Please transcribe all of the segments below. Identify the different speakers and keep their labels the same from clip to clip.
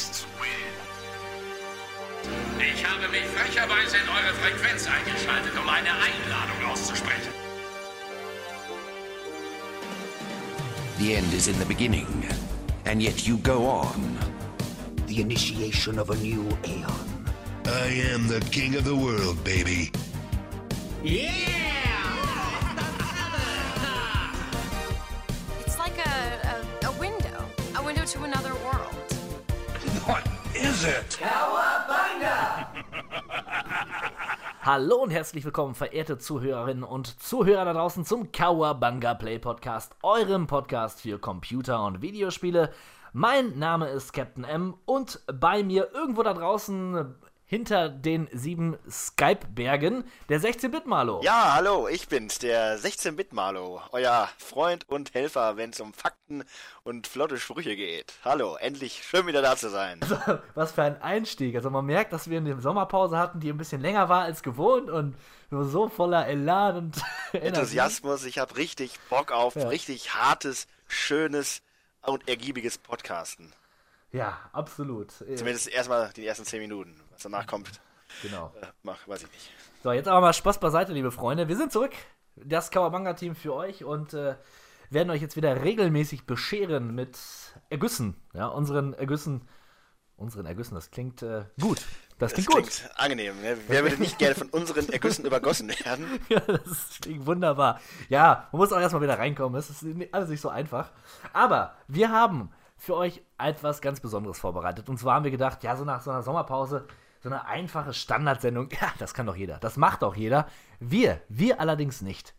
Speaker 1: Terrorists win. Ich habe mich frecherweise in eure Frequenz eingeschaltet, um eine Einladung auszusprechen.
Speaker 2: The end is in the beginning, and yet you go on.
Speaker 3: The initiation of a new aeon.
Speaker 4: I am the king of the world, baby.
Speaker 5: It's
Speaker 4: is it?
Speaker 6: Hallo und herzlich willkommen, verehrte Zuhörerinnen und Zuhörer da draußen zum Kawabanga Play Podcast, eurem Podcast für Computer und Videospiele. Mein Name ist Captain M und bei mir irgendwo da draußen hinter den sieben Skype-Bergen der 16-Bit-Malo.
Speaker 7: Ja, hallo, ich bin's, der 16-Bit-Malo, euer Freund und Helfer, wenn es um Fakten und flotte Sprüche geht. Hallo, endlich schön wieder da zu sein.
Speaker 6: Was für ein Einstieg. Also man merkt, dass wir eine Sommerpause hatten, die ein bisschen länger war als gewohnt und nur so voller Elan und.
Speaker 7: Enthusiasmus, ich habe richtig Bock auf
Speaker 6: Ja.
Speaker 7: richtig hartes, schönes und ergiebiges Podcasten.
Speaker 6: Ja, absolut.
Speaker 7: Zumindest erstmal die ersten 10 Minuten. Was danach kommt,
Speaker 6: Genau.
Speaker 7: äh, mach, weiß ich nicht.
Speaker 6: So, jetzt aber mal Spaß beiseite, liebe Freunde. Wir sind zurück. Das Kawabanga-Team für euch und äh, werden euch jetzt wieder regelmäßig bescheren mit Ergüssen. Ja, unseren Ergüssen. Unseren Ergüssen, das klingt äh, gut. Das
Speaker 7: Das
Speaker 6: klingt gut.
Speaker 7: klingt angenehm. Ne? Wer würde nicht gerne von unseren Ergüssen übergossen werden?
Speaker 6: Ja, das klingt wunderbar. Ja, man muss auch erstmal wieder reinkommen. Es ist alles nicht so einfach. Aber wir haben für euch etwas ganz Besonderes vorbereitet. Und zwar haben wir gedacht, ja, so nach so einer Sommerpause, so eine einfache Standardsendung, ja, das kann doch jeder. Das macht doch jeder. Wir, wir allerdings nicht.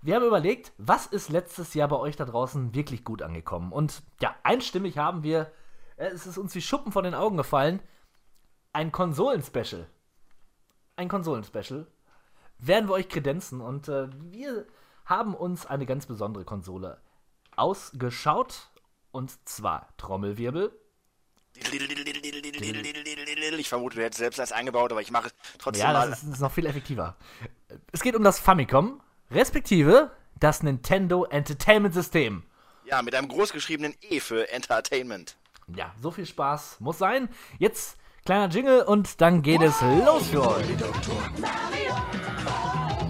Speaker 6: Wir haben überlegt, was ist letztes Jahr bei euch da draußen wirklich gut angekommen? Und ja, einstimmig haben wir, äh, es ist uns wie Schuppen von den Augen gefallen, ein Konsolen-Special. Ein Konsolen-Special werden wir euch kredenzen und äh, wir haben uns eine ganz besondere Konsole ausgeschaut und zwar Trommelwirbel.
Speaker 7: Ich vermute, du hättest selbst eins eingebaut, aber ich mache es trotzdem
Speaker 6: Ja,
Speaker 7: mal.
Speaker 6: das ist, ist noch viel effektiver. Es geht um das Famicom, respektive das Nintendo Entertainment System.
Speaker 7: Ja, mit einem großgeschriebenen E für Entertainment.
Speaker 6: Ja, so viel Spaß muss sein. Jetzt kleiner Jingle und dann geht es los für euch.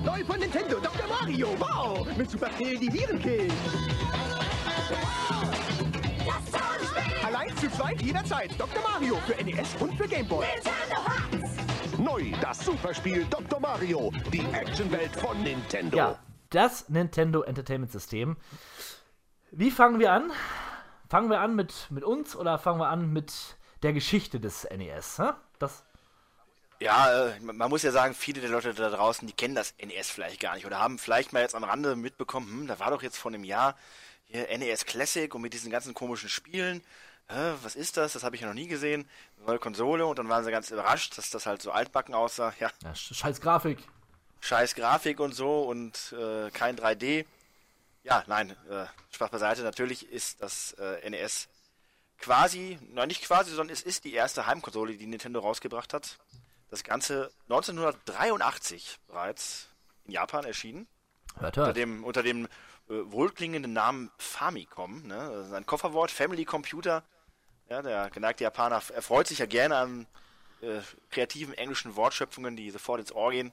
Speaker 8: Neu von Nintendo, Dr. Mario, wow! Mit Super die Virenkill. Allein zu zweit jederzeit. Dr. Mario für NES und für Gameboy.
Speaker 4: Neu das Superspiel Dr. Mario, die Actionwelt von Nintendo.
Speaker 6: Ja, das Nintendo Entertainment System. Wie fangen wir an? Fangen wir an mit, mit uns oder fangen wir an mit der Geschichte des NES? hä? Das,
Speaker 7: Ja, äh, man muss ja sagen, viele der Leute da draußen, die kennen das NES vielleicht gar nicht oder haben vielleicht mal jetzt am Rande mitbekommen, hm, da war doch jetzt vor einem Jahr hier NES Classic und mit diesen ganzen komischen Spielen. Was ist das? Das habe ich ja noch nie gesehen. Neue Konsole und dann waren sie ganz überrascht, dass das halt so altbacken aussah. Ja,
Speaker 6: ja, sch- scheiß Grafik.
Speaker 7: scheiß Grafik und so und äh, kein 3D. Ja, nein, äh, Spaß beiseite. Natürlich ist das äh, NES quasi, nein, nicht quasi, sondern es ist die erste Heimkonsole, die Nintendo rausgebracht hat. Das Ganze 1983 bereits in Japan erschienen.
Speaker 6: Hört,
Speaker 7: Unter
Speaker 6: hört.
Speaker 7: dem, unter dem äh, wohlklingenden Namen Famicom. Ne? Das ist ein Kofferwort, Family Computer. Ja, der geneigte Japaner erfreut sich ja gerne an äh, kreativen englischen Wortschöpfungen, die sofort ins Ohr gehen.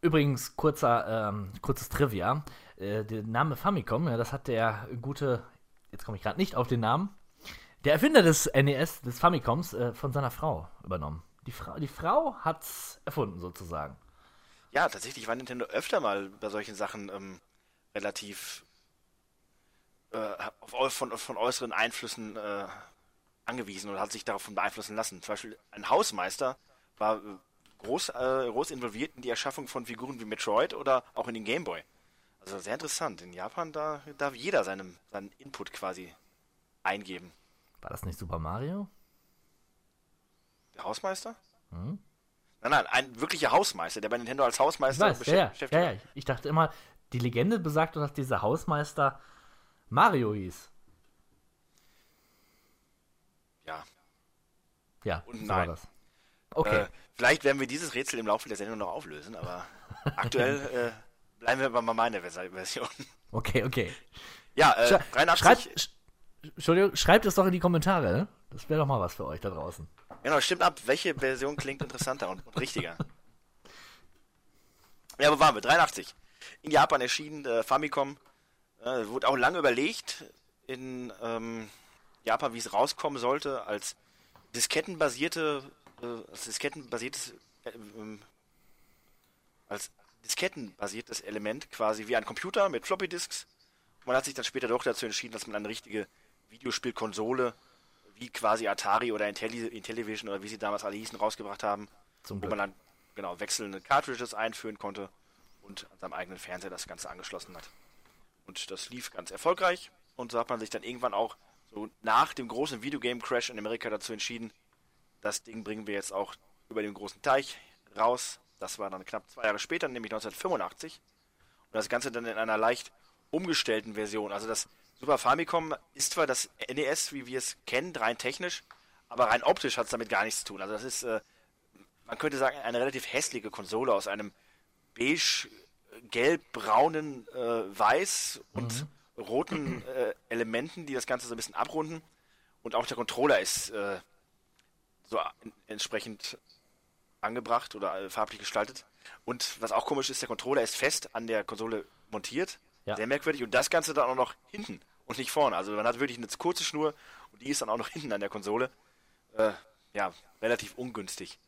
Speaker 6: Übrigens, kurzer, ähm, kurzes Trivia. Äh, der Name Famicom, ja, das hat der gute, jetzt komme ich gerade nicht auf den Namen, der Erfinder des NES, des Famicoms, äh, von seiner Frau übernommen. Die Frau, die Frau hat's erfunden, sozusagen.
Speaker 7: Ja, tatsächlich war Nintendo öfter mal bei solchen Sachen ähm, relativ äh, auf, von, von äußeren Einflüssen äh, angewiesen oder hat sich davon beeinflussen lassen. Zum Beispiel ein Hausmeister war äh, groß, äh, groß involviert in die Erschaffung von Figuren wie Metroid oder auch in den Gameboy. Also sehr interessant. In Japan, da darf jeder seinem, seinen Input quasi eingeben.
Speaker 6: War das nicht Super Mario?
Speaker 7: Der Hausmeister?
Speaker 6: Hm?
Speaker 7: Nein, nein, ein wirklicher Hausmeister, der bei Nintendo als
Speaker 6: Ich
Speaker 7: Hausmeister
Speaker 6: weiß, ja, ja,
Speaker 7: beschäftigt
Speaker 6: ja, ja. Ich dachte immer, die Legende besagt, dass dieser Hausmeister Mario hieß.
Speaker 7: Ja.
Speaker 6: Ja,
Speaker 7: Und
Speaker 6: so
Speaker 7: nein.
Speaker 6: war das. Okay.
Speaker 7: Äh, vielleicht werden wir dieses Rätsel im Laufe der Sendung noch auflösen, aber aktuell äh, bleiben wir bei meiner Vers- Version.
Speaker 6: Okay, okay.
Speaker 7: Ja, äh,
Speaker 6: Schrei-
Speaker 7: 83.
Speaker 6: Schreibt, sch- Entschuldigung, schreibt es doch in die Kommentare, ne? Das wäre doch mal was für euch da draußen.
Speaker 7: Genau, stimmt ab, welche Version klingt interessanter und, und richtiger. Ja, wo waren wir? 83. In Japan erschienen, äh, Famicom. Äh, wurde auch lange überlegt in ähm, Japan, wie es rauskommen sollte, als diskettenbasierte, äh, als diskettenbasiertes, äh, ähm, als diskettenbasiertes Element, quasi wie ein Computer mit Floppy Disks. Man hat sich dann später doch dazu entschieden, dass man eine richtige Videospielkonsole wie quasi Atari oder Intelli Intellivision oder wie sie damals alle hießen, rausgebracht haben.
Speaker 6: Zum
Speaker 7: wo
Speaker 6: Glück.
Speaker 7: man dann genau wechselnde Cartridges einführen konnte und an seinem eigenen Fernseher das Ganze angeschlossen hat. Und das lief ganz erfolgreich und so hat man sich dann irgendwann auch so nach dem großen Videogame-Crash in Amerika dazu entschieden, das Ding bringen wir jetzt auch über den großen Teich raus. Das war dann knapp zwei Jahre später, nämlich 1985. Und das Ganze dann in einer leicht umgestellten Version. Also das Super Famicom ist zwar das NES, wie wir es kennen, rein technisch, aber rein optisch hat es damit gar nichts zu tun. Also das ist, äh, man könnte sagen, eine relativ hässliche Konsole aus einem beige, gelb-braunen äh, Weiß und roten äh, Elementen, die das Ganze so ein bisschen abrunden. Und auch der Controller ist äh, so en- entsprechend angebracht oder äh, farblich gestaltet. Und was auch komisch ist, der Controller ist fest an der Konsole montiert.
Speaker 6: Ja.
Speaker 7: Sehr merkwürdig. Und das Ganze dann auch noch hinten und nicht vorne. Also man hat wirklich eine kurze Schnur und die ist dann auch noch hinten an der Konsole. Äh, ja, relativ ungünstig.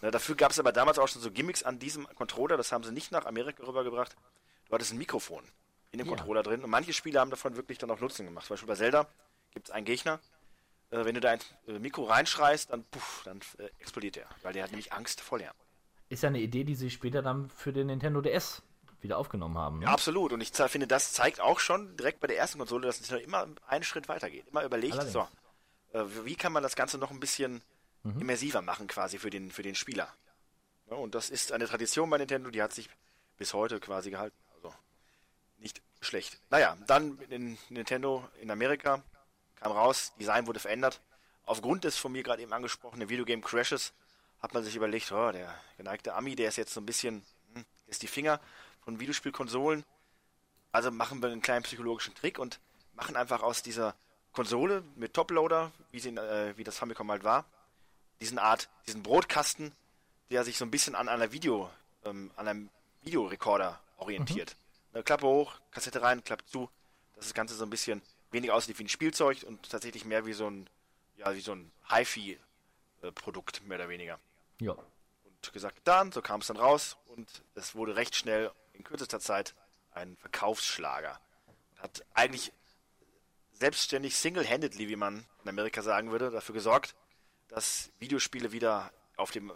Speaker 7: Ne, dafür gab es aber damals auch schon so Gimmicks an diesem Controller. Das haben sie nicht nach Amerika rübergebracht. Du hattest ein Mikrofon in dem
Speaker 6: Ja.
Speaker 7: Controller drin. Und manche Spiele haben davon wirklich dann auch Nutzen gemacht. Zum Beispiel bei Zelda gibt es einen Gegner. Äh, wenn du da ein äh, Mikro reinschreist, dann, puff, dann äh, explodiert der. Weil der hat nämlich Angst vor Lärm.
Speaker 6: Ist ja eine Idee, die sie später dann für den Nintendo DS wieder aufgenommen haben. Ne?
Speaker 7: Ja, absolut. Und ich finde, das zeigt auch schon direkt bei der ersten Konsole, dass es noch immer einen Schritt weiter geht. Immer überlegt,
Speaker 6: Allerdings.
Speaker 7: so, äh, wie kann man das Ganze noch ein bisschen immersiver machen quasi für den, für den Spieler. Ja, und das ist eine Tradition bei Nintendo, die hat sich bis heute quasi gehalten. Nicht schlecht. Naja, dann in Nintendo in Amerika kam raus, Design wurde verändert. Aufgrund des von mir gerade eben angesprochenen Videogame Crashes hat man sich überlegt, oh, der geneigte Ami, der ist jetzt so ein bisschen, hm, ist die Finger von Videospielkonsolen. Also machen wir einen kleinen psychologischen Trick und machen einfach aus dieser Konsole mit Toploader, wie, sie, äh, wie das Famicom halt war, diesen Art, diesen Brotkasten, der sich so ein bisschen an einer Video, ähm, an einem Videorekorder orientiert. Eine Klappe hoch, Kassette rein, Klappe zu, dass das Ganze so ein bisschen weniger aussieht wie ein Spielzeug und tatsächlich mehr wie so ein, ja, wie so ein HiFi-Produkt, mehr oder weniger.
Speaker 6: Ja.
Speaker 7: Und gesagt, dann, so kam es dann raus und es wurde recht schnell in kürzester Zeit ein Verkaufsschlager. Hat eigentlich selbstständig, single-handedly, wie man in Amerika sagen würde, dafür gesorgt, dass Videospiele wieder auf dem,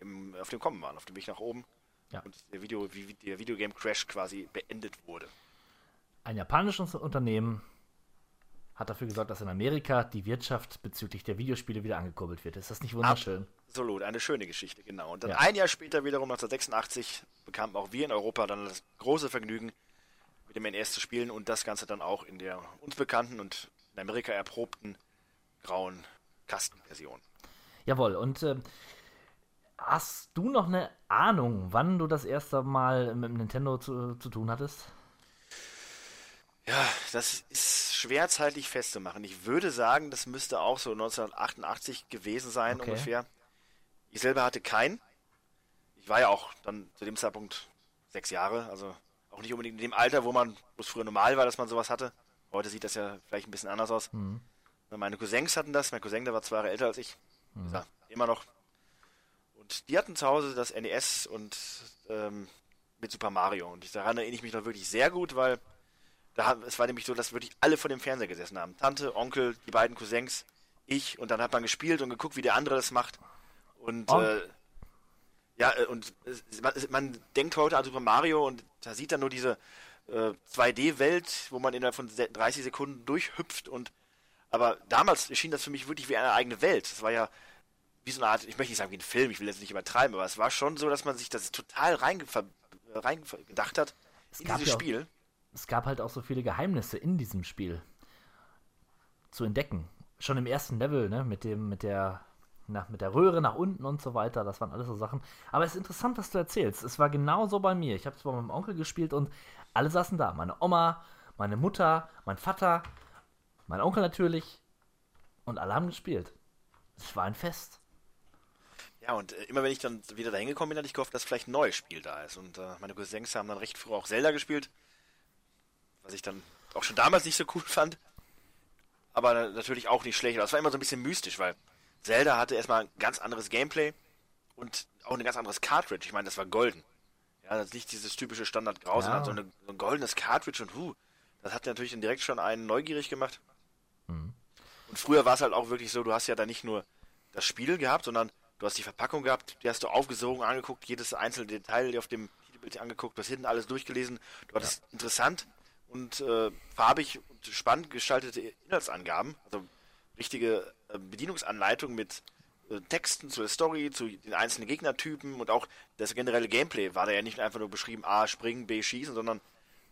Speaker 7: im, auf dem Kommen waren, auf dem Weg nach oben.
Speaker 6: Ja.
Speaker 7: Und der, Video, wie, der Videogame-Crash quasi beendet wurde.
Speaker 6: Ein japanisches Unternehmen hat dafür gesorgt, dass in Amerika die Wirtschaft bezüglich der Videospiele wieder angekurbelt wird. Ist das nicht wunderschön?
Speaker 7: Absolut, eine schöne Geschichte, genau. Und dann
Speaker 6: Ja.
Speaker 7: ein Jahr später, wiederum 1986, bekamen auch wir in Europa dann das große Vergnügen, mit dem NES zu spielen und das Ganze dann auch in der uns bekannten und in Amerika erprobten grauen Kastenversion.
Speaker 6: Jawohl, und ähm, hast du noch eine Ahnung, wann du das erste Mal mit dem Nintendo zu, zu tun hattest?
Speaker 7: Ja, das ist schwer zeitlich festzumachen. Ich würde sagen, das müsste auch so 1988 gewesen sein
Speaker 6: Okay.
Speaker 7: ungefähr. Ich selber hatte keinen. Ich war ja auch dann zu dem Zeitpunkt sechs Jahre, also auch nicht unbedingt in dem Alter, wo man, wo es früher normal war, dass man sowas hatte. Heute sieht das ja vielleicht ein bisschen anders aus. Meine Cousins hatten das. Mein Cousin, der war zwei Jahre älter als ich. Ist er immer noch. Und die hatten zu Hause das NES und ähm, mit Super Mario. Und ich, daran erinnere ich mich noch wirklich sehr gut, weil da, es war nämlich so, dass wirklich alle vor dem Fernseher gesessen haben. Tante, Onkel, die beiden Cousins, ich. Und dann hat man gespielt und geguckt, wie der andere das macht. Und
Speaker 6: Oh.
Speaker 7: äh, ja, äh, und es- man, man denkt heute an Super Mario und da sieht dann nur diese äh, 2D-Welt, wo man innerhalb von se- 30 Sekunden durchhüpft und aber damals erschien das für mich wirklich wie eine eigene Welt. Es war ja wie so eine Art, ich möchte nicht sagen wie ein Film, ich will jetzt nicht übertreiben, aber es war schon so, dass man sich das total reingedacht rein gedacht hat in
Speaker 6: gab
Speaker 7: dieses
Speaker 6: ja
Speaker 7: Spiel.
Speaker 6: Es gab halt auch so viele Geheimnisse in diesem Spiel zu entdecken. Schon im ersten Level, ne, mit dem, mit der, na, mit der Röhre nach unten und so weiter, das waren alles so Sachen. Aber es ist interessant, was du erzählst. Es war genauso bei mir. Ich habe es bei meinem Onkel gespielt und alle saßen da. Meine Oma, meine Mutter, mein Vater. Mein Onkel natürlich. Und alle haben gespielt. Es war ein Fest.
Speaker 7: Ja, und äh, immer wenn ich dann wieder dahin gekommen bin, hatte ich gehofft, dass vielleicht ein neues Spiel da ist. Und äh, meine Cousins haben dann recht früh auch Zelda gespielt. Was ich dann auch schon damals nicht so cool fand. Aber natürlich auch nicht schlecht. Es war immer so ein bisschen mystisch, weil Zelda hatte erstmal ein ganz anderes Gameplay und auch ein ganz anderes Cartridge. Ich meine, das war golden. Ja, das ist nicht dieses typische Standard-Grau,
Speaker 6: Ja.
Speaker 7: sondern so, eine, so ein goldenes Cartridge und huh, das hat natürlich dann direkt schon einen neugierig gemacht. Und früher war es halt auch wirklich so, du hast ja da nicht nur das Spiel gehabt, sondern du hast die Verpackung gehabt, die hast du aufgesogen, angeguckt, jedes einzelne Detail auf dem Titelbild angeguckt, du hast hinten alles durchgelesen. Du hattest interessant und äh, farbig und spannend gestaltete Inhaltsangaben, also richtige äh, Bedienungsanleitung mit äh, Texten zur Story, zu den einzelnen Gegnertypen und auch das generelle Gameplay war da ja nicht einfach nur beschrieben, A, springen, B, schießen, sondern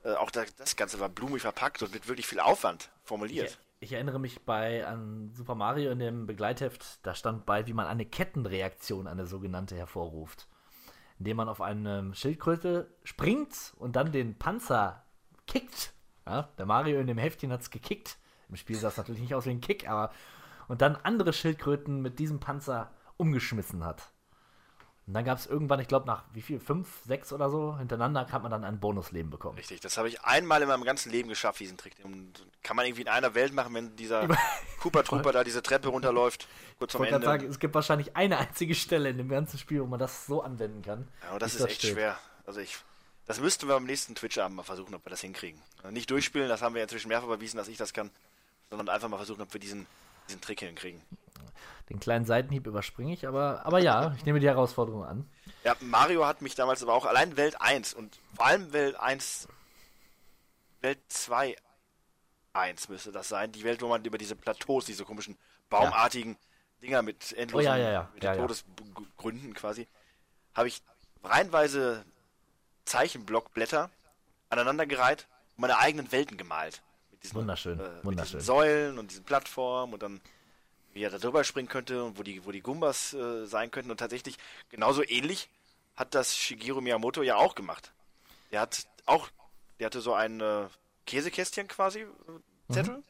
Speaker 7: äh, auch das, das Ganze war blumig verpackt und mit wirklich viel Aufwand formuliert.
Speaker 6: Ich erinnere mich bei an Super Mario in dem Begleitheft, da stand bei, wie man eine Kettenreaktion, eine sogenannte, hervorruft. Indem man auf eine Schildkröte springt und dann den Panzer kickt. Ja, der Mario in dem Heftchen hat es gekickt. Im Spiel sah es natürlich nicht aus wie ein Kick, aber. Und dann andere Schildkröten mit diesem Panzer umgeschmissen hat. Und dann gab es irgendwann, ich glaube, nach wie viel? Fünf, sechs oder so hintereinander, hat man dann ein Bonusleben bekommen.
Speaker 7: Richtig, das habe ich einmal in meinem ganzen Leben geschafft, diesen Trick. Und kann man irgendwie in einer Welt machen, wenn dieser Cooper Trooper da diese Treppe runterläuft, kurz
Speaker 6: wollte
Speaker 7: Ende.
Speaker 6: sagen, es gibt wahrscheinlich eine einzige Stelle in dem ganzen Spiel, wo man das so anwenden kann.
Speaker 7: ja, aber das ist
Speaker 6: dort
Speaker 7: echt
Speaker 6: steht.
Speaker 7: schwer. Also ich, das müssten wir am nächsten Twitch-Abend mal versuchen, ob wir das hinkriegen. Also Nicht durchspielen, das haben wir inzwischen mehrfach bewiesen, dass ich das kann, sondern einfach mal versuchen, ob wir diesen, diesen Trick hinkriegen.
Speaker 6: Den kleinen Seitenhieb überspringe ich, aber, aber ja, ich nehme die Herausforderung an.
Speaker 7: Ja, Mario hat mich damals aber auch allein Welt 1 und vor allem Welt 1, Welt 2, 1 müsste das sein. Die Welt, wo man über diese Plateaus, diese komischen baumartigen Dinger mit endlosen
Speaker 6: Oh ja, ja, ja.
Speaker 7: mit
Speaker 6: Ja, ja.
Speaker 7: Todesgründen quasi, habe ich reihenweise Zeichenblockblätter aneinandergereiht und meine eigenen Welten gemalt. Mit diesen,
Speaker 6: Wunderschön,
Speaker 7: Mit
Speaker 6: wunderschön.
Speaker 7: diesen Säulen und diesen Plattformen und dann wie er da drüber springen könnte und wo die, wo die Gumbas äh, sein könnten. Und tatsächlich genauso ähnlich hat das Shigeru Miyamoto ja auch gemacht. Der hat auch, der hatte so ein äh, Käsekästchen quasi, äh, Zettel, und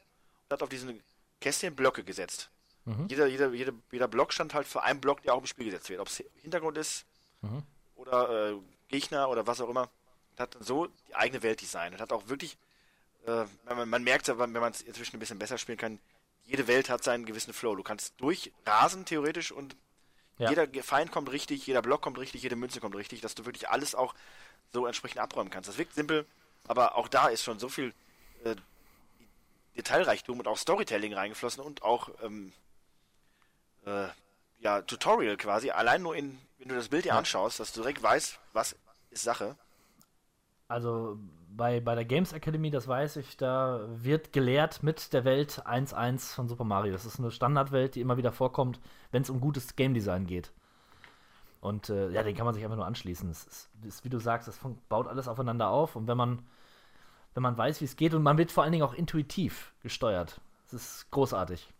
Speaker 7: hat auf diesen Kästchen Blöcke gesetzt. Jeder, jeder, jeder, jeder Block stand halt für einen Block, der auch im Spiel gesetzt wird. Ob es Hintergrund ist oder äh, Gegner oder was auch immer. Hat so die eigene Welt designt und hat auch wirklich, äh, man, man merkt ja, wenn man es inzwischen ein bisschen besser spielen kann, jede Welt hat seinen gewissen Flow. Du kannst durchrasen theoretisch und
Speaker 6: Ja.
Speaker 7: jeder Feind kommt richtig, jeder Block kommt richtig, jede Münze kommt richtig, dass du wirklich alles auch so entsprechend abräumen kannst. Das wirkt simpel, aber auch da ist schon so viel äh, Detailreichtum und auch Storytelling reingeflossen und auch ähm, äh, ja, Tutorial quasi. Allein nur in, wenn du das Bild dir anschaust, dass du direkt weißt, was ist Sache.
Speaker 6: Also bei, bei der Games Academy, das weiß ich, da wird gelehrt mit der Welt 1.1 von Super Mario. Das ist eine Standardwelt, die immer wieder vorkommt, wenn es um gutes Game Design geht. Und äh, ja, den kann man sich einfach nur anschließen. Es ist, ist, wie du sagst, das baut alles aufeinander auf. Und wenn man, wenn man weiß, wie es geht, und man wird vor allen Dingen auch intuitiv gesteuert. Es ist großartig.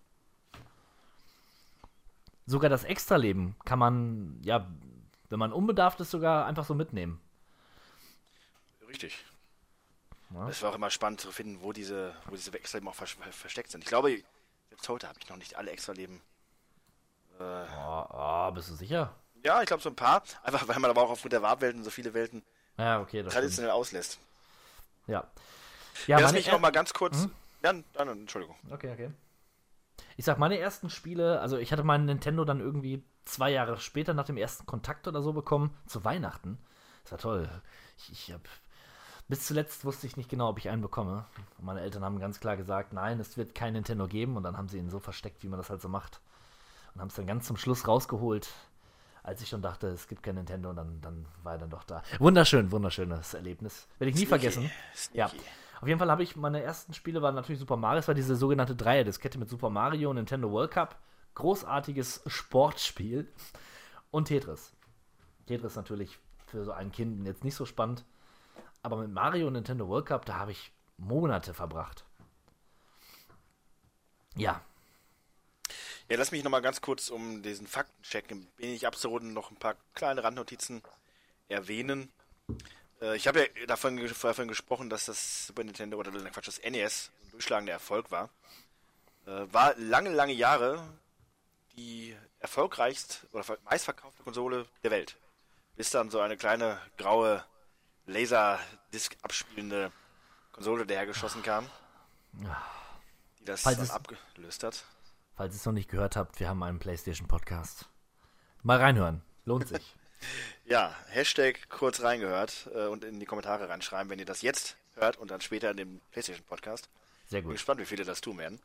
Speaker 6: Sogar das Extraleben kann man, ja, wenn man unbedarft ist, sogar einfach so mitnehmen.
Speaker 7: Richtig.
Speaker 6: Ja.
Speaker 7: Es war auch immer spannend zu finden, wo diese, wo diese Extraleben auch vers versteckt sind. Ich glaube, selbst heute habe ich noch nicht alle Extraleben. Äh,
Speaker 6: Oh, oh, bist du sicher?
Speaker 7: ja, ich glaube so ein paar. Einfach weil man aber auch aufgrund der Warpwelten so viele Welten
Speaker 6: Ja, okay, das stimmt.
Speaker 7: traditionell auslässt.
Speaker 6: Ja. Ja,
Speaker 7: Lass mich
Speaker 6: er-
Speaker 7: noch mal ganz kurz. Ja, dann, Entschuldigung.
Speaker 6: Okay, okay. Ich sag, meine ersten Spiele, also ich hatte meinen Nintendo dann irgendwie zwei Jahre später nach dem ersten Kontakt oder so bekommen, zu Weihnachten. Das war toll. Ich, ich hab, bis zuletzt wusste ich nicht genau, ob ich einen bekomme. Meine Eltern haben ganz klar gesagt, nein, es wird kein Nintendo geben. Und dann haben sie ihn so versteckt, wie man das halt so macht. Und haben es dann ganz zum Schluss rausgeholt, als ich schon dachte, es gibt kein Nintendo. Und dann, dann war er dann doch da. Wunderschön, wunderschönes Erlebnis. Werde ich nie vergessen. Ja.
Speaker 7: Sneaky.
Speaker 6: Auf jeden Fall habe ich, meine ersten Spiele waren natürlich Super Mario, es war diese sogenannte Dreier-Diskette mit Super Mario und Nintendo World Cup. Großartiges Sportspiel. Und Tetris. Tetris natürlich für so ein Kind jetzt nicht so spannend. Aber mit Mario und Nintendo World Cup, da habe ich Monate verbracht. Ja,
Speaker 7: Ja, lass mich noch mal ganz kurz um diesen Faktencheck im wenig absurden noch ein paar kleine Randnotizen erwähnen. Äh, ich habe ja davon, davon gesprochen, dass das Super Nintendo oder Quatsch, das NES ein durchschlagender Erfolg war. Äh, war lange, lange Jahre die erfolgreichste oder ver- meistverkaufte Konsole der Welt. Bis dann so eine kleine graue Laserdisc abspielende Konsole dahergeschossen kam, die das
Speaker 6: Falls
Speaker 7: dann
Speaker 6: es-
Speaker 7: abgelöst hat.
Speaker 6: Falls ihr es noch nicht gehört habt, wir haben einen PlayStation-Podcast. Mal reinhören. Lohnt sich.
Speaker 7: Ja, Hashtag kurz reingehört äh, und in die Kommentare reinschreiben, wenn ihr das jetzt hört und dann später in dem PlayStation Podcast.
Speaker 6: Sehr
Speaker 7: Bin
Speaker 6: gut.
Speaker 7: gespannt, wie viele das tun werden.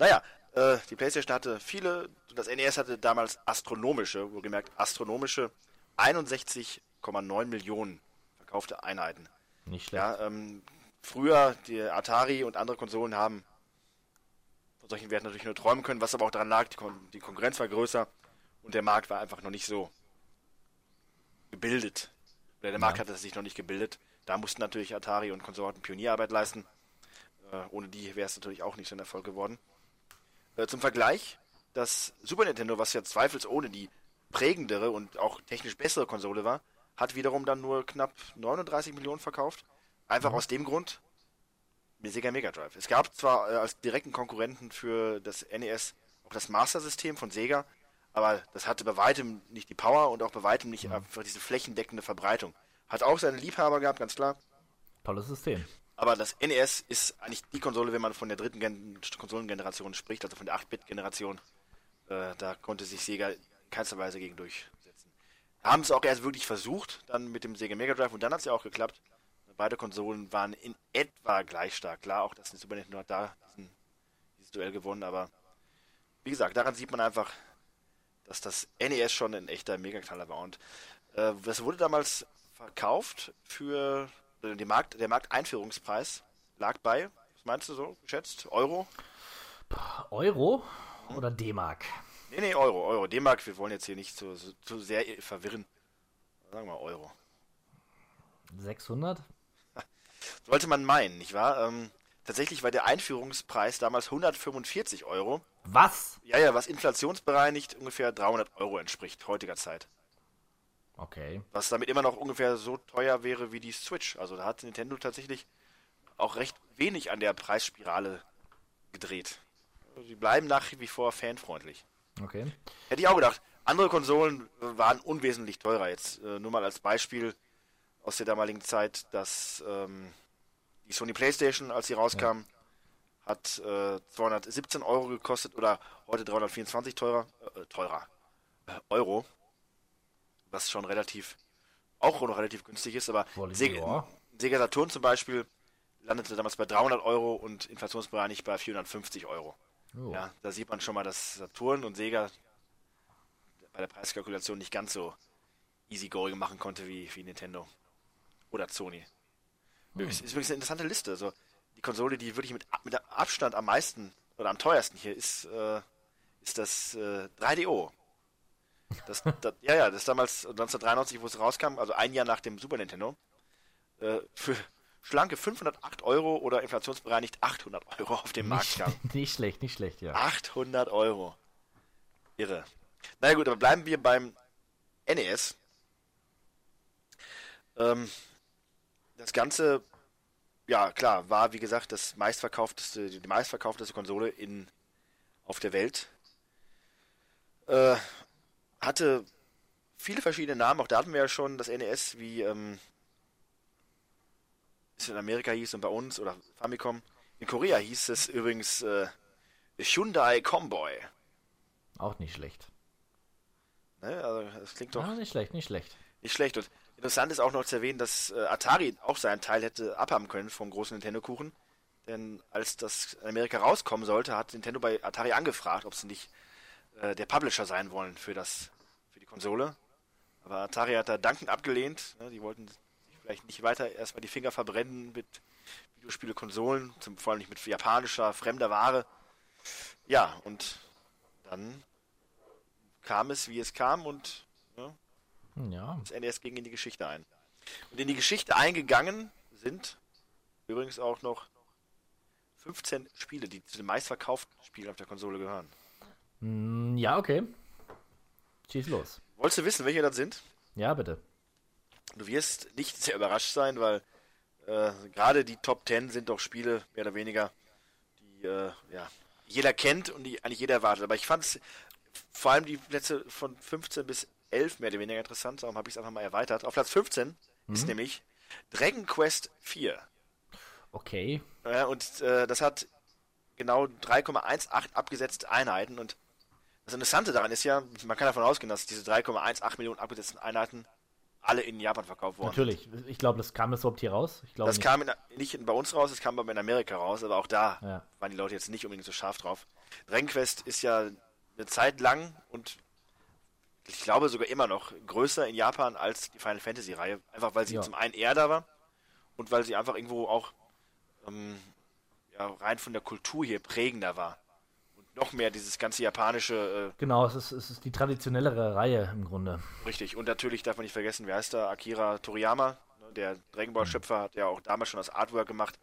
Speaker 7: Naja, äh, die PlayStation hatte viele, das NES hatte damals astronomische, wohlgemerkt astronomische 61,9 Millionen verkaufte Einheiten.
Speaker 6: Nicht schlecht.
Speaker 7: Ja, ähm, früher, die Atari und andere Konsolen haben von solchen Werten natürlich nur träumen können, was aber auch daran lag, die, Kon die Konkurrenz war größer und der Markt war einfach noch nicht so gebildet. Oder der Markt hatte sich noch nicht gebildet. Da mussten natürlich Atari und Konsorten Pionierarbeit leisten. Äh, ohne die wäre es natürlich auch nicht so ein Erfolg geworden. Äh, zum Vergleich, das Super Nintendo, was ja zweifelsohne die prägendere und auch technisch bessere Konsole war, hat wiederum dann nur knapp 39 Millionen verkauft. Einfach aus dem Grund, mit Sega Mega Drive. Es gab zwar äh, als direkten Konkurrenten für das NES auch das Master-System von Sega, aber das hatte bei weitem nicht die Power und auch bei weitem nicht einfach diese flächendeckende Verbreitung. Hat auch seine Liebhaber gehabt, ganz klar.
Speaker 6: Tolles System.
Speaker 7: Aber das NES ist eigentlich die Konsole, wenn man von der dritten Gen Konsolengeneration spricht, also von der 8-Bit-Generation. Äh, da konnte sich Sega in keinster Weise gegen durchsetzen. Haben es auch erst wirklich versucht, dann mit dem Sega Mega Drive und dann hat es ja auch geklappt. Beide Konsolen waren in etwa gleich stark. Klar, auch das Super Nintendo hat da diesen, dieses Duell gewonnen, aber wie gesagt, daran sieht man einfach, dass das NES schon ein echter Megaknaller war. Und äh, das wurde damals verkauft für äh, den Markt, der Markteinführungspreis lag bei, was meinst du so, geschätzt? Euro?
Speaker 6: Euro oder D-Mark?
Speaker 7: Nee, nee, Euro, Euro. D-Mark, wir wollen jetzt hier nicht zu, zu, sehr verwirren. Sagen wir Euro.
Speaker 6: 600?
Speaker 7: Sollte man meinen, nicht wahr? Ähm, tatsächlich war der Einführungspreis damals 145 Euro.
Speaker 6: Was?
Speaker 7: Ja, ja, was inflationsbereinigt ungefähr 300 Euro entspricht, heutiger Zeit.
Speaker 6: Okay.
Speaker 7: Was damit immer noch ungefähr so teuer wäre wie die Switch. Also da hat Nintendo tatsächlich auch recht wenig an der Preisspirale gedreht. Also, die bleiben nach wie vor fanfreundlich.
Speaker 6: Okay.
Speaker 7: Hätte ich auch gedacht. Andere Konsolen äh, waren unwesentlich teurer. Jetzt äh, nur mal als Beispiel aus der damaligen Zeit, dass ähm, die Sony PlayStation, als sie rauskam, hat äh, 217 Euro gekostet oder heute 324 teurer, äh, teurer äh, Euro, was schon relativ auch noch relativ günstig ist. Aber Sega,
Speaker 6: ja.
Speaker 7: Sega Saturn zum Beispiel landete damals bei 300 Euro und inflationsbereinigt bei 450 Euro.
Speaker 6: Oh.
Speaker 7: Ja, da sieht man schon mal, dass Saturn und Sega bei der Preiskalkulation nicht ganz so easygoing machen konnte wie, wie Nintendo oder Sony. Ist, ist übrigens eine interessante Liste. Also die Konsole, die wirklich mit, mit Abstand am meisten oder am teuersten hier ist, äh, ist das äh, 3DO. Das, das, ja, ja, das ist damals 1993, wo es rauskam, also ein Jahr nach dem Super Nintendo, äh, für schlanke 508 Euro oder inflationsbereinigt 800 Euro auf dem Markt
Speaker 6: Nicht,
Speaker 7: kam.
Speaker 6: nicht schlecht, nicht schlecht, ja.
Speaker 7: 800 Euro. Irre. Na gut, aber bleiben wir beim NES. Ähm, das Ganze, ja klar, war wie gesagt das meistverkaufteste, die meistverkaufteste Konsole in, auf der Welt. Äh, hatte viele verschiedene Namen, auch da hatten wir ja schon das NES, wie ähm, es in Amerika hieß und bei uns, oder Famicom. In Korea hieß es übrigens äh, Hyundai Comboy.
Speaker 6: Auch nicht schlecht.
Speaker 7: Ne? Also, das klingt doch
Speaker 6: Ah, nicht schlecht, nicht schlecht.
Speaker 7: nicht schlecht. Und interessant ist auch noch zu erwähnen, dass äh, Atari auch seinen Teil hätte abhaben können vom großen Nintendo-Kuchen. Denn als das in Amerika rauskommen sollte, hat Nintendo bei Atari angefragt, ob sie nicht äh, der Publisher sein wollen für das für die Konsole. Aber Atari hat da dankend abgelehnt. Ne? Die wollten vielleicht nicht weiter erstmal die Finger verbrennen mit Videospiele, Konsolen, zum, vor allem nicht mit japanischer, fremder Ware. Ja, und dann kam es, wie es kam und ja,
Speaker 6: Ja,
Speaker 7: das NES ging in die Geschichte ein. Und in die Geschichte eingegangen sind übrigens auch noch 15 Spiele, die zu den meistverkauften Spielen auf der Konsole gehören.
Speaker 6: Mm, ja, okay. Schieß los.
Speaker 7: Wolltest du wissen, welche das sind?
Speaker 6: Ja, bitte.
Speaker 7: Du wirst nicht sehr überrascht sein, weil äh, gerade die Top 10 sind doch Spiele, mehr oder weniger, die äh, ja, jeder kennt und die eigentlich jeder erwartet. Aber ich fand es vor allem die Plätze von 15 bis 11 mehr oder weniger interessant. Darum habe ich es einfach mal erweitert. Auf Platz 15 ist nämlich Dragon Quest 4.
Speaker 6: Okay.
Speaker 7: Ja, und äh, das hat genau 3,18 abgesetzte Einheiten. Und das Interessante daran ist ja, man kann davon ausgehen, dass diese 3,18 Millionen abgesetzten Einheiten alle in Japan verkauft wurden.
Speaker 6: Natürlich. Ich glaube, das kam das überhaupt hier raus. Ich glaube
Speaker 7: Das
Speaker 6: nicht.
Speaker 7: kam in, nicht bei uns raus, das kam aber in Amerika raus, aber auch da
Speaker 6: Ja.
Speaker 7: waren die Leute jetzt nicht unbedingt so scharf drauf. Dragon Quest ist ja eine Zeit lang und ich glaube sogar immer noch größer in Japan als die Final Fantasy Reihe, einfach weil sie
Speaker 6: Ja.
Speaker 7: zum einen eher da war und weil sie einfach irgendwo auch ähm, ja, rein von der Kultur hier prägender war noch mehr dieses ganze japanische
Speaker 6: Genau, es ist, es ist die traditionellere Reihe im Grunde.
Speaker 7: äh, richtig und natürlich darf man nicht vergessen, wer heißt da Akira Toriyama, ne, der Dragon Ball Schöpfer hat ja auch damals schon das Artwork gemacht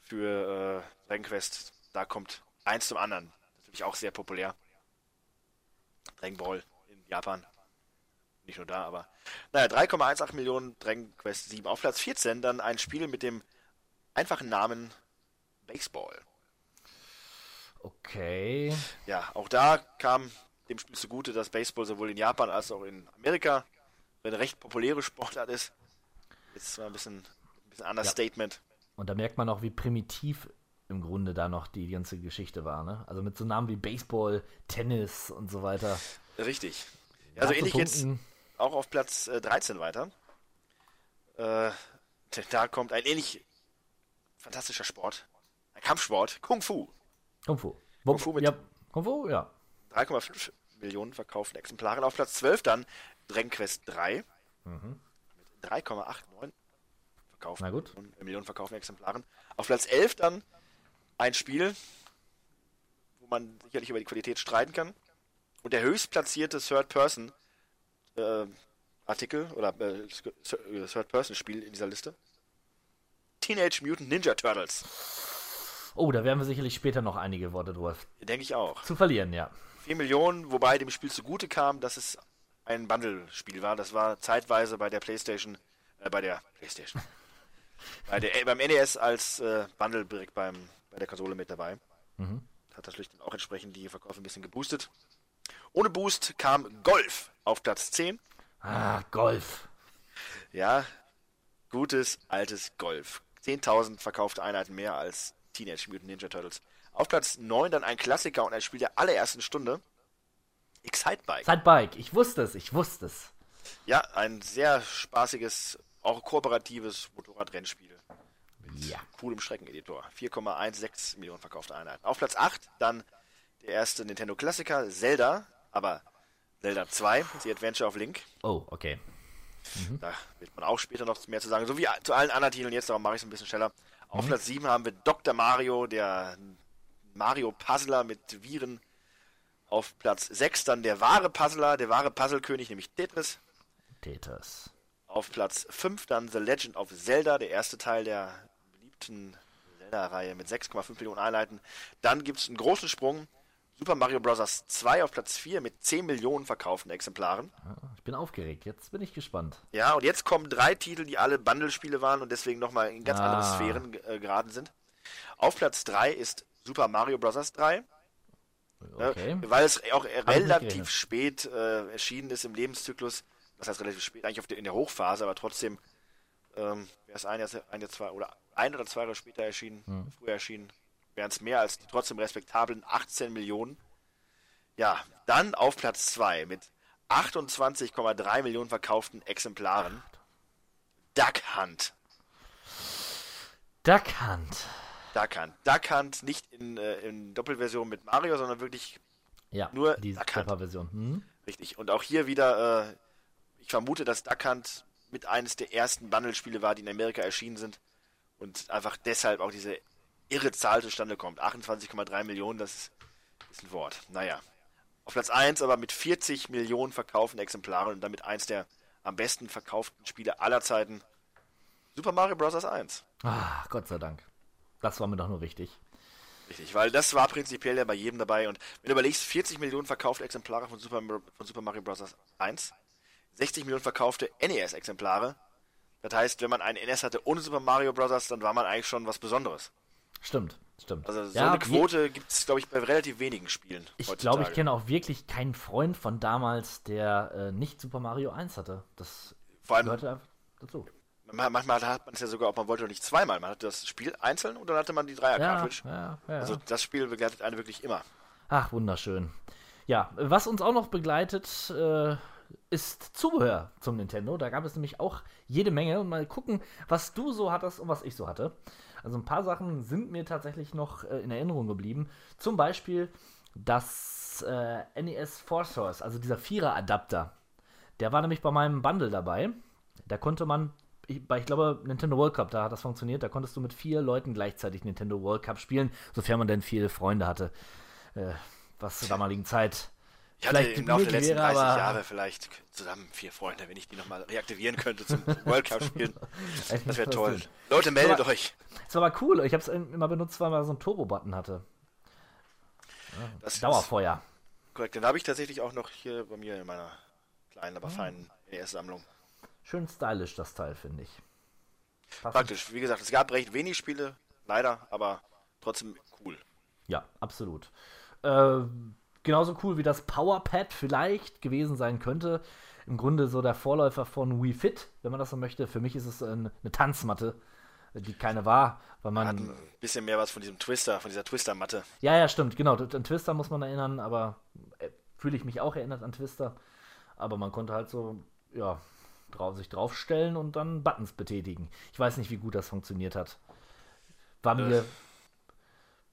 Speaker 7: für äh, Dragon Quest. Da kommt eins zum anderen. Natürlich auch sehr populär. Dragon Ball in Japan. Nicht nur da, aber. Naja, 3,18 Millionen Dragon Quest 7. Auf Platz 14 dann ein Spiel mit dem einfachen Namen Baseball.
Speaker 6: Okay.
Speaker 7: Ja, auch da kam dem Spiel zugute, dass Baseball sowohl in Japan als auch in Amerika eine recht populäre Sportart ist. Jetzt mal ein bisschen, ein bisschen Understatement.
Speaker 6: Und da merkt man auch, wie primitiv im Grunde da noch die ganze Geschichte war, ne? Also mit so Namen wie Baseball, Tennis und so weiter.
Speaker 7: Richtig. Also
Speaker 6: Ja, zu
Speaker 7: ähnlich jetzt auch auf Platz äh, 13 weiter. Äh, da kommt ein ähnlich fantastischer Sport. Ein Kampfsport. Kung Fu.
Speaker 6: Kung Fu.
Speaker 7: Kung Fu mit-
Speaker 6: ja, Kung Fu, ja.
Speaker 7: 3,5 Millionen verkauften Exemplaren. Auf Platz 12 dann Dragon Quest 3.
Speaker 6: Mhm.
Speaker 7: Mit 3,89 verkauften äh, Millionen verkauften Exemplaren. Auf Platz 11 dann ein Spiel, wo man sicherlich über die Qualität streiten kann. Und der höchstplatzierte Third-Person äh, Artikel oder äh, Third-Person-Spiel in dieser Liste. Teenage Mutant Ninja Turtles.
Speaker 6: Oh, da werden wir sicherlich später noch einige Worte drüber
Speaker 7: Denke ich auch.
Speaker 6: zu verlieren, ja.
Speaker 7: 4 Millionen, wobei dem Spiel zugute kam, dass es ein Bundle-Spiel war. Das war zeitweise bei der PlayStation, äh, bei der PlayStation, bei der, äh, beim NES als äh, Bundle direkt beim, bei der Konsole mit dabei. Hat natürlich dann auch entsprechend die Verkäufe ein bisschen geboostet. Ohne Boost kam Golf auf Platz 10.
Speaker 6: Ah, Golf.
Speaker 7: Ja, gutes, altes Golf. 10.000 verkaufte Einheiten mehr als Teenage Mutant Ninja Turtles. Auf Platz 9 dann ein Klassiker und ein Spiel der allerersten Stunde. Excitebike.
Speaker 6: Sidebike. Ich wusste es, ich wusste es.
Speaker 7: Ja, ein sehr spaßiges, auch kooperatives Motorradrennspiel.
Speaker 6: Ja.
Speaker 7: Coolem Streckeneditor. 4,16 Millionen verkaufte Einheiten. Auf Platz 8 dann der erste Nintendo Klassiker, Zelda, aber Zelda 2, The Adventure of Link.
Speaker 6: Oh, okay.
Speaker 7: Da wird man auch später noch mehr zu sagen. So wie zu allen anderen Titeln jetzt, darum mache ich es ein bisschen schneller. Auf Platz 7 haben wir Dr. Mario, der Mario Puzzler mit Viren. Auf Platz 6 dann der wahre Puzzler, der wahre Puzzlekönig, nämlich Tetris.
Speaker 6: Tetris.
Speaker 7: Auf Platz 5 dann The Legend of Zelda, der erste Teil der beliebten Zelda-Reihe mit 6,5 Millionen Einheiten. Dann gibt es einen großen Sprung. Super Mario Bros. 2 auf Platz 4 mit 10 Millionen verkauften Exemplaren.
Speaker 6: Ah, bin aufgeregt. Jetzt bin ich gespannt.
Speaker 7: Ja, und jetzt kommen drei Titel, die alle Bundle-Spiele waren und deswegen nochmal in ganz andere
Speaker 6: Ah.
Speaker 7: Sphären äh, geraten sind. Auf Platz 3 ist Super Mario Bros. 3, äh,
Speaker 6: Okay.
Speaker 7: weil es auch relativ spät äh, erschienen ist im Lebenszyklus. Das heißt relativ spät, eigentlich der, in der Hochphase, aber trotzdem ähm, wäre es ein Jahr, ein Jahr, zwei oder ein oder zwei Jahre später erschienen,
Speaker 6: Hm.
Speaker 7: früher erschienen, wären es mehr als die trotzdem respektablen 18 Millionen. Ja, dann auf Platz 2 mit 28,3 Millionen verkauften Exemplaren. Duck Hunt.
Speaker 6: Duck Hunt.
Speaker 7: Duck Hunt. Duck Hunt nicht in, äh, in Doppelversion mit Mario, sondern wirklich
Speaker 6: Ja,
Speaker 7: Nur
Speaker 6: die. Version. Hm?
Speaker 7: richtig. Und auch hier wieder, äh, ich vermute, dass Duck Hunt mit eines der ersten Bundle-Spiele war, die in Amerika erschienen sind. Und einfach deshalb auch diese irre Zahl zustande kommt. 28,3 Millionen, das ist, ist ein Wort. Naja. Auf Platz 1 aber mit 40 Millionen verkauften Exemplaren und damit eins der am besten verkauften Spiele aller Zeiten. Super Mario Bros. 1.
Speaker 6: Ah, Gott sei Dank. Das war mir doch nur wichtig.
Speaker 7: Richtig, weil das war prinzipiell ja bei jedem dabei. Und wenn du überlegst, 40 Millionen verkaufte Exemplare von Super, von Super Mario Bros. 1, 60 Millionen verkaufte NES-Exemplare. Das heißt, wenn man einen NES hatte ohne Super Mario Bros., dann war man eigentlich schon was Besonderes.
Speaker 6: Stimmt. Stimmt.
Speaker 7: Also so
Speaker 6: Ja,
Speaker 7: eine Quote gibt es, glaube ich, bei relativ wenigen Spielen.
Speaker 6: Ich glaube, ich kenne auch wirklich keinen Freund von damals, der äh, nicht Super Mario 1 hatte. Das
Speaker 7: Vor allem,
Speaker 6: gehörte einfach dazu.
Speaker 7: ma- manchmal hat man es ja sogar, ob man wollte oder nicht zweimal. Man hatte das Spiel einzeln und dann hatte man die Dreier-Cartridge.
Speaker 6: ja, ja.
Speaker 7: Also das Spiel begleitet einen wirklich immer.
Speaker 6: Ach, wunderschön. Ja, was uns auch noch begleitet, äh, ist Zubehör zum Nintendo. Da gab es nämlich auch jede Menge. Und mal gucken, was du so hattest und was ich so hatte. Also ein paar Sachen sind mir tatsächlich noch äh, in Erinnerung geblieben. Zum Beispiel das äh, NES Force Source, also dieser Vierer-Adapter. Der war nämlich bei meinem Bundle dabei. Da konnte man, ich, bei, ich glaube, Nintendo World Cup, da hat das funktioniert. Da konntest du mit vier Leuten gleichzeitig Nintendo World Cup spielen, sofern man denn viele Freunde hatte. Äh, was zur damaligen Zeit.
Speaker 7: Ich hatte
Speaker 6: vielleicht
Speaker 7: im Laufe der letzten
Speaker 6: wäre,
Speaker 7: 30
Speaker 6: aber-
Speaker 7: Jahre vielleicht zusammen vier Freunde, wenn ich die nochmal reaktivieren könnte zum World Cup spielen. Das wäre toll. Leute, meldet
Speaker 6: Aber-
Speaker 7: euch.
Speaker 6: Es war aber cool. Ich habe es immer benutzt, weil man so einen Turbo-Button hatte.
Speaker 7: Das ist
Speaker 6: Dauerfeuer.
Speaker 7: korrekt. Den habe ich tatsächlich auch noch hier bei mir in meiner kleinen, aber feinen ES-Sammlung.
Speaker 6: Schön stylisch, das Teil, finde ich. Passend.
Speaker 7: Praktisch. Wie gesagt, es gab recht wenig Spiele, leider, aber trotzdem cool.
Speaker 6: Ja, absolut. Äh, genauso cool wie das Powerpad vielleicht gewesen sein könnte. Im Grunde so der Vorläufer von Wii Fit, wenn man das so möchte. Für mich ist es ein, eine Tanzmatte, die keine war, weil
Speaker 7: Hat
Speaker 6: man.
Speaker 7: ein bisschen mehr was von diesem Twister, von dieser Twister-Matte.
Speaker 6: Ja, ja, stimmt, genau. An Twister muss man erinnern, aber äh, fühle ich mich auch erinnert an Twister. Aber man konnte halt so, ja, drauf, sich draufstellen und dann Buttons betätigen. Ich weiß nicht, wie gut das funktioniert hat. War mir,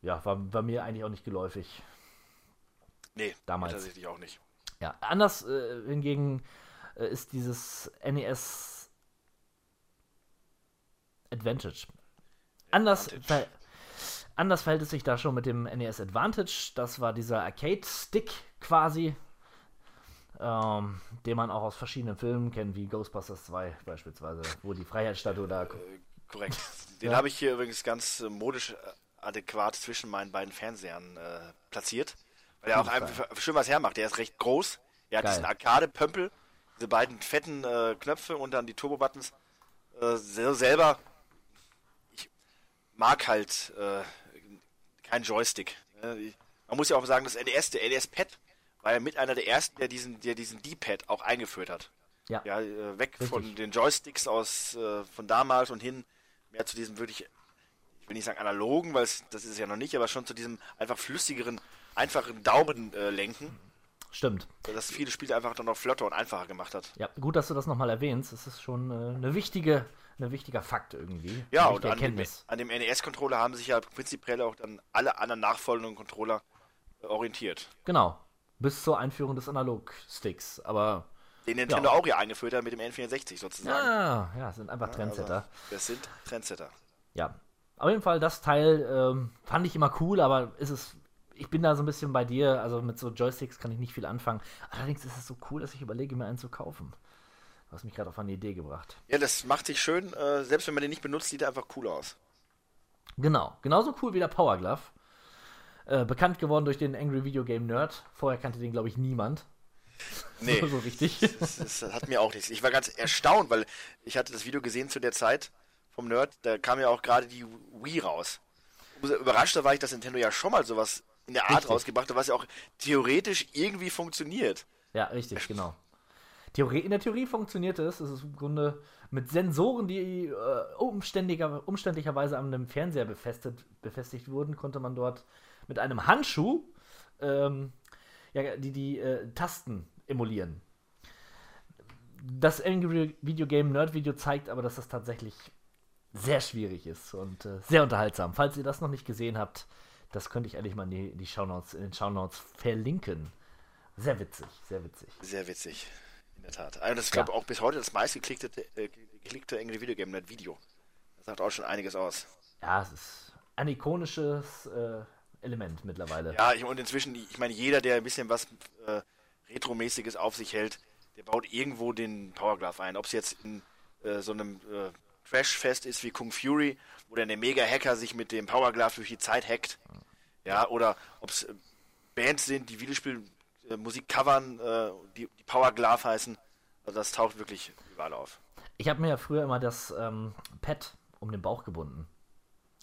Speaker 6: ja, war, war mir eigentlich auch nicht geläufig.
Speaker 7: Nee,
Speaker 6: Damals.
Speaker 7: tatsächlich auch nicht.
Speaker 6: Ja, anders äh, hingegen äh, ist dieses NES Advantage. Anders, ver anders verhält es sich da schon mit dem NES Advantage. Das war dieser Arcade-Stick quasi, ähm, den man auch aus verschiedenen Filmen kennt, wie Ghostbusters 2 beispielsweise, wo die Freiheitsstatue da.
Speaker 7: Korrekt. Den
Speaker 6: Ja.
Speaker 7: habe ich hier übrigens ganz äh, modisch äh, adäquat zwischen meinen beiden Fernsehern äh, platziert. Weil er auch einfach schön was hermacht. Der ist recht groß. Er hat
Speaker 6: Geil.
Speaker 7: diesen Arcade-Pömpel, diese beiden fetten äh, Knöpfe und dann die Turbo-Buttons. Äh, sel- selber, ich mag halt äh, keinen Joystick. ne? Ich- Man muss ja auch sagen, das NES, der NES-Pad, war ja mit einer der ersten, der diesen, der diesen D-Pad auch eingeführt hat.
Speaker 6: Ja,
Speaker 7: Ja, äh, weg
Speaker 6: Richtig.
Speaker 7: von den Joysticks aus äh, von damals und hin mehr zu diesem wirklich, ich will nicht sagen analogen, weil das ist es ja noch nicht, aber schon zu diesem einfach flüssigeren, einfachen Daumenlenken, äh, lenken,
Speaker 6: stimmt.
Speaker 7: das viele Spiele einfach dann noch flotter und einfacher gemacht hat.
Speaker 6: Ja, gut, dass du das nochmal erwähnst. Das ist schon äh, eine wichtige, eine wichtiger Fakt irgendwie.
Speaker 7: Ja, und an dem,
Speaker 6: Erkenntnis.
Speaker 7: an dem NES-Controller haben sich ja prinzipiell auch dann alle anderen nachfolgenden Controller äh, orientiert.
Speaker 6: Genau. Bis zur Einführung des Analog-Sticks. Aber
Speaker 7: Den Nintendo
Speaker 6: Ja.
Speaker 7: auch ja eingeführt hat mit dem N64 sozusagen.
Speaker 6: ja, ja, sind einfach Trendsetter.
Speaker 7: Also, das sind Trendsetter.
Speaker 6: Ja. Auf jeden Fall, das Teil ähm, fand ich immer cool, aber ist es. Ich bin da so ein bisschen bei dir, also mit so Joysticks kann ich nicht viel anfangen. Allerdings ist es so cool, dass ich überlege, mir einen zu kaufen. Du hast mich gerade auf eine Idee gebracht.
Speaker 7: Ja, das macht sich schön, äh, selbst wenn man den nicht benutzt, sieht er einfach cool aus.
Speaker 6: Genau, genauso cool wie der Power Glove. Äh, bekannt geworden durch den Angry Video Game Nerd. Vorher kannte den, glaube ich, niemand.
Speaker 7: Nee.
Speaker 6: so richtig.
Speaker 7: Das, das hat mir auch nichts. Ich war ganz erstaunt, weil ich hatte das Video gesehen zu der Zeit vom Nerd, da kam ja auch gerade die Wii raus. Überraschter war ich, dass Nintendo ja schon mal sowas in der Art
Speaker 6: Richtig.
Speaker 7: rausgebracht hat, was ja auch theoretisch irgendwie funktioniert.
Speaker 6: Ja, richtig, genau. Theorie, in der Theorie funktionierte es. Es ist im Grunde mit Sensoren, die äh, umständiger, umständlicherweise an einem Fernseher befestigt, befestigt wurden, konnte man dort mit einem Handschuh ähm, ja, die, die äh, Tasten emulieren. Das Angry Video Game Nerd Video zeigt aber, dass das tatsächlich sehr schwierig ist und äh, sehr unterhaltsam. Falls ihr das noch nicht gesehen habt, das könnte ich ehrlich mal in die, die Shownotes, in den Shownotes verlinken. Sehr witzig, sehr witzig.
Speaker 7: Sehr witzig. In der Tat. Also das ist, glaube
Speaker 6: Ja.
Speaker 7: auch bis heute das meistgeklickte äh, geklickte Angry Video Game Net Video. Das sagt auch schon einiges aus.
Speaker 6: Ja, es ist ein ikonisches äh, Element mittlerweile.
Speaker 7: Ja, ich, und inzwischen, ich meine, jeder, der ein bisschen was äh, Retromäßiges auf sich hält, der baut irgendwo den Power Glove ein. Ob es jetzt in äh, so einem äh, Trash-Fest ist wie Kung Fury, wo dann der Mega-Hacker sich mit dem Power Glove durch die Zeit hackt. Ja, oder ob es äh, Bands sind, die Videospiel äh, Musik covern, äh, die, die Power Glove heißen. Also das taucht wirklich überall auf.
Speaker 6: Ich habe mir ja früher immer das ähm, Pad um den Bauch gebunden.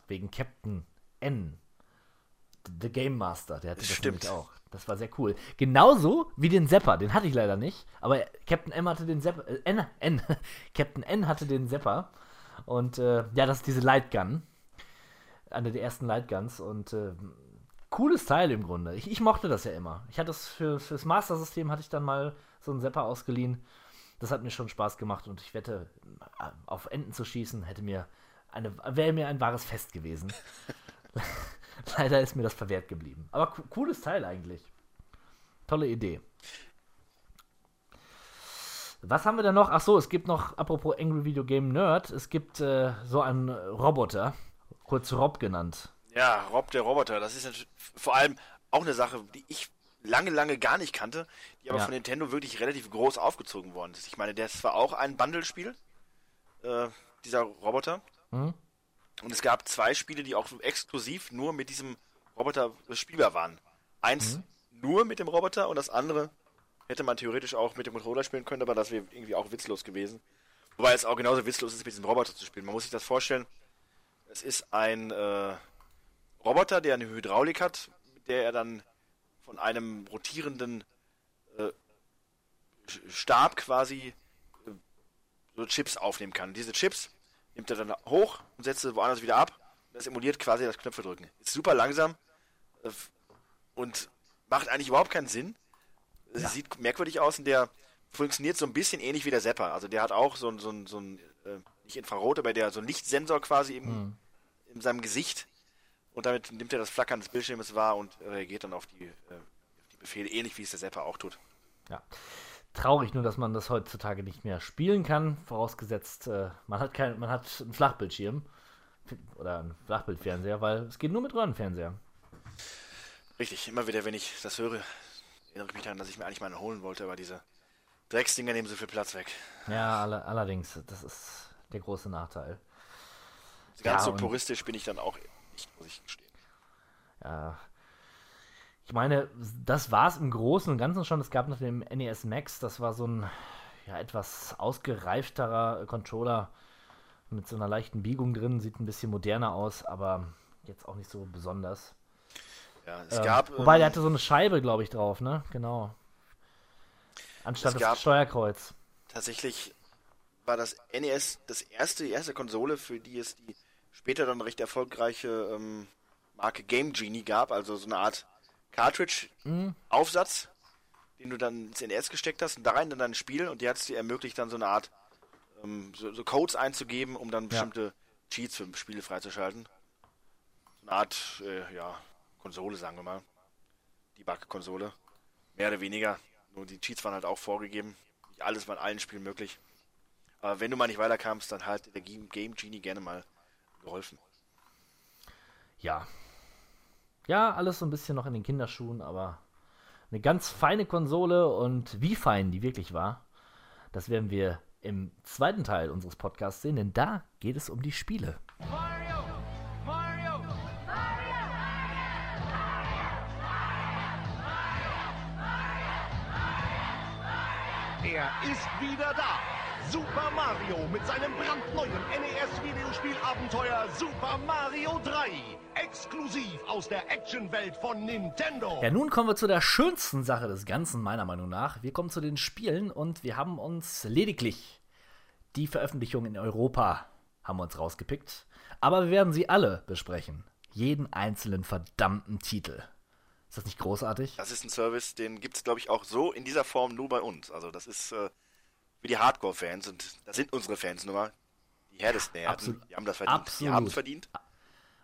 Speaker 6: Wegen Captain N. The Game Master, der hatte das,
Speaker 7: Das stimmt.
Speaker 6: auch. Das war sehr cool. Genauso wie den Zapper, den hatte ich leider nicht. Aber Captain M hatte den Zapper. Äh, N, N. Captain N hatte den Zapper. Und äh, ja, das ist diese Lightgun. Eine der ersten Lightguns. Und äh, cooles Teil im Grunde. Ich, ich mochte das ja immer. Ich hatte es für, fürs Master-System hatte ich dann mal so einen Zapper ausgeliehen. Das hat mir schon Spaß gemacht und ich wette, äh, auf Enten zu schießen hätte mir eine, wäre mir ein wahres Fest gewesen. Leider ist mir das verwehrt geblieben. Aber co- cooles Teil eigentlich. Tolle Idee. Was haben wir da noch? Ach so, es gibt noch, apropos Angry Video Game Nerd, es gibt äh, so einen Roboter, kurz Rob genannt.
Speaker 7: Ja, Rob der Roboter, das ist vor allem auch eine Sache, die ich lange, lange gar nicht kannte, die aber
Speaker 6: Ja.
Speaker 7: von Nintendo wirklich relativ groß aufgezogen worden ist. Ich meine, das war auch ein Bundle-Spiel, äh, dieser Roboter.
Speaker 6: Mhm.
Speaker 7: Und es gab zwei Spiele, die auch exklusiv nur mit diesem Roboter spielbar waren. Eins nur mit dem Roboter und das andere hätte man theoretisch auch mit dem Controller spielen können, aber das wäre irgendwie auch witzlos gewesen. Wobei es auch genauso witzlos ist, mit diesem Roboter zu spielen. Man muss sich das vorstellen, es ist ein äh, Roboter, der eine Hydraulik hat, mit der er dann von einem rotierenden äh, Stab quasi äh, so Chips aufnehmen kann. Diese Chips nimmt er dann hoch und setzt sie woanders wieder ab. Das emuliert quasi das Knöpfe drücken. Ist super langsam äh, und macht eigentlich überhaupt keinen Sinn. Es Sieht merkwürdig aus und der funktioniert so ein bisschen ähnlich wie der Zapper. Also der hat auch so ein, so ein, so ein äh, nicht Infrarot, aber der so ein Lichtsensor quasi im, in seinem Gesicht. Und damit nimmt er das Flackern des Bildschirms wahr und reagiert dann auf die, äh, auf die Befehle, ähnlich wie es der Zapper auch tut.
Speaker 6: Ja. Traurig nur, dass man das heutzutage nicht mehr spielen kann, vorausgesetzt, äh, man hat kein, man hat einen Flachbildschirm oder einen Flachbildfernseher, weil es geht nur mit Röhrenfernseher.
Speaker 7: Richtig, immer wieder, wenn ich das höre, erinnere ich mich daran, dass ich mir eigentlich mal einen holen wollte, aber diese Drecksdinger nehmen so viel Platz weg.
Speaker 6: Ja, alle, allerdings, das ist der große Nachteil.
Speaker 7: Ganz
Speaker 6: Ja,
Speaker 7: so puristisch bin ich dann auch nicht, muss ich gestehen.
Speaker 6: Ja. Ich meine, das war es im Großen und Ganzen schon. Es gab noch den NES Max, das war so ein ja, etwas ausgereifterer Controller mit so einer leichten Biegung drin, sieht ein bisschen moderner aus, aber jetzt auch nicht so besonders.
Speaker 7: Ja, es
Speaker 6: Ähm,
Speaker 7: gab.
Speaker 6: wobei, der hatte so eine Scheibe, glaube ich, drauf, ne? Genau. Anstatt
Speaker 7: Es
Speaker 6: das
Speaker 7: gab-
Speaker 6: Steuerkreuz.
Speaker 7: tatsächlich war das NES das erste, die erste Konsole, für die es die später dann recht erfolgreiche ähm, Marke Game Genie gab, also so eine Art Cartridge-Aufsatz, den du dann ins NES gesteckt hast und da rein dann dein Spiel und die hat es dir ermöglicht, dann so eine Art ähm, so, so Codes einzugeben, um dann bestimmte Cheats für Spiele freizuschalten. So eine Art, äh, ja, Konsole, sagen wir mal. Debug-Konsole. Mehr oder weniger. Nur die Cheats waren halt auch vorgegeben. Nicht alles war in allen Spielen möglich. Aber wenn du mal nicht weiterkamst, dann hat der Game Genie gerne mal geholfen.
Speaker 6: Ja. Ja, alles so ein bisschen noch in den Kinderschuhen, aber eine ganz feine Konsole und wie fein die wirklich war, das werden wir im zweiten Teil unseres Podcasts sehen, denn da geht es um die Spiele.
Speaker 1: Mario! Mario!
Speaker 4: Er ist wieder da. Super Mario mit seinem brandneuen NES-Videospielabenteuer Super Mario 3. Exklusiv aus der Actionwelt von Nintendo.
Speaker 6: Ja, nun kommen wir zu der schönsten Sache des Ganzen, meiner Meinung nach. Wir kommen zu den Spielen und wir haben uns lediglich die Veröffentlichung in Europa haben wir uns rausgepickt. Aber wir werden sie alle besprechen. Jeden einzelnen verdammten Titel. Ist das nicht großartig?
Speaker 7: Das ist ein Service, den gibt es, glaube ich, auch so in dieser Form nur bei uns. Also das ist äh, für die Hardcore-Fans und das sind unsere Fans nun mal. Die härtesten Härten.
Speaker 6: absolut.
Speaker 7: Die haben das verdient. Die
Speaker 6: Absolut.
Speaker 7: haben es verdient.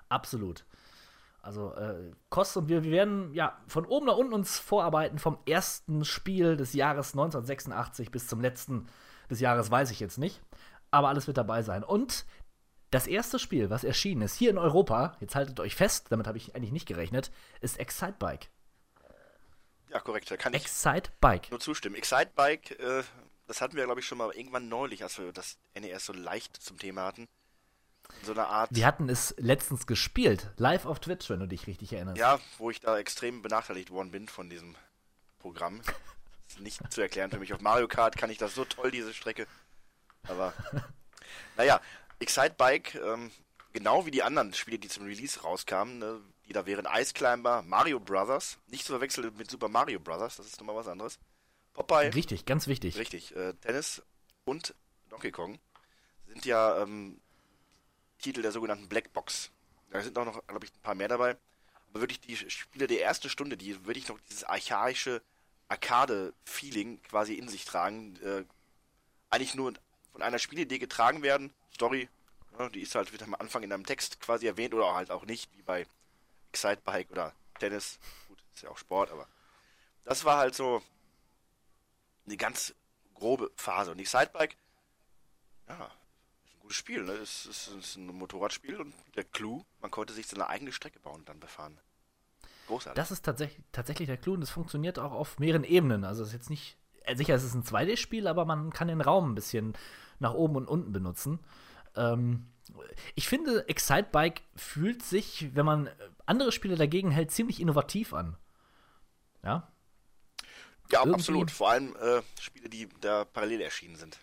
Speaker 6: Absolut. Also äh, Kost und wir, wir werden ja von oben nach unten uns vorarbeiten vom ersten Spiel des Jahres 1986 bis zum letzten des Jahres weiß ich jetzt nicht, aber alles wird dabei sein. Und das erste Spiel, was erschienen ist hier in Europa, jetzt haltet euch fest, damit habe ich eigentlich nicht gerechnet, ist Excite Bike.
Speaker 7: Ja, korrekt. Da kann ich
Speaker 6: Excite Bike.
Speaker 7: nur zustimmen. Excite Bike, äh, das hatten wir, glaube ich, schon mal irgendwann neulich, als wir das NES so leicht zum Thema hatten. So eine Art.
Speaker 6: Wir hatten es letztens gespielt, live auf Twitch, wenn du dich richtig erinnerst.
Speaker 7: Ja, wo ich da extrem benachteiligt worden bin von diesem Programm. ist nicht zu erklären für mich. Auf Mario Kart kann ich das so toll, diese Strecke. Aber, naja, Excite Bike, ähm, genau wie die anderen Spiele, die zum Release rauskamen, ne, die da wären Ice Climber, Mario Brothers, nicht zu verwechseln mit Super Mario Brothers, das ist nochmal was anderes. Popeye,
Speaker 6: Richtig, ganz wichtig.
Speaker 7: richtig, äh, Tennis und Donkey Kong sind ja ähm, Titel der sogenannten Black Box. Da sind auch noch, glaube ich, ein paar mehr dabei. Aber wirklich die Spiele der ersten Stunde, die wirklich noch dieses archaische Arcade-Feeling quasi in sich tragen, äh, eigentlich nur von einer Spielidee getragen werden. Story, ja, die ist halt wird am Anfang in einem Text quasi erwähnt oder halt auch nicht, wie bei Excitebike oder Tennis. Gut, ist ja auch Sport, aber das war halt so eine ganz grobe Phase. Und die Sidebike, ja, ist ein gutes Spiel. Ne? Es ist, ist ein Motorradspiel und der Clou, man konnte sich seine eigene Strecke bauen und dann befahren. Großartig.
Speaker 6: Das ist tatsächlich, tatsächlich der Clou und es funktioniert auch auf mehreren Ebenen. Also es ist jetzt nicht, äh, sicher, es ist ein 2D-Spiel, aber man kann den Raum ein bisschen nach oben und unten benutzen. Ähm, ich finde, Excitebike fühlt sich, wenn man äh, andere Spiele dagegen hält, ziemlich innovativ an. Ja,
Speaker 7: ja,
Speaker 6: irgendwie-
Speaker 7: absolut. Vor allem äh, Spiele, die da parallel erschienen sind.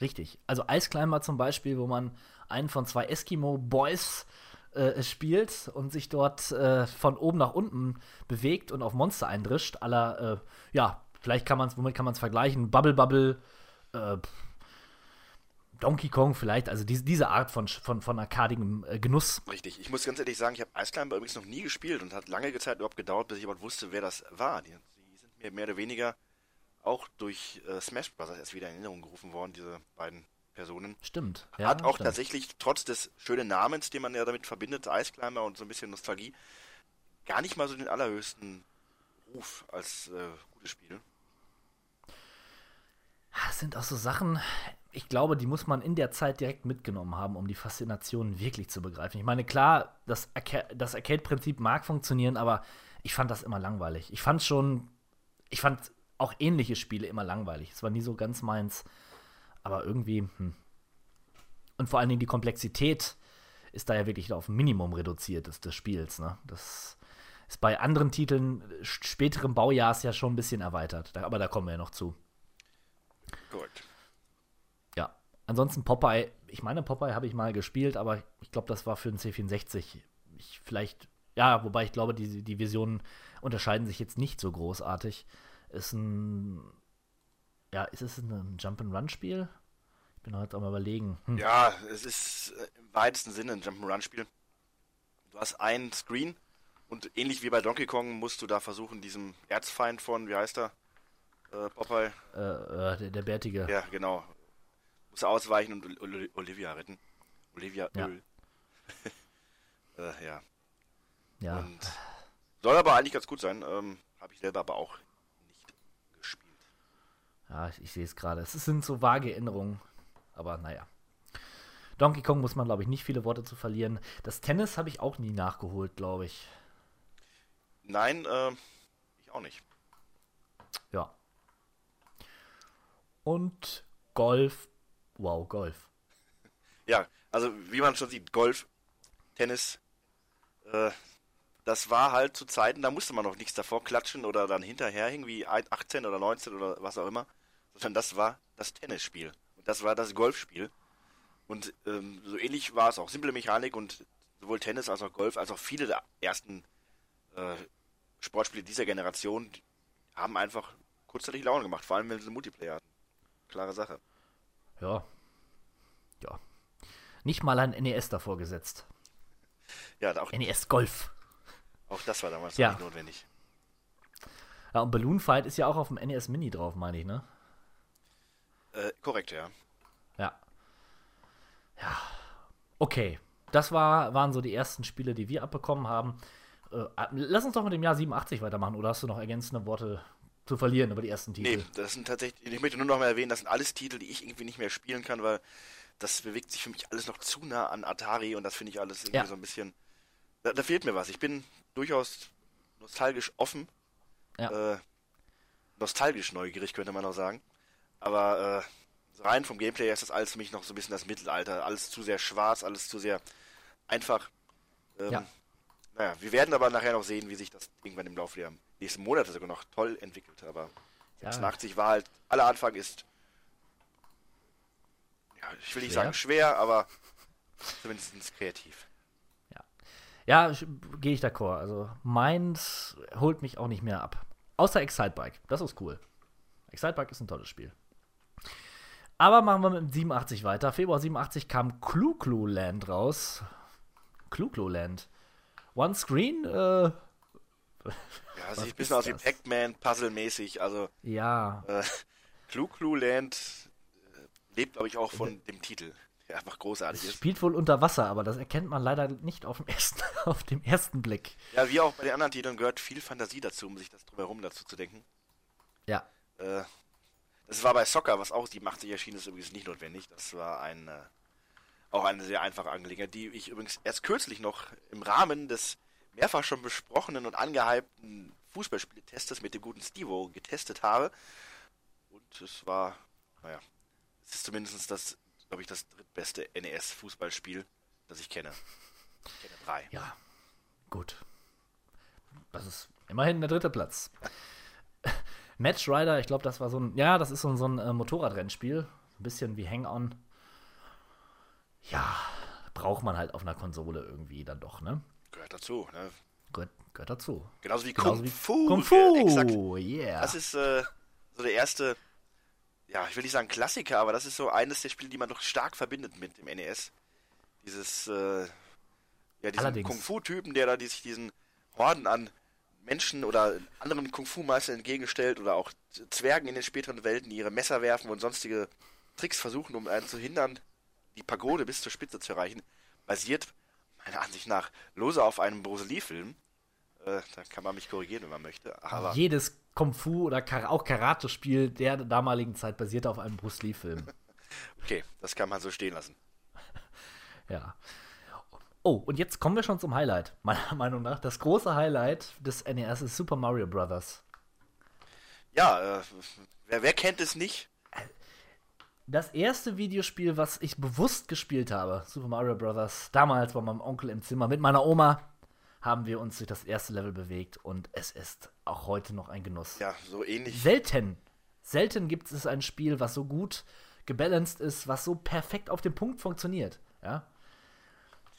Speaker 6: Richtig. Also Ice Climber zum Beispiel, wo man einen von zwei Eskimo-Boys äh, spielt und sich dort äh, von oben nach unten bewegt und auf Monster eindrischt. Aller, äh, ja, vielleicht kann man es, womit kann man es vergleichen? Bubble Bubble, äh, Donkey Kong vielleicht, also diese, diese Art von, von, von arkadigem äh, Genuss.
Speaker 7: Richtig. Ich muss ganz ehrlich sagen, ich habe Ice Climber übrigens noch nie gespielt und hat lange Zeit überhaupt gedauert, bis ich überhaupt wusste, wer das war. Die, mir mehr oder weniger auch durch äh, Smash Bros. erst wieder in Erinnerung gerufen worden, diese beiden Personen.
Speaker 6: Stimmt.
Speaker 7: Hat auch
Speaker 6: stimmt.
Speaker 7: tatsächlich, trotz des schönen Namens, den man ja damit verbindet, Ice Climber und so ein bisschen Nostalgie, gar nicht mal so den allerhöchsten Ruf als äh, gutes Spiel.
Speaker 6: Das sind auch so Sachen, ich glaube, die muss man in der Zeit direkt mitgenommen haben, um die Faszination wirklich zu begreifen. Ich meine, klar, das, Arca das Arcade-Prinzip mag funktionieren, aber ich fand das immer langweilig. Ich fand schon, ich fand auch ähnliche Spiele immer langweilig. Es war nie so ganz meins, aber irgendwie, hm. Und vor allen Dingen die Komplexität ist da ja wirklich auf ein Minimum reduziert des, des Spiels. Ne? Das ist bei anderen Titeln späteren Baujahrs ja schon ein bisschen erweitert. Da, aber da kommen wir ja noch zu.
Speaker 7: Korrekt.
Speaker 6: Ja, ansonsten Popeye, ich meine, Popeye habe ich mal gespielt, aber ich glaube, das war für den C64. Ich vielleicht, ja, wobei ich glaube, die, die Visionen unterscheiden sich jetzt nicht so großartig. Ist ein, ja, ist es ein Jump-and-Run-Spiel? Ich bin heute am überlegen. Hm.
Speaker 7: Ja, es ist äh, im weitesten Sinne ein Jump'n'Run-Spiel. Du hast einen Screen und ähnlich wie bei Donkey Kong musst du da versuchen, diesem Erzfeind von, wie heißt er? Äh, Popeye?
Speaker 6: Äh, äh, der, der Bärtige.
Speaker 7: Ja, genau. Muss ausweichen und Ol- Olivia retten. Olivia
Speaker 6: Ja.
Speaker 7: Öl. äh, ja.
Speaker 6: Ja.
Speaker 7: Und soll aber eigentlich ganz gut sein. Ähm, Habe ich selber aber auch nicht gespielt.
Speaker 6: Ja, ich, ich sehe es gerade. Es sind so vage Erinnerungen. Aber naja. Donkey Kong muss man, glaube ich, nicht viele Worte zu verlieren. Das Tennis habe ich auch nie nachgeholt, glaube ich.
Speaker 7: Nein, äh, ich auch nicht.
Speaker 6: Ja. Und Golf. Wow, Golf.
Speaker 7: Ja, also wie man schon sieht, Golf, Tennis, äh, das war halt zu Zeiten, da musste man noch nichts davor klatschen oder dann hinterher irgendwie ein- 18 oder 19 oder was auch immer, sondern das war das Tennisspiel. Und das war das Golfspiel. Und ähm, so ähnlich war es auch. Simple Mechanik und sowohl Tennis als auch Golf, als auch viele der ersten äh, Sportspiele dieser Generation die haben einfach kurzzeitig Laune gemacht, vor allem wenn sie Multiplayer hatten. Klare Sache.
Speaker 6: Ja. Ja. Nicht mal ein NES davor gesetzt.
Speaker 7: Ja, auch,
Speaker 6: NES Golf.
Speaker 7: Auch das war damals
Speaker 6: Ja.
Speaker 7: nicht notwendig.
Speaker 6: Ja, und Balloon Fight ist ja auch auf dem NES Mini drauf, meine ich, ne?
Speaker 7: Äh, korrekt, ja.
Speaker 6: Ja. Ja. Okay. Das war, waren so die ersten Spiele, die wir abbekommen haben. Äh, lass uns doch mit dem Jahr 87 weitermachen, oder hast du noch ergänzende Worte zu verlieren über die ersten Titel?
Speaker 7: Nee, das sind tatsächlich, ich möchte nur noch mal erwähnen, das sind alles Titel, die ich irgendwie nicht mehr spielen kann, weil das bewegt sich für mich alles noch zu nah an Atari und das finde ich alles irgendwie
Speaker 6: Ja.
Speaker 7: so ein bisschen. Da, da fehlt mir was. Ich bin durchaus nostalgisch offen.
Speaker 6: Ja.
Speaker 7: Äh, nostalgisch neugierig, könnte man auch sagen. Aber äh, rein vom Gameplay ist das alles für mich noch so ein bisschen das Mittelalter. Alles zu sehr schwarz, alles zu sehr einfach. Ähm,
Speaker 6: Ja.
Speaker 7: Naja, wir werden aber nachher noch sehen, wie sich das irgendwann im Laufe der nächsten Monate sogar noch toll entwickelt. Aber
Speaker 6: Ja.
Speaker 7: 86 war halt, aller Anfang ist, ja, ich will nicht
Speaker 6: Schwer?
Speaker 7: sagen schwer, aber zumindest kreativ.
Speaker 6: Ja, gehe ich d'accord. Also meins holt mich auch nicht mehr ab. Außer Excitebike. Das ist cool. Excitebike ist ein tolles Spiel. Aber machen wir mit dem 87 weiter. Februar 87 kam Clu Land raus. Clu Land. One Screen? Äh,
Speaker 7: Ja, sieht ein bisschen aus wie? Pac-Man, Puzzle-mäßig. Also,
Speaker 6: ja.
Speaker 7: äh, Clue Land äh, lebt, glaube ich, auch von dem Titel, der einfach großartig
Speaker 6: Es
Speaker 7: ist.
Speaker 6: spielt wohl unter Wasser, aber das erkennt man leider nicht auf dem ersten, auf dem ersten Blick.
Speaker 7: Ja, wie auch bei den anderen Titeln gehört viel Fantasie dazu, um sich das drumherum dazu zu denken.
Speaker 6: Ja.
Speaker 7: Äh, das war bei Soccer, was auch 87 erschienen ist, übrigens nicht notwendig. Das war ein, äh, auch eine sehr einfache Angelegenheit, die ich übrigens erst kürzlich noch im Rahmen des mehrfach schon besprochenen und angehypten Fußballspieltestes mit dem guten Stevo getestet habe. Und es war, naja, es ist zumindest das, glaube ich, das drittbeste NES-Fußballspiel, das ich kenne. Ich kenne drei.
Speaker 6: Ja. Gut. Das ist immerhin der dritte Platz. Match Rider, ich glaube, das war so ein, ja, das ist so ein, so ein äh, Motorradrennspiel. Ein bisschen wie Hang-On. Ja, braucht man halt auf einer Konsole irgendwie dann doch, ne?
Speaker 7: Gehört dazu, ne?
Speaker 6: Gehört, gehört dazu.
Speaker 7: Genauso wie
Speaker 6: Genauso
Speaker 7: Kung
Speaker 6: wie
Speaker 7: Fu.
Speaker 6: Kung
Speaker 7: Ja, Exakt.
Speaker 6: Fu, yeah.
Speaker 7: Das ist äh, so der erste, ja, ich will nicht sagen Klassiker, aber das ist so eines der Spiele, die man doch stark verbindet mit dem NES. Dieses, äh, ja, diesen. Kung-Fu-Typen, der da die sich diesen Horden an Menschen oder anderen Kung-Fu-Meistern entgegenstellt oder auch Zwergen in den späteren Welten, die ihre Messer werfen und sonstige Tricks versuchen, um einen zu hindern, die Pagode bis zur Spitze zu erreichen, basiert meiner Ansicht nach lose auf einem Bruce Lee-Film. Äh, da kann man mich korrigieren, wenn man möchte. Aber
Speaker 6: Jedes Kung Fu oder Kar auch Karate-Spiel der damaligen Zeit basierte auf einem Bruce Lee-Film.
Speaker 7: okay, das kann man so stehen lassen.
Speaker 6: Ja. Oh, und jetzt kommen wir schon zum Highlight. Meiner Meinung nach, das große Highlight des NES ist Super Mario Bros.
Speaker 7: Ja, äh, wer, wer kennt es nicht?
Speaker 6: Das erste Videospiel, was ich bewusst gespielt habe, Super Mario Bros., damals bei meinem Onkel im Zimmer mit meiner Oma, haben wir uns durch das erste Level bewegt und es ist auch heute noch ein Genuss.
Speaker 7: Ja, so ähnlich.
Speaker 6: Selten, selten gibt es ein Spiel, was so gut gebalanced ist, was so perfekt auf dem Punkt funktioniert. Ja?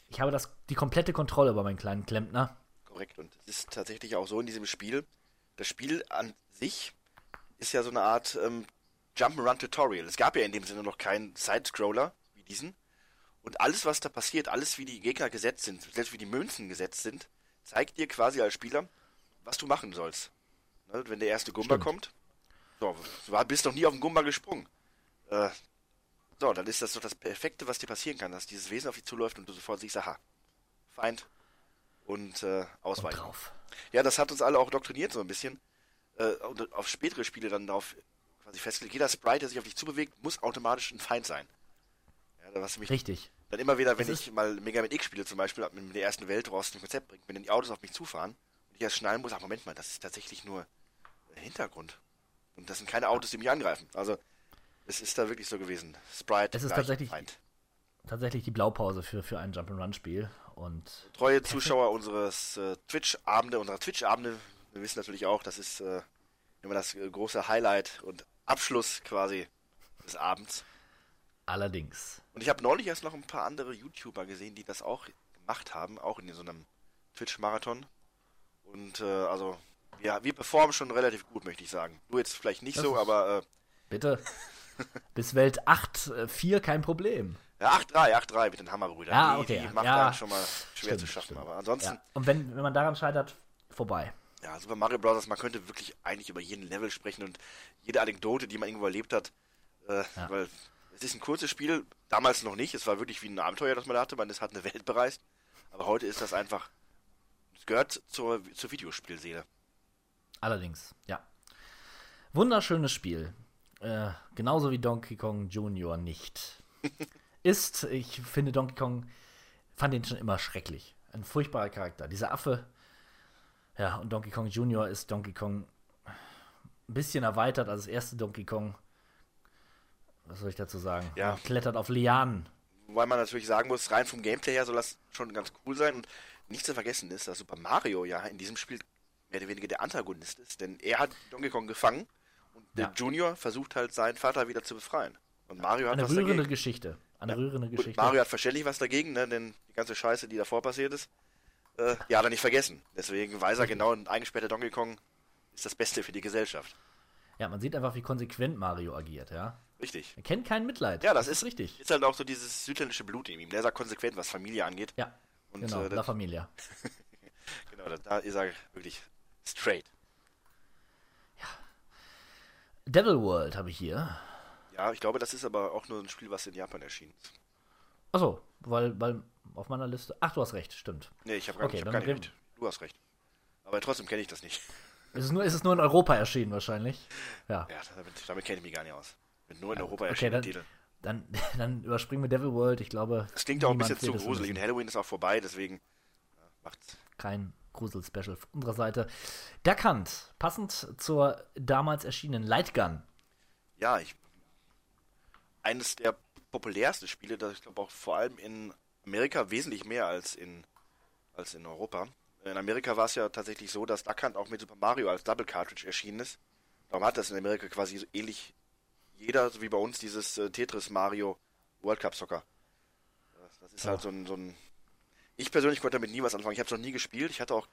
Speaker 6: Ich habe das, die komplette Kontrolle über meinen kleinen Klempner.
Speaker 7: Korrekt. Und es ist tatsächlich auch so in diesem Spiel. Das Spiel an sich ist ja so eine Art ähm, Jump'n'Run-Tutorial. Es gab ja in dem Sinne noch keinen Side-Scroller wie diesen. Und alles, was da passiert, alles, wie die Gegner gesetzt sind, selbst wie die Münzen gesetzt sind, zeigt dir quasi als Spieler, was du machen sollst. Ne, wenn der erste Gumba
Speaker 6: Stimmt.
Speaker 7: kommt, so, du bist noch nie auf den Gumba gesprungen. Äh, so, dann ist das doch das Perfekte, was dir passieren kann, dass dieses Wesen auf dich zuläuft und du sofort siehst, aha, Feind und äh,
Speaker 6: Und
Speaker 7: ausweichen.
Speaker 6: drauf.
Speaker 7: Ja, das hat uns alle auch doktriniert so ein bisschen. Äh, und auf spätere Spiele dann darauf quasi festgelegt, jeder Sprite, der sich auf dich zubewegt, muss automatisch ein Feind sein. Ja, was mich
Speaker 6: Richtig.
Speaker 7: Dann immer wieder, wenn ich mal Mega Man X spiele zum Beispiel, mit der ersten Welt raus ein Konzept bringt, wenn dann die Autos auf mich zufahren und ich erst schnallen muss, ach Moment mal, das ist tatsächlich nur der Hintergrund. Und das sind keine Autos, die mich angreifen. Also, es ist da wirklich so gewesen. Sprite
Speaker 6: Es ist tatsächlich-
Speaker 7: Feind.
Speaker 6: Tatsächlich die Blaupause für, für ein Jump'n'Run-Spiel. Und
Speaker 7: Treue Zuschauer unseres äh, Twitch-Abende, unserer Twitch-Abende, wir wissen natürlich auch, das ist äh, immer das äh, große Highlight und Abschluss quasi des Abends.
Speaker 6: Allerdings.
Speaker 7: Und ich habe neulich erst noch ein paar andere YouTuber gesehen, die das auch gemacht haben, auch in so einem Twitch-Marathon. Und äh, also, ja, wir performen schon relativ gut, möchte ich sagen. Du jetzt vielleicht nicht
Speaker 6: Das
Speaker 7: so, aber äh,
Speaker 6: Bitte. Bis Welt 8, äh, 4 kein Problem.
Speaker 7: ja, 8-3, 8-3 mit den Hammerbrüdern.
Speaker 6: Ja,
Speaker 7: die,
Speaker 6: okay,
Speaker 7: die
Speaker 6: ja.
Speaker 7: macht
Speaker 6: Ja,
Speaker 7: dann schon mal schwer
Speaker 6: stimmt,
Speaker 7: zu schaffen.
Speaker 6: stimmt.
Speaker 7: Aber ansonsten,
Speaker 6: Ja. Und wenn, wenn man daran scheitert, vorbei.
Speaker 7: Ja, Super Mario Bros., man könnte wirklich eigentlich über jeden Level sprechen und jede Anekdote, die man irgendwo erlebt hat, äh,
Speaker 6: Ja.
Speaker 7: weil es ist ein kurzes Spiel, damals noch nicht, es war wirklich wie ein Abenteuer, das man da hatte, man ist- hat eine Welt bereist, aber heute ist das einfach, es gehört zur, zur Videospielseele.
Speaker 6: Allerdings, ja. Wunderschönes Spiel. Äh, genauso wie Donkey Kong Jr. nicht. Ist, ich finde Donkey Kong, fand ihn schon immer schrecklich. Ein furchtbarer Charakter. Dieser Affe. Ja, und Donkey Kong Jr. ist Donkey Kong ein bisschen erweitert als das erste Donkey Kong. Was soll ich dazu sagen?
Speaker 7: Ja.
Speaker 6: Klettert auf Lianen.
Speaker 7: Wobei man natürlich sagen muss, rein vom Gameplay her soll das schon ganz cool sein und nicht zu vergessen ist, dass Super Mario ja in diesem Spiel mehr oder weniger der Antagonist ist, denn er hat Donkey Kong gefangen und der
Speaker 6: Ja.
Speaker 7: Junior versucht halt seinen Vater wieder zu befreien. Und Mario hat
Speaker 6: Eine
Speaker 7: was
Speaker 6: rührende
Speaker 7: dagegen.
Speaker 6: Geschichte. Eine rührende
Speaker 7: Gut,
Speaker 6: Geschichte.
Speaker 7: Mario hat verständlich was dagegen, ne, denn die ganze Scheiße, die davor passiert ist. äh, ja, hat er nicht vergessen. Deswegen weiß er genau, ein eingesperrter Donkey Kong ist das Beste für die Gesellschaft.
Speaker 6: Ja, man sieht einfach, wie konsequent Mario agiert, ja.
Speaker 7: Richtig.
Speaker 6: Er kennt kein Mitleid.
Speaker 7: Ja, das ist
Speaker 6: richtig.
Speaker 7: Ist halt auch so dieses südländische Blut in ihm. Der ist auch konsequent, was Familie angeht.
Speaker 6: Ja,
Speaker 7: Und,
Speaker 6: genau,
Speaker 7: äh,
Speaker 6: La
Speaker 7: das-
Speaker 6: Familia.
Speaker 7: Genau, da, da ist er wirklich straight.
Speaker 6: Devil World habe ich hier.
Speaker 7: Ja, ich glaube, das ist aber auch nur ein Spiel, was in Japan erschienen ist.
Speaker 6: Achso, weil, weil auf meiner Liste. Ach, du hast recht, stimmt.
Speaker 7: Nee, ich habe gar,
Speaker 6: Okay,
Speaker 7: ich hab gar nicht recht. Du hast recht. Aber trotzdem kenne ich das nicht.
Speaker 6: Es ist nur, es ist nur in Europa erschienen, wahrscheinlich. Ja.
Speaker 7: Ja, damit, damit kenne ich mich gar nicht aus. Mit nur in Europa
Speaker 6: Okay, dann,
Speaker 7: Titel.
Speaker 6: dann, dann überspringen wir Devil World. Ich glaube.
Speaker 7: Das klingt auch ein bisschen zu gruselig. Und. Halloween ist auch vorbei, deswegen macht's.
Speaker 6: Kein Grusel-Special von unserer Seite. Der Kant, passend zur damals erschienenen Lightgun.
Speaker 7: Ja, ich. Eines der populärsten Spiele, das ich glaube auch vor allem in Amerika wesentlich mehr als in, als in Europa. In Amerika war es ja tatsächlich so, dass Duck Hunt auch mit Super Mario als Double Cartridge erschienen ist. Darum hat das in Amerika quasi so ähnlich jeder, so wie bei uns, dieses äh, Tetris Mario World Cup Soccer. Das, das ist halt so ein, so ein. Ich persönlich konnte damit nie was anfangen. Ich habe es noch nie gespielt. Ich hatte auch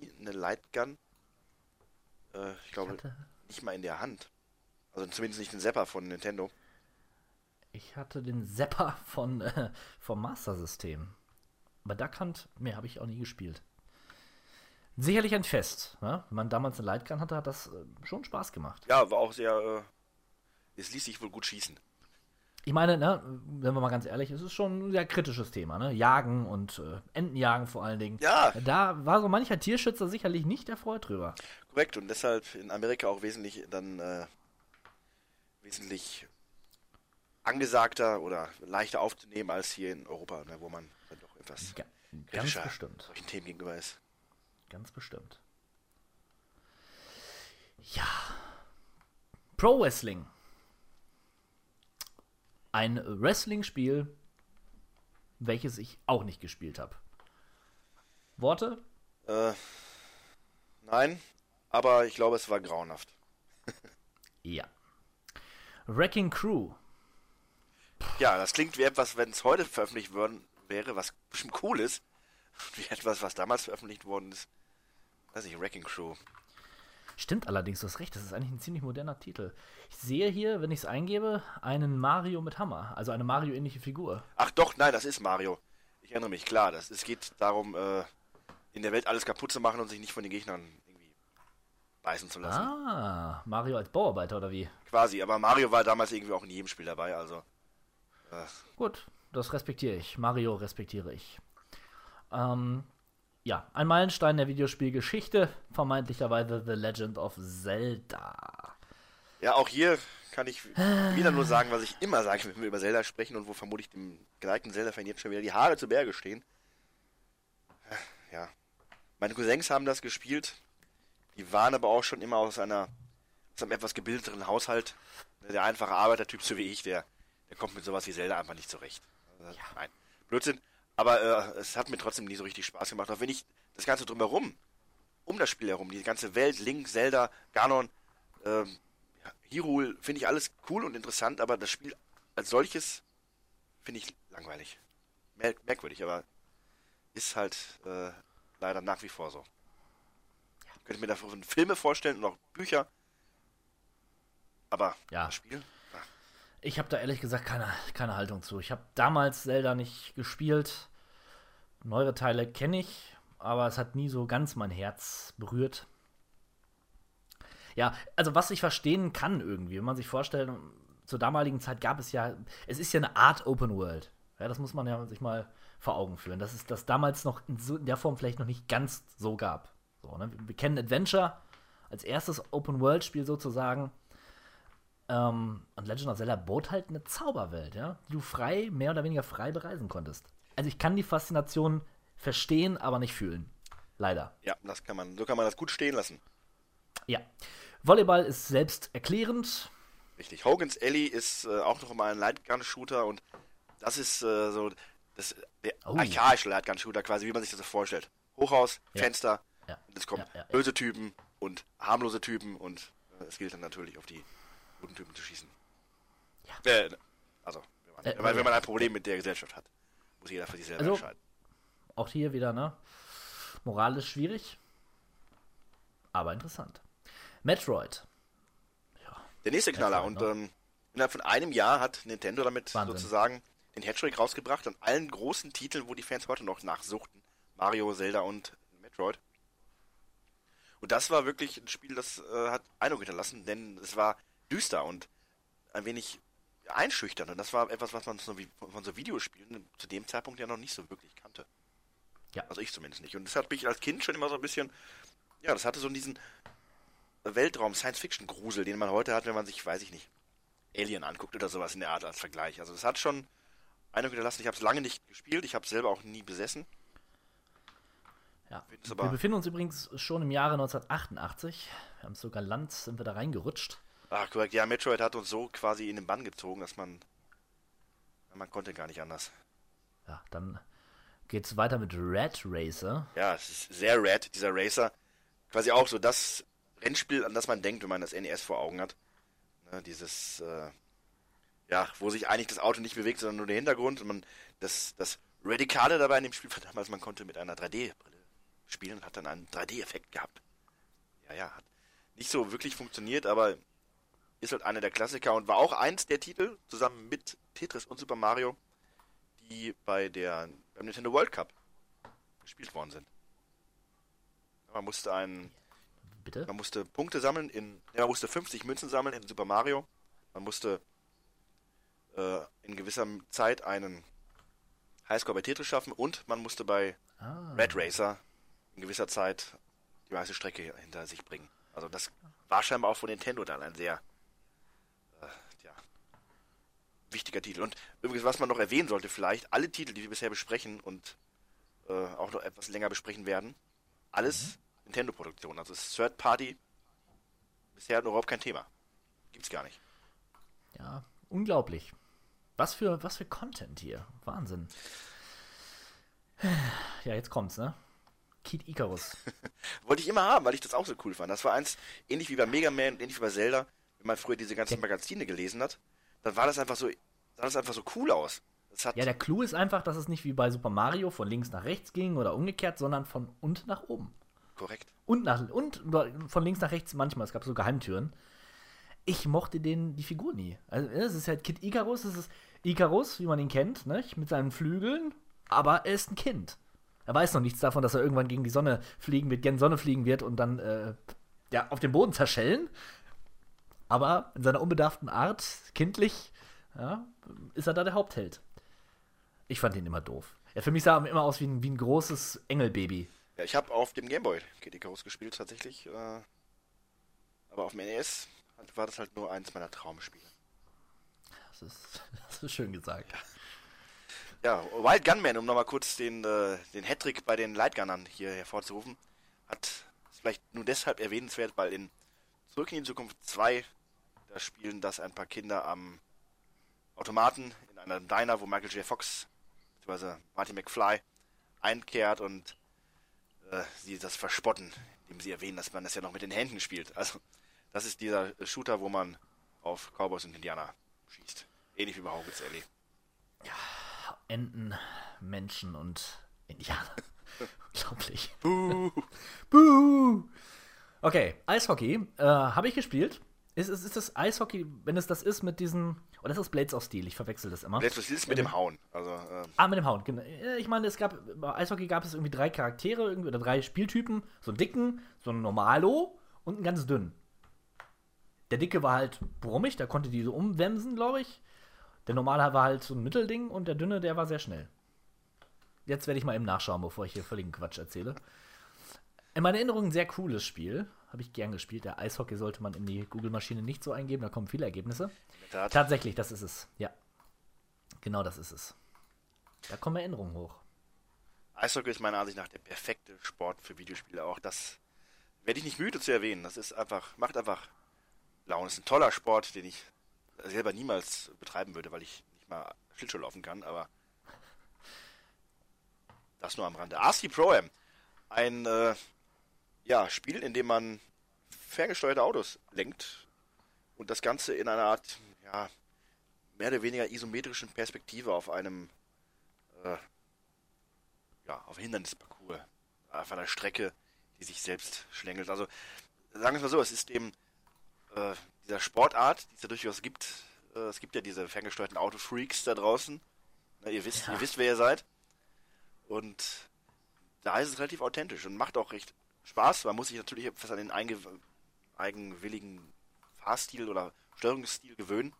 Speaker 7: nie eine Lightgun. Äh, ich glaube,
Speaker 6: hatte-
Speaker 7: nicht mal in der Hand. Also zumindest nicht den Zapper von Nintendo.
Speaker 6: Ich hatte den Zapper von, äh, vom Master System. Aber Duck Hunt, mehr habe ich auch nie gespielt. Sicherlich ein Fest. Ne? Wenn man damals eine Lightgun hatte, hat das äh, schon Spaß gemacht.
Speaker 7: Ja, war auch sehr. Es ließ sich wohl gut schießen.
Speaker 6: Ich meine, ne, wenn man mal ganz ehrlich ist, ist es schon ein sehr kritisches Thema. Ne? Jagen und äh, Entenjagen vor allen Dingen.
Speaker 7: Ja.
Speaker 6: Da war so mancher Tierschützer sicherlich nicht erfreut drüber.
Speaker 7: Korrekt. Und deshalb in Amerika auch wesentlich dann äh, wesentlich angesagter oder leichter aufzunehmen als hier in Europa, ne, wo man dann doch etwas
Speaker 6: Ga ganz bestimmt.
Speaker 7: solchen Themen gegenüber ist.
Speaker 6: Ganz bestimmt. Ja. Pro Wrestling. Ein Wrestling-Spiel, welches ich auch nicht gespielt habe. Worte?
Speaker 7: Äh, nein, aber ich glaube, es war grauenhaft.
Speaker 6: Ja. Wrecking Crew.
Speaker 7: Ja, das klingt wie etwas, wenn es heute veröffentlicht worden wäre, was bestimmt cool ist. Wie etwas, was damals veröffentlicht worden ist. Weiß ich, Wrecking Crew.
Speaker 6: Stimmt allerdings, du hast recht, das ist eigentlich ein ziemlich moderner Titel. Ich sehe hier, wenn ich es eingebe, einen Mario mit Hammer, also eine Mario-ähnliche Figur.
Speaker 7: Ach doch, nein, das ist Mario. Ich erinnere mich, klar. Das, es geht darum, äh, in der Welt alles kaputt zu machen und sich nicht von den Gegnern irgendwie beißen zu lassen.
Speaker 6: Ah, Mario als Bauarbeiter oder wie?
Speaker 7: Quasi, aber Mario war damals irgendwie auch in jedem Spiel dabei, also. Äh,
Speaker 6: Gut, das respektiere ich. Mario respektiere ich. Ähm, ja, ein Meilenstein der Videospielgeschichte, vermeintlicherweise The Legend of Zelda.
Speaker 7: ja, auch hier kann ich wieder nur sagen, was ich immer sage, wenn wir über Zelda sprechen und wo vermutlich dem geneigten Zelda-Fan jetzt schon wieder die Haare zu Berge stehen. Ja. Meine Cousins haben das gespielt. Die waren aber auch schon immer aus einer aus einem etwas gebildeteren Haushalt. Der einfache Arbeitertyp, so wie ich, der, der kommt mit sowas wie Zelda einfach nicht zurecht. Also, Nein, Blödsinn. Aber äh, es hat mir trotzdem nie so richtig Spaß gemacht. Auch wenn ich das Ganze drumherum, um das Spiel herum, die ganze Welt, Link, Zelda, Ganon, ähm, ja, Hyrule, finde ich alles cool und interessant, aber das Spiel als solches finde ich langweilig. Mer merkwürdig, aber ist halt äh, leider nach wie vor so. Ich könnte mir davon Filme vorstellen und auch Bücher. Aber
Speaker 6: Ja.
Speaker 7: das Spiel?
Speaker 6: Ich habe da ehrlich gesagt keine, keine Haltung zu. Ich habe damals Zelda nicht gespielt. Neuere Teile kenne ich, aber es hat nie so ganz mein Herz berührt. Ja, also was ich verstehen kann irgendwie, wenn man sich vorstellt, zur damaligen Zeit gab es ja, es ist ja eine Art Open World. Ja, das muss man ja sich mal vor Augen führen, dass es das damals noch in, so, in der Form vielleicht noch nicht ganz so gab. So, ne? Wir kennen Adventure als erstes Open World Spiel sozusagen. Ähm, und Legend of Zelda bot halt eine Zauberwelt, ja, die du frei, mehr oder weniger frei bereisen konntest. Also ich kann die Faszination verstehen, aber nicht fühlen. Leider.
Speaker 7: Ja, das kann man, so kann man das gut stehen lassen.
Speaker 6: Ja. Volleyball ist selbst erklärend.
Speaker 7: Richtig. Hogan's Alley ist äh, auch noch mal ein Lightgun-Shooter und das ist äh, so das, der
Speaker 6: Oh.
Speaker 7: archaische Lightgun-Shooter quasi, wie man sich das so vorstellt. Hochhaus,
Speaker 6: Ja.
Speaker 7: Fenster,
Speaker 6: Ja.
Speaker 7: und es kommen
Speaker 6: Ja,
Speaker 7: böse Typen und harmlose Typen und äh, es gilt dann natürlich auf die guten Typen zu schießen.
Speaker 6: Ja.
Speaker 7: Äh, also, wenn man,
Speaker 6: Äh,
Speaker 7: wenn, man,
Speaker 6: ja.
Speaker 7: wenn man ein Problem mit der Gesellschaft hat, muss jeder für sich selber
Speaker 6: Also-
Speaker 7: entscheiden.
Speaker 6: Auch hier wieder, ne? moralisch schwierig, aber interessant. Metroid.
Speaker 7: Der nächste Knaller.
Speaker 6: Metroid,
Speaker 7: Und
Speaker 6: ne?
Speaker 7: ähm, innerhalb von einem Jahr hat Nintendo damit
Speaker 6: Wahnsinn.
Speaker 7: sozusagen den Hattrick rausgebracht an allen großen Titeln, wo die Fans heute noch nachsuchten. Mario, Zelda und Metroid. Und das war wirklich ein Spiel, das äh, hat Eindruck hinterlassen, denn es war düster und ein wenig einschüchternd. Und das war etwas, was man so wie, von so Videospielen zu dem Zeitpunkt ja noch nicht so wirklich kannte.
Speaker 6: Ja.
Speaker 7: Also ich zumindest nicht. Und das hat mich als Kind schon immer so ein bisschen, ja, das hatte so diesen Weltraum, Science-Fiction-Grusel, den man heute hat, wenn man sich, weiß ich nicht, Alien anguckt oder sowas in der Art als Vergleich. Also das hat schon Eindruck hinterlassen. Ich habe es lange nicht gespielt, ich habe es selber auch nie besessen.
Speaker 6: Ja. Wir befinden uns übrigens schon im Jahre 1988. Wir haben sogar Land, sind wir da reingerutscht.
Speaker 7: Ach, korrekt. Ja, Metroid hat uns so quasi in den Bann gezogen, dass man, man konnte gar nicht anders.
Speaker 6: Ja, dann geht's weiter mit Red Racer.
Speaker 7: Ja, es ist sehr rad, dieser Racer. Quasi auch so das Rennspiel, an das man denkt, wenn man das NES vor Augen hat. Ne, dieses, äh, ja, wo sich eigentlich das Auto nicht bewegt, sondern nur der Hintergrund. Und man, das, das Radikale dabei in dem Spiel war damals, man konnte mit einer 3D-Brille spielen und hat dann einen 3D-Effekt gehabt. Ja, ja, hat nicht so wirklich funktioniert, aber ist halt einer der Klassiker und war auch eins der Titel, zusammen mit Tetris und Super Mario, die bei der, beim Nintendo World Cup gespielt worden sind. Man musste einen,
Speaker 6: Bitte?
Speaker 7: man musste Punkte sammeln in, ja, man musste 50 Münzen sammeln in Super Mario. Man musste äh, in gewisser Zeit einen Highscore bei Tetris schaffen und man musste bei
Speaker 6: Ah,
Speaker 7: Red Racer in gewisser Zeit die meiste Strecke hinter sich bringen. Also das war scheinbar auch von Nintendo dann ein sehr äh, ja, wichtiger Titel. Und übrigens, was man noch erwähnen sollte, vielleicht, alle Titel, die wir bisher besprechen und äh, auch noch etwas länger besprechen werden, alles Nintendo-Produktion. Also ist Third Party bisher überhaupt kein Thema. Gibt's gar nicht.
Speaker 6: ja, unglaublich. Was für, was für Content hier. Wahnsinn. Ja, jetzt kommt's, ne? Kid Icarus.
Speaker 7: Wollte ich immer haben, weil ich das auch so cool fand. Das war eins, ähnlich wie bei Mega Man und ähnlich wie bei Zelda, wenn man früher diese ganzen. Magazine gelesen hat, dann war das einfach so, sah das einfach so cool aus. Das hat,
Speaker 6: Ja, der Clou ist einfach, dass es nicht wie bei Super Mario von links nach rechts ging oder umgekehrt, sondern von unten nach oben.
Speaker 7: korrekt.
Speaker 6: Und, nach, und von links nach rechts manchmal. Es gab so Geheimtüren. Ich mochte den, die Figur nie. Also, es ist halt Kid Icarus. Es ist Icarus, wie man ihn kennt, nicht? mit seinen Flügeln. Aber er ist ein Kind. Er weiß noch nichts davon, dass er irgendwann gegen die Sonne fliegen wird, gegen Sonne fliegen wird und dann äh, ja, auf dem Boden zerschellen. Aber in seiner unbedarften Art, kindlich, ja, ist er da der Hauptheld. Ich fand ihn immer doof. Ja, für mich sah er immer aus wie ein, wie ein großes Engelbaby.
Speaker 7: Ja, ich habe auf dem Gameboy Kid Icarus gespielt tatsächlich, äh, aber auf dem NES war das halt nur eins meiner Traumspiele.
Speaker 6: Das ist, das ist schön gesagt.
Speaker 7: Ja, Wild Gunman, um nochmal kurz den, äh, den Hattrick bei den Lightgunnern hier hervorzurufen, hat vielleicht nur deshalb erwähnenswert, weil in Zurück in die Zukunft 2, da spielen das ein paar Kinder am Automaten in einem Diner, wo Michael J. Fox bzw. Marty McFly einkehrt und äh, sie das verspotten, indem sie erwähnen, dass man das ja noch mit den Händen spielt. Also, das ist dieser Shooter, wo man auf Cowboys und Indianer schießt. Ähnlich wie bei Hogwarts Alley.
Speaker 6: Enten, Menschen und Indianer. Unglaublich.
Speaker 7: Buh.
Speaker 6: Buh! Okay, Eishockey äh, habe ich gespielt. Ist, ist, ist das Eishockey, wenn es das ist mit diesen. Oder ist das Blades of Steel? Ich verwechsel das immer.
Speaker 7: Letztes ist mit dem Hauen. Also, äh,
Speaker 6: Ah, mit dem Hound, genau. Ich meine, es gab, bei Eishockey gab es irgendwie drei Charaktere irgendwie, oder drei Spieltypen. So einen dicken, so einen Normalo und einen ganz dünnen. Der dicke war halt brummig, der konnte die so umwemsen, glaube ich. Der normale war halt so ein Mittelding und der dünne, der war sehr schnell. Jetzt werde ich mal eben nachschauen, bevor ich hier völligen Quatsch erzähle. In meiner Erinnerung ein sehr cooles Spiel. Habe ich gern gespielt. Der Eishockey sollte man in die Google-Maschine nicht so eingeben, da kommen viele Ergebnisse. Tatsächlich, das ist es. Ja. Genau das ist es. Da kommen Erinnerungen hoch.
Speaker 7: Eishockey ist meiner Ansicht nach der perfekte Sport für Videospiele. Auch das werde ich nicht müde zu erwähnen. Das ist einfach, macht einfach Laune. Es ist ein toller Sport, den ich selber niemals betreiben würde, weil ich nicht mal Schlittschuh laufen kann, aber das nur am Rande. RC Pro Am. Ein äh, ja, Spiel, in dem man ferngesteuerte Autos lenkt und das Ganze in einer Art, ja, mehr oder weniger isometrischen Perspektive auf einem äh, ja, auf Hindernisparcours einfach eine Strecke, die sich selbst schlängelt. Also sagen wir es mal so, es ist dem äh, dieser Sportart, die es ja durchaus gibt, äh, es gibt ja diese ferngesteuerten Autofreaks da draußen. Na, ihr wisst, ihr wisst, wer ihr seid. Und da ist es relativ authentisch und macht auch recht Spaß. Man muss sich natürlich etwas an den eigenwilligen Fahrstil oder Steuerungsstil gewöhnen.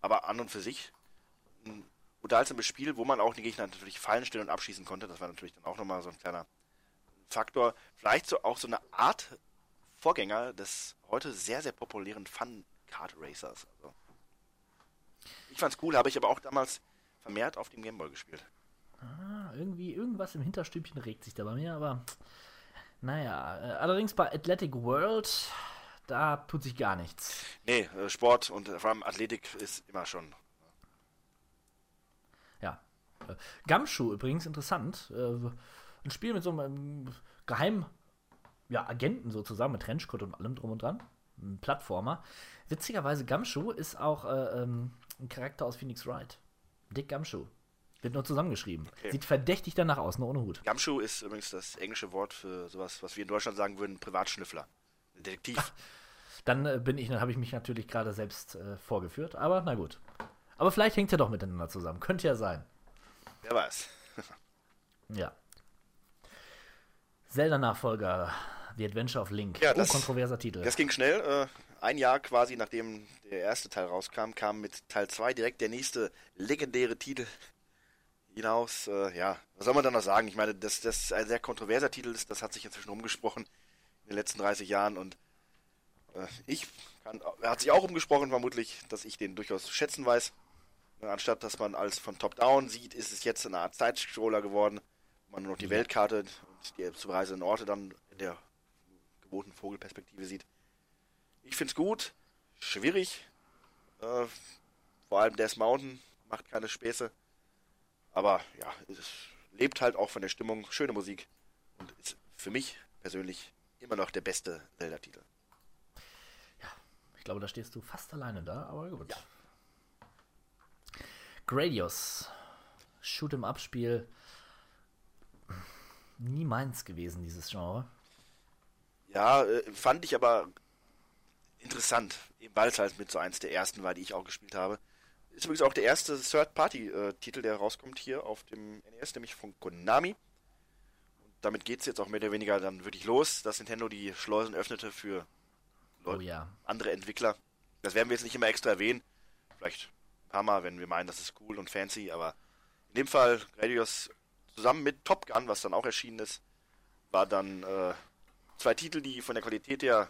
Speaker 7: Aber an und für sich ein unterhaltsames Spiel, wo man auch den Gegner natürlich fallen stellen und abschießen konnte. Das war natürlich dann auch nochmal so ein kleiner Faktor. Vielleicht so auch so eine Art Vorgänger des heute sehr, sehr populären Fun Kart Racers. Also, ich fand's cool, habe ich aber auch damals vermehrt auf dem Gameboy gespielt.
Speaker 6: Ah, irgendwie, irgendwas im Hinterstübchen regt sich da bei mir, aber naja. Äh, allerdings bei Athletic World, da tut sich gar nichts.
Speaker 7: Nee, äh, Sport und äh, vor allem Athletik ist immer schon.
Speaker 6: Ja. Äh, Gumshoe übrigens interessant. Ein Spiel mit so einem ähm, Geheim ja, Agenten so zusammen mit Trenchcoat und allem drum und dran. Ein Plattformer. Witzigerweise, Gumshoe ist auch äh, ähm, ein Charakter aus Phoenix Wright. Dick Gumshoe. Wird nur zusammengeschrieben.
Speaker 7: Okay.
Speaker 6: Sieht verdächtig danach aus, nur ohne Hut.
Speaker 7: Gumshoe ist übrigens das englische Wort für sowas, was wir in Deutschland sagen würden, Privatschnüffler. Detektiv.
Speaker 6: Dann äh, bin ich, dann habe ich mich natürlich gerade selbst äh, vorgeführt, aber na gut. Aber vielleicht hängt er doch miteinander zusammen. Könnte ja sein.
Speaker 7: Wer weiß.
Speaker 6: Ja. Zelda-Nachfolger, The Adventure of Link.
Speaker 7: Ja,
Speaker 6: oh,
Speaker 7: das-
Speaker 6: kontroverser Titel.
Speaker 7: Das ging schnell. Äh, ein Jahr quasi nachdem der erste Teil rauskam, kam mit Teil 2 direkt der nächste legendäre Titel hinaus. Äh, ja, was soll man da noch sagen? Ich meine, dass das ein sehr kontroverser Titel ist, das hat sich inzwischen umgesprochen in den letzten 30 Jahren und äh, ich kann, er hat sich auch umgesprochen, vermutlich, dass ich den durchaus zu schätzen weiß. Äh, Anstatt dass man alles von Top-Down sieht, ist es jetzt eine Art Zeitscroller geworden, wo man nur noch die Weltkarte und die zu bereisenden Orte dann in der gewohnten Vogelperspektive sieht. Ich find's gut, schwierig. Äh, vor allem Death Mountain macht keine Späße. Aber ja, es lebt halt auch von der Stimmung, schöne Musik und ist für mich persönlich immer noch der beste Zelda-Titel.
Speaker 6: Ich glaube, da stehst du fast alleine da, aber gut. Gradius. Shoot 'em up Spiel. Nie meins gewesen, dieses Genre.
Speaker 7: Ja, äh, fand ich aber interessant, eben weil es halt mit so eins der ersten war, die ich auch gespielt habe. Ist übrigens auch der erste Third-Party-Titel, der rauskommt hier auf dem NES, nämlich von Konami. Und damit geht's jetzt auch mehr oder weniger dann wirklich los, dass Nintendo die Schleusen öffnete für
Speaker 6: Oh
Speaker 7: Leute,
Speaker 6: ja.
Speaker 7: andere Entwickler. Das werden wir jetzt nicht immer extra erwähnen. Vielleicht ein paar Mal, wenn wir meinen, das ist cool und fancy, aber in dem Fall Gradius zusammen mit Top Gun, was dann auch erschienen ist, war dann äh, zwei Titel, die von der Qualität her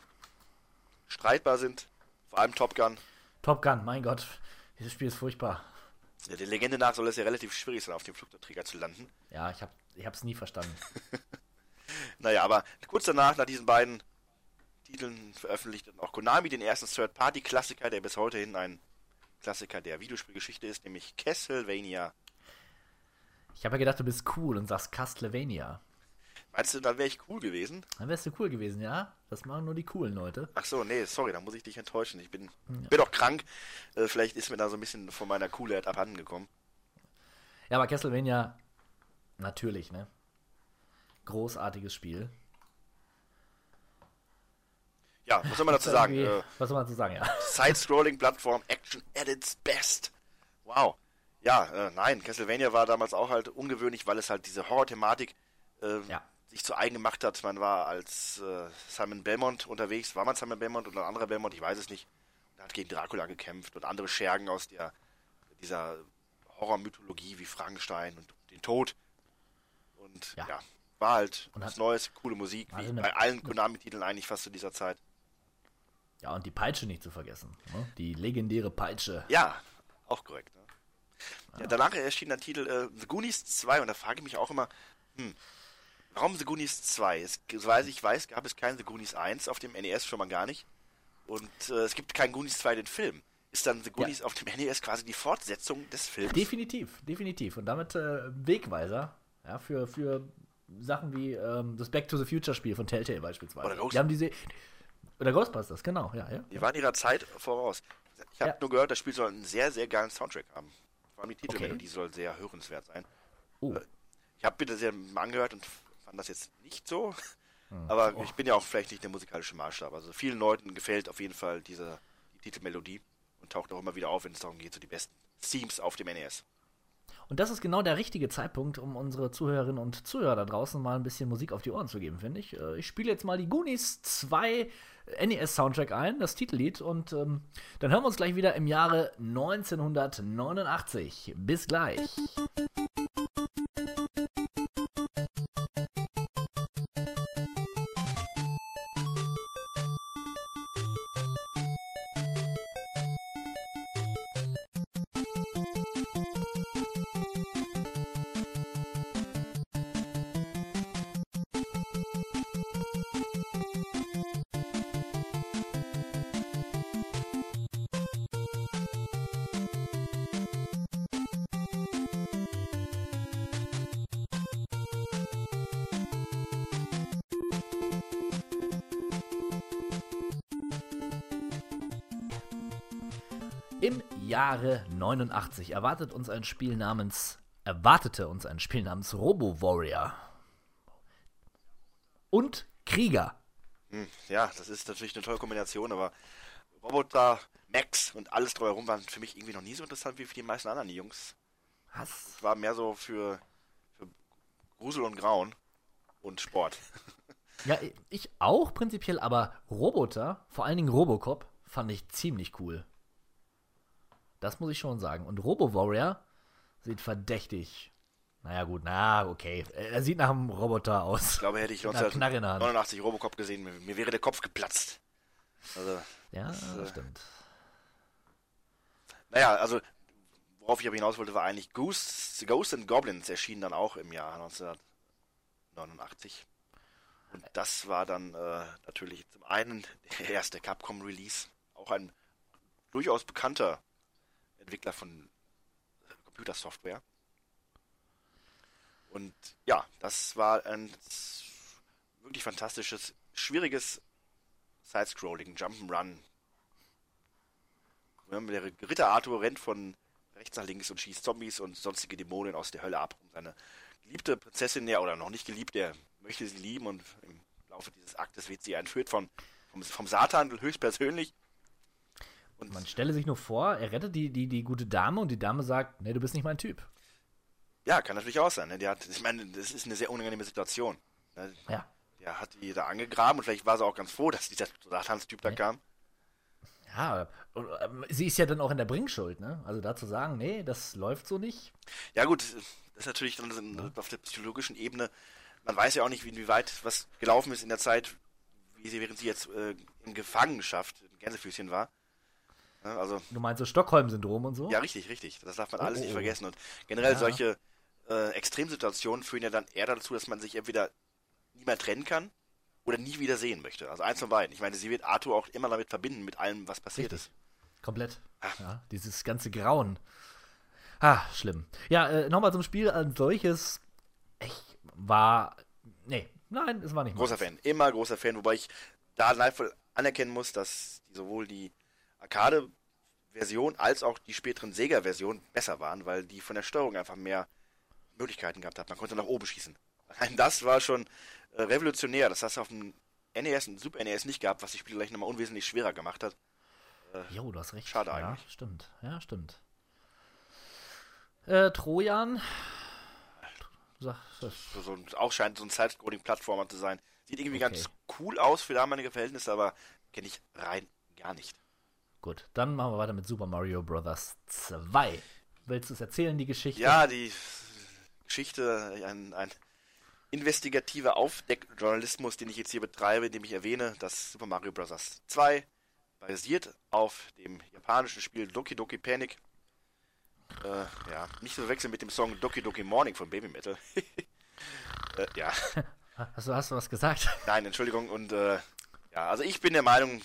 Speaker 7: streitbar sind. Vor allem Top Gun.
Speaker 6: Top Gun, mein Gott. Dieses Spiel ist furchtbar.
Speaker 7: Ja, der Legende nach soll es ja relativ schwierig sein, auf dem Flugzeugträger zu landen.
Speaker 6: Ja, ich hab, ich hab's nie verstanden.
Speaker 7: Naja, aber kurz danach, nach diesen beiden Titeln, veröffentlicht dann auch Konami den ersten Third-Party-Klassiker, der bis heute hin ein Klassiker der Videospielgeschichte ist, nämlich Castlevania.
Speaker 6: Ich habe ja gedacht, du bist cool und sagst Castlevania.
Speaker 7: Meinst du, dann wäre ich cool gewesen?
Speaker 6: Dann wärst du cool gewesen, ja? Das machen nur die coolen Leute.
Speaker 7: Ach so, nee, sorry, da muss ich dich enttäuschen. Ich bin, bin doch krank. Äh, vielleicht ist mir da so ein bisschen von meiner Coolheit abhanden gekommen.
Speaker 6: Ja, aber Castlevania, natürlich, ne? Großartiges Spiel.
Speaker 7: Ja, was soll man dazu sagen? Äh,
Speaker 6: Was soll man dazu sagen, ja?
Speaker 7: Side-Scrolling-Plattform, Action at its best. Wow. Ja, äh, nein, Castlevania war damals auch halt ungewöhnlich, weil es halt diese Horror-Thematik äh,
Speaker 6: Ja.
Speaker 7: Sich zu eigen gemacht hat. Man war als äh, Simon Belmont unterwegs. War man Simon Belmont oder ein anderer Belmont? Ich weiß es nicht. Und hat gegen Dracula gekämpft und andere Schergen aus der dieser Horror-Mythologie wie Frankenstein und den Tod. Und ja,
Speaker 6: Ja.
Speaker 7: war halt
Speaker 6: Und
Speaker 7: was Neues, coole Musik, wie
Speaker 6: eine-
Speaker 7: bei allen Konami-Titeln eigentlich fast zu dieser Zeit.
Speaker 6: Ja, und die Peitsche nicht zu vergessen. Ne? Die legendäre Peitsche.
Speaker 7: Ja, auch korrekt. Ne? Ja, danach erschien der Titel äh, The Goonies 2 und da frage ich mich auch immer, hm, warum The Goonies 2? Es, soweit ich weiß, gab es keinen The Goonies 1 auf dem NES schon mal gar nicht. Und äh, es gibt keinen Goonies 2 den Film. Ist dann The Goonies auf dem NES quasi die Fortsetzung des Films?
Speaker 6: Definitiv, definitiv. Und damit äh, Wegweiser ja, für, für Sachen wie ähm, das Back to the Future Spiel von Telltale beispielsweise.
Speaker 7: Oder Ghost-
Speaker 6: Die haben diese. Oder Ghostbusters, genau, ja, ja.
Speaker 7: Die waren ihrer Zeit voraus. Ich habe
Speaker 6: Ja.
Speaker 7: nur gehört, das Spiel soll einen sehr, sehr geilen Soundtrack haben. Vor allem die
Speaker 6: Okay.
Speaker 7: Titelmelodie soll sehr hörenswert sein.
Speaker 6: Oh,
Speaker 7: Ich habe mir das ja mal angehört und fand das jetzt nicht so. Aber ich bin ja auch vielleicht nicht der musikalische Maßstab. Also vielen Leuten gefällt auf jeden Fall diese die Titelmelodie und taucht auch immer wieder auf, wenn es darum geht, so die besten Themes auf dem NES.
Speaker 6: Und das ist genau der richtige Zeitpunkt, um unsere Zuhörerinnen und Zuhörer da draußen mal ein bisschen Musik auf die Ohren zu geben, finde ich. Äh, Ich spiele jetzt mal die Goonies 2 NES-Soundtrack ein, das Titellied, und ähm, dann hören wir uns gleich wieder im Jahre 1989. Bis gleich. Jahre 89 erwartet uns ein Spiel namens erwartete uns ein Spiel namens Robo Warrior und Krieger.
Speaker 7: Hm, ja, das ist natürlich eine tolle Kombination, aber Roboter, Max und alles drumherum waren für mich irgendwie noch nie so interessant wie für die meisten anderen Jungs.
Speaker 6: Was?
Speaker 7: War mehr so für, für Grusel und Grauen und Sport.
Speaker 6: Ja, ich auch prinzipiell, aber Roboter, vor allen Dingen Robocop, fand ich ziemlich cool. Das muss ich schon sagen. Und Robo Warrior sieht verdächtig. Naja, gut, na, okay. Er sieht nach einem Roboter aus.
Speaker 7: Ich glaube, hätte ich
Speaker 6: Mit einer Knarre in der Hand.
Speaker 7: 1989 Robocop gesehen, mir, mir wäre der Kopf geplatzt. Also,
Speaker 6: Ja,
Speaker 7: Das, äh,
Speaker 6: das stimmt.
Speaker 7: naja, also, worauf ich aber hinaus wollte, war eigentlich Goose, Ghosts and Goblins erschien dann auch im Jahr 1989. Und das war dann äh, natürlich zum einen der erste Capcom-Release, auch ein durchaus bekannter Entwickler von äh, Computersoftware. Und ja, das war ein wirklich fantastisches, schwieriges Sidescrolling, Jump'n'Run. Der Ritter Arthur rennt von rechts nach links und schießt Zombies und sonstige Dämonen aus der Hölle ab, um seine geliebte Prinzessin, ja, oder noch nicht geliebt, der möchte sie lieben und im Laufe dieses Aktes wird sie entführt von, vom, vom Satan höchstpersönlich. Und
Speaker 6: Man stelle sich nur vor, er rettet die, die, die gute Dame und die Dame sagt, nee, du bist nicht mein Typ.
Speaker 7: ja, kann natürlich auch sein. Ne? Der hat, ich meine, das ist eine sehr unangenehme Situation. Ne?
Speaker 6: Ja.
Speaker 7: Der hat die da angegraben und vielleicht war sie auch ganz froh, dass dieser Satanstyp da kam.
Speaker 6: Ja, ähm, sie ist ja dann auch in der Bringschuld, ne? Also da zu sagen, nee, das läuft so nicht.
Speaker 7: Ja gut, das ist natürlich dann auf der psychologischen Ebene. Man weiß ja auch nicht, inwieweit was gelaufen ist in der Zeit, wie sie, während sie jetzt äh, in Gefangenschaft, in Gänsefüßchen war. Ja, also,
Speaker 6: Du meinst so Stockholm-Syndrom und so?
Speaker 7: ja, richtig, richtig. Das darf man
Speaker 6: Oh,
Speaker 7: alles
Speaker 6: oh,
Speaker 7: nicht
Speaker 6: oh.
Speaker 7: vergessen. Und generell
Speaker 6: Ja.
Speaker 7: solche äh, Extremsituationen führen ja dann eher dazu, dass man sich entweder nie mehr trennen kann oder nie wieder sehen möchte. Also eins von beiden. Ich meine, sie wird Arthur auch immer damit verbinden, mit allem, was passiert
Speaker 6: Richtig.
Speaker 7: ist.
Speaker 6: Komplett.
Speaker 7: Ah.
Speaker 6: Ja, dieses ganze Grauen. Ah, schlimm. Ja, äh, nochmal zum Spiel als solches. Ich war. Nee, nein, es war nicht
Speaker 7: Großer
Speaker 6: meins.
Speaker 7: Fan, immer großer Fan, wobei ich da leidvoll anerkennen muss, dass sowohl die Arcade-Version als auch die späteren Sega-Version besser waren, weil die von der Steuerung einfach mehr Möglichkeiten gehabt hat. Man konnte nach oben schießen. Allein das war schon äh, revolutionär. Das hast du auf dem NES und Super NES nicht gehabt, was die Spiele gleich nochmal unwesentlich schwerer gemacht hat.
Speaker 6: Jo, du hast recht.
Speaker 7: Schade
Speaker 6: ja,
Speaker 7: eigentlich.
Speaker 6: Stimmt, ja, stimmt. Äh, Trojan. Sag,
Speaker 7: So, so, auch scheint so ein Side-Scrolling-Plattformer zu sein. Sieht irgendwie
Speaker 6: Okay.
Speaker 7: ganz cool aus für damalige Verhältnisse, aber kenne ich rein gar nicht.
Speaker 6: Gut, dann machen wir weiter mit Super Mario Bros. 2. Willst du es erzählen, die Geschichte?
Speaker 7: Ja, die Geschichte, ein, ein investigativer Aufdeckjournalismus, den ich jetzt hier betreibe, indem ich erwähne, dass Super Mario Bros. 2 basiert auf dem japanischen Spiel Doki Doki Panic. Äh, ja, nicht zu verwechseln mit dem Song Doki Doki Morning von Baby Metal. äh, ja,
Speaker 6: Hast, du, hast du was gesagt?
Speaker 7: nein, Entschuldigung. Und äh, ja, also ich bin der Meinung,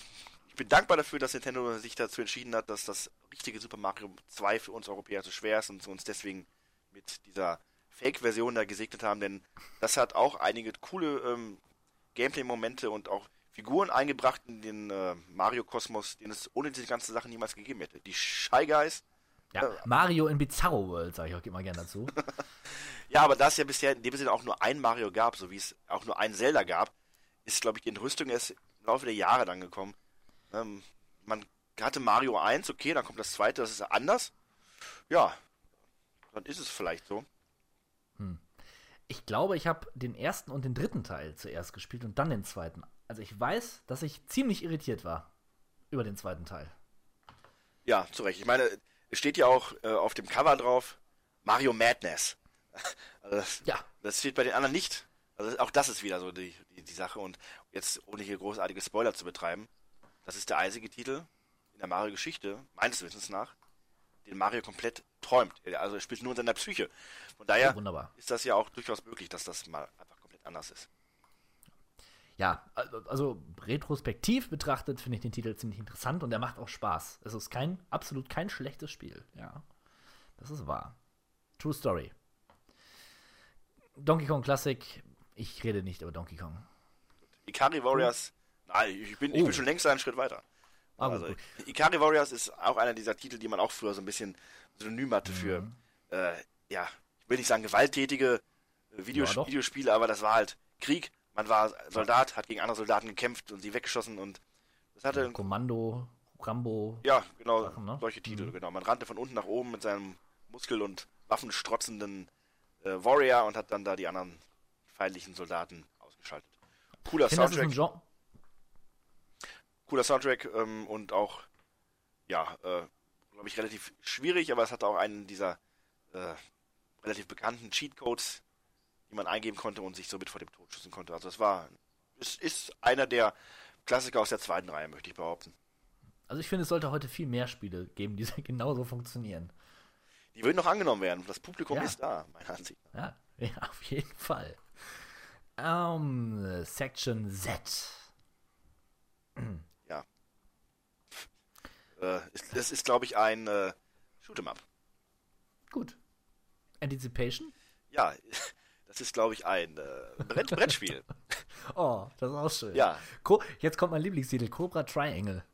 Speaker 7: ich bin dankbar dafür, dass Nintendo sich dazu entschieden hat, dass das richtige Super Mario 2 für uns Europäer zu schwer ist und sie uns deswegen mit dieser Fake-Version da gesegnet haben, denn das hat auch einige coole ähm, Gameplay-Momente und auch Figuren eingebracht in den äh, Mario-Kosmos, den es ohne diese ganze Sache niemals gegeben hätte. Die Shy Guys
Speaker 6: Ja, Mario in Bizarro World, sage ich auch immer gerne dazu.
Speaker 7: Ja, aber da es ja bisher in dem Sinne auch nur ein Mario gab, so wie es auch nur ein Zelda gab, ist, glaube ich, die Entrüstung erst im Laufe der Jahre dann gekommen. Ähm, man hatte Mario 1, okay, dann kommt das zweite, das ist anders. Ja, dann ist es vielleicht so.
Speaker 6: Ich glaube, ich habe den ersten und den dritten Teil zuerst gespielt und dann den zweiten. Also ich weiß, dass ich ziemlich irritiert war über den zweiten Teil.
Speaker 7: Ja, zu Recht. Ich meine, es steht ja auch äh, auf dem Cover drauf Mario Madness. Also das,
Speaker 6: Ja.
Speaker 7: das steht bei den anderen nicht. Also auch das ist wieder so die, die, die Sache. Und jetzt, ohne hier großartige Spoiler zu betreiben, das ist der einzige Titel in der Mario-Geschichte, meines Wissens nach, den Mario komplett träumt. Also er spielt nur in seiner Psyche. Von daher
Speaker 6: Ja,
Speaker 7: ist das ja auch durchaus möglich, dass das mal einfach komplett anders ist.
Speaker 6: Ja, also, also retrospektiv betrachtet finde ich den Titel ziemlich interessant und er macht auch Spaß. Es ist kein, absolut kein schlechtes Spiel. Ja, das ist wahr. True Story. Donkey Kong Classic, ich rede nicht über Donkey Kong.
Speaker 7: Ikari Warriors, nein, ich bin, ich
Speaker 6: Oh.
Speaker 7: bin schon längst einen Schritt weiter.
Speaker 6: Ah,
Speaker 7: also,
Speaker 6: gut.
Speaker 7: Ikari Warriors ist auch einer dieser Titel, die man auch früher so ein bisschen synonym hatte für,
Speaker 6: Mhm.
Speaker 7: äh, ja, ich will nicht sagen gewalttätige äh, Videos
Speaker 6: Ja.
Speaker 7: Videospiele, aber das war halt Krieg. Man war Soldat, hat gegen andere Soldaten gekämpft und sie weggeschossen und das hatte,
Speaker 6: Kommando, Rambo.
Speaker 7: ja, genau,
Speaker 6: Sachen, ne?
Speaker 7: solche Titel, genau. Man rannte von unten nach oben mit seinem muskel- und waffenstrotzenden äh, Warrior und hat dann da die anderen feindlichen Soldaten ausgeschaltet. Cooler
Speaker 6: Ich finde, das ist ein
Speaker 7: Soundtrack.
Speaker 6: Genre.
Speaker 7: Cooler Soundtrack ähm, und auch, ja, äh, glaube ich, relativ schwierig, aber es hatte auch einen dieser äh, relativ bekannten Cheatcodes, die man eingeben konnte und sich somit vor dem Tod schützen konnte. Also es war, es ist einer der Klassiker aus der zweiten Reihe, möchte ich behaupten.
Speaker 6: Also ich finde, es sollte heute viel mehr Spiele geben, die genauso funktionieren.
Speaker 7: Die würden noch angenommen werden. Das Publikum
Speaker 6: Ja.
Speaker 7: ist da, meiner Ansicht nach.
Speaker 6: Ja, ja auf jeden Fall. Ähm, Section Z.
Speaker 7: Äh, ist, das ist, glaube ich, ein äh, Shoot'em Up.
Speaker 6: Gut. Anticipation?
Speaker 7: Ja, das ist, glaube ich, ein äh, Brett Brettspiel.
Speaker 6: Oh, das ist auch schön.
Speaker 7: Ja.
Speaker 6: Co Jetzt kommt mein Lieblingstitel, Cobra Triangle.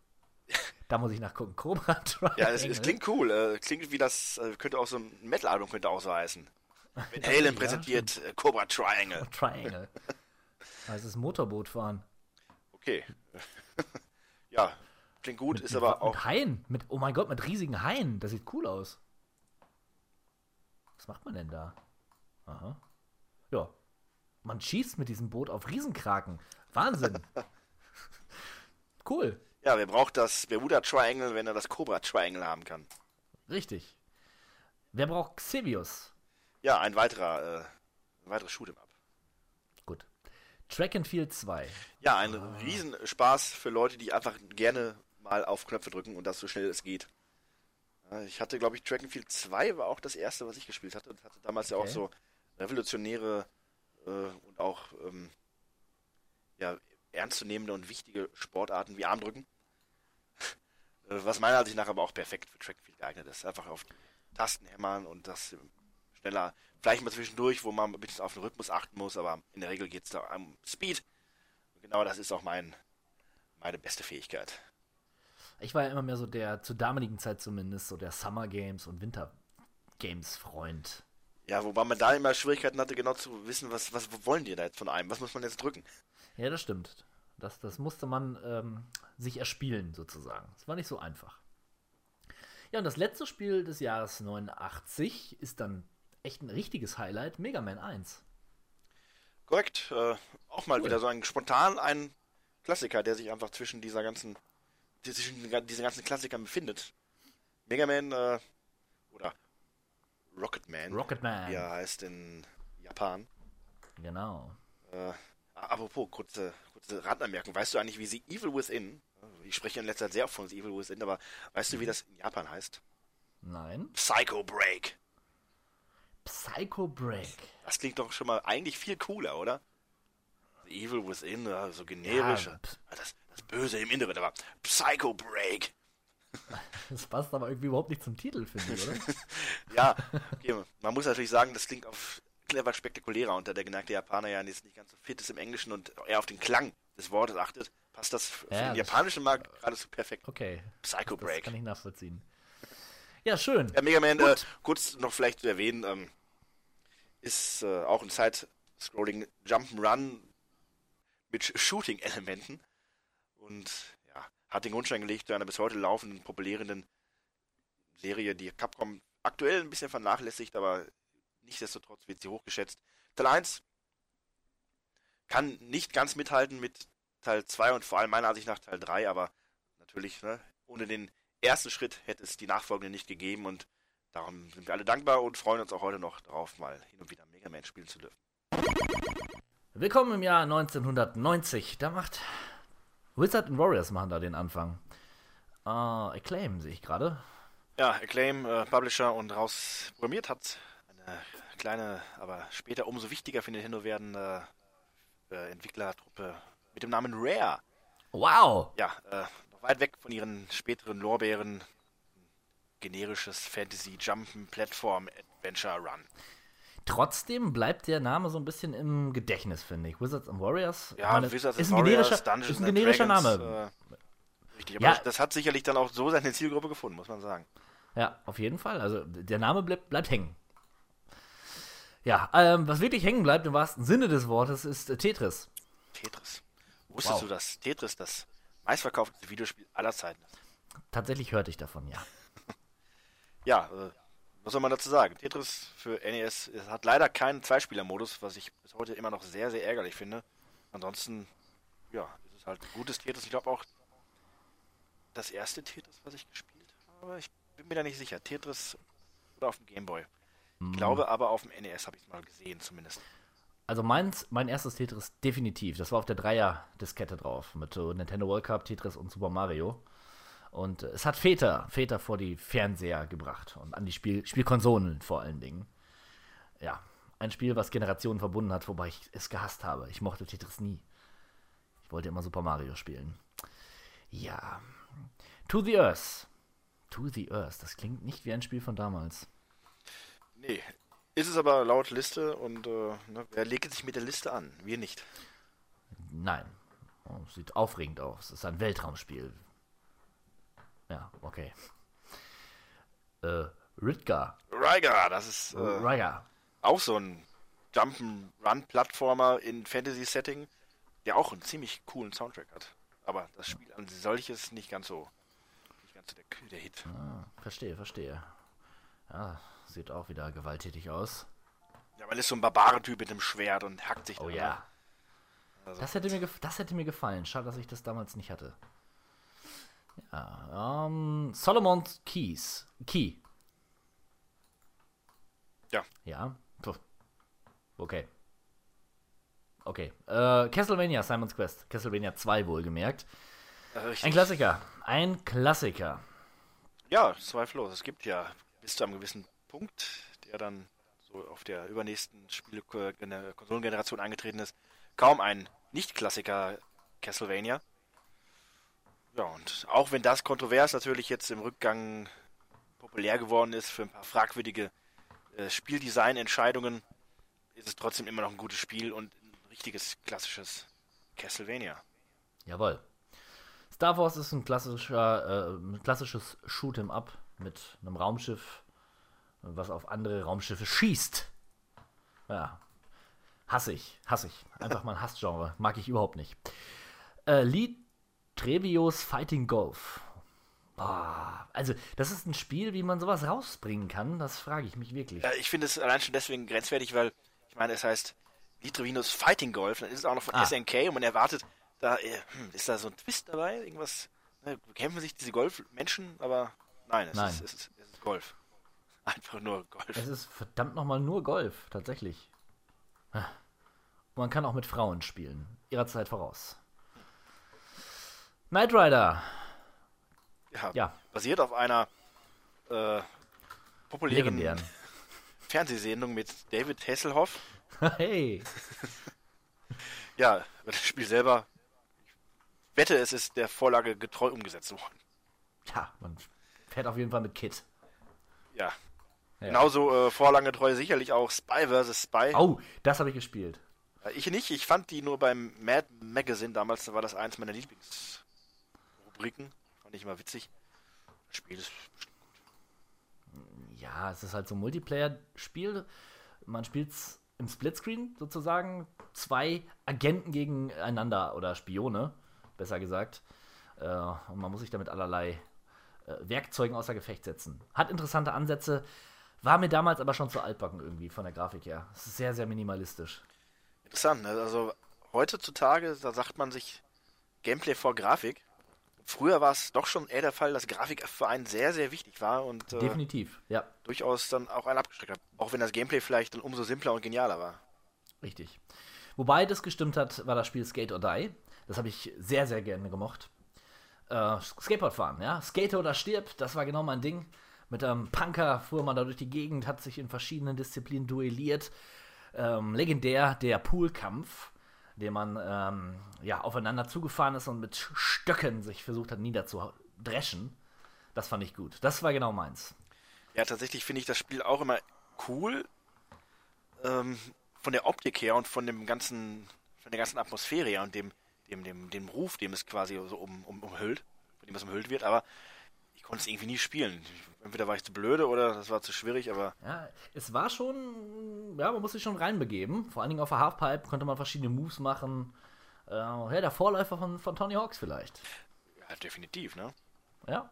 Speaker 6: Da muss ich nachgucken. Cobra Triangle.
Speaker 7: Ja, es, es klingt cool. Äh, klingt wie das, äh, könnte auch so ein Metal-Album könnte auch so heißen. Van Halen
Speaker 6: Ja,
Speaker 7: präsentiert äh, Cobra Triangle.
Speaker 6: Triangle. Das ist Motorboot fahren.
Speaker 7: Okay. ja, klingt gut, ist aber auch.
Speaker 6: Mit Haien. Mit, oh mein Gott, mit riesigen Haien. Das sieht cool aus. Was macht man denn da? Aha. Ja. Man schießt mit diesem Boot auf Riesenkraken. Wahnsinn. cool.
Speaker 7: Ja, wer braucht das Bermuda Triangle, wenn er das Cobra Triangle haben kann?
Speaker 6: Richtig. Wer braucht Xivius?
Speaker 7: Ja, ein weiterer, äh, ein weiteres Shoot'em Up.
Speaker 6: Gut. Track and Field 2.
Speaker 7: Ja, ein Riesenspaß für Leute, die einfach gerne mal auf Knöpfe drücken und das so schnell es geht. Ich hatte, glaube ich, Track and Field 2 war auch das erste, was ich gespielt hatte und hatte damals ja auch
Speaker 6: Okay.
Speaker 7: so revolutionäre äh, und auch ähm, ja, ernstzunehmende und wichtige Sportarten wie Armdrücken. Äh, was meiner Ansicht nach aber auch perfekt für Track and Field geeignet ist. Einfach auf Tasten hämmern und das schneller, vielleicht mal zwischendurch, wo man ein bisschen auf den Rhythmus achten muss, aber in der Regel geht es da um Speed. Und genau das ist auch mein, meine beste Fähigkeit.
Speaker 6: Ich war ja immer mehr so der, zur damaligen Zeit zumindest, so der Summer Games und Winter Games Freund.
Speaker 7: Ja, wobei man da immer Schwierigkeiten hatte, genau zu wissen, was, was wollen die da jetzt von einem? Was muss man jetzt drücken?
Speaker 6: Ja, das stimmt. Das, das musste man ähm, sich erspielen, sozusagen. Das war nicht so einfach. Ja, und das letzte Spiel des Jahres 89 ist dann echt ein richtiges Highlight, Mega Man 1.
Speaker 7: Korrekt. Äh, auch mal
Speaker 6: Cool.
Speaker 7: wieder so ein spontan ein Klassiker, der sich einfach zwischen dieser ganzen, die- zwischen diesen diesen ganzen Klassikern befindet. Mega Man äh, oder Rocket Man.
Speaker 6: Rocket Man.
Speaker 7: Er heißt in Japan.
Speaker 6: Genau.
Speaker 7: Äh, apropos, kurze, kurze Randanmerkung. Weißt du eigentlich, wie sie Evil Within, ich spreche in letzter Zeit sehr oft von Evil Within, aber weißt du, wie das in Japan heißt?
Speaker 6: Nein.
Speaker 7: Psycho Break.
Speaker 6: Psycho Break.
Speaker 7: Das klingt doch schon mal eigentlich viel cooler, oder? Evil Within, ja, so generisch.
Speaker 6: Ja,
Speaker 7: Ja,
Speaker 6: p-
Speaker 7: das, das Böse im Inneren, aber Psycho Break.
Speaker 6: Das passt aber irgendwie überhaupt nicht zum Titel, finde ich, oder?
Speaker 7: Ja, okay, man muss natürlich sagen, das klingt auf clever spektakulärer und da der geneigte Japaner ja jetzt nicht ganz so fit ist im Englischen und eher auf den Klang des Wortes achtet, passt das für
Speaker 6: Ja,
Speaker 7: den
Speaker 6: das-
Speaker 7: japanischen Markt geradezu perfekt.
Speaker 6: Okay.
Speaker 7: Psycho
Speaker 6: Das
Speaker 7: Break.
Speaker 6: kann ich nachvollziehen. Ja, schön.
Speaker 7: Ja, Mega Man, äh, kurz noch vielleicht zu erwähnen, ähm, ist äh, auch ein Side-Scrolling Jump'n'Run mit Shooting-Elementen und ja, hat den Grundstein gelegt zu einer bis heute laufenden, populärenden Serie, die Capcom aktuell ein bisschen vernachlässigt, aber nichtsdestotrotz wird sie hochgeschätzt. Teil 1 kann nicht ganz mithalten mit Teil 2 und vor allem meiner Ansicht nach Teil 3, aber natürlich, ne, ohne den ersten Schritt hätte es die nachfolgenden nicht gegeben und darum sind wir alle dankbar und freuen uns auch heute noch darauf, mal hin und wieder Mega Man spielen zu dürfen.
Speaker 6: Willkommen im Jahr 1990. Da macht Wizard and Warriors machen da den Anfang. Äh, Acclaim sehe ich gerade.
Speaker 7: Ja, Acclaim, äh, Publisher und raus programmiert hat eine kleine, aber später umso wichtiger für Nintendo werdende äh, Entwicklertruppe mit dem Namen Rare.
Speaker 6: Wow!
Speaker 7: Ja, äh, noch weit weg von ihren späteren Lorbeeren. Generisches Fantasy Jumpen Plattform Adventure Run.
Speaker 6: Trotzdem bleibt der Name so ein bisschen im Gedächtnis, finde ich. Wizards and Warriors.
Speaker 7: Ja,
Speaker 6: meine,
Speaker 7: Wizards
Speaker 6: ist
Speaker 7: and
Speaker 6: ein generischer,
Speaker 7: Warriors, Dungeons
Speaker 6: ist ein generischer
Speaker 7: Dragons,
Speaker 6: Name.
Speaker 7: Äh, richtig, aber
Speaker 6: Ja.
Speaker 7: das, hat sicherlich dann auch so seine Zielgruppe gefunden, muss man sagen.
Speaker 6: Ja, auf jeden Fall. Also der Name bleibt, bleibt hängen. Ja, ähm, was wirklich hängen bleibt im wahrsten Sinne des Wortes ist äh, Tetris.
Speaker 7: Tetris. Wusstest
Speaker 6: Wow.
Speaker 7: du, dass Tetris das meistverkaufteste Videospiel aller Zeiten ist?
Speaker 6: Tatsächlich hörte ich davon, ja.
Speaker 7: Ja, äh, was soll man dazu sagen? Tetris für NES es hat leider keinen Zweispieler-Modus, was ich bis heute immer noch sehr, sehr ärgerlich finde. Ansonsten, ja, es ist halt ein gutes Tetris. Ich glaube auch das erste Tetris, was ich gespielt habe. Ich bin mir da nicht sicher. Tetris oder auf dem Gameboy. Ich glaube aber auf dem NES habe ich es mal gesehen, zumindest.
Speaker 6: Also meins, mein erstes Tetris definitiv. Das war auf der Dreier-Diskette drauf. Mit Nintendo World Cup, Tetris und Super Mario. Und es hat Väter, Väter vor die Fernseher gebracht. Und an die Spiel Spielkonsolen vor allen Dingen. Ja, ein Spiel, was Generationen verbunden hat, wobei ich es gehasst habe. Ich mochte Tetris nie. Ich wollte immer Super Mario spielen. Ja. To the Earth. To the Earth. Das klingt nicht wie ein Spiel von damals.
Speaker 7: Nee, ist es aber laut Liste und äh, ne, wer legt sich mit der Liste an? Wir nicht.
Speaker 6: Nein. Oh, sieht aufregend aus. Es ist ein Weltraumspiel. Ja, okay. Äh, Ridgar.
Speaker 7: Rygar, das ist äh,
Speaker 6: Rygar.
Speaker 7: auch so ein Jump'n'Run-Plattformer in Fantasy-Setting, der auch einen ziemlich coolen Soundtrack hat. Aber das Spiel an solches nicht ganz so, nicht ganz so der, der Hit.
Speaker 6: Ah, verstehe, verstehe. Ja, sieht auch wieder gewalttätig aus.
Speaker 7: Ja, man ist so ein Barbarentyp mit einem Schwert und hackt sich
Speaker 6: Oh
Speaker 7: da.
Speaker 6: ja.
Speaker 7: Also-
Speaker 6: Das hätte, mir das hätte mir gefallen. Schade, dass ich das damals nicht hatte. Ja, ähm, Solomon's Keys. Key.
Speaker 7: Ja.
Speaker 6: Ja. Puh. Okay. Okay. Äh, Castlevania, Simon's Quest. Castlevania 2 wohlgemerkt.
Speaker 7: Richtig.
Speaker 6: Ein Klassiker. Ein Klassiker.
Speaker 7: Ja, zweifellos. Es gibt ja bis zu einem gewissen Punkt, der dann so auf der übernächsten Spiele-Konsolengeneration eingetreten ist, kaum ein Nicht-Klassiker Castlevania. Ja, und auch wenn das kontrovers natürlich jetzt im Rückgang populär geworden ist für ein paar fragwürdige äh, Spieldesign-Entscheidungen, ist es trotzdem immer noch ein gutes Spiel und ein richtiges klassisches Castlevania.
Speaker 6: Jawohl. Star Wars ist ein klassischer, äh, klassisches Shoot'em Up mit einem Raumschiff, was auf andere Raumschiffe schießt. Ja. Hasse ich, hasse ich. Einfach mal ein Hassgenre. Mag ich überhaupt nicht. Äh, Lee Trevios Fighting Golf. Boah, also, das ist ein Spiel, wie man sowas rausbringen kann, das frage ich mich wirklich.
Speaker 7: Ja, ich finde es allein schon deswegen grenzwertig, weil ich meine, es heißt Litrevinos Fighting Golf, dann ist es auch noch von
Speaker 6: Ah.
Speaker 7: SNK und man erwartet, da äh, hm, ist da so ein Twist dabei, irgendwas, ne, bekämpfen sich diese Golfmenschen, aber nein, es,
Speaker 6: Nein.
Speaker 7: Ist, es, ist, es ist Golf. Einfach nur Golf.
Speaker 6: Es ist verdammt nochmal nur Golf, tatsächlich. Und man kann auch mit Frauen spielen. Ihrer Zeit voraus. Knight Rider.
Speaker 7: ja,
Speaker 6: ja.
Speaker 7: Basiert auf einer äh, populären
Speaker 6: Legendären.
Speaker 7: Fernsehsendung mit David Hasselhoff.
Speaker 6: Hey.
Speaker 7: Ja, das Spiel selber, ich wette, es ist der Vorlage getreu umgesetzt worden.
Speaker 6: Ja, man fährt auf jeden Fall mit Kit.
Speaker 7: Ja.
Speaker 6: Ja.
Speaker 7: Genauso äh, vorlagetreu sicherlich auch Spy vs. Spy.
Speaker 6: Oh, das habe ich gespielt.
Speaker 7: Äh, Ich nicht, ich fand die nur beim Mad Magazine damals, da war das eins meiner Lieblingsrubriken. Fand ich immer witzig. Das Spiel ist gut.
Speaker 6: ja, es ist halt so ein Multiplayer-Spiel. Man spielt im Splitscreen sozusagen zwei Agenten gegeneinander oder Spione, besser gesagt. Äh, und man muss sich damit allerlei äh, Werkzeugen außer Gefecht setzen. Hat interessante Ansätze, war mir damals aber schon zu altbacken irgendwie von der Grafik her. Es ist sehr, sehr minimalistisch.
Speaker 7: Interessant, ne? also heutzutage, da sagt man sich Gameplay vor Grafik. Früher war es doch schon eher der Fall, dass Grafik für einen sehr, sehr wichtig war und äh,
Speaker 6: Definitiv, ja.
Speaker 7: durchaus dann auch einen abgeschreckt hat. Auch wenn das Gameplay vielleicht dann umso simpler und genialer war.
Speaker 6: Richtig. Wobei das gestimmt hat, war das Spiel Skate or Die. Das habe ich sehr, sehr gerne gemocht. Äh, Skateboard fahren, ja. Skate oder stirb, das war genau mein Ding. Mit einem Punker fuhr man da durch die Gegend, hat sich in verschiedenen Disziplinen duelliert. Ähm, legendär der Poolkampf, den man ähm, ja, aufeinander zugefahren ist und mit Stöcken sich versucht hat niederzudreschen. Das fand ich gut. Das war genau meins.
Speaker 7: Ja, tatsächlich finde ich das Spiel auch immer cool. Ähm, von der Optik her und von dem ganzen, von der ganzen Atmosphäre her und dem, dem, dem, dem Ruf, dem es quasi so um, um, umhüllt, von dem es umhüllt wird, aber konnte es irgendwie nie spielen. Entweder war ich zu blöde oder das war zu schwierig, aber.
Speaker 6: Ja, es war schon, ja, man muss sich schon reinbegeben. Vor allen Dingen auf der Halfpipe konnte man verschiedene Moves machen. Äh, ja, der Vorläufer von, von Tony Hawks vielleicht.
Speaker 7: Ja, definitiv, ne?
Speaker 6: Ja.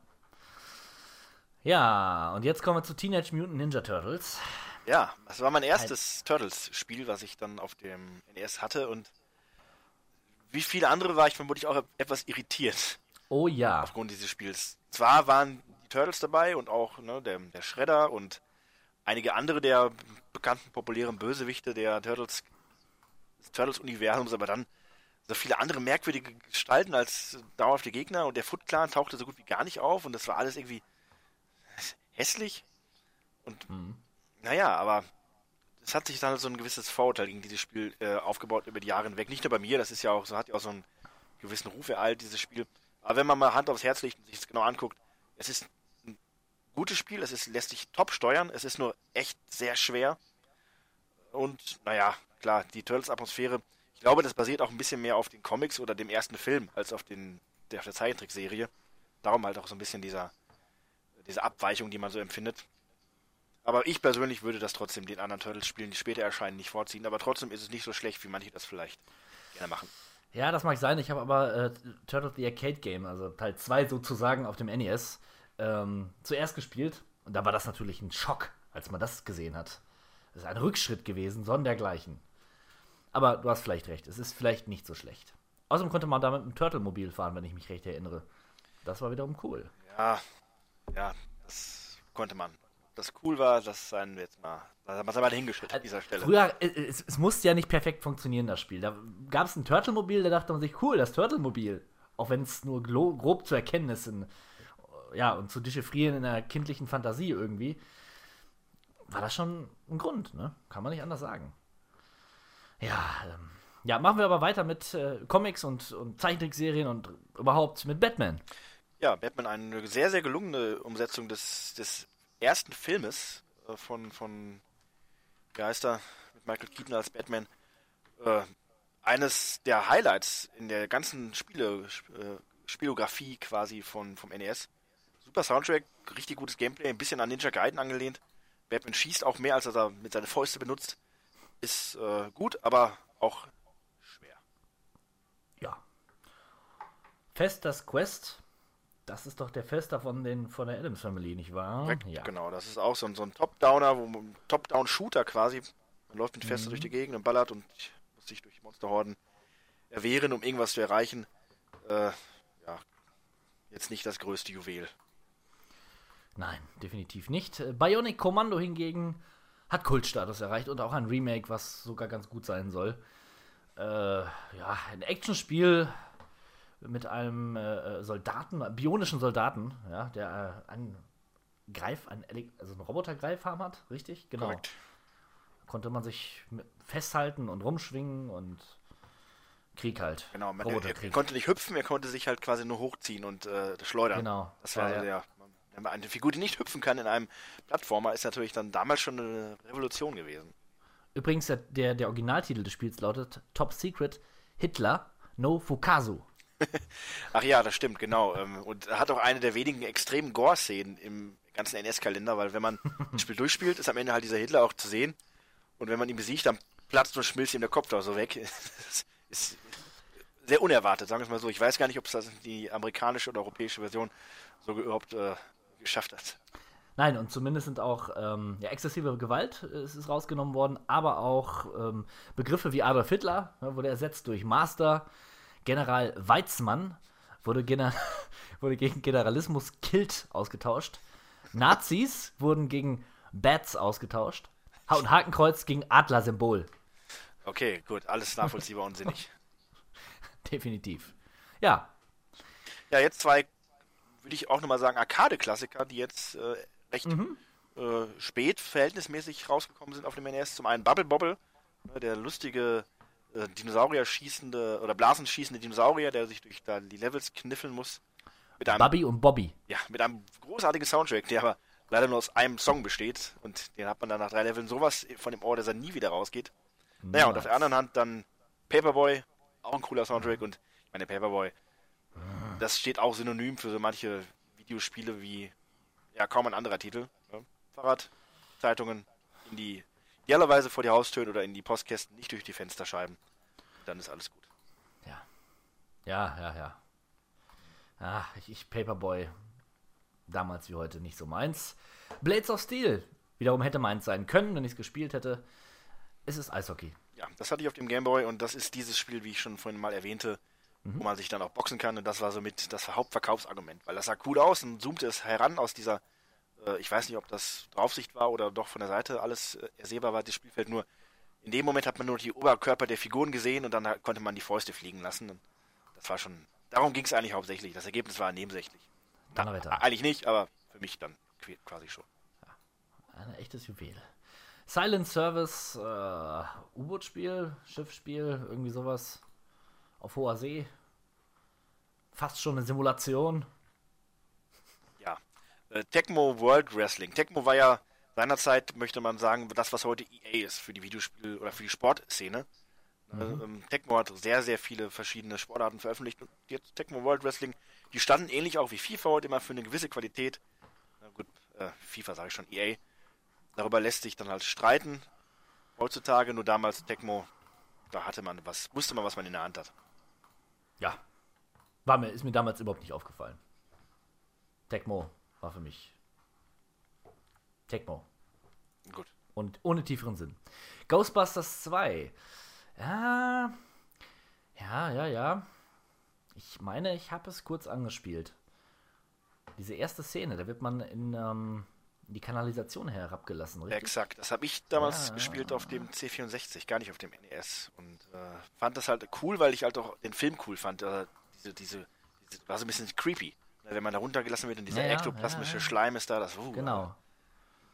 Speaker 6: Ja, und jetzt kommen wir zu Teenage Mutant Ninja Turtles.
Speaker 7: Ja, das war mein erstes Turtles-Spiel, was ich dann auf dem NES hatte und wie viele andere war ich vermutlich auch etwas irritiert
Speaker 6: Oh ja.
Speaker 7: aufgrund dieses Spiels. Zwar waren die Turtles dabei und auch ne, der, der Shredder und einige andere der bekannten populären Bösewichte der Turtles des Turtles-Universums, aber dann so viele andere merkwürdige Gestalten als dauerhafte Gegner und der Foot Clan tauchte so gut wie gar nicht auf und das war alles irgendwie hässlich und naja, aber es hat sich dann so ein gewisses Vorurteil gegen dieses Spiel äh, aufgebaut über die Jahre hinweg. Nicht nur bei mir, das ist ja auch, so hat ja auch so einen gewissen Ruf ereilt, dieses Spiel. Aber wenn man mal Hand aufs Herz legt und sich das genau anguckt, es ist ein gutes Spiel, es ist, lässt sich top steuern, es ist nur echt sehr schwer. Und naja, klar, die Turtles-Atmosphäre, ich glaube, das basiert auch ein bisschen mehr auf den Comics oder dem ersten Film als auf, den, der, auf der Zeichentrickserie. Darum halt auch so ein bisschen dieser, diese Abweichung, die man so empfindet. Aber ich persönlich würde das trotzdem den anderen Turtles-Spielen, die später erscheinen, nicht vorziehen. Aber trotzdem ist es nicht so schlecht, wie manche das vielleicht gerne machen.
Speaker 6: Ja, das mag sein. Ich habe aber äh, Turtles the Arcade Game, also Teil 2 sozusagen auf dem NES, ähm, zuerst gespielt. Und da war das natürlich ein Schock, als man das gesehen hat. Das ist ein Rückschritt gewesen, sondergleichen. Aber du hast vielleicht recht, es ist vielleicht nicht so schlecht. Außerdem konnte man damit ein Turtle-Mobil fahren, wenn ich mich recht erinnere. Das war wiederum cool.
Speaker 7: Ja, ja, das konnte man. Das cool war, das seien wir jetzt mal, das haben wir mal hingeschüttet an dieser Stelle.
Speaker 6: Früher, äh, es, es musste ja nicht perfekt funktionieren, das Spiel. Da gab es ein Turtle-Mobil, da dachte man sich, cool, das Turtle-Mobil. Auch wenn es nur grob zu erkennen ist, in, ja, und zu dechiffrieren in der kindlichen Fantasie irgendwie, war das schon ein Grund, ne? Kann man nicht anders sagen. Ja, ähm, ja, machen wir aber weiter mit äh, Comics und, und Zeichentrickserien und überhaupt mit Batman.
Speaker 7: Ja, Batman eine sehr, sehr gelungene Umsetzung des, des ersten Filmes äh, von, von, wie heißt er, mit Michael Keaton als Batman. Äh, eines der Highlights in der ganzen Spiele, äh, Spielografie quasi von, vom NES. Super Soundtrack, richtig gutes Gameplay, ein bisschen an Ninja Gaiden angelehnt. Batman schießt auch mehr, als er mit seinen Fäuste benutzt. Ist äh, gut, aber auch schwer.
Speaker 6: Ja. Fest das Quest. Das ist doch der Fester von, den, von der Adams Family, nicht wahr?
Speaker 7: Korrekt,
Speaker 6: Ja.
Speaker 7: Genau, das ist auch so ein, so ein Top-Downer, wo man- Top-Down-Shooter quasi. Man läuft mit Feste
Speaker 6: Mhm.
Speaker 7: durch die Gegend und ballert und muss sich durch Monsterhorden erwehren, um irgendwas zu erreichen. Äh, ja, jetzt nicht das größte Juwel.
Speaker 6: Nein, definitiv nicht. Bionic Commando hingegen hat Kultstatus erreicht und auch ein Remake, was sogar ganz gut sein soll. Äh, ja, ein Actionspiel mit einem äh, Soldaten, einem bionischen Soldaten, ja, der äh, einen Greif, einen, also einen Robotergreifarm hat, richtig? Genau.
Speaker 7: Korrekt.
Speaker 6: Konnte man sich festhalten und rumschwingen und Krieg halt.
Speaker 7: Genau, man, er, er konnte nicht hüpfen, er konnte sich halt quasi nur hochziehen und äh, schleudern.
Speaker 6: Genau.
Speaker 7: Das war
Speaker 6: Ja,
Speaker 7: so der. Wenn man eine Figur, die nicht hüpfen kann in einem Plattformer, ist natürlich dann damals schon eine Revolution gewesen.
Speaker 6: Übrigens, der, der, Originaltitel des Spiels lautet Top Secret Hitler No Fukazu.
Speaker 7: Ach ja, das stimmt, genau. Ähm, Und hat auch eine der wenigen extremen Gore-Szenen im ganzen NS-Kalender, weil wenn man das Spiel durchspielt, ist am Ende halt dieser Hitler auch zu sehen. Und wenn man ihn besiegt, dann platzt und schmilzt ihm der Kopf da so weg. Das ist sehr unerwartet, sagen wir es mal so. Ich weiß gar nicht, ob es das die amerikanische oder europäische Version so überhaupt äh, geschafft hat.
Speaker 6: Nein, und zumindest sind auch ähm, ja, exzessive Gewalt äh, ist, ist rausgenommen worden, aber auch ähm, Begriffe wie Adolf Hitler ne, wurde ersetzt durch Master. General Weizmann wurde, gener wurde gegen Generalismus Kilt ausgetauscht. Nazis wurden gegen Bats ausgetauscht. Und Hakenkreuz gegen Adler-Symbol.
Speaker 7: Okay, gut, alles nachvollziehbar und sinnig.
Speaker 6: Definitiv. Ja,
Speaker 7: Ja, jetzt zwei, würde ich auch nochmal sagen, Arcade-Klassiker, die jetzt äh, recht äh, spät verhältnismäßig rausgekommen sind auf dem NES. Zum einen Bubble Bobble, ne, der lustige äh, Dinosaurier schießende oder blasenschießende Dinosaurier, der sich durch da die Levels kniffeln muss. Mit einem,
Speaker 6: Bubby und Bobby.
Speaker 7: ja, mit einem großartigen Soundtrack, der aber leider nur aus einem Song besteht. Und den hat man dann nach drei Leveln sowas von dem Ohr, dass er nie wieder rausgeht. Naja, und auf der anderen Hand dann Paperboy, auch ein cooler Soundtrack. Und ich meine, Paperboy, das steht auch synonym für so manche Videospiele wie, ja, kaum ein anderer Titel. Ne? Fahrrad, Zeitungen in die, idealerweise vor die Haustüren oder in die Postkästen, nicht durch die Fensterscheiben. Dann ist alles gut.
Speaker 6: Ja. Ja, ja, ja. Ah, ich, ich Paperboy. Damals wie heute nicht so meins. Blades of Steel. Wiederum hätte meins sein können, wenn ich es gespielt hätte. Es ist Eishockey.
Speaker 7: Ja, das hatte ich auf dem Gameboy und das ist dieses Spiel, wie ich schon vorhin mal erwähnte, wo man sich dann auch boxen kann und das war somit das Hauptverkaufsargument, weil das sah cool aus und zoomte es heran aus dieser, ich weiß nicht, ob das Draufsicht war oder doch von der Seite alles äh, ersehbar war, das Spielfeld nur. In dem Moment hat man nur die Oberkörper der Figuren gesehen und dann konnte man die Fäuste fliegen lassen. Und das war schon, darum ging es eigentlich hauptsächlich. Das Ergebnis war nebensächlich.
Speaker 6: Donnerwetter.
Speaker 7: Eigentlich nicht, aber für mich dann qu- quasi schon.
Speaker 6: Ein echtes Juwel. Silent Service, äh, U-Boot-Spiel, Schiffsspiel, irgendwie sowas. Auf hoher See. Fast schon eine Simulation.
Speaker 7: Äh, Tecmo World Wrestling. Tecmo war ja seinerzeit, möchte man sagen, das, was heute EA ist für die Videospiel- oder für die Sportszene. Äh, ähm, Tecmo hat sehr, sehr viele verschiedene Sportarten veröffentlicht und jetzt Tecmo World Wrestling, die standen ähnlich auch wie FIFA heute immer für eine gewisse Qualität. Na gut, äh, FIFA sage ich schon, EA. Darüber lässt sich dann halt streiten. Heutzutage, nur damals Tecmo, da hatte man was, wusste man, was man in der Hand hat.
Speaker 6: Ja. War mir, ist mir damals überhaupt nicht aufgefallen. Tecmo war für mich Tecmo.
Speaker 7: Gut.
Speaker 6: Und ohne tieferen Sinn. Ghostbusters 2. Ja. Ja, ja, ja. Ich meine, ich habe es kurz angespielt. Diese erste Szene, da wird man in, ähm, in die Kanalisation herabgelassen, richtig?
Speaker 7: Exakt, das habe ich damals
Speaker 6: Ja.
Speaker 7: gespielt auf dem C64, gar nicht auf dem NES. Und äh, fand das halt cool, weil ich halt auch den Film cool fand. Äh, diese, diese, diese, war so ein bisschen creepy. Ne, Wenn man da runtergelassen wird und dieser
Speaker 6: Ja,
Speaker 7: ektoplasmische
Speaker 6: ja, ja.
Speaker 7: Schleim ist da, das uh,
Speaker 6: Genau.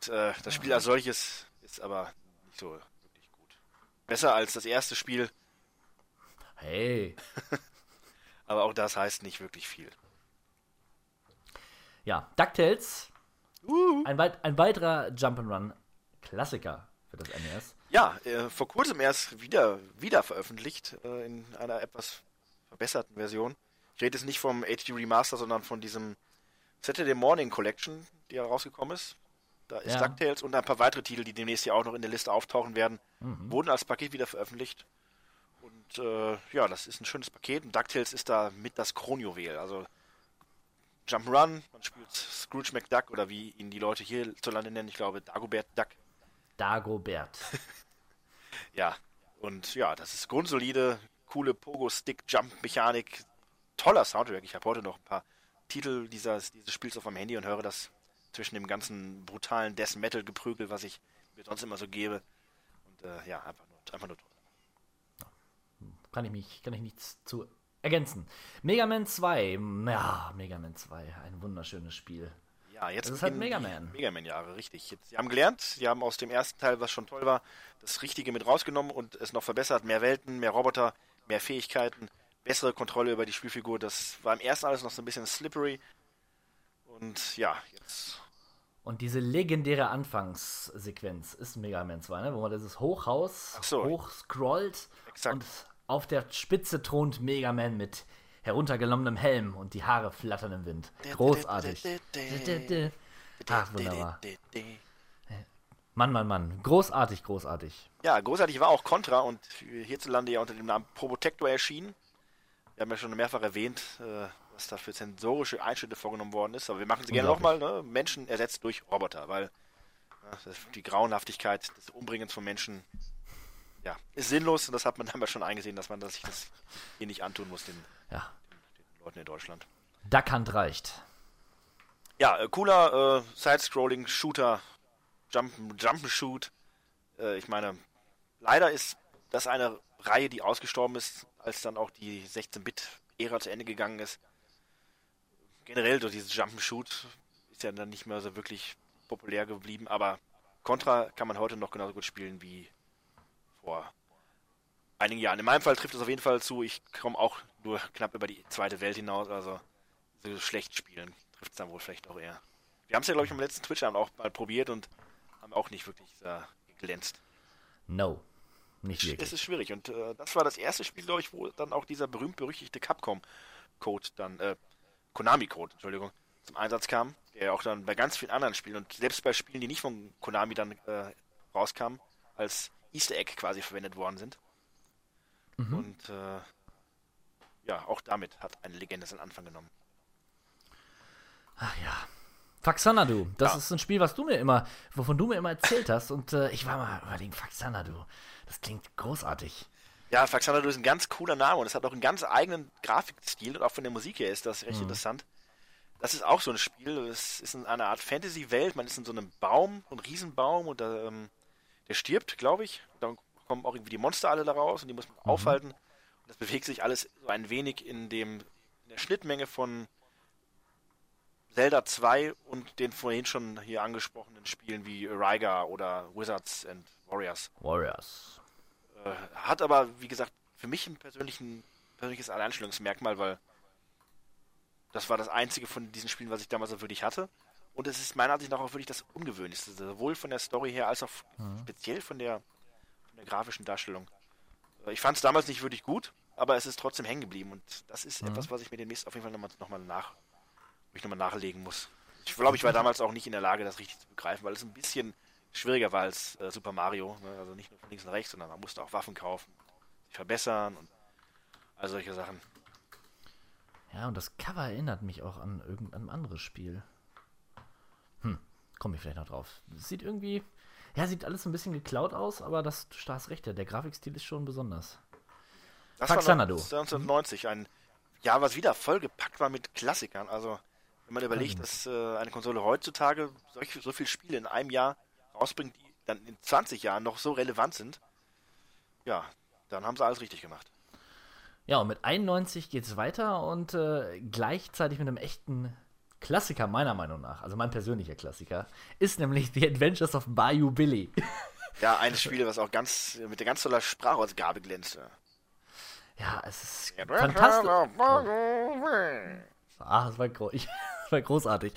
Speaker 7: Und, äh, das Spiel als solches ist aber nicht so wirklich gut. Besser als das erste Spiel,
Speaker 6: Hey.
Speaker 7: aber auch das heißt nicht wirklich viel.
Speaker 6: Ja, DuckTales. Ein, weit, ein weiterer Jump'n'Run-Klassiker für das NES.
Speaker 7: Ja, äh, vor kurzem erst wieder, wieder veröffentlicht, äh, in einer etwas verbesserten Version. Ich rede jetzt nicht vom HD Remaster, sondern von diesem Saturday Morning Collection, die herausgekommen ist. Da ist
Speaker 6: Ja.
Speaker 7: DuckTales und ein paar weitere Titel, die demnächst ja auch noch in der Liste auftauchen werden, wurden als Paket wieder veröffentlicht. Und äh, ja, das ist ein schönes Paket. Und DuckTales ist da mit das Kronjuwel. Also Jump'n'Run, man spielt Scrooge McDuck oder wie ihn die Leute hierzulande nennen, ich glaube Dagobert Duck.
Speaker 6: Dagobert.
Speaker 7: Ja, und ja, das ist grundsolide, coole Pogo-Stick-Jump-Mechanik, toller Soundtrack. Ich habe heute noch ein paar Titel dieses, dieses Spiels auf meinem Handy und höre das zwischen dem ganzen brutalen Death Metal-Geprügel, was ich mir sonst immer so gebe. Und äh, ja, einfach nur, einfach nur toll.
Speaker 6: Kann ich mich, kann ich nichts zu ergänzen. Mega Man 2. Ja, Mega Man 2. Ein wunderschönes Spiel.
Speaker 7: Ja, jetzt
Speaker 6: Das ist halt Mega Man.
Speaker 7: Mega Man-Jahre, richtig. Jetzt, sie haben gelernt, sie haben aus dem ersten Teil, was schon toll war, das Richtige mit rausgenommen und es noch verbessert. Mehr Welten, mehr Roboter, mehr Fähigkeiten, bessere Kontrolle über die Spielfigur. Das war im ersten alles noch so ein bisschen slippery. Und ja, jetzt.
Speaker 6: Und diese legendäre Anfangssequenz ist Mega Man 2, ne? wo man dieses Hochhaus
Speaker 7: so.
Speaker 6: hochscrollt
Speaker 7: Exakt.
Speaker 6: und auf der Spitze thront Mega Man mit heruntergenommenem Helm und die Haare flattern im Wind. Großartig. Ach, wunderbar. Mann, Mann, Mann. Großartig, großartig.
Speaker 7: Ja, großartig war auch Contra und hierzulande ja unter dem Namen Probotector erschienen. Wir haben ja schon mehrfach erwähnt, äh, was da für sensorische Einschnitte vorgenommen worden ist. Aber wir machen sie gerne nochmal. Ne? Menschen ersetzt durch Roboter, weil ja, die Grauenhaftigkeit des Umbringens von Menschen ja, ist sinnlos. Und das hat man dann schon eingesehen, dass man sich das hier nicht antun muss, den,
Speaker 6: Ja.
Speaker 7: den Leuten in Deutschland.
Speaker 6: Duck Hunt reicht.
Speaker 7: Ja, äh, cooler äh, Side-Scrolling, Shooter, Jump, Jump'n'Shoot. Äh, ich meine, leider ist das eine Reihe, die ausgestorben ist, als dann auch die 16-Bit-Ära zu Ende gegangen ist. Generell so dieses Jump'n'Shoot ist ja dann nicht mehr so wirklich populär geblieben, aber Contra kann man heute noch genauso gut spielen wie vor einigen Jahren. In meinem Fall trifft es auf jeden Fall zu, ich komme auch nur knapp über die zweite Welt hinaus, also so schlecht spielen trifft es dann wohl vielleicht auch eher. Wir haben es ja, glaube ich, am letzten Twitch-Abend auch mal probiert und haben auch nicht wirklich äh, geglänzt.
Speaker 6: No. Nicht
Speaker 7: Es
Speaker 6: wirklich.
Speaker 7: ist schwierig und äh, das war das erste Spiel, glaube ich, wo dann auch dieser berühmt-berüchtigte Capcom-Code dann, äh, Konami-Code, Entschuldigung, zum Einsatz kam, der auch dann bei ganz vielen anderen Spielen und selbst bei Spielen, die nicht von Konami dann äh, rauskamen, als Easter Egg quasi verwendet worden sind. Und äh, ja, auch damit hat eine Legende seinen Anfang genommen.
Speaker 6: Ach ja. Faxanadu, das
Speaker 7: Ja.
Speaker 6: ist ein Spiel, was du mir immer, wovon du mir immer erzählt hast. Und äh, ich war mal überlegen, Faxanadu. Das klingt großartig.
Speaker 7: Ja, Faxanadu ist ein ganz cooler Name und es hat auch einen ganz eigenen Grafikstil und auch von der Musik her ist das recht interessant. Das ist auch so ein Spiel, es ist in einer Art Fantasy-Welt, man ist in so einem Baum, so einem Riesenbaum und da, ähm, der stirbt, glaube ich. Dann kommen auch irgendwie die Monster alle da raus und die muss man aufhalten. Und das bewegt sich alles so ein wenig in dem in der Schnittmenge von Zelda 2 und den vorhin schon hier angesprochenen Spielen wie Ryga oder Wizards and Warriors.
Speaker 6: Warriors.
Speaker 7: Äh, hat aber, wie gesagt, für mich ein persönliches Alleinstellungsmerkmal, weil das war das einzige von diesen Spielen, was ich damals auch wirklich hatte. Und es ist meiner Ansicht nach auch wirklich das Ungewöhnlichste, sowohl von der Story her als auch speziell von der, von der grafischen Darstellung. Äh, Ich fand es damals nicht wirklich gut, aber es ist trotzdem hängen geblieben und das ist etwas, was ich mir demnächst auf jeden Fall nochmal noch mal nach, wo ich nochmal nachlegen muss. Ich glaube, ich war damals auch nicht in der Lage, das richtig zu begreifen, weil es ein bisschen schwieriger war als äh, Super Mario. Ne? Also nicht nur von links und rechts, sondern man musste auch Waffen kaufen, sich verbessern und all solche Sachen.
Speaker 6: Ja, und das Cover erinnert mich auch an irgendein anderes Spiel. Hm, komme ich vielleicht noch drauf. Es sieht irgendwie, ja, sieht alles ein bisschen geklaut aus, aber das, du hast recht, ja, der Grafikstil ist schon besonders.
Speaker 7: Das
Speaker 6: Faxanadu.
Speaker 7: war 1990, ein Jahr, was wieder vollgepackt war mit Klassikern. Also, wenn man überlegt, dass äh, eine Konsole heutzutage solch, so viele Spiele in einem Jahr rausbringt, die dann in 20 Jahren noch so relevant sind, ja, dann haben sie alles richtig gemacht.
Speaker 6: Ja, und mit 91 geht's weiter und äh, gleichzeitig mit einem echten Klassiker, meiner Meinung nach, also mein persönlicher Klassiker, ist nämlich The Adventures of Bayou Billy.
Speaker 7: Ja, ein Spiel, was auch ganz mit der ganz toller Sprachausgabe glänzte.
Speaker 6: ja, es ist fantastisch. Ah, das war, gro ich, das war großartig.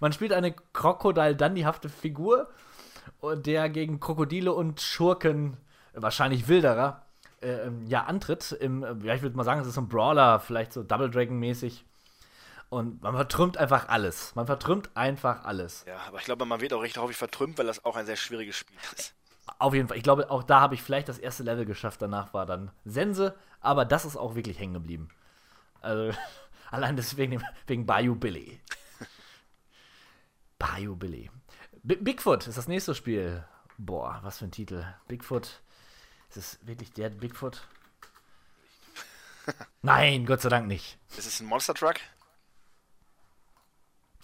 Speaker 6: Man spielt eine Krokodil-Dandy-hafte Figur, der gegen Krokodile und Schurken, wahrscheinlich Wilderer, äh, ähm, ja, antritt. Im, äh, ja, ich würde mal sagen, es ist so ein Brawler, vielleicht so Double Dragon-mäßig. Und man vertrümmt einfach alles. Man vertrümmt einfach alles.
Speaker 7: Ja, aber ich glaube, man wird auch recht häufig vertrümmt, weil das auch ein sehr schwieriges Spiel ist.
Speaker 6: Auf jeden Fall. Ich glaube, auch da habe ich vielleicht das erste Level geschafft. Danach war dann Sense. Aber das ist auch wirklich hängen geblieben. Also, allein deswegen wegen Bayou Billy. Bayou Billy. B Bigfoot ist das nächste Spiel. Boah, was für ein Titel. Bigfoot. Ist es wirklich der Bigfoot? Nein, Gott sei Dank nicht.
Speaker 7: Ist es ein Monster Truck?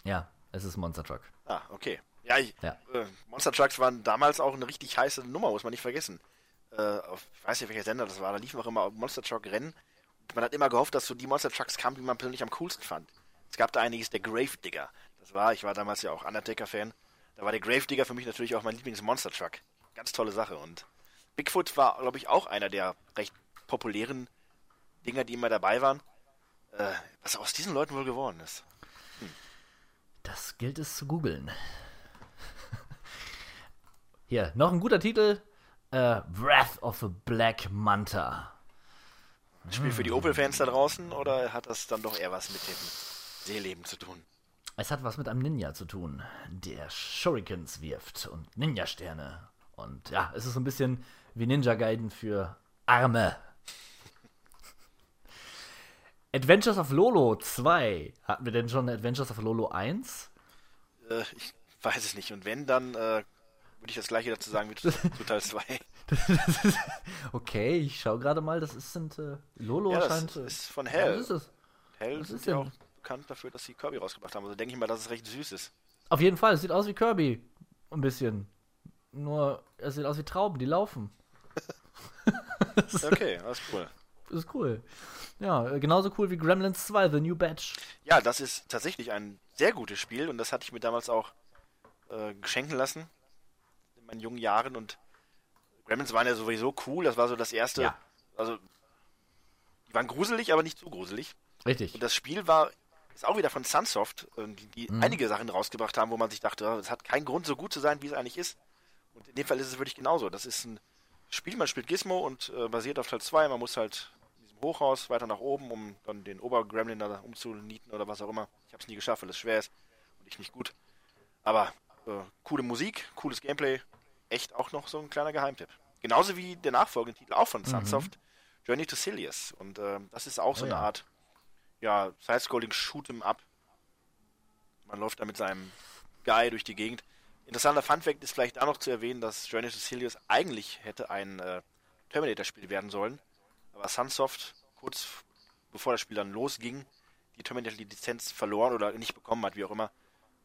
Speaker 6: Ja, es ist Monster Truck.
Speaker 7: Ah, okay. Ja, ich,
Speaker 6: Ja.
Speaker 7: Äh, Monster Trucks waren damals auch eine richtig heiße Nummer, muss man nicht vergessen. Äh, auf, ich weiß nicht, welcher Sender das war, da liefen auch immer Monster Truck Rennen. Man hat immer gehofft, dass so die Monster Trucks kamen, die man persönlich am coolsten fand. Es gab da einiges, der Grave Digger. Das war, ich war damals ja auch Undertaker-Fan. Da war der Grave Digger für mich natürlich auch mein Lieblings-Monster Truck. Ganz tolle Sache. Und Bigfoot war, glaube ich, auch einer der recht populären Dinger, die immer dabei waren. Äh, was aus diesen Leuten wohl geworden ist.
Speaker 6: Das gilt es zu googeln. Hier, noch ein guter Titel. Äh, Wrath of the Black Manta.
Speaker 7: Spiel für die Opel-Fans da draußen oder hat das dann doch eher was mit dem Seeleben zu tun?
Speaker 6: Es hat was mit einem Ninja zu tun, der Shurikens wirft und Ninja-Sterne. Und ja, es ist so ein bisschen wie Ninja Gaiden für Arme. Adventures of Lolo 2. Hatten wir denn schon Adventures of Lolo 1?
Speaker 7: Äh, ich weiß es nicht. Und wenn, dann äh, würde ich das gleiche dazu sagen wie zu, zu Teil 2.
Speaker 6: okay, ich schau gerade mal, das ist sind äh, Lolo
Speaker 7: Ja, das
Speaker 6: scheint. äh,
Speaker 7: ist von Hell.
Speaker 6: das ist es.
Speaker 7: Hell
Speaker 6: Was ist
Speaker 7: ja auch bekannt dafür, dass sie Kirby rausgebracht haben. Also denke ich mal, dass es recht süß ist.
Speaker 6: Auf jeden Fall, es sieht aus wie Kirby. Ein bisschen. Nur, es sieht aus wie Trauben, die laufen.
Speaker 7: Okay, alles cool.
Speaker 6: Das ist cool. Ja, äh, genauso cool wie Gremlins 2, The New Batch.
Speaker 7: Ja, das ist tatsächlich ein sehr gutes Spiel und das hatte ich mir damals auch äh, geschenken lassen in meinen jungen Jahren und Gremlins waren ja sowieso cool, das war so das erste,
Speaker 6: Ja.
Speaker 7: also die waren gruselig, aber nicht zu gruselig.
Speaker 6: Richtig.
Speaker 7: Und das Spiel war ist auch wieder von Sunsoft, äh, die, die
Speaker 6: Mhm.
Speaker 7: einige Sachen rausgebracht haben, wo man sich dachte, es hat keinen Grund so gut zu sein, wie es eigentlich ist. Und in dem Fall ist es wirklich genauso. Das ist ein Spiel, man spielt Gizmo und äh, basiert auf Teil 2, man muss halt in diesem Hochhaus weiter nach oben, um dann den Obergremlin da umzunieten oder was auch immer. Ich habe es nie geschafft, weil es schwer ist und ich nicht gut. Aber äh, coole Musik, cooles Gameplay, echt auch noch so ein kleiner Geheimtipp. Genauso wie der nachfolgende Titel auch von Sunsoft, Journey to Silius. Und äh, das ist auch so
Speaker 6: Oh
Speaker 7: eine
Speaker 6: ja.
Speaker 7: Art ja, Side-Scrolling Shoot'em Up. Man läuft da mit seinem Guy durch die Gegend. Interessanter Funfact ist vielleicht da noch zu erwähnen, dass Journey to Silius eigentlich hätte ein äh, Terminator-Spiel werden sollen. Aber Sunsoft, kurz bevor das Spiel dann losging, die Terminator-Lizenz verloren oder nicht bekommen hat, wie auch immer.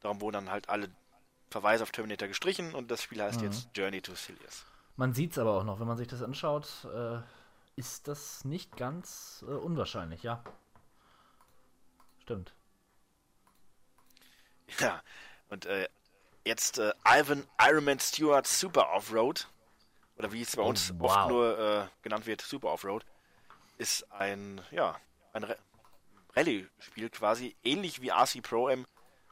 Speaker 7: Darum wurden dann halt alle Verweise auf Terminator gestrichen und das Spiel heißt jetzt Journey to Silius.
Speaker 6: Man sieht es aber auch noch, wenn man sich das anschaut, äh, ist das nicht ganz äh, unwahrscheinlich, ja. Stimmt.
Speaker 7: Ja, und äh, jetzt äh, Ivan Ironman Stewart Super Offroad, oder wie es bei
Speaker 6: Oh,
Speaker 7: uns
Speaker 6: wow.
Speaker 7: oft nur äh, genannt wird, Super Offroad, ist ein, ja, ein Rallye-Spiel quasi, ähnlich wie RC Pro M,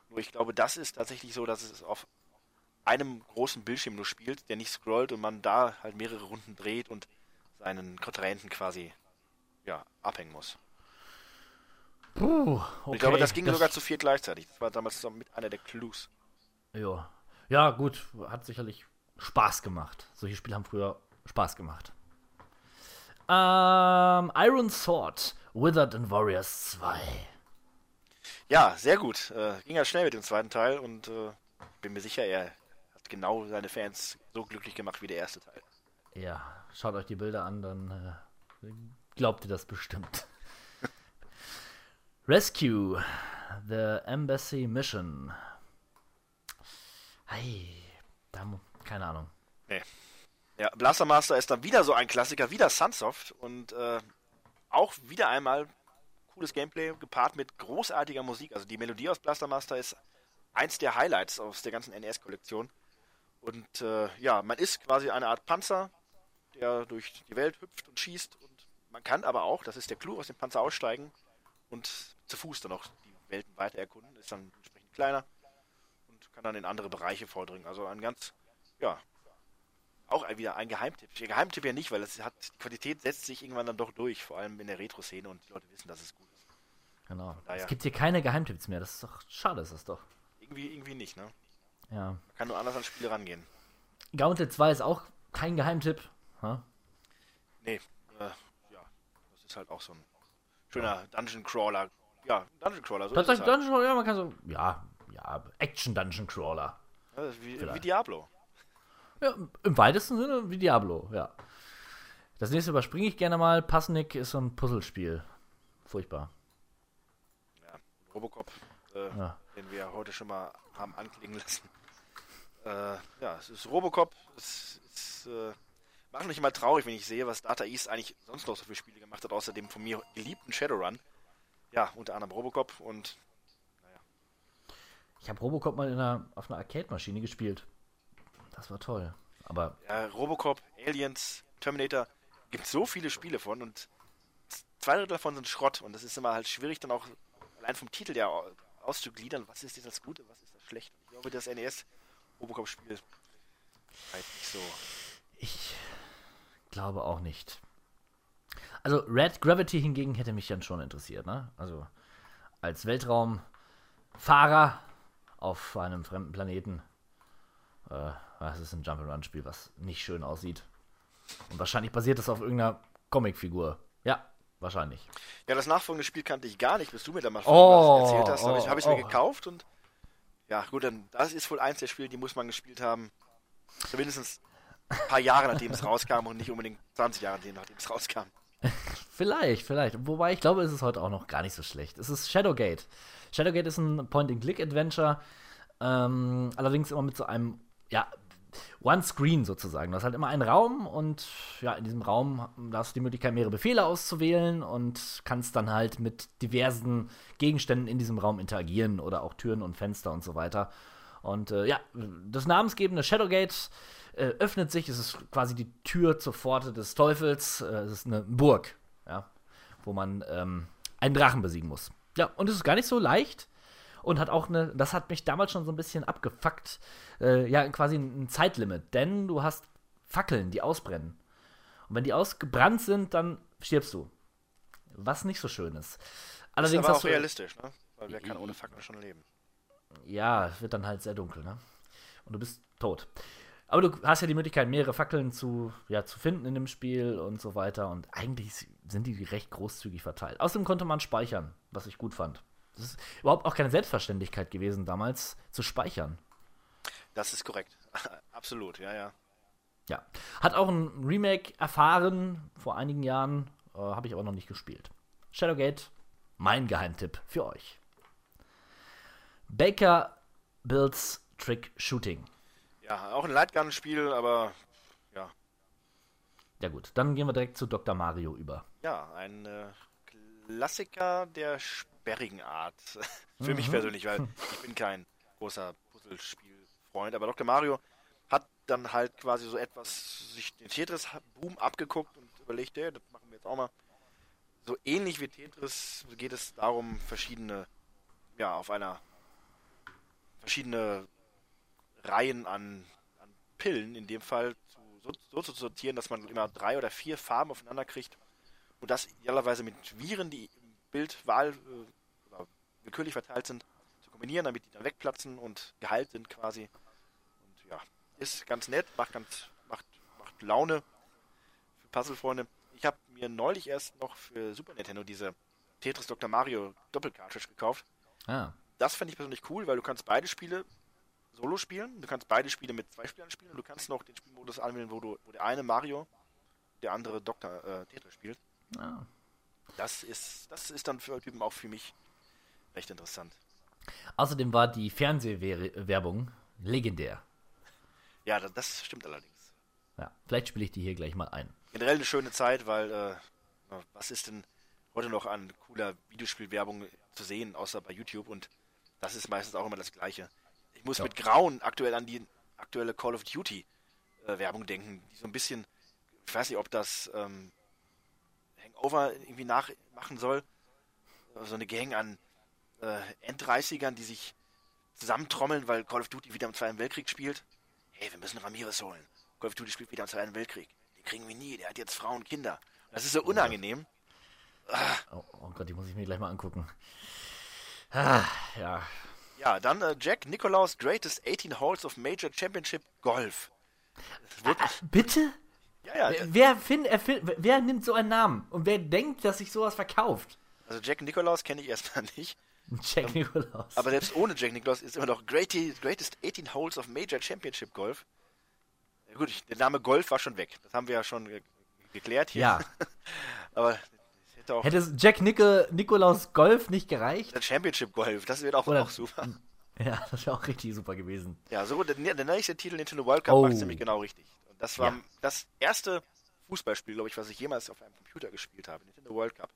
Speaker 7: nur ich glaube, das ist tatsächlich so, dass es auf einem großen Bildschirm nur spielt, der nicht scrollt und man da halt mehrere Runden dreht und seinen Kontrahenten quasi, ja, abhängen muss.
Speaker 6: Puh, okay.
Speaker 7: ich glaube, das ging sogar zu vier gleichzeitig. Das war damals so mit einer der Clues.
Speaker 6: Ja. ja, gut, hat sicherlich Spaß gemacht. Solche Spiele haben früher Spaß gemacht. Ähm, Iron Sword, Wizard and Warriors 2.
Speaker 7: Ja, sehr gut. Äh, ging ja schnell mit dem zweiten Teil und äh, bin mir sicher, er hat genau seine Fans so glücklich gemacht wie der erste Teil.
Speaker 6: Ja, schaut euch die Bilder an, dann äh, glaubt ihr das bestimmt. Rescue, The Embassy Mission. Hey, da, keine Ahnung.
Speaker 7: Ja, Blaster Master ist dann wieder so ein Klassiker, wieder Sunsoft und äh, auch wieder einmal cooles Gameplay gepaart mit großartiger Musik. Also die Melodie aus Blaster Master ist eins der Highlights aus der ganzen NES-Kollektion. Und äh, ja, man ist quasi eine Art Panzer, der durch die Welt hüpft und schießt. Und man kann aber auch, das ist der Clou, aus dem Panzer aussteigen und zu Fuß dann auch die Welten weiter erkunden. Ist dann entsprechend kleiner und kann dann in andere Bereiche vordringen. Also ein ganz, ja, auch wieder ein Geheimtipp. Geheimtipp ja nicht, weil es hat, die Qualität setzt sich irgendwann dann doch durch, vor allem in der Retro-Szene und die Leute wissen, dass es gut ist.
Speaker 6: Genau. Es gibt hier keine Geheimtipps mehr. Das ist doch schade, ist das doch.
Speaker 7: Irgendwie, irgendwie nicht, ne?
Speaker 6: Ja.
Speaker 7: Man kann nur anders an Spiele rangehen.
Speaker 6: Gauntlet 2 ist auch kein Geheimtipp. Ha?
Speaker 7: Nee, äh, ja, das ist halt auch so ein schöner Dungeon Crawler. Ja, Dungeon Crawler, so
Speaker 6: Tatsächlich
Speaker 7: halt.
Speaker 6: Dungeon, ja, man kann so, ja, ja, Action Dungeon Crawler.
Speaker 7: Ja, wie, wie Diablo.
Speaker 6: Ja, im weitesten Sinne wie Diablo, ja. Das nächste überspringe ich gerne mal. Passnick ist so ein Puzzlespiel. Furchtbar.
Speaker 7: Ja, Robocop, äh,
Speaker 6: Ja.
Speaker 7: den wir heute schon mal haben anklingen lassen. Äh, ja, es ist Robocop. Es ist, äh, macht mich immer traurig, wenn ich sehe, was Data East eigentlich sonst noch so für Spiele gemacht hat, außer dem von mir geliebten Shadowrun. Ja, unter anderem Robocop und
Speaker 6: Ich habe Robocop mal in einer, auf einer Arcade-Maschine gespielt. Das war toll. Aber
Speaker 7: ja, Robocop, Aliens, Terminator, gibt so viele Spiele von und zwei Drittel davon sind Schrott und das ist immer halt schwierig dann auch allein vom Titel ja au- auszugliedern, was ist jetzt das Gute, was ist das Schlechte. Ich glaube, das NES Robocop-Spiel halt nicht so.
Speaker 6: ich glaube auch nicht. Also Red Gravity hingegen hätte mich dann schon interessiert, ne? Also als Weltraumfahrer auf einem fremden Planeten. Äh, das ist ein Jump'n'Run-Spiel, was nicht schön aussieht. Und wahrscheinlich basiert das auf irgendeiner Comicfigur. Ja, wahrscheinlich.
Speaker 7: Ja, das nachfolgende Spiel kannte ich gar nicht, bis du mir da mal
Speaker 6: Oh,
Speaker 7: was erzählt hast. Habe ich
Speaker 6: oh,
Speaker 7: hab
Speaker 6: oh.
Speaker 7: mir gekauft und ja, gut, dann das ist wohl eins der Spiele, die muss man gespielt haben. Zumindest ein paar Jahre nachdem es rauskam und nicht unbedingt 20 Jahre nachdem es rauskam.
Speaker 6: Vielleicht, vielleicht. Wobei ich glaube, es ist heute auch noch gar nicht so schlecht. Es ist Shadowgate. Shadowgate ist ein Point-and-Click-Adventure. Ähm, allerdings immer mit so einem, ja, One-Screen sozusagen. Du hast halt immer einen Raum und ja, in diesem Raum hast du die Möglichkeit, mehrere Befehle auszuwählen und kannst dann halt mit diversen Gegenständen in diesem Raum interagieren oder auch Türen und Fenster und so weiter. Und äh, ja, das namensgebende Shadowgate äh, öffnet sich. Es ist quasi die Tür zur Pforte des Teufels. Äh, es ist eine Burg, ja, wo man ähm, einen Drachen besiegen muss. Ja, und es ist gar nicht so leicht und hat auch eine, das hat mich damals schon so ein bisschen abgefuckt, äh, ja, quasi ein, ein Zeitlimit, denn du hast Fackeln, die ausbrennen. Und wenn die ausgebrannt sind, dann stirbst du. Was nicht so schön ist.
Speaker 7: Das ist
Speaker 6: Allerdings
Speaker 7: aber auch realistisch, ne? Weil wer kann ohne Fakten schon leben?
Speaker 6: ja, es wird dann halt sehr dunkel, ne? Und du bist tot. Aber du hast ja die Möglichkeit, mehrere Fackeln zu, ja, zu finden in dem Spiel und so weiter. Und eigentlich sind die recht großzügig verteilt. Außerdem konnte man speichern, was ich gut fand. Das ist überhaupt auch keine Selbstverständlichkeit gewesen, damals zu speichern.
Speaker 7: Das ist korrekt. Absolut, ja, ja.
Speaker 6: Ja. Hat auch ein Remake erfahren vor einigen Jahren, äh, habe ich aber noch nicht gespielt. Shadowgate, mein Geheimtipp für euch. Baker Builds Trick Shooting.
Speaker 7: Ja, auch ein Lightgun-Spiel, aber ja.
Speaker 6: Ja gut, dann gehen wir direkt zu Dr. Mario über.
Speaker 7: Ja, ein äh, Klassiker der sperrigen Art. Für
Speaker 6: Mhm.
Speaker 7: mich persönlich, weil ich bin kein großer Puzzlespielfreund, aber Dr. Mario hat dann halt quasi so etwas sich den Tetris-Boom abgeguckt und überlegt, ja, das machen wir jetzt auch mal. So ähnlich wie Tetris geht es darum, verschiedene, ja, auf einer verschiedene Reihen an, an Pillen, in dem Fall zu, so, so zu sortieren, dass man immer drei oder vier Farben aufeinander kriegt und das idealerweise mit Viren, die im Bildwahl äh, oder willkürlich verteilt sind, zu kombinieren, damit die dann wegplatzen und geheilt sind quasi. Und ja, ist ganz nett, macht ganz, macht, macht Laune für Puzzlefreunde. Ich habe mir neulich erst noch für Super Nintendo diese Tetris Dr. Mario Doppelcartridge gekauft.
Speaker 6: Ah.
Speaker 7: Das fand ich persönlich cool, weil du kannst beide Spiele solo spielen, du kannst beide Spiele mit zwei Spielern spielen und du kannst noch den Spielmodus anwählen, wo du wo der eine Mario, der andere Dr. Äh, Tetris spielt.
Speaker 6: Ah.
Speaker 7: Das ist, das ist dann für Typen auch für mich recht interessant.
Speaker 6: Außerdem war die Fernsehwerbung legendär.
Speaker 7: Ja, das, stimmt allerdings.
Speaker 6: Ja, vielleicht spiele ich die hier gleich mal ein.
Speaker 7: Generell eine schöne Zeit, weil äh, was ist denn heute noch an cooler Videospielwerbung zu sehen, außer bei YouTube und das ist meistens auch immer das Gleiche. Ich muss
Speaker 6: Ja.
Speaker 7: mit Grauen aktuell an die aktuelle Call of Duty äh, Werbung denken, die so ein bisschen, ich weiß nicht, ob das ähm, Hangover irgendwie nachmachen soll. So eine Gang an äh, End-30ern, die sich zusammentrommeln, weil Call of Duty wieder im Zweiten Weltkrieg spielt. Hey, wir müssen Ramirez holen. Call of Duty spielt wieder im Zweiten Weltkrieg. Den kriegen wir nie, der hat jetzt Frauen und Kinder. Das ist so unangenehm.
Speaker 6: Oh, oh Gott, die muss ich mir gleich mal angucken. Ah, ja.
Speaker 7: Ja, dann äh, Jack Nicklaus Greatest 18 Holes of Major Championship Golf. Das wird,
Speaker 6: Bitte?
Speaker 7: ja, ja,
Speaker 6: Wer, find, erfind, wer nimmt so einen Namen? Und wer denkt, dass sich sowas verkauft?
Speaker 7: also Jack Nicklaus kenne ich erstmal nicht.
Speaker 6: Jack Nicklaus.
Speaker 7: Aber selbst ohne Jack Nicklaus ist immer noch Greatest, Greatest 18 Holes of Major Championship Golf. Gut, der Name Golf war schon weg. Das haben wir ja schon ge geklärt hier.
Speaker 6: ja.
Speaker 7: Aber es hätte
Speaker 6: Jack Nickel, Nikolaus Golf nicht gereicht?
Speaker 7: der Championship Golf, das wird auch,
Speaker 6: Oder-
Speaker 7: auch super.
Speaker 6: Ja, das wäre auch richtig super gewesen.
Speaker 7: Ja, so der, der nächste Titel Nintendo World Cup
Speaker 6: Oh.
Speaker 7: macht nämlich genau richtig. Und das war
Speaker 6: Ja.
Speaker 7: das erste Fußballspiel, glaube ich, was ich jemals auf einem Computer gespielt habe. Nintendo World Cup.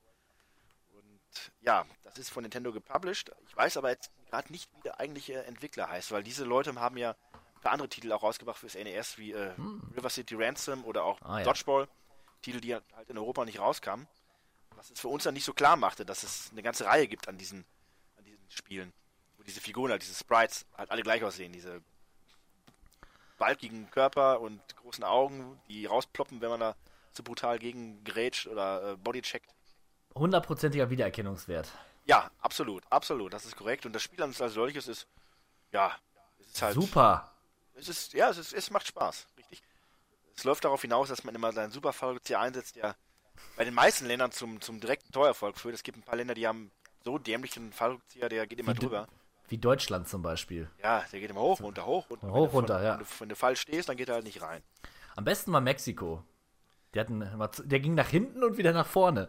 Speaker 7: Und ja, das ist von Nintendo gepublished. Ich weiß aber jetzt gerade nicht, wie der eigentliche Entwickler heißt, weil diese Leute haben ja ein paar andere Titel auch rausgebracht fürs NES, wie äh, River City Ransom oder auch
Speaker 6: Hm. Ah, ja.
Speaker 7: Dodgeball. Titel, die halt in Europa nicht rauskamen. Was es für uns dann nicht so klar machte, dass es eine ganze Reihe gibt an diesen, an diesen Spielen. Wo diese Figuren, halt, diese Sprites, halt alle gleich aussehen. Diese balkigen Körper und großen Augen, die rausploppen, wenn man da so brutal gegen grätscht oder äh, bodycheckt.
Speaker 6: Hundertprozentiger Wiedererkennungswert.
Speaker 7: Ja, absolut, absolut, das ist korrekt. Und das Spiel als als solches ist ja, es ist halt.
Speaker 6: Super.
Speaker 7: Es ist, ja, es, ist, es macht Spaß, richtig. Es läuft darauf hinaus, dass man immer seinen Superfallrückzieher einsetzt, der bei den meisten Ländern zum, zum direkten Torerfolg führt. Es gibt ein paar Länder, die haben so dämlichen Fallrückzieher, der geht immer
Speaker 6: Wie
Speaker 7: drüber.
Speaker 6: Wie Deutschland zum Beispiel.
Speaker 7: Ja, der geht immer hoch, runter, hoch, runter.
Speaker 6: Hoch,
Speaker 7: von-
Speaker 6: runter, ja.
Speaker 7: Wenn du, wenn du falsch stehst, dann geht er halt nicht rein.
Speaker 6: Am besten war Mexiko. Die hatten, der ging nach hinten und wieder nach vorne.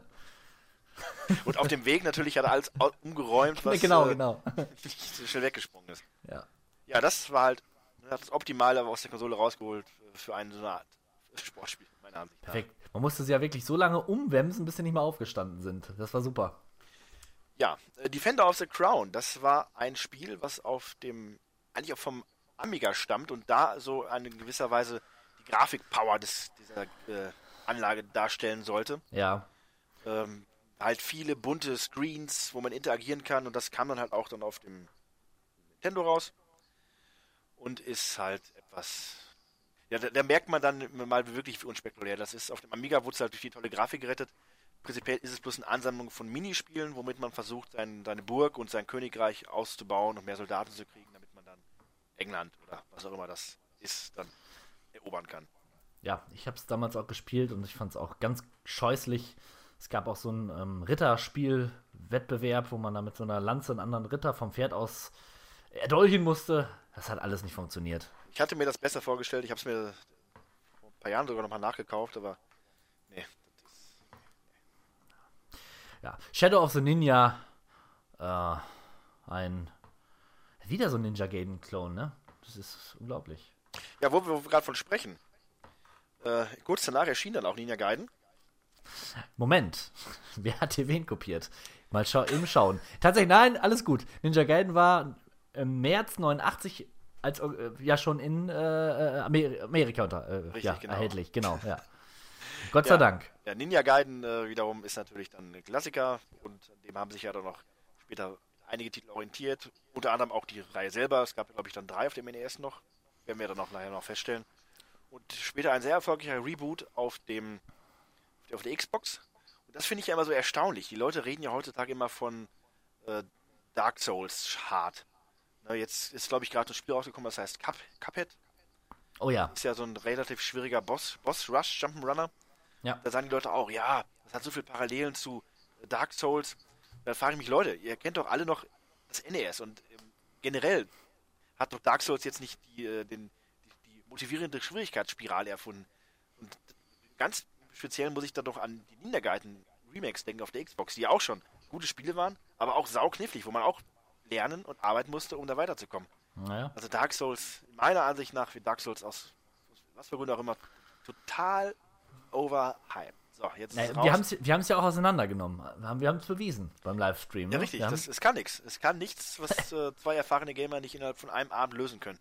Speaker 7: Und auf dem Weg natürlich hat er alles umgeräumt, was
Speaker 6: genau,
Speaker 7: äh,
Speaker 6: genau.
Speaker 7: nicht so schnell weggesprungen ist.
Speaker 6: ja.
Speaker 7: Ja, das war halt das Optimale aus der Konsole rausgeholt für- für eine so eine Art Sportspiel, meiner Ansicht nach.
Speaker 6: Perfekt. Man musste sie ja wirklich so lange umwemsen, bis sie nicht mehr aufgestanden sind. Das war super.
Speaker 7: Ja, äh, Defender of the Crown, das war ein Spiel, was auf dem, eigentlich auch vom Amiga stammt und da so in gewisser Weise die Grafikpower des, dieser äh, Anlage darstellen sollte.
Speaker 6: Ja.
Speaker 7: Ähm, halt viele bunte Screens, wo man interagieren kann und das kam dann halt auch dann auf dem Nintendo raus und ist halt etwas. Ja, da, da merkt man dann mal wirklich, wie unspektakulär das ist. Auf dem Amiga wurde es halt durch die tolle Grafik gerettet. Prinzipiell ist es bloß eine Ansammlung von Minispielen, womit man versucht, sein, seine Burg und sein Königreich auszubauen und mehr Soldaten zu kriegen, damit man dann England oder was auch immer das ist, dann erobern kann.
Speaker 6: Ja, ich habe es damals auch gespielt und ich fand es auch ganz scheußlich. Es gab auch so ein ähm, Ritterspiel-Wettbewerb, wo man da mit so einer Lanze einen anderen Ritter vom Pferd aus erdolchen musste. Das hat alles nicht funktioniert.
Speaker 7: Ich hatte mir das besser vorgestellt, ich habe es mir vor ein paar Jahren sogar nochmal nachgekauft, aber nee,
Speaker 6: Ja, Shadow of the Ninja, äh, ein wieder so ein Ninja Gaiden Clone, ne? Das ist unglaublich.
Speaker 7: Ja, wo wir gerade von sprechen. Äh, kurz danach erschien dann auch Ninja Gaiden.
Speaker 6: Moment, wer hat hier wen kopiert? Mal schau eben schauen. Tatsächlich, nein, alles gut. Ninja Gaiden war im März 89 als äh, ja schon in äh, Amer Amerika unter, äh,
Speaker 7: Richtig,
Speaker 6: ja,
Speaker 7: genau.
Speaker 6: erhältlich, genau, ja. Gott sei. Dank.
Speaker 7: Ja, Ninja Gaiden äh, wiederum ist natürlich dann ein Klassiker und an dem haben sich ja dann noch später einige Titel orientiert. Unter anderem auch die Reihe selber. Es gab, glaube ich, dann drei auf dem NES noch. Werden wir dann auch nachher noch feststellen. Und später ein sehr erfolgreicher Reboot auf dem auf der Xbox. Und das finde ich ja immer so erstaunlich. Die Leute reden ja heutzutage immer von äh, Dark Souls hart. Jetzt ist, glaube ich, gerade ein Spiel rausgekommen, das heißt Cup, Cuphead.
Speaker 6: Oh ja,
Speaker 7: Ist ja so ein relativ schwieriger Boss, Boss Rush Jump'n'Runner.
Speaker 6: ja.
Speaker 7: Da sagen die Leute auch, ja, das hat so viele Parallelen zu Dark Souls. Da frage ich mich, Leute, ihr kennt doch alle noch das NES und ähm, generell hat doch Dark Souls jetzt nicht die, äh, den, die, die motivierende Schwierigkeitsspirale erfunden. Und ganz speziell muss ich da doch an die Niedergeiten Remakes denken auf der Xbox, die ja auch schon gute Spiele waren, aber auch sauknifflig, wo man auch lernen und arbeiten musste, um da weiterzukommen.
Speaker 6: Naja.
Speaker 7: Also Dark Souls, meiner Ansicht nach, wird Dark Souls aus was für Gründen auch immer total overhyped. So, jetzt
Speaker 6: Naja, wir haben es wir haben's ja auch auseinandergenommen. Wir haben es bewiesen beim Livestream.
Speaker 7: Ja,
Speaker 6: ne?
Speaker 7: richtig, das, es kann nichts. Es kann nichts, was äh, zwei erfahrene Gamer nicht innerhalb von einem Abend lösen können.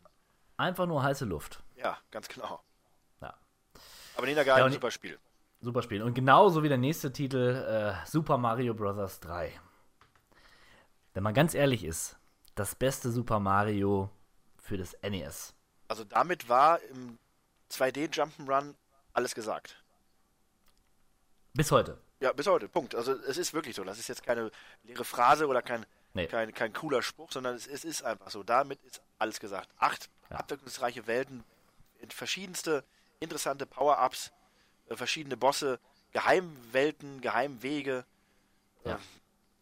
Speaker 6: einfach nur heiße Luft.
Speaker 7: Ja, ganz genau.
Speaker 6: Ja.
Speaker 7: Aber Nina Gaiden,
Speaker 6: Ja,
Speaker 7: super Spiel.
Speaker 6: Super Spiel. Und genauso wie der nächste Titel, äh, Super Mario Bros. 3. Wenn man ganz ehrlich ist, das beste Super Mario für das NES.
Speaker 7: Also damit war im 2D Jump'n'Run alles gesagt.
Speaker 6: Bis heute.
Speaker 7: Ja, bis heute, Punkt. Also es ist wirklich so. Das ist jetzt keine leere Phrase oder kein,
Speaker 6: Nee.
Speaker 7: kein, kein cooler Spruch, sondern es, es ist einfach so. Damit ist alles gesagt. Acht
Speaker 6: Ja.
Speaker 7: abwechslungsreiche Welten, verschiedenste interessante Power-Ups, äh, verschiedene Bosse, Geheimwelten, Geheimwege.
Speaker 6: Ja.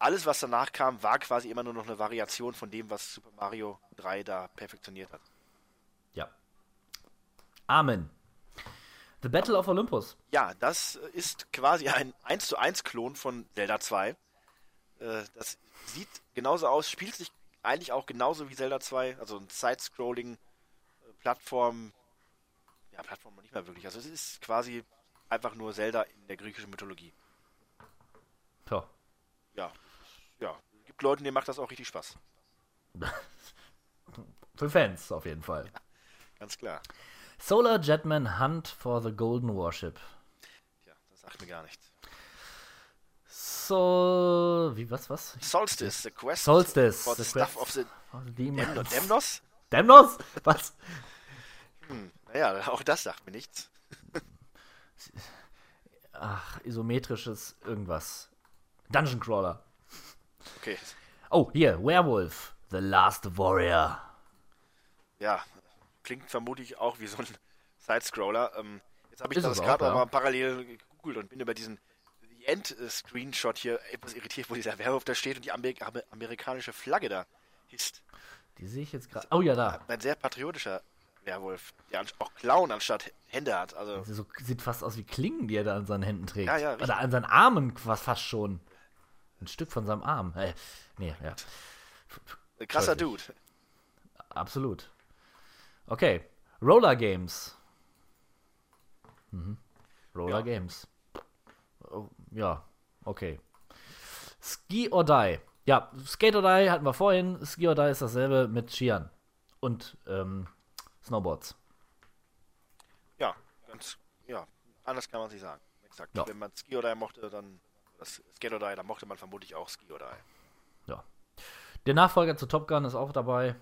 Speaker 7: Alles, was danach kam, war quasi immer nur noch eine Variation von dem, was Super Mario 3 da perfektioniert hat.
Speaker 6: Ja. Amen. The Battle of Olympus.
Speaker 7: Ja, das ist quasi ein 1 zu 1 Klon von Zelda 2. Äh, Das sieht genauso aus, spielt sich eigentlich auch genauso wie Zelda 2, also ein Side-Scrolling, äh, Plattform, ja, Plattform nicht mehr wirklich. Also es ist quasi einfach nur Zelda in der griechischen Mythologie.
Speaker 6: So.
Speaker 7: Ja, ja. Gibt Leuten, denen macht das auch richtig Spaß.
Speaker 6: Für Fans auf jeden Fall.
Speaker 7: Ganz klar.
Speaker 6: Solar Jetman Hunt for the Golden Warship.
Speaker 7: Ja, das sagt mir gar nichts.
Speaker 6: So. Wie, was, was?
Speaker 7: Solstice, the quest
Speaker 6: Solstice,
Speaker 7: for the
Speaker 6: the
Speaker 7: stuff
Speaker 6: quest-
Speaker 7: of the
Speaker 6: Oh, Demons.
Speaker 7: Demnos. Demnos?
Speaker 6: Demnos? Was?
Speaker 7: Naja, auch das sagt mir nichts.
Speaker 6: Ach, isometrisches irgendwas. Dungeon Crawler.
Speaker 7: Okay.
Speaker 6: Oh, hier, Werewolf. The Last Warrior.
Speaker 7: ja, klingt vermutlich auch wie so ein Sidescroller. Ähm, jetzt habe ich
Speaker 6: Ist
Speaker 7: das gerade
Speaker 6: ja.
Speaker 7: mal parallel gegoogelt und bin über diesen End-Screenshot hier etwas irritiert, wo dieser Werwolf da steht und die Amer Amer amerikanische Flagge da hisst.
Speaker 6: Die sehe ich jetzt gerade. Oh ja, da.
Speaker 7: Ein sehr patriotischer Werwolf, der auch Klauen anstatt Hände hat. Also,
Speaker 6: So, sieht fast aus wie Klingen, die er da an seinen Händen trägt.
Speaker 7: Ja, ja, richtig.
Speaker 6: Oder an seinen Armen fast, fast schon. Ein Stück von seinem Arm. Äh, nee, ja.
Speaker 7: ein krasser. Dude.
Speaker 6: Absolut. Okay. Roller Games. Mhm. Roller
Speaker 7: Ja.
Speaker 6: Games. Oh, ja, okay. Ski or Die. Ja, Skate or Die hatten wir vorhin. Ski or Die ist dasselbe mit Skiern. Und ähm, Snowboards.
Speaker 7: Ja, ganz, ja, anders kann man sich sagen. Exakt.
Speaker 6: Ja.
Speaker 7: Wenn man Ski oder Die mochte, dann, Skate oder Die, dann mochte man vermutlich auch Ski oder Die.
Speaker 6: Ja. Der Nachfolger zu Top Gun ist auch dabei.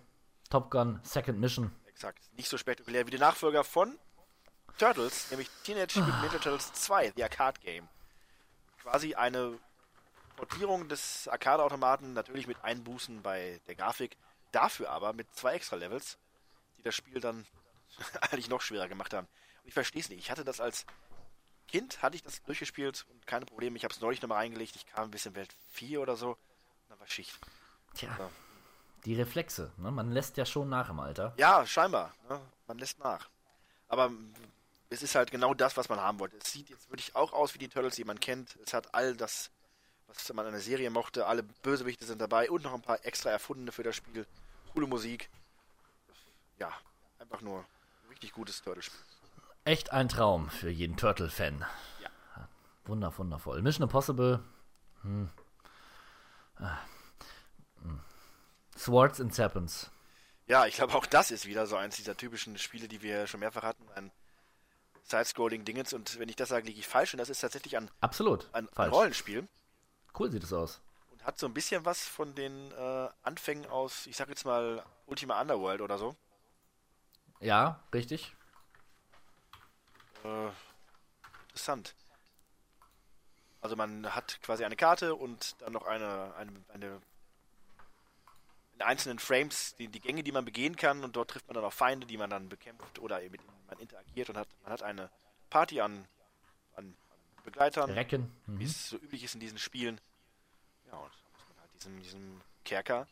Speaker 6: Top Gun Second Mission.
Speaker 7: Exakt. Nicht so spektakulär wie der Nachfolger von Turtles, nämlich Teenage
Speaker 6: Ah.
Speaker 7: Mutant Ninja Turtles 2, The Arcade Game. Quasi eine Portierung des Arcade-Automaten, natürlich mit Einbußen bei der Grafik, dafür aber mit zwei extra Levels, die das Spiel dann eigentlich noch schwerer gemacht haben. Und ich verstehe es nicht. Ich hatte das als Kind, hatte ich das durchgespielt und keine Probleme. Ich habe es neulich nochmal reingelegt. Ich kam ein bisschen Welt 4 oder so. Und dann war Schicht.
Speaker 6: Tja,
Speaker 7: Ja.
Speaker 6: die Reflexe. Ne? Man lässt ja schon nach im Alter.
Speaker 7: Ja, scheinbar. Ne? Man lässt nach. Aber es ist halt genau das, was man haben wollte. Es sieht jetzt wirklich auch aus wie die Turtles, die man kennt. Es hat all das, was man an der Serie mochte. Alle Bösewichte sind dabei und noch ein paar extra erfundene für das Spiel. Coole Musik. Ja, einfach nur ein richtig gutes Turtle-Spiel.
Speaker 6: Echt ein Traum für jeden Turtle-Fan.
Speaker 7: Ja.
Speaker 6: Wunder, wundervoll. Mission Impossible. Hm. Ah. Hm. Swords and Serpents.
Speaker 7: Ja, ich glaube, auch das ist wieder so eins dieser typischen Spiele, die wir schon mehrfach hatten. Ein Side-Scrolling-Dingens. Und wenn ich das sage, liege ich falsch. Und das ist tatsächlich ein,
Speaker 6: Absolut.
Speaker 7: ein, ein. Rollenspiel.
Speaker 6: Cool sieht es aus.
Speaker 7: Und hat so ein bisschen was von den äh, Anfängen aus, ich sag jetzt mal, Ultima Underworld oder so.
Speaker 6: Ja, richtig.
Speaker 7: Äh, interessant. Also man hat quasi eine Karte und dann noch eine, eine, eine in einzelnen Frames die, die Gänge, die man begehen kann und dort trifft man dann auch Feinde, die man dann bekämpft oder mit denen man interagiert und hat man hat eine Party an, an, Begleitern,
Speaker 6: Recken.
Speaker 7: wie
Speaker 6: Mhm.
Speaker 7: es so üblich ist in diesen Spielen. Ja, und da muss man halt diesem, diesem Kerker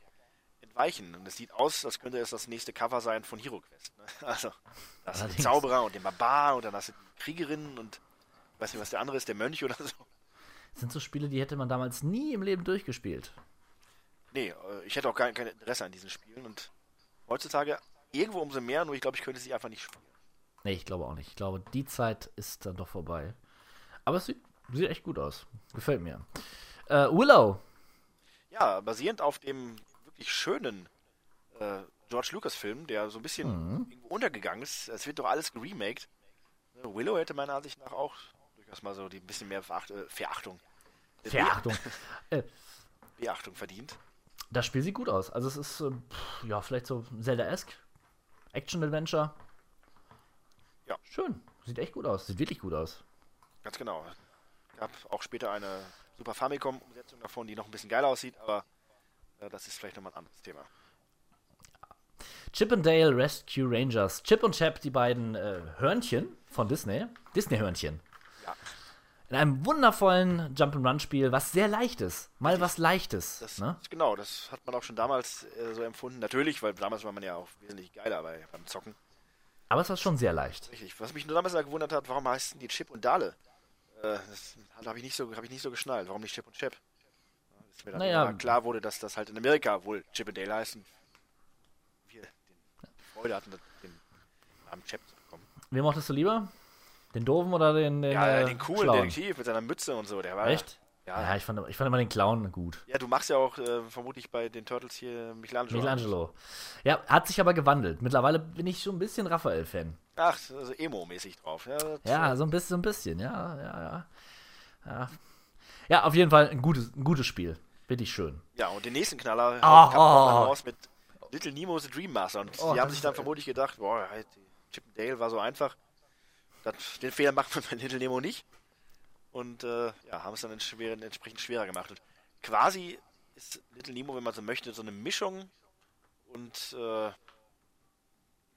Speaker 7: entweichen. Und es sieht aus, als könnte es das nächste Cover sein von Hero Quest. Ne? Also, da hast du den. Zauberer und den Barbar und dann hast du die Kriegerin und ich weiß nicht, was der andere ist, der Mönch oder so.
Speaker 6: Das sind so Spiele, die hätte man damals nie im Leben durchgespielt.
Speaker 7: Nee, äh, ich hätte auch gar kein Interesse an diesen Spielen und heutzutage irgendwo umso mehr, nur ich glaube, ich könnte sie einfach nicht spielen.
Speaker 6: Nee, ich glaube auch nicht. Ich glaube, die Zeit ist dann doch vorbei. Aber es sieht, sieht echt gut aus. Gefällt mir. Äh, Willow.
Speaker 7: Ja, basierend auf dem wirklich schönen äh, George Lucas-Film, der so ein bisschen
Speaker 6: Mhm.
Speaker 7: irgendwo untergegangen ist. Es wird doch alles geremaked. Äh, Willow hätte meiner Ansicht nach auch durchaus mal so die ein bisschen mehr Veracht äh, Verachtung. äh,
Speaker 6: Verachtung. äh,
Speaker 7: Be Beachtung verdient.
Speaker 6: das Spiel sieht gut aus. Also es ist, ähm, pff, ja, vielleicht so Zelda-esque. Action-Adventure.
Speaker 7: Ja.
Speaker 6: Schön. Sieht echt gut aus. Sieht wirklich gut aus.
Speaker 7: Ganz genau. Gab auch später eine Super Famicom-Umsetzung davon, die noch ein bisschen geiler aussieht, aber äh, das ist vielleicht nochmal ein anderes Thema.
Speaker 6: Chip and Dale Rescue Rangers. Chip und Chap, die beiden äh, Hörnchen von Disney. Disney-Hörnchen.
Speaker 7: Ja.
Speaker 6: In einem wundervollen Jump'n'Run-Spiel, was sehr leicht ist. Mal was Leichtes.
Speaker 7: Das,
Speaker 6: ne?
Speaker 7: Genau, das hat man auch schon damals äh, so empfunden. Natürlich, weil damals war man ja auch wesentlich geiler bei, beim Zocken.
Speaker 6: Aber es war schon sehr leicht.
Speaker 7: Richtig. Was mich nur damals mal gewundert hat, warum heißen die Chip und Dale? Äh, das habe ich, nicht so- hab ich nicht so geschnallt. Warum nicht Chip und Chap? Bis mir dann
Speaker 6: Naja.
Speaker 7: klar wurde, dass das halt in Amerika wohl Chip und Dale heißen. Wir Freude hatten, den Namen Chap zu bekommen.
Speaker 6: Wen mochtest du lieber? Den doofen oder den, den,
Speaker 7: Ja,
Speaker 6: äh,
Speaker 7: den coolen
Speaker 6: schlauen?
Speaker 7: Detektiv mit seiner Mütze und so, der war.
Speaker 6: Echt?
Speaker 7: Ja,
Speaker 6: Ja, ich, fand, ich fand immer den Clown gut.
Speaker 7: ja du machst ja auch äh, vermutlich bei den Turtles hier Michelangelo.
Speaker 6: Michelangelo. Ja, hat sich aber gewandelt. Mittlerweile bin ich schon ein bisschen Raphael-Fan.
Speaker 7: Ach, also Emo-mäßig drauf. Ja,
Speaker 6: Ja, so ein bisschen, so ein bisschen, ja, ja, ja. Ja, ja auf jeden Fall ein gutes, ein gutes Spiel. Wirklich schön.
Speaker 7: Ja, und den nächsten Knaller
Speaker 6: Ah,
Speaker 7: kam
Speaker 6: oh.
Speaker 7: raus mit Little Nemo's Dream Master. Und
Speaker 6: Oh,
Speaker 7: die haben sich dann vermutlich gedacht, boah, Chip and Dale war so einfach. Das, den Fehler macht man bei Little Nemo nicht. Und äh, ja, haben es dann ents- schwer, entsprechend schwerer gemacht. Und quasi ist Little Nemo, wenn man so möchte, so eine Mischung und äh,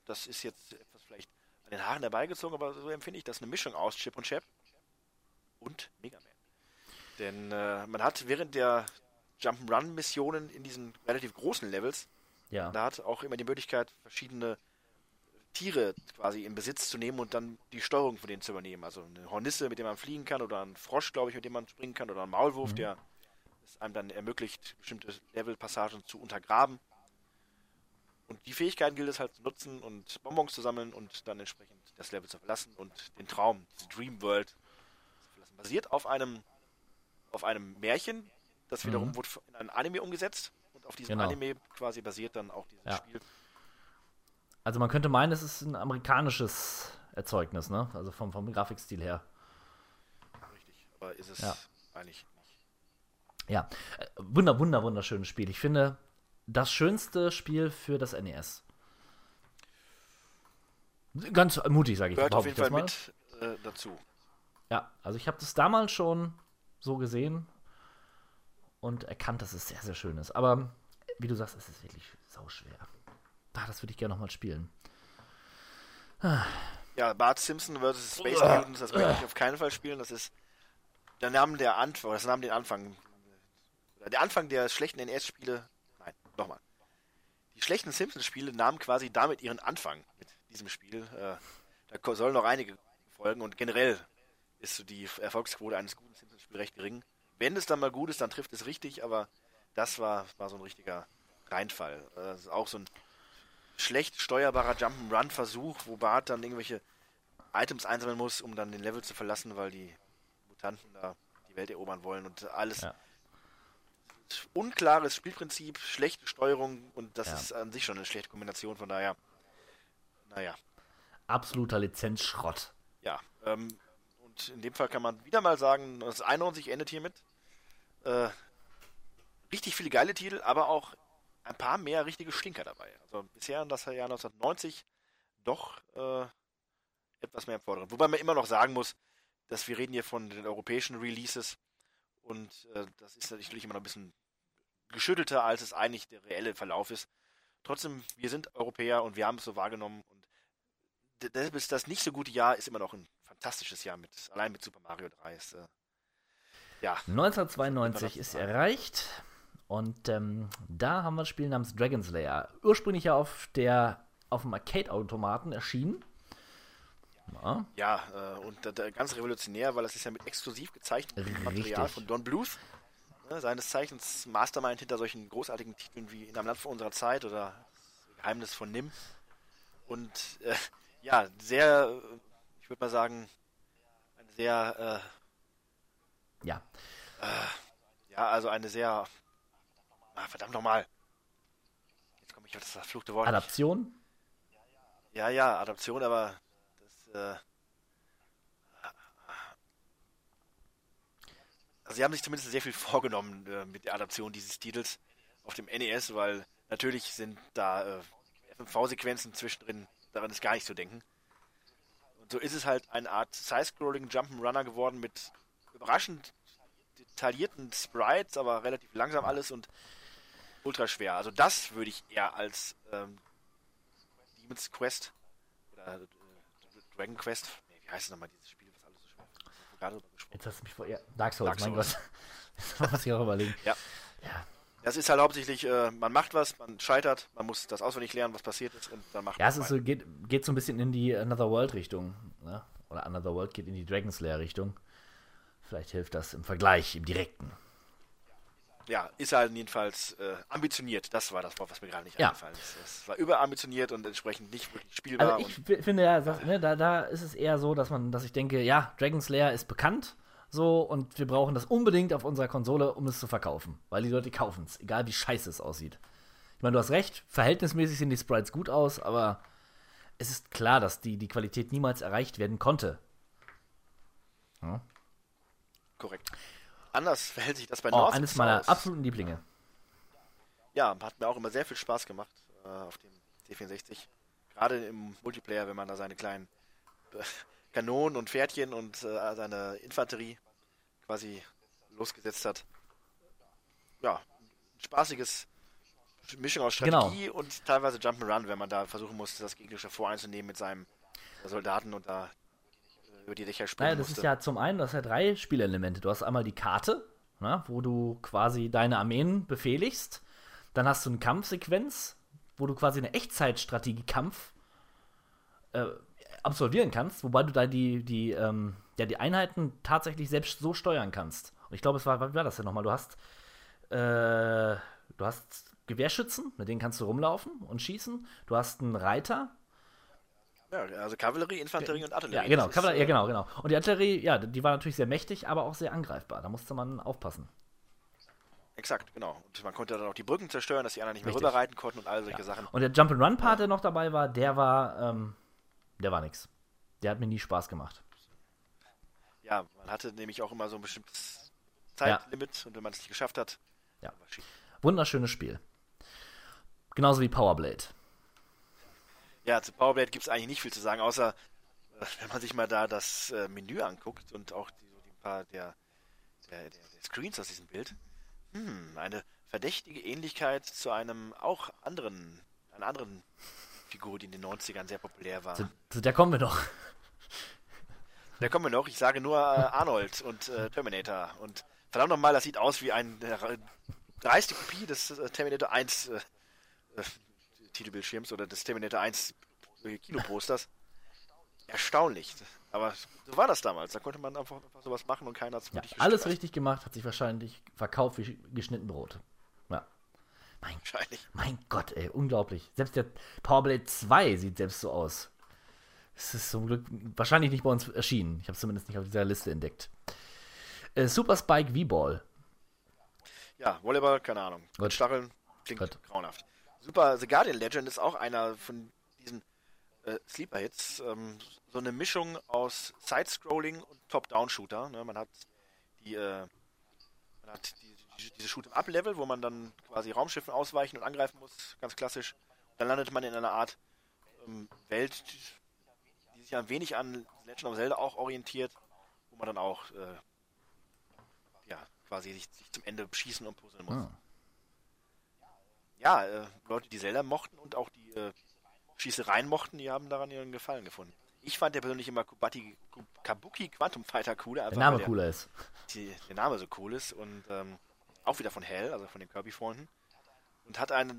Speaker 7: das ist jetzt etwas vielleicht an den Haaren herbeigezogen, aber so empfinde ich das eine Mischung aus Chip und Chap und Mega Man. Denn äh, man hat während der Jump'n'Run-Missionen in diesen relativ großen Levels,
Speaker 6: Ja.
Speaker 7: da hat auch immer die Möglichkeit, verschiedene Tiere quasi in Besitz zu nehmen und dann die Steuerung von denen zu übernehmen. Also eine Hornisse, mit der man fliegen kann, oder ein Frosch, glaube ich, mit dem man springen kann, oder ein Maulwurf, der es einem dann ermöglicht, bestimmte Levelpassagen zu untergraben. Und die Fähigkeiten gilt es halt zu nutzen und Bonbons zu sammeln und dann entsprechend das Level zu verlassen und den Traum, diese Dream World zu verlassen. Basiert auf einem, auf einem Märchen, das wiederum wurde in ein Anime umgesetzt und auf diesem
Speaker 6: Genau.
Speaker 7: Anime quasi basiert dann auch dieses
Speaker 6: Ja.
Speaker 7: Spiel.
Speaker 6: Also man könnte meinen, es ist ein amerikanisches Erzeugnis, ne? Also vom, vom Grafikstil her.
Speaker 7: Richtig. Aber ist es
Speaker 6: Ja.
Speaker 7: eigentlich nicht.
Speaker 6: Ja, äh, wunder, wunder, wunderschönes Spiel. Ich finde, das schönste Spiel für das NES. Ganz mutig, sage ich.
Speaker 7: Gehört auf jeden
Speaker 6: ich
Speaker 7: Fall mit äh, dazu.
Speaker 6: Ja, also ich habe das damals schon so gesehen und erkannt, dass es sehr, sehr schön ist. Aber wie du sagst, es ist wirklich sauschwer. Ah, das würde ich gerne nochmal spielen.
Speaker 7: Ja, Bart Simpson vs. Space Mutants, das möchte ich auf keinen Fall spielen. Das ist der Name der Anfang, das nahm den Anfang. Der Anfang der schlechten NES-Spiele. Nein, nochmal. Die schlechten Simpsons-Spiele nahmen quasi damit ihren Anfang mit diesem Spiel. Äh, da sollen noch einige folgen und generell ist so die Erfolgsquote eines guten Simpsons-Spiels recht gering. Wenn es dann mal gut ist, dann trifft es richtig, aber das war, war so ein richtiger Reinfall. Äh, auch so ein schlecht steuerbarer Jump'n'Run-Versuch, wo Bart dann irgendwelche Items einsammeln muss, um dann den Level zu verlassen, weil die Mutanten da die Welt erobern wollen und alles.
Speaker 6: Ja.
Speaker 7: Unklares Spielprinzip, schlechte Steuerung und das
Speaker 6: Ja.
Speaker 7: ist an sich schon eine schlechte Kombination, von daher. Naja,
Speaker 6: Absoluter Lizenzschrott.
Speaker 7: ja. Ähm, in dem Fall kann man wieder mal sagen, das 91 endet hiermit. Äh, richtig viele geile Titel, aber auch ein paar mehr richtige Stinker dabei. Also bisher das Jahr 1990 doch äh, etwas mehr im Vordergrund. Wobei man immer noch sagen muss, dass wir reden hier von den europäischen Releases und äh, das ist natürlich immer noch ein bisschen geschüttelter, als es eigentlich der reelle Verlauf ist. Trotzdem, wir sind Europäer und wir haben es so wahrgenommen und deshalb ist das nicht so gute Jahr, ist immer noch ein fantastisches Jahr mit, allein mit Super Mario 3. Ist, äh, ja,
Speaker 6: 1992 ist erreicht und ähm, da haben wir ein Spiel namens Dragon Slayer. Ursprünglich ja auf der auf dem Arcade-Automaten erschienen. Ja,
Speaker 7: Ja, äh, und da ganz revolutionär, weil das ist ja mit exklusiv gezeichnetem Material von Don Bluth, ne, seines Zeichens Mastermind hinter solchen großartigen Titeln wie In einem Land vor unserer Zeit oder Geheimnis von Nim. Und äh, ja, sehr, äh, würde mal sagen, eine sehr,
Speaker 6: ja.
Speaker 7: äh, ja, also eine sehr, ah, verdammt nochmal. Jetzt komme ich auf das verfluchte Wort. nicht.
Speaker 6: Adaption.
Speaker 7: Ja, ja, Adaption, aber das, äh, also sie haben sich zumindest sehr viel vorgenommen äh, mit der Adaption dieses Titels auf dem NES, weil natürlich sind da äh, FMV-Sequenzen zwischendrin, daran ist gar nicht zu denken. So ist es halt eine Art Side-Scrolling Jump'n'Runner geworden mit überraschend detaillierten Sprites, aber relativ langsam alles und ultra schwer. Also das würde ich eher als ähm, Demon's Quest oder äh, Dragon Quest. Nee, wie heißt es nochmal dieses Spiel, was alles so schwer ist? Gerade drüber gesprochen.
Speaker 6: Jetzt hast du mich vor. Ja, Dark Souls,
Speaker 7: Dark
Speaker 6: mein
Speaker 7: Souls.
Speaker 6: Gott. Das muss ich auch überlegen.
Speaker 7: Ja.
Speaker 6: Ja.
Speaker 7: Das ist halt hauptsächlich, äh, man macht was, man scheitert, man muss das auswendig lernen, was passiert ist und dann macht
Speaker 6: Ja,
Speaker 7: man
Speaker 6: es ist
Speaker 7: weiter.
Speaker 6: so, geht, geht so ein bisschen in die Another World-Richtung. Ne? Oder Another World geht in die Dragon Slayer-Richtung. Vielleicht hilft das im Vergleich, im Direkten.
Speaker 7: Ja, ist halt jedenfalls äh, ambitioniert. Das war das Wort, was mir gerade nicht
Speaker 6: Ja.
Speaker 7: eingefallen ist. Es war überambitioniert und entsprechend nicht wirklich spielbar.
Speaker 6: Also ich finde ja, ne, da, da ist es eher so, dass man, dass ich denke, ja, Dragon Slayer ist bekannt, so und wir brauchen das unbedingt auf unserer Konsole, um es zu verkaufen, weil die Leute kaufen es, egal wie scheiße es aussieht. Ich meine, du hast recht, verhältnismäßig sehen die Sprites gut aus, aber es ist klar, dass die, die Qualität niemals erreicht werden konnte.
Speaker 7: korrekt. Anders verhält sich das bei
Speaker 6: Oh,
Speaker 7: North
Speaker 6: eines meiner
Speaker 7: South.
Speaker 6: absoluten Lieblinge.
Speaker 7: Ja, hat mir auch immer sehr viel Spaß gemacht äh, auf dem C64. Gerade im Multiplayer, wenn man da seine kleinen äh, Kanonen und Pferdchen und äh, seine Infanterie quasi losgesetzt hat. Ja, ein spaßiges Mischung aus
Speaker 6: Genau.
Speaker 7: Strategie und teilweise Jump'n'Run, wenn man da versuchen musste, das gegnerische voreinzunehmen mit seinem Soldaten und da äh, über die Dächer springen
Speaker 6: Naja, das
Speaker 7: musste.
Speaker 6: ist ja zum einen, du hast ja drei Spielelemente. Du hast einmal die Karte, na, wo du quasi deine Armeen befehligst. Dann hast du eine Kampfsequenz, wo du quasi eine Echtzeitstrategie-Kampf äh, absolvieren kannst, wobei du da die, die, ähm, ja, die Einheiten tatsächlich selbst so steuern kannst. Und ich glaube, es war, wie war das denn nochmal? Du hast, äh, du hast Gewehrschützen, mit denen kannst du rumlaufen und schießen. Du hast einen Reiter,
Speaker 7: ja, also Kavallerie, Infanterie und Artillerie.
Speaker 6: ja, genau, Kavallerie, ja,
Speaker 7: äh,
Speaker 6: genau, genau. Und die Artillerie, ja, die war natürlich sehr mächtig, aber auch sehr angreifbar. Da musste man aufpassen.
Speaker 7: Exakt, genau. Und man konnte dann auch die Brücken zerstören, dass die anderen nicht mehr
Speaker 6: Richtig.
Speaker 7: rüberreiten konnten und all solche Sachen.
Speaker 6: Und der Jump'n'Run-Part, der noch dabei war, der war, ähm, der war nix. Der hat mir nie Spaß gemacht.
Speaker 7: Ja, man hatte nämlich auch immer so ein bestimmtes Zeitlimit und wenn man es nicht geschafft hat,
Speaker 6: Ja. Wunderschönes Spiel. Genauso wie Powerblade.
Speaker 7: Ja, zu Powerblade gibt es eigentlich nicht viel zu sagen, außer äh, wenn man sich mal da das äh, Menü anguckt und auch die, so die paar der, der, der, der Screens aus diesem Bild. Hm, eine verdächtige Ähnlichkeit zu einem auch anderen, einer anderen Figur, die in den 90ern sehr populär war.
Speaker 6: Zu, zu der kommen wir noch.
Speaker 7: Da kommen wir noch. Ich sage nur äh, Arnold und äh, Terminator. Und verdammt nochmal, das sieht aus wie eine äh, dreiste Kopie des äh, Terminator 1 äh, äh, Titelbildschirms oder des Terminator 1 äh, Kinoposters. Erstaunlich. Aber so war das damals. Da konnte man einfach, einfach sowas machen und keiner hat es
Speaker 6: Ja, alles richtig gemacht, hat sich wahrscheinlich verkauft wie geschnitten Brot. Mein,
Speaker 7: Wahrscheinlich.
Speaker 6: mein Gott, ey, unglaublich. Selbst der Powerblade 2 sieht selbst so aus. Es ist zum Glück wahrscheinlich nicht bei uns erschienen. Ich habe es zumindest nicht auf dieser Liste entdeckt. Äh, Super Spike V-Ball.
Speaker 7: Ja, Volleyball, keine Ahnung.
Speaker 6: Gut.
Speaker 7: Stacheln klingt
Speaker 6: Gut.
Speaker 7: grauenhaft. Super, The Guardian Legend ist auch einer von diesen äh, Sleeper-Hits. Ähm, so eine Mischung aus Side-Scrolling und Top-Down-Shooter. Ne? Man hat die, äh, man hat die, diese Shoot-Up-Level, wo man dann quasi Raumschiffen ausweichen und angreifen muss, ganz klassisch. Dann landet man in einer Art ähm, Welt, die, sich ein wenig an Legend of Zelda auch orientiert, wo man dann auch äh, ja, quasi sich, sich zum Ende schießen und puzzeln muss.
Speaker 6: Ah.
Speaker 7: Ja, äh, Leute, die Zelda mochten und auch die äh, Schießereien mochten, die haben daran ihren Gefallen gefunden. Ich fand ja persönlich immer Kubati, Ku- Kabuki Quantum Fighter cooler,
Speaker 6: Der Name
Speaker 7: weil
Speaker 6: cooler ist.
Speaker 7: die, der Name so cool ist und ähm, auch wieder von Hell, also von den Kirby-Freunden. Und hat eine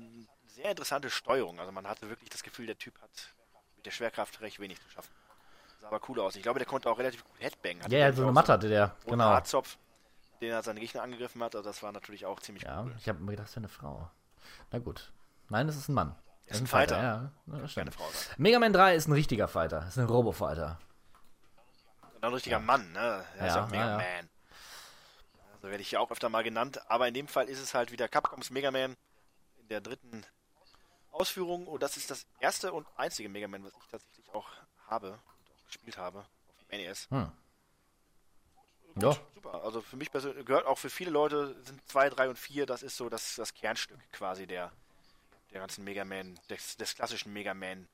Speaker 7: sehr interessante Steuerung. Also man hatte wirklich das Gefühl, der Typ hat mit der Schwerkraft recht wenig zu schaffen. Sah aber cool aus. Ich glaube, der konnte auch relativ gut Headbang.
Speaker 6: Ja, ja, so eine Matte hatte der.
Speaker 7: Genau. Haarzopf, den er seine Gegner angegriffen hat. Also das war natürlich auch ziemlich
Speaker 6: Ja,
Speaker 7: cool.
Speaker 6: ich habe mir gedacht, das wäre eine Frau. Na gut. Nein, das ist ein Mann. Das
Speaker 7: Ist ein Fighter.
Speaker 6: Ja, ja, das
Speaker 7: Keine
Speaker 6: stimmt.
Speaker 7: Frau sein.
Speaker 6: Mega Man 3 ist ein richtiger Fighter. Ist ein Robo-Fighter.
Speaker 7: Ein richtiger Mann, ne? Er ist
Speaker 6: Ja,
Speaker 7: auch Mega
Speaker 6: ja, ja.
Speaker 7: Man. So werde ich hier auch öfter mal genannt. Aber in dem Fall ist es halt wieder Capcoms Mega Man in der dritten Ausführung. Und das ist das erste und einzige Mega Man, was ich tatsächlich auch habe und auch gespielt habe auf dem NES.
Speaker 6: Hm. Ja,
Speaker 7: Super. Also für mich persönlich gehört auch für viele Leute sind 2, 3 und 4, das ist so das, das Kernstück quasi der, der ganzen Mega Man, des, des klassischen Mega Man.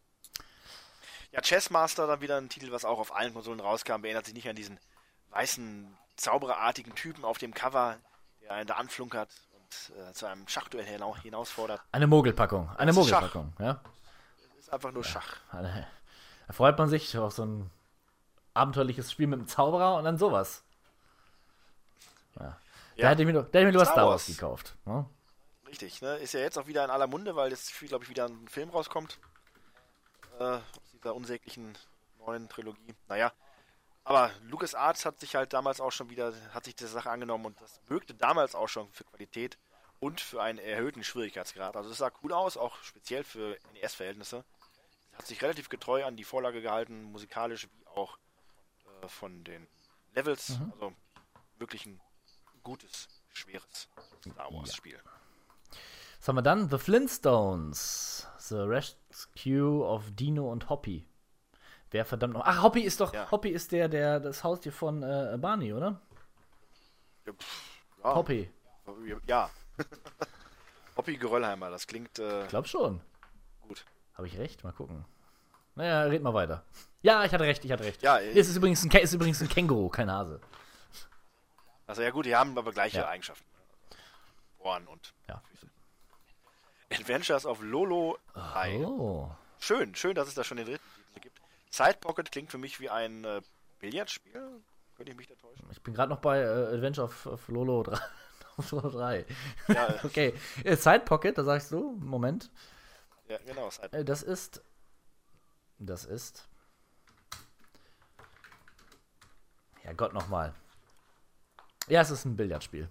Speaker 7: Ja, Chessmaster, dann wieder ein Titel, was auch auf allen Konsolen rauskam, erinnert sich nicht an diesen weißen, zaubererartigen Typen auf dem Cover, der einen da anflunkert und äh, zu einem Schachduell hina hinausfordert.
Speaker 6: eine Mogelpackung. Eine
Speaker 7: Das Schach.
Speaker 6: Mogelpackung, ja.
Speaker 7: Ist einfach nur Schach.
Speaker 6: Eine- Da freut man sich auf so ein abenteuerliches Spiel mit einem Zauberer und dann sowas. Ja. Da
Speaker 7: Ja.
Speaker 6: hätte ich mir, da hätte ich mir
Speaker 7: Star
Speaker 6: Star.
Speaker 7: Wars
Speaker 6: gekauft. Ne?
Speaker 7: Richtig, ne? Ist ja jetzt auch wieder in aller Munde, weil jetzt, glaube ich, wieder ein Film rauskommt. Äh, aus dieser unsäglichen neuen Trilogie. Naja. Aber LucasArts hat sich halt damals auch schon wieder, hat sich der Sache angenommen und das wirkte damals auch schon für Qualität und für einen erhöhten Schwierigkeitsgrad. Also es sah cool aus, auch speziell für NES-Verhältnisse. Hat sich relativ getreu an die Vorlage gehalten, musikalisch wie auch äh, von den Levels. Also wirklich ein gutes, schweres Star Wars-Spiel.
Speaker 6: Was haben wir dann? The Flintstones. The Rescue of Dino und Hoppy. Wer verdammt noch. Ach, Hoppy ist doch.
Speaker 7: Ja.
Speaker 6: Hoppy ist der, der das Haustier von äh, Barney, oder?
Speaker 7: Ja, pff, ja,
Speaker 6: Hoppy.
Speaker 7: Ja. Hoppy Geröllheimer, das klingt äh,
Speaker 6: Ich glaube schon.
Speaker 7: gut.
Speaker 6: Habe ich recht? Mal gucken. Naja, red mal weiter. Ja, ich hatte recht, ich hatte recht.
Speaker 7: Ja,
Speaker 6: es ist übrigens ein, ist übrigens ein Känguru, kein Hase.
Speaker 7: Also ja gut, die haben aber gleiche
Speaker 6: Ja.
Speaker 7: Eigenschaften. Ohren und
Speaker 6: Ja.
Speaker 7: Füße. Adventures of Lolo 3.
Speaker 6: Oh.
Speaker 7: Schön, schön, dass es da schon den dritten Side Pocket klingt für mich wie ein äh, Billardspiel. Könnte ich mich da täuschen?
Speaker 6: Ich bin gerade noch bei äh, Adventure of, of Lolo 3. of Lolo 3.
Speaker 7: Ja,
Speaker 6: okay. Äh, Side Pocket, da sagst du, Moment.
Speaker 7: ja genau. Side
Speaker 6: Äh, das ist. Das ist. Ja, Gott nochmal. Ja, es ist ein Billardspiel.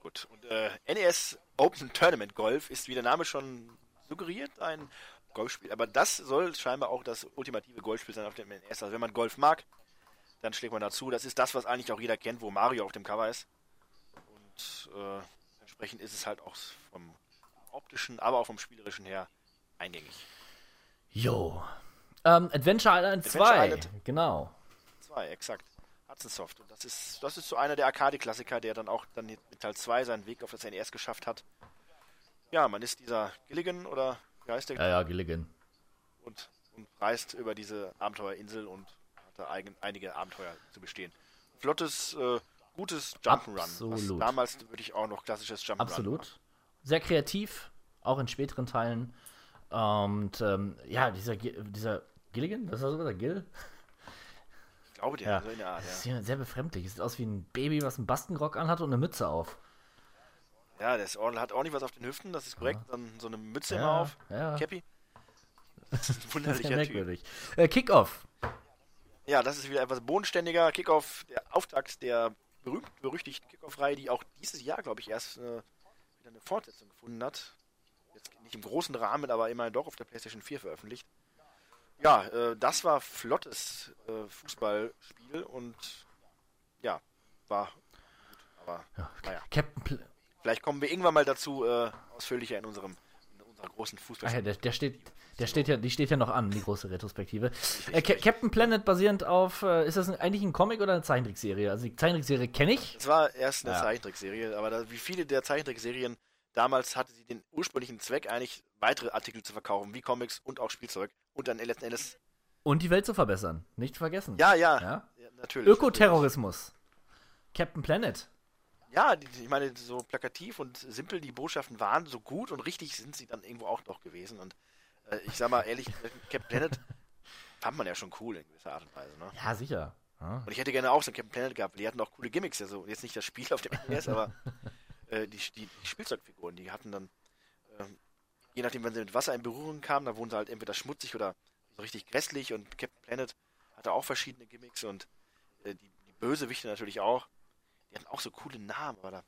Speaker 7: Gut. Und äh, NES Open Tournament Golf ist, wie der Name schon suggeriert, ein Golfspiel. Aber das soll scheinbar auch das ultimative Golfspiel sein auf dem NES. Also wenn man Golf mag, dann schlägt man dazu. Das ist das, was eigentlich auch jeder kennt, wo Mario auf dem Cover ist. Und äh, entsprechend ist es halt auch vom optischen, aber auch vom spielerischen her eingängig.
Speaker 6: Jo. Ähm, Adventure Island 2.
Speaker 7: Adventure Island.
Speaker 6: Genau.
Speaker 7: Zwei, exakt. Hudson Soft. Und das ist, das ist so einer der Arcade-Klassiker, der dann auch dann mit Teil 2 seinen Weg auf das NES geschafft hat. Ja, man ist dieser Gilligan oder der?
Speaker 6: Ja, ja, Gilligan.
Speaker 7: Und, und reist über diese Abenteuerinsel und hat da eigen, einige Abenteuer zu bestehen. Flottes, äh, gutes Jump'n'Run. Was
Speaker 6: Absolut.
Speaker 7: damals würde ich auch noch klassisches Jump'n'Run
Speaker 6: Absolut. Sehr kreativ, auch in späteren Teilen. Und ähm, ja, dieser, dieser Gilligan, das war so der Gill?
Speaker 7: Ich glaube, der
Speaker 6: Ja.
Speaker 7: so in der Art,
Speaker 6: Das ist
Speaker 7: ja.
Speaker 6: ja sehr befremdlich. Es sieht aus wie ein Baby, was einen Bastenrock anhat und eine Mütze auf.
Speaker 7: Ja, der ist, ordentlich- hat ordentlich was auf den Hüften, das ist korrekt. Dann so eine Mütze immer
Speaker 6: Ja,
Speaker 7: auf.
Speaker 6: ja.
Speaker 7: Cappy. Das wunderlicher Typ.
Speaker 6: merkwürdig. Äh, Kickoff.
Speaker 7: Ja, das ist wieder etwas bodenständiger Kickoff, der Auftakt der berühmt-berüchtigten Kickoff-Reihe, die auch dieses Jahr, glaube ich, erst äh, wieder eine Fortsetzung gefunden hat. Jetzt nicht im großen Rahmen, aber immerhin doch auf der PlayStation 4 veröffentlicht. Ja, äh, das war flottes äh, Fußballspiel und ja, war gut. Aber naja,
Speaker 6: Captain Pl
Speaker 7: vielleicht kommen wir irgendwann mal dazu äh, ausführlicher in unserem in unserer großen
Speaker 6: Ach ja,
Speaker 7: Fußball.
Speaker 6: der, der steht, der steht ja, die steht ja noch an, die große Retrospektive. Äh, Ca- Captain Planet basierend auf, äh, ist das eigentlich ein Comic oder eine Zeichentrickserie? Also die Zeichentrickserie kenne ich.
Speaker 7: Es war erst eine
Speaker 6: Ja.
Speaker 7: Zeichentrickserie, aber da, wie viele der Zeichentrickserien damals hatte sie den ursprünglichen Zweck eigentlich weitere Artikel zu verkaufen, wie Comics und auch Spielzeug und dann letzten Endes
Speaker 6: Und die Welt zu verbessern. Nicht vergessen.
Speaker 7: ja, ja,
Speaker 6: Ja?
Speaker 7: ja natürlich.
Speaker 6: Ökoterrorismus. Captain Planet.
Speaker 7: Ja, die, ich meine, so plakativ und simpel die Botschaften waren, so gut und richtig sind sie dann irgendwo auch noch gewesen. Und äh, ich sag mal ehrlich, Captain Planet fand man ja schon cool in gewisser Art und Weise. Ne?
Speaker 6: Ja, sicher. Ja.
Speaker 7: Und ich hätte gerne auch so ein Captain Planet gehabt. Die hatten auch coole Gimmicks. Also jetzt nicht das Spiel auf dem NES, aber äh, die, die, die Spielzeugfiguren, die hatten dann, ähm, je nachdem, wenn sie mit Wasser in Berührung kamen, da wurden sie halt entweder schmutzig oder so richtig grässlich. Und Captain Planet hatte auch verschiedene Gimmicks und äh, die, die Bösewichte natürlich auch. Die hatten auch so coole Namen, aber da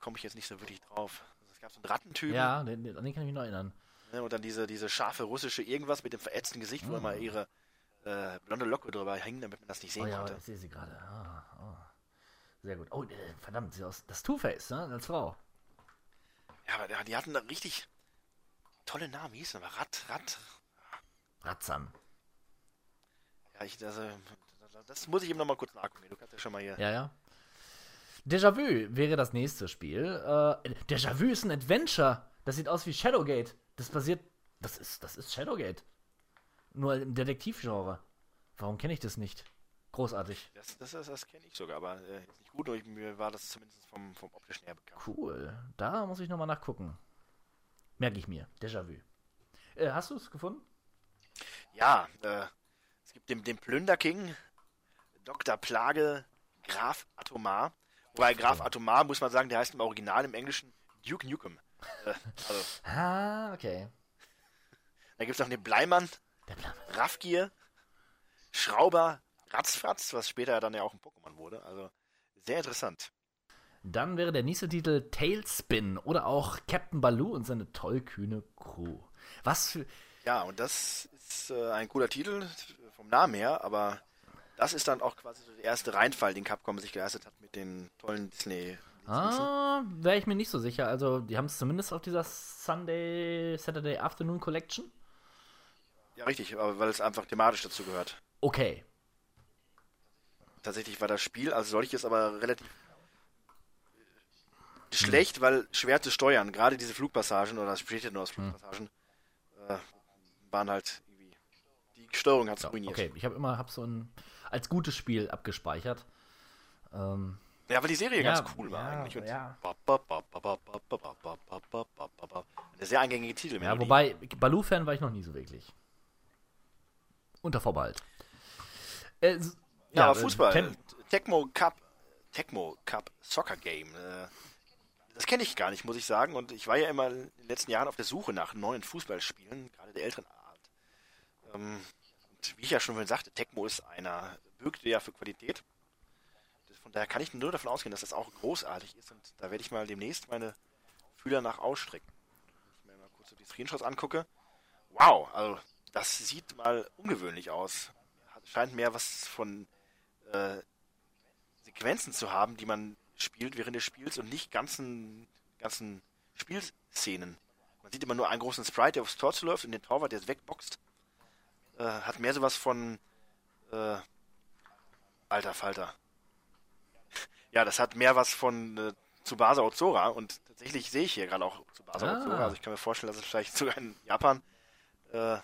Speaker 7: komme ich jetzt nicht so wirklich drauf. Also es gab so einen Rattentypen
Speaker 6: Ja, den, den, an den kann ich mich noch erinnern.
Speaker 7: ne, und dann diese, diese scharfe russische irgendwas mit dem verätzten Gesicht, wo immer ihre äh, blonde Locke drüber hing, damit man das nicht
Speaker 6: Oh
Speaker 7: sehen
Speaker 6: ja,
Speaker 7: konnte.
Speaker 6: ich sehe sie gerade. Ah, oh. Sehr gut. Oh, äh, verdammt, sie aus, das Two-Face, ne? Als Frau.
Speaker 7: Ja, aber die- hatten da richtig tolle Namen, wie hieß denn? Rat, Rat.
Speaker 6: Ratzam.
Speaker 7: Ja, ich, also, das muss ich eben nochmal kurz nachgucken. Du kannst ja schon mal hier.
Speaker 6: Ja, ja. Déjà-vu wäre das nächste Spiel. Äh, Déjà-vu ist ein Adventure. Das sieht aus wie Shadowgate. Das basiert. Das ist, das ist Shadowgate. Nur im Detektivgenre. Warum kenne ich das nicht? Großartig.
Speaker 7: Das, das, das, das kenne ich sogar, aber äh, jetzt nicht gut. Ich, mir war das zumindest vom, vom optischen her bekannt.
Speaker 6: Cool. Da muss ich nochmal nachgucken. Merke ich mir. Déjà-vu. Äh, hast du es gefunden?
Speaker 7: Ja, äh, es gibt den, den Plünderking, Dr. Plage, Graf Atomar. Wobei Graf Atomar, muss man sagen, der heißt im Original im Englischen Duke Nukem. Äh, also,
Speaker 6: Ah, okay.
Speaker 7: da gibt es noch den Bleimann,
Speaker 6: Der Plan.
Speaker 7: Raffgier, Schrauber, Ratzfratz, was später dann ja auch ein Pokémon wurde. Also sehr interessant.
Speaker 6: Dann wäre der nächste Titel Tailspin oder auch Captain Baloo und seine tollkühne Crew. Was für.
Speaker 7: Ja, und das ist äh, ein cooler Titel vom Namen her, aber das ist dann auch quasi so der erste Reinfall, den Capcom sich geleistet hat mit den tollen Disney.
Speaker 6: Ah, wäre ich mir nicht so sicher. Also, die haben es zumindest auf dieser Sunday, Saturday Afternoon Collection.
Speaker 7: Ja, richtig, aber weil es einfach thematisch dazu gehört.
Speaker 6: Okay.
Speaker 7: Tatsächlich war das Spiel als solches aber relativ äh, schlecht, weil schwer zu steuern. Gerade diese Flugpassagen, oder das besteht ja nur aus Flugpassagen, äh, waren halt irgendwie. Die Steuerung hat es
Speaker 6: Ja,
Speaker 7: ruiniert.
Speaker 6: okay, ich habe immer hab so ein als gutes Spiel abgespeichert. Ähm,
Speaker 7: Ja, weil die Serie
Speaker 6: Ja,
Speaker 7: ganz cool war
Speaker 6: ja,
Speaker 7: eigentlich. Und
Speaker 6: ja.
Speaker 7: Eine sehr eingängige Titel.
Speaker 6: Ja, wobei, Baloo-Fan war ich noch nie so wirklich. Unter Vorbehalt. Äh, s-
Speaker 7: Ja, aber
Speaker 6: äh,
Speaker 7: Fußball.
Speaker 6: Tem-
Speaker 7: Tecmo Cup, Tecmo Cup Soccer Game. Äh, das kenne ich gar nicht, muss ich sagen. Und ich war ja immer in den letzten Jahren auf der Suche nach neuen Fußballspielen, gerade der älteren Art. Ähm, und wie ich ja schon vorhin sagte, Tecmo ist einer, bürgte ja für Qualität. Von daher kann ich nur davon ausgehen, dass das auch großartig ist. Und da werde ich mal demnächst meine Fühler nach ausstrecken. Wenn ich mir mal kurz so die Screenshots angucke. Wow, also das sieht mal ungewöhnlich aus. Scheint mehr was von äh, Sequenzen zu haben, die man spielt während des Spiels und nicht ganzen, ganzen Spielszenen. Man sieht immer nur einen großen Sprite, der aufs Tor zuläuft und den Torwart, der es wegboxt. Äh, hat mehr sowas von äh, Alter Falter. Ja, das hat mehr was von äh, Tsubasa Ozora und tatsächlich sehe ich hier gerade auch Tsubasa
Speaker 6: Ah.
Speaker 7: Ozora. Also ich kann mir vorstellen, dass es vielleicht sogar in Japan äh,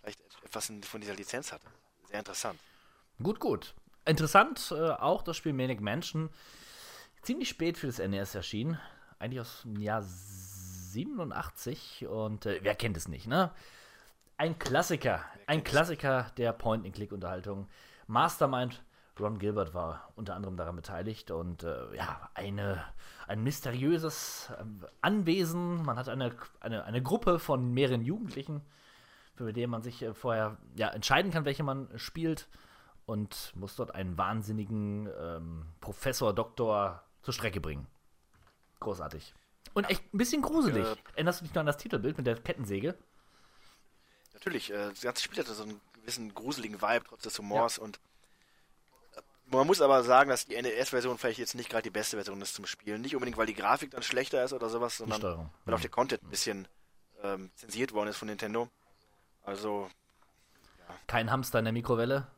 Speaker 7: vielleicht etwas von dieser Lizenz hat. Sehr interessant.
Speaker 6: Gut, gut. Interessant äh, auch das Spiel Manic Mansion. Ziemlich spät für das NES erschienen. Eigentlich aus dem Jahr 87. Und äh, wer kennt es nicht, ne? Ein Klassiker. Ein Klassiker der Point-and-Click-Unterhaltung. Mastermind Ron Gilbert war unter anderem daran beteiligt. Und äh, ja, eine, ein mysteriöses ähm, Anwesen. Man hat eine, eine, eine Gruppe von mehreren Jugendlichen, für den man sich äh, vorher ja, entscheiden kann, welche man spielt und muss dort einen wahnsinnigen ähm, Professor, Doktor zur Strecke bringen. Großartig. Und echt ein bisschen gruselig.
Speaker 7: Äh,
Speaker 6: Erinnerst du dich noch an das Titelbild mit der Kettensäge?
Speaker 7: Natürlich, äh, das ganze Spiel hatte so einen gewissen gruseligen Vibe, trotz des Humors und äh, man muss aber sagen, dass die NES-Version vielleicht jetzt nicht gerade die beste Version ist zum Spielen. Nicht unbedingt, weil die Grafik dann schlechter ist oder sowas, sondern weil auch der Content ein bisschen ähm, zensiert worden ist von Nintendo. Also,
Speaker 6: Kein Hamster in der Mikrowelle.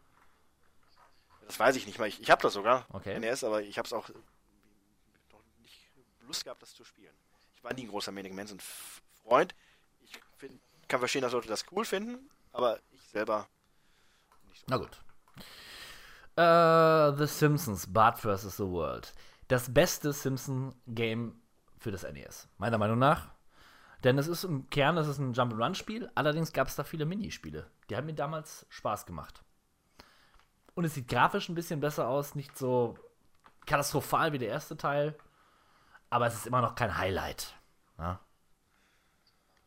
Speaker 7: das weiß ich nicht mal. Ich, ich habe das sogar,
Speaker 6: Okay.
Speaker 7: NES, aber ich habe es auch noch nicht Lust gehabt, das zu spielen. Ich war nie ein großer Manic Manson-Freund. Ich find, kann verstehen, dass Leute das cool finden, aber ich selber
Speaker 6: Na gut. Äh, The Simpsons, Bart vs. The World. Das beste Simpson-Game für das NES. Meiner Meinung nach. Denn es ist im Kern, es ist ein Jump'n'Run-Spiel, allerdings gab es da viele Minispiele. Die haben mir damals Spaß gemacht. Und es sieht grafisch ein bisschen besser aus, nicht so katastrophal wie der erste Teil, aber es ist immer noch kein Highlight. Ja?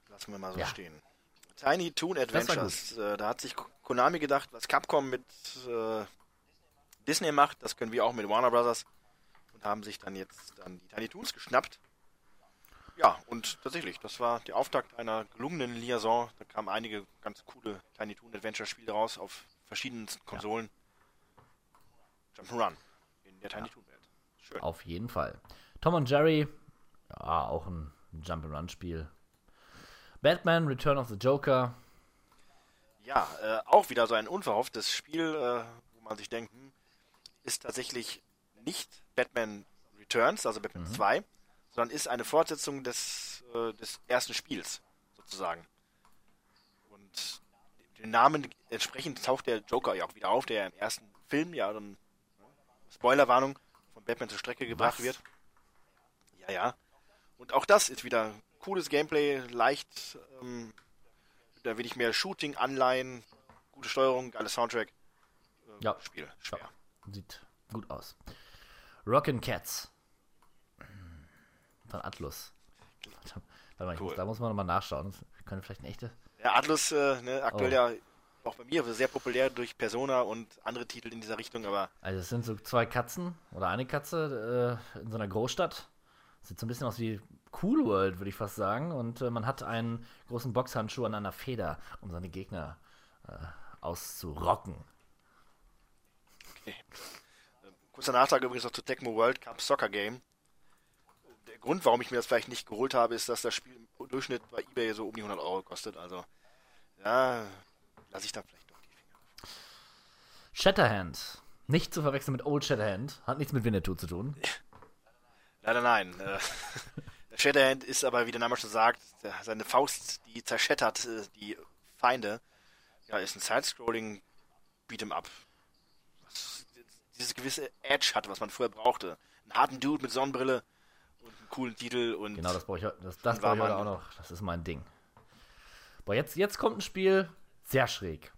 Speaker 7: Lassen wir mal so
Speaker 6: Ja.
Speaker 7: stehen. Tiny Toon Adventures. Äh, da hat sich Konami gedacht, was Capcom mit äh, Disney macht, das können wir auch mit Warner Brothers. Und haben sich dann jetzt dann die Tiny Toons geschnappt. Ja, und tatsächlich, das war der Auftakt einer gelungenen Liaison. Da kamen einige ganz coole Tiny Toon Adventure Spiele raus auf verschiedenen Konsolen. Jump'n'Run in der Tiny Toon Welt. Schön.
Speaker 6: Auf jeden Fall. Tom und Jerry, ja, auch ein Jump'n'Run-Spiel. Batman, Return of the Joker.
Speaker 7: Ja, äh, auch wieder so ein unverhofftes Spiel, äh, wo man sich denkt, hm, ist tatsächlich nicht Batman Returns, also Batman 2, sondern ist eine Fortsetzung des, äh, des ersten Spiels, sozusagen. Und den Namen entsprechend taucht der Joker ja auch wieder auf, der im ersten Film ja dann, Spoilerwarnung, von Batman zur Strecke gebracht
Speaker 6: Was?
Speaker 7: wird. Ja, ja. Und auch das ist wieder cooles Gameplay, leicht, ähm, da will ich mehr Shooting, Anleihen, gute Steuerung, geiles Soundtrack. Äh,
Speaker 6: Ja.
Speaker 7: Spiel, schwer.
Speaker 6: Sieht gut aus. Rockin' Cats. Von Atlus. Warte mal, ich
Speaker 7: Cool.
Speaker 6: muss, da muss man nochmal nachschauen. Könnte vielleicht eine echte.
Speaker 7: Ja, Atlus, äh, ne, aktuell
Speaker 6: Oh.
Speaker 7: ja auch bei mir sehr populär durch Persona und andere Titel in dieser Richtung, aber
Speaker 6: Also, es sind so zwei Katzen oder eine Katze äh, in so einer Großstadt. Sieht so ein bisschen aus wie Cool World, würde ich fast sagen. Und äh, man hat einen großen Boxhandschuh an einer Feder, um seine Gegner äh, auszurocken.
Speaker 7: kurzer Nachtrag übrigens noch zu Tecmo World Cup Soccer Game. Der Grund, warum ich mir das vielleicht nicht geholt habe, ist, dass das Spiel im Durchschnitt bei eBay so um die 100 Euro kostet. Also, ja, lasse ich dann vielleicht doch die Finger.
Speaker 6: Shatterhand. Nicht zu verwechseln mit Old Shatterhand. Hat nichts mit Winnetou zu tun.
Speaker 7: Leider nein. Äh, der Shatterhand ist aber, wie der Name schon sagt, seine Faust, die zerschettert äh, die Feinde. Ja, ist ein Side-Scrolling Beat'em Up. Was dieses gewisse Edge hat, was man vorher brauchte. Einen harten Dude mit Sonnenbrille und einen coolen Titel und
Speaker 6: Genau, das brauche ich, das, das
Speaker 7: Und
Speaker 6: brauch ich heute auch noch. Das ist mein Ding. Boah, jetzt, jetzt kommt ein Spiel, sehr schräg.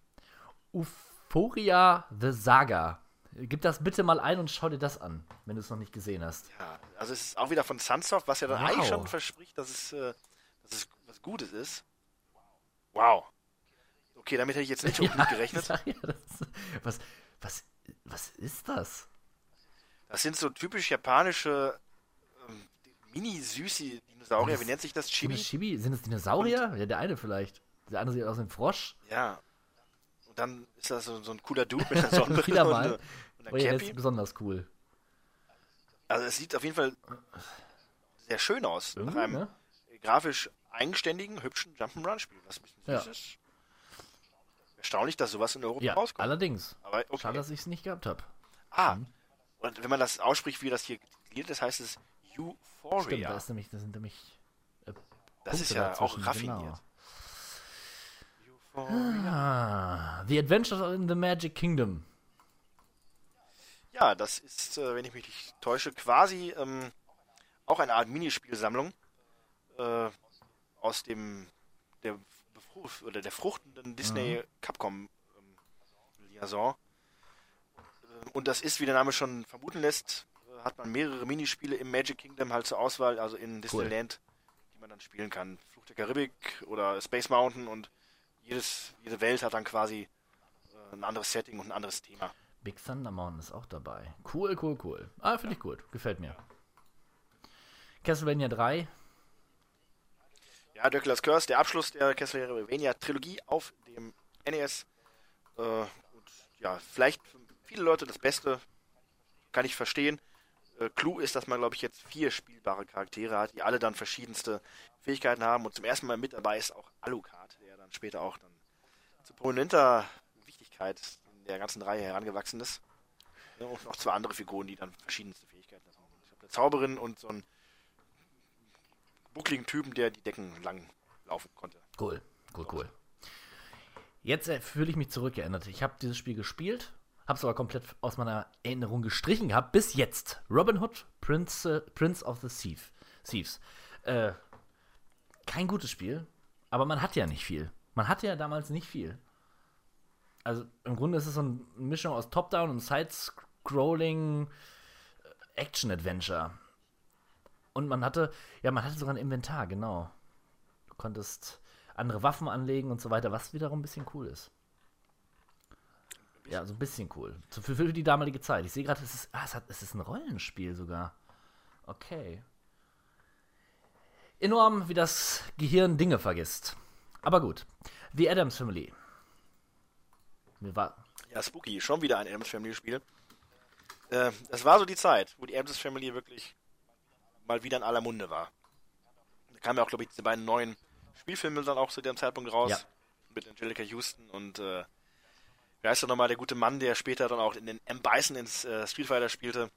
Speaker 6: Euphoria The Saga. Gib das bitte mal ein und schau dir das an, wenn du es noch nicht gesehen hast.
Speaker 7: ja, also es ist auch wieder von Sunsoft, was ja dann
Speaker 6: Wow.
Speaker 7: eigentlich schon verspricht, dass es, äh, dass es was Gutes ist. Wow. Okay, damit hätte ich jetzt nicht unbedingt gerechnet.
Speaker 6: ja, das was, was, was ist das?
Speaker 7: Das sind so typisch japanische ähm, mini-süße Dinosaurier. Wie nennt sich das? Chibi?
Speaker 6: das Chibi? Sind das Dinosaurier? Ja, der eine vielleicht. Der andere sieht aus wie ein Frosch.
Speaker 7: Ja. Und dann ist das so, so ein cooler Dude mit einer Sonnenbrille und, und
Speaker 6: Oh ja, der ist besonders cool.
Speaker 7: Also es sieht auf jeden Fall sehr schön aus.
Speaker 6: Irgendwie,
Speaker 7: nach einem
Speaker 6: ne?
Speaker 7: grafisch eigenständigen, hübschen Jump'n'Run-Spiel. Was ein bisschen
Speaker 6: Ja.
Speaker 7: süß ist. Erstaunlich, dass sowas in Europa
Speaker 6: Ja,
Speaker 7: rauskommt.
Speaker 6: allerdings.
Speaker 7: Aber okay.
Speaker 6: Schade, dass ich es nicht gehabt habe.
Speaker 7: Ah, und wenn man das ausspricht, wie das hier tituliert ist, heißt es
Speaker 6: Stimmt,
Speaker 7: Euphoria.
Speaker 6: da ist nämlich, das sind nämlich äh,
Speaker 7: das ist ja
Speaker 6: dazwischen,
Speaker 7: auch raffiniert.
Speaker 6: Genau.
Speaker 7: Euphoria.
Speaker 6: Ah, The Adventures in the Magic Kingdom.
Speaker 7: Ja, das ist, äh, wenn ich mich nicht täusche, quasi ähm, auch eine Art Minispielsammlung äh, aus dem der oder der fruchtenden Disney Capcom ähm, Liaison. Äh, Und das ist, wie der Name schon vermuten lässt, äh, hat man mehrere Minispiele im Magic Kingdom halt zur Auswahl, also in Disneyland, die man dann spielen kann. Fluch der Karibik oder Space Mountain und jedes, jede Welt hat dann quasi äh, ein anderes Setting und ein anderes Thema.
Speaker 6: Big Thunder Mountain ist auch dabei. Cool, cool, cool. Ah, finde ich gut. Gefällt mir. Castlevania 3.
Speaker 7: Ja, Dracula's Curse, der Abschluss der Castlevania-Trilogie auf dem NES. Äh, und ja, vielleicht für viele Leute das Beste, kann ich verstehen. Äh, Clou ist, dass man, glaube ich, jetzt vier spielbare Charaktere hat, die alle dann verschiedenste Fähigkeiten haben. Und zum ersten Mal mit dabei ist auch Alucard, der dann später auch dann zu prominenter Wichtigkeit der ganzen Reihe herangewachsen ist. Ja, und noch zwei andere Figuren, die dann verschiedenste Fähigkeiten haben. Ich glaube, eine Zauberin und so ein buckligen Typen, der die Decken lang laufen konnte.
Speaker 6: Cool, cool, cool. Jetzt äh, fühle ich mich zurückgeändert. Ich habe dieses Spiel gespielt, habe es aber komplett aus meiner Erinnerung gestrichen gehabt. Bis jetzt. Robin Hood, Prince, äh, Prince of the Thief, Thieves. Äh, kein gutes Spiel, aber man hat ja nicht viel. Man hatte ja damals nicht viel. Also im Grunde ist es so eine Mischung aus Top-Down und Side-Scrolling äh, Action-Adventure. Und man hatte, ja, man hatte sogar ein Inventar, genau. Du konntest andere Waffen anlegen und so weiter, was wiederum ein bisschen cool ist. Ja, so ein bisschen cool. Für, für die damalige Zeit. Ich sehe gerade, es ist, ah, es, hat, es ist ein Rollenspiel sogar. Okay. Enorm, wie das Gehirn Dinge vergisst. Aber gut. The Adams Family. Mir war,
Speaker 7: Ja, Spooky, schon wieder ein Adams Family Spiel. Äh, das war so die Zeit, wo die Adams Family wirklich mal wieder in aller Munde war. Da kamen ja auch, glaube ich, diese beiden neuen Spielfilme dann auch zu dem Zeitpunkt raus.
Speaker 6: Ja.
Speaker 7: Mit Angelica Houston und äh, wie heißt er nochmal, der gute Mann, der später dann auch in den M. Bison ins äh, Street Fighter spielte.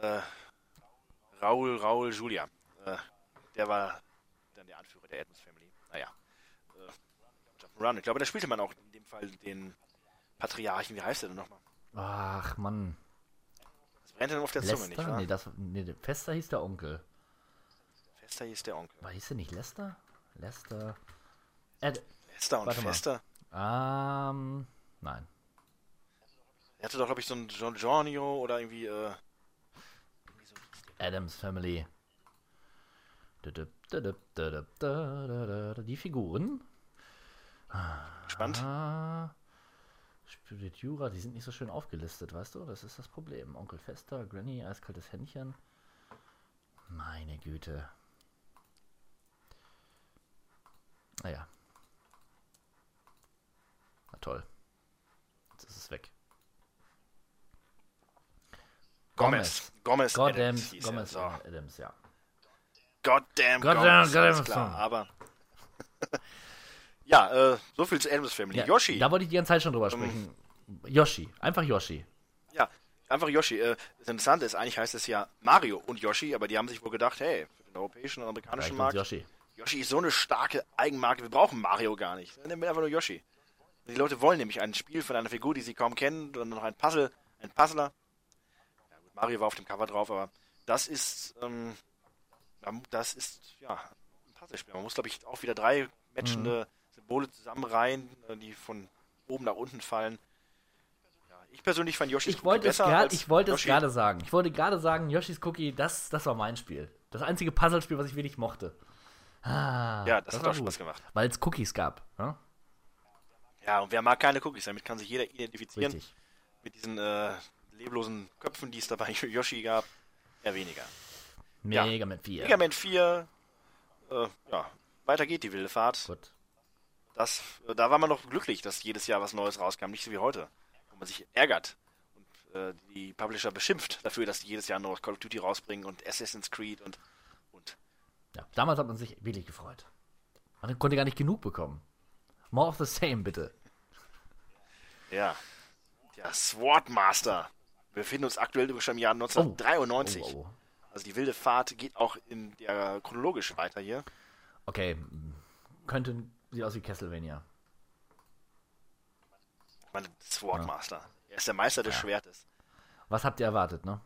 Speaker 7: Äh, Raul, Raul Julia. Äh, der war dann der Anführer der Adams Family. Naja. Äh, Jump'n'Run. Ich glaube, da spielte man auch Fall den Patriarchen. Wie heißt der denn nochmal?
Speaker 6: ach Mann.
Speaker 7: Das brennt dann auf der Zunge, nicht
Speaker 6: Lester?
Speaker 7: wahr?
Speaker 6: Nee, das, nee, Fester hieß der Onkel.
Speaker 7: Fester hieß der Onkel.
Speaker 6: War hieß der nicht Lester? Lester. Ad,
Speaker 7: Fester und
Speaker 6: Warte mal.
Speaker 7: Fester.
Speaker 6: ähm, nein.
Speaker 7: Er hatte doch, glaube ich, so ein John Giorgio oder irgendwie, äh,
Speaker 6: Adams Family. Die Figuren.
Speaker 7: Gespannt.
Speaker 6: Ah, Spirit Jura, die sind nicht so schön aufgelistet, weißt du? Das ist das Problem. Onkel Fester, Granny, eiskaltes Händchen. Meine Güte. Naja. Na toll. Jetzt ist es weg.
Speaker 7: Gomez. Gomez
Speaker 6: Goddamn
Speaker 7: Adams.
Speaker 6: Gomez
Speaker 7: So.
Speaker 6: Adams, ja.
Speaker 7: Goddamn,
Speaker 6: Goddamn
Speaker 7: Gomez.
Speaker 6: Gomez.
Speaker 7: Klar, aber... ja, äh, so viel zu Adams Family.
Speaker 6: ja.
Speaker 7: Yoshi.
Speaker 6: Da wollte ich die ganze Zeit schon drüber sprechen. Yoshi. Einfach Yoshi.
Speaker 7: Ja, einfach Yoshi. Äh, das Interessante ist, eigentlich heißt es ja Mario und Yoshi, aber die haben sich wohl gedacht, hey, für den europäischen und amerikanischen Markt,
Speaker 6: Yoshi.
Speaker 7: Yoshi ist so eine starke Eigenmarke, wir brauchen Mario gar nicht. Dann nehmen wir einfach nur Yoshi. Die Leute wollen nämlich ein Spiel von einer Figur, die sie kaum kennen, und noch ein Puzzle ein Puzzler. Ja, gut, Mario war auf dem Cover drauf, aber das ist, ähm, das ist, ja, ein Puzzlespiel. Man muss, glaube ich, auch wieder drei matchende
Speaker 6: Mhm.
Speaker 7: Symbole zusammenreihen, äh, die von oben nach unten fallen. Ja, ich persönlich fand Yoshi's
Speaker 6: Ich wollte, es,
Speaker 7: besser
Speaker 6: grad, ich wollte es
Speaker 7: Yoshi.
Speaker 6: gerade sagen. Ich wollte gerade sagen, Yoshis Cookie, das, das war mein Spiel. Das einzige Puzzlespiel, was ich wirklich mochte. Ah,
Speaker 7: Ja, das, hat
Speaker 6: war
Speaker 7: auch
Speaker 6: gut.
Speaker 7: Spaß gemacht.
Speaker 6: Weil es Cookies gab. Ja?
Speaker 7: Ja, und wer mag keine Cookies? Damit kann sich jeder identifizieren.
Speaker 6: Richtig.
Speaker 7: Mit diesen äh, leblosen Köpfen, die es da bei Yoshi gab. Eher weniger. Ja.
Speaker 6: Mega Man 4.
Speaker 7: Mega Man 4. Äh, ja, weiter geht die wilde Fahrt.
Speaker 6: Gut.
Speaker 7: Das, äh, da war man noch glücklich, dass jedes Jahr was Neues rauskam. Nicht so wie heute, wo man sich ärgert und äh, die Publisher beschimpft dafür, dass die jedes Jahr neues Call of Duty rausbringen und Assassin's Creed und, und
Speaker 6: Ja, damals hat man sich wirklich gefreut. Man konnte gar nicht genug bekommen. More of the same, bitte.
Speaker 7: ja. Ja, Swordmaster. Wir befinden uns aktuell übrigens schon im Jahr 1993.
Speaker 6: Oh, oh, oh.
Speaker 7: Also die wilde Fahrt geht auch in der chronologisch weiter hier.
Speaker 6: Okay, könnte, sieht aus wie Castlevania.
Speaker 7: Ich meine, Swordmaster. Er ist der Meister des Schwertes.
Speaker 6: Was habt ihr erwartet, ne?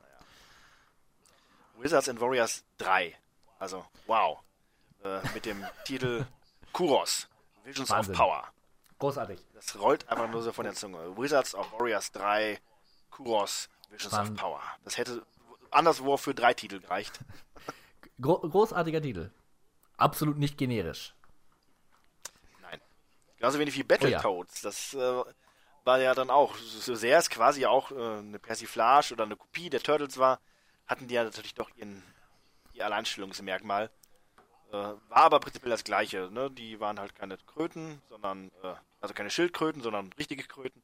Speaker 7: Wizards and Warriors 3. Also, wow. Äh, mit dem Titel Kuros. Visions
Speaker 6: Wahnsinn.
Speaker 7: of Power.
Speaker 6: Großartig.
Speaker 7: Das rollt einfach nur so von der Zunge. Wizards of Warriors 3, Kuros, Visions
Speaker 6: Mann.
Speaker 7: of Power. Das hätte anderswo für drei Titel gereicht.
Speaker 6: Gro großartiger Titel. Absolut nicht generisch.
Speaker 7: Genauso wenig wie
Speaker 6: Oh ja.
Speaker 7: Battletoads. Das äh, war ja dann auch, so sehr es quasi auch äh, eine Persiflage oder eine Kopie der Turtles war, hatten die ja natürlich doch ihren, ihr Alleinstellungsmerkmal. Äh, war aber prinzipiell das gleiche. Ne? Die waren halt keine Kröten, sondern, äh, also keine Schildkröten, sondern richtige Kröten.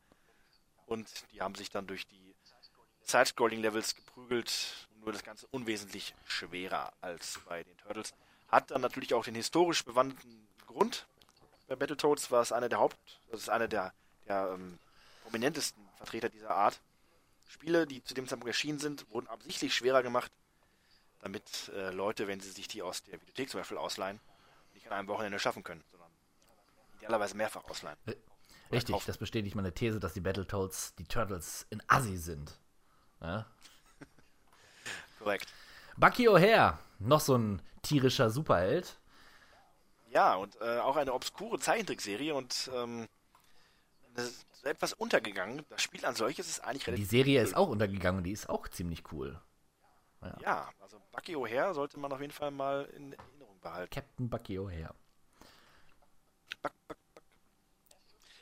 Speaker 7: Und die haben sich dann durch die Side-Scrolling-Levels geprügelt. Nur das Ganze unwesentlich schwerer als bei den Turtles. Hat dann natürlich auch den historisch bewandten Grund. Bei Battletoads war es einer der Haupt, das ist einer der, der ähm, prominentesten Vertreter dieser Art. Spiele, die zu dem Zeitpunkt erschienen sind, wurden absichtlich schwerer gemacht, damit äh, Leute, wenn sie sich die aus der Bibliothek zum Beispiel ausleihen, nicht an einem Wochenende schaffen können, sondern idealerweise mehrfach ausleihen.
Speaker 6: Richtig,
Speaker 7: kaufen.
Speaker 6: das bestätigt meine These, dass die Battletoads die Turtles in Assi sind. Ja?
Speaker 7: Korrekt.
Speaker 6: Bucky O'Hare, noch so ein tierischer Superheld.
Speaker 7: Ja, und äh, auch eine obskure Zeichentrickserie und ähm, das ist etwas untergegangen. Das Spiel an solches ist eigentlich
Speaker 6: Die
Speaker 7: relativ.
Speaker 6: Serie ist auch untergegangen und die ist auch ziemlich cool.
Speaker 7: Ja, also Bucky O'Hare sollte man auf jeden Fall mal in Erinnerung behalten.
Speaker 6: Captain Bucky O'Hare.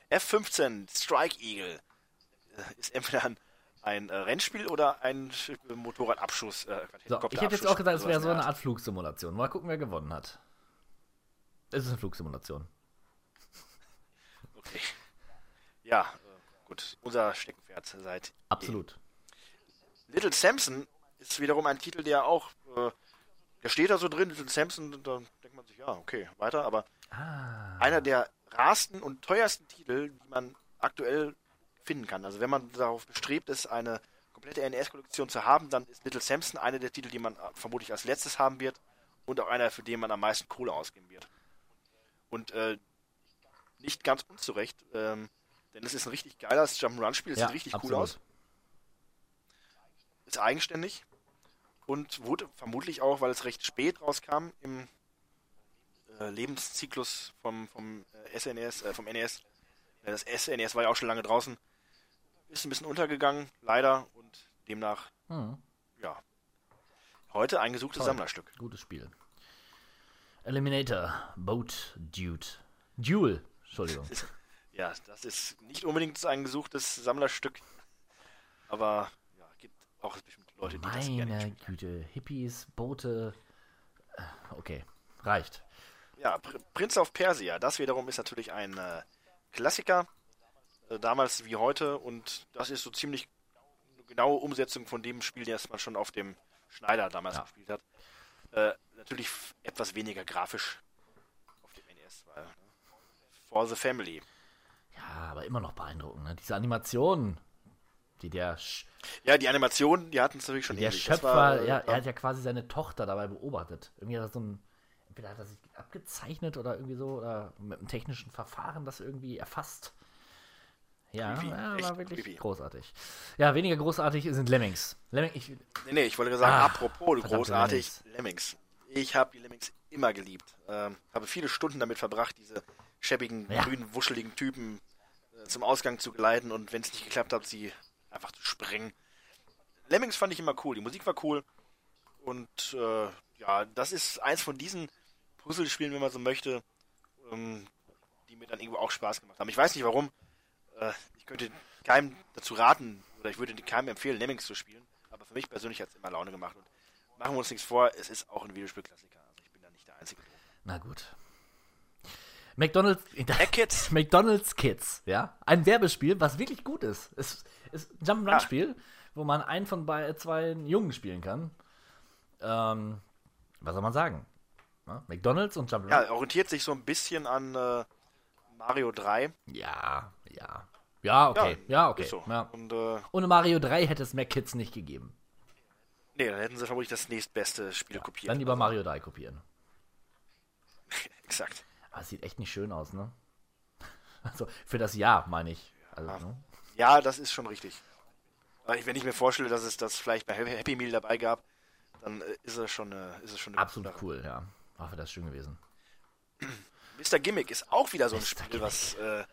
Speaker 7: F-15 Strike Eagle äh, ist entweder ein, ein äh, Rennspiel oder ein Motorradabschuss. Äh,
Speaker 6: So, ich hätte jetzt auch gesagt, es wäre so eine Art Flugsimulation. Mal gucken, wer gewonnen hat. Es ist eine Flugsimulation.
Speaker 7: Okay. Ja, äh, gut. Unser Steckenpferd seit.
Speaker 6: Absolut.
Speaker 7: Little Samson ist wiederum ein Titel, der auch. Äh, der steht da so drin, Little Samson, da denkt man sich, ja, okay, weiter, aber
Speaker 6: Ah.
Speaker 7: einer der rarsten und teuersten Titel, die man aktuell finden kann. Also wenn man darauf bestrebt ist, eine komplette NES-Kollektion zu haben, dann ist Little Samson einer der Titel, die man äh, vermutlich als letztes haben wird und auch einer, für den man am meisten Kohle ausgeben wird. Und äh, nicht ganz unzurecht, ähm, denn es ist ein richtig geiles Jump'n'Run-Spiel, es
Speaker 6: Ja,
Speaker 7: sieht richtig cool
Speaker 6: absolut.
Speaker 7: aus, ist eigenständig und wurde vermutlich auch, weil es recht spät rauskam, im äh, Lebenszyklus vom, vom äh, SNES, äh, vom NES. Das SNES war ja auch schon lange draußen. Ist ein bisschen untergegangen, leider, und demnach,
Speaker 6: Hm.
Speaker 7: ja. Heute ein gesuchtes
Speaker 6: Toll.
Speaker 7: Sammlerstück.
Speaker 6: Gutes Spiel. Eliminator, Boat Dude. Duel, Entschuldigung.
Speaker 7: Ja, das ist nicht unbedingt ein gesuchtes Sammlerstück, aber ja, gibt auch bestimmt Leute, die das gerne
Speaker 6: Meine. Güte, Hippies, Boote. Äh, Okay, reicht.
Speaker 7: Ja, Pr Prince of Persia, das wiederum ist natürlich ein äh, Klassiker, äh, damals wie heute, und das ist so ziemlich eine genaue Umsetzung von dem Spiel, das man schon auf dem Schneider damals
Speaker 6: Ja.
Speaker 7: gespielt hat. Äh, natürlich etwas weniger grafisch auf dem NES, weil ne? For the Family.
Speaker 6: Ja, aber immer noch beeindruckend. Ne? Diese Animation, die der, Sch
Speaker 7: Ja, die Animation, die hatten es natürlich schon
Speaker 6: der
Speaker 7: ähnlich.
Speaker 6: Schöpfer,
Speaker 7: war, äh,
Speaker 6: ja, er hat ja quasi seine Tochter dabei beobachtet. Irgendwie hat er so ein, entweder hat er sich abgezeichnet oder irgendwie so, oder mit einem technischen Verfahren das irgendwie erfasst. Ja,
Speaker 7: creepy,
Speaker 6: ja war wirklich
Speaker 7: creepy.
Speaker 6: großartig. Ja, weniger großartig sind Lemmings. Lemming, ich,
Speaker 7: Nee, nee, ich wollte sagen,
Speaker 6: Ah,
Speaker 7: apropos großartig, Lemmings. Ich habe die Lemmings immer geliebt. Ähm, habe viele Stunden damit verbracht, diese schäbigen,
Speaker 6: Ja.
Speaker 7: grünen, wuscheligen Typen äh, zum Ausgang zu geleiten und wenn es nicht geklappt hat, sie einfach zu sprengen. Lemmings fand ich immer cool. Die Musik war cool. Und äh, ja, das ist eins von diesen Puzzlespielen, wenn man so möchte, ähm, die mir dann irgendwo auch Spaß gemacht haben. Ich weiß nicht warum. Äh, ich könnte keinem dazu raten, oder ich würde keinem empfehlen, Lemmings zu spielen. Aber für mich persönlich hat es immer Laune gemacht. Und machen wir uns nichts vor, es ist auch ein Videospielklassiker. Also ich bin da nicht der Einzige.
Speaker 6: na gut. McDonald's,
Speaker 7: Kids.
Speaker 6: McDonald's Kids, ja. Ein Werbespiel, was wirklich gut ist. Es ist ein Jump'n'Run-Spiel, wo man einen von bei, zwei Jungen spielen kann. Ähm, was soll man sagen? Ja, McDonald's und Jump'n'Run.
Speaker 7: Ja, orientiert sich so ein bisschen an äh, Mario 3.
Speaker 6: Ja, ja. Ja, okay. Ja, okay.
Speaker 7: Ist so.
Speaker 6: Ja.
Speaker 7: Und äh,
Speaker 6: Ohne Mario 3 hätte es Mac Kids nicht gegeben.
Speaker 7: nee, dann hätten sie vermutlich das nächstbeste Spiel kopiert.
Speaker 6: Dann lieber Mario 3 kopieren.
Speaker 7: Exakt.
Speaker 6: Aber es sieht echt nicht schön aus, ne? Also für das Jahr, meine ich. Also, ne?
Speaker 7: Ja, das ist schon richtig. Aber ich- wenn ich mir vorstelle, dass es das vielleicht bei Happy Meal dabei gab, dann äh, ist es schon, äh, ist es schon eine
Speaker 6: Absolut cool, ja. Ach, wäre das schön gewesen.
Speaker 7: Mr. Gimmick ist auch wieder so ein
Speaker 6: Mr.
Speaker 7: Spiel,
Speaker 6: Gimmick.
Speaker 7: was äh,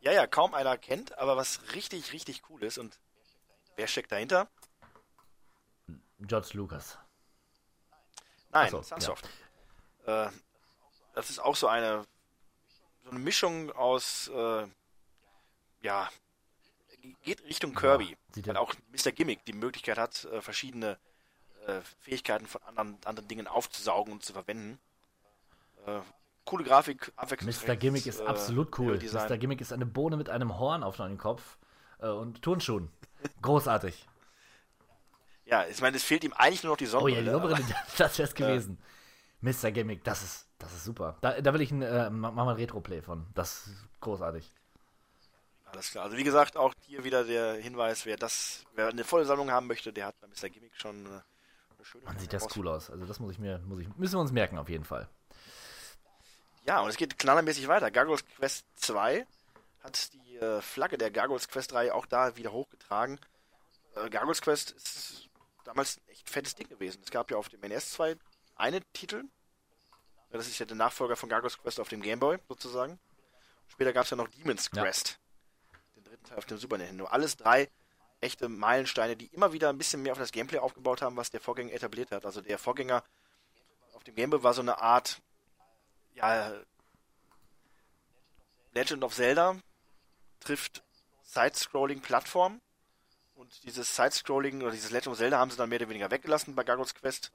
Speaker 7: ja ja kaum einer kennt, aber was richtig richtig cool ist und wer steckt dahinter?
Speaker 6: George Lucas.
Speaker 7: Nein,
Speaker 6: so,
Speaker 7: Sunsoft. Äh, das ist auch so eine so eine Mischung aus äh, ja geht Richtung Kirby,
Speaker 6: sieht
Speaker 7: weil
Speaker 6: ja-
Speaker 7: auch Mr. Gimmick die Möglichkeit hat, äh, verschiedene äh, Fähigkeiten von anderen, anderen Dingen aufzusaugen und zu verwenden. Coole Grafik.
Speaker 6: Mr. Gimmick ist
Speaker 7: äh,
Speaker 6: absolut cool. Mr. Gimmick ist eine Bohne mit einem Horn auf seinem Kopf äh, und Turnschuhen. Großartig.
Speaker 7: Ja, ich meine, es fehlt ihm eigentlich nur noch die
Speaker 6: Oh
Speaker 7: Sonnenbrille.
Speaker 6: ja, die Sonnenbrille, das wär's gewesen. Mr. Gimmick, das ist, das ist super. Da, da will ich ein, äh, mach mal ein Retro-Play von. Das ist großartig.
Speaker 7: Alles klar. Also wie gesagt, auch hier wieder der Hinweis, wer das, wer eine volle Sammlung haben möchte, der hat bei Mr. Gimmick schon äh, eine schöne
Speaker 6: Man sieht das cool aus. Also das muss ich mir, muss ich, müssen wir uns merken auf jeden Fall.
Speaker 7: Ja, und es geht knallermäßig weiter. Gargoyles Quest 2 hat die äh, Flagge der Gargoyles Quest 3 auch da wieder hochgetragen. Äh, Gargoyles Quest ist damals ein echt fettes Ding gewesen. Es gab ja auf dem NS 2 einen Titel. Das ist ja der Nachfolger von Gargoyles Quest auf dem Game Boy sozusagen. Später gab es ja noch Demon's
Speaker 6: Ja.
Speaker 7: Quest. Den dritten Teil auf dem Super Nintendo. Alles drei echte Meilensteine, die immer wieder ein bisschen mehr auf das Gameplay aufgebaut haben, was der Vorgänger etabliert hat. Also der Vorgänger auf dem Game Boy war so eine Art ja, Legend of Zelda trifft Side-Scrolling-Plattform. Und dieses Side-Scrolling oder dieses Legend of Zelda haben sie dann mehr oder weniger weggelassen bei Gargoyles Quest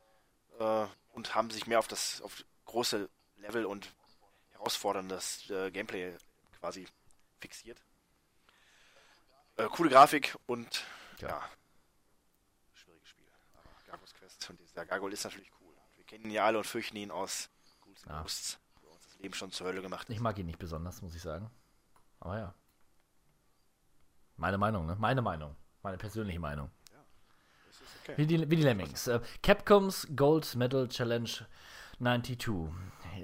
Speaker 7: äh, und haben sich mehr auf das auf große Level und herausforderndes äh, Gameplay quasi fixiert. Äh, coole Grafik und ja.
Speaker 6: Ja.
Speaker 7: schwieriges Spiel. Aber Gargoyles Quest und dieser Gargoyle ist natürlich cool. Wir kennen ihn ja alle und fürchten ihn aus Ghouls
Speaker 6: Ja.
Speaker 7: Ghosts, das Leben schon zur Hölle gemacht
Speaker 6: Ich mag ihn nicht besonders, muss ich sagen. Aber ja. Meine Meinung, ne? Meine Meinung. Meine persönliche Meinung.
Speaker 7: okay.
Speaker 6: Wie, die, wie die Lemmings. Äh, Capcoms Gold Medal Challenge 92.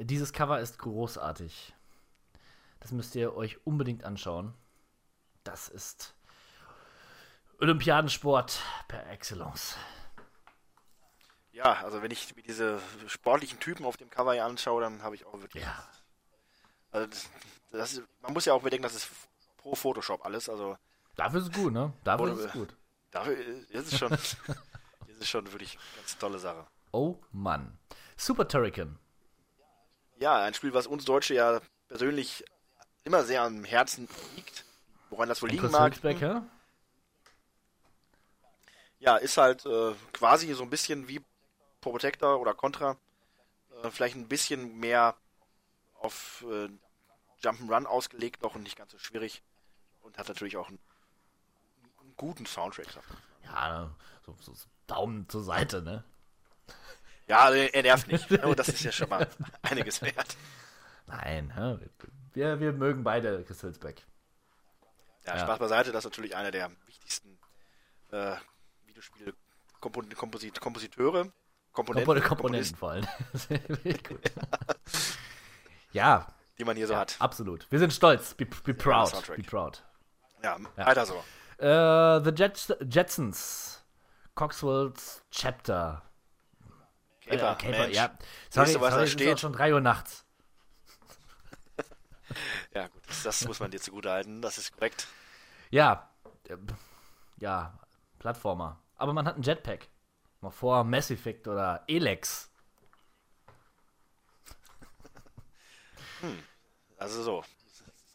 Speaker 6: Dieses Cover ist großartig. Das müsst ihr euch unbedingt anschauen. Das ist Olympiadensport per Excellence.
Speaker 7: Ja, also wenn ich mir diese sportlichen Typen auf dem Cover hier anschaue, dann habe ich auch wirklich.
Speaker 6: Ja.
Speaker 7: Also das, das ist, man muss ja auch bedenken, das ist pro Photoshop alles. Also
Speaker 6: Dafür ist es gut, ne? Dafür ist es gut.
Speaker 7: dafür ist es schon, ist es schon wirklich eine ganz tolle Sache.
Speaker 6: Oh Mann. Super Turrican.
Speaker 7: Ja, ein Spiel, was uns Deutsche ja persönlich immer sehr am Herzen liegt. Woran das wohl liegen mag.
Speaker 6: Ja?
Speaker 7: Ja, ist halt äh, quasi so ein bisschen wie Protector oder Contra. Äh, vielleicht ein bisschen mehr auf äh, Jump'n'Run ausgelegt noch und nicht ganz so schwierig. Und hat natürlich auch einen, einen guten Soundtrack.
Speaker 6: Ja, so, so, Daumen zur Seite, ne?
Speaker 7: Ja, er nervt nicht. Oh, das ist ja schon mal einiges wert.
Speaker 6: Nein, hä? wir, wir mögen beide Chris Hülsbeck.
Speaker 7: Ja,
Speaker 6: Ja.
Speaker 7: Spaß beiseite, das ist natürlich einer der wichtigsten äh, Videospiele Kompon Komposit Kompositeure. Komponenten,
Speaker 6: Kompon Komponenten vor allem. Gut. ja,
Speaker 7: die man hier so hat.
Speaker 6: absolut. Wir sind stolz. Be, be proud. Be proud.
Speaker 7: Ja, weiter so.
Speaker 6: Äh, The Jets Jetsons. Coxwell's Chapter.
Speaker 7: Caper,
Speaker 6: äh, Caper ja. Sorry,
Speaker 7: Siehst du, was
Speaker 6: sorry
Speaker 7: da steht?
Speaker 6: schon 3 Uhr nachts.
Speaker 7: Ja, gut, das, muss man dir zugute halten, das ist korrekt.
Speaker 6: Ja. äh, Ja, Plattformer. Aber man hat einen Jetpack. Noch vor Mass Effect oder Elex.
Speaker 7: Also so.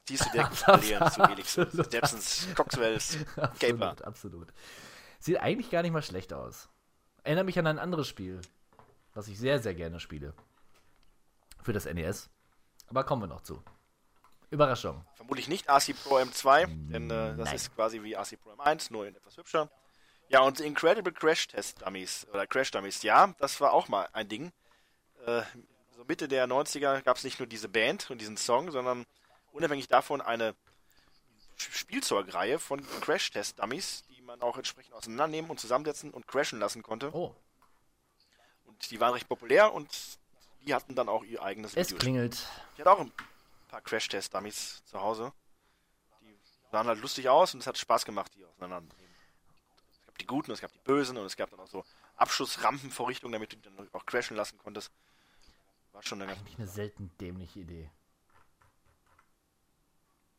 Speaker 7: Du direkt parallelen zu Elix.
Speaker 6: Absolut.
Speaker 7: Jetsons, Coxwells.
Speaker 6: Absolut, absolut. Sieht eigentlich gar nicht mal schlecht aus. Erinnert mich an ein anderes Spiel, was ich sehr, sehr gerne spiele. Für das NES. Aber kommen wir noch zu. Überraschung.
Speaker 7: Vermutlich nicht RC Pro M2, denn äh, das
Speaker 6: Nein.
Speaker 7: ist quasi wie RC Pro M1, nur in etwas hübscher. Ja, und Incredible Crash Test Dummies, oder Crash Dummies, ja, das war auch mal ein Ding. Äh, so Mitte der 90er gab es nicht nur diese Band und diesen Song, sondern unabhängig davon eine Spielzeugreihe von Crash Test Dummies, die man auch entsprechend auseinandernehmen und zusammensetzen und crashen lassen konnte.
Speaker 6: Oh,
Speaker 7: Und die waren recht populär und die hatten dann auch ihr eigenes
Speaker 6: es
Speaker 7: Video.
Speaker 6: klingelt.
Speaker 7: Ich hatte auch ein paar Crash-Test-Dummies zu Hause. Die sahen halt lustig aus und es hat Spaß gemacht, die auseinanderzunehmen. Gab die Guten, es gab die Bösen und es gab dann auch so Abschussrampenvorrichtungen, damit du die dann auch crashen lassen konntest. War schon eine ganz
Speaker 6: Eigentlich eine selten dämliche Idee.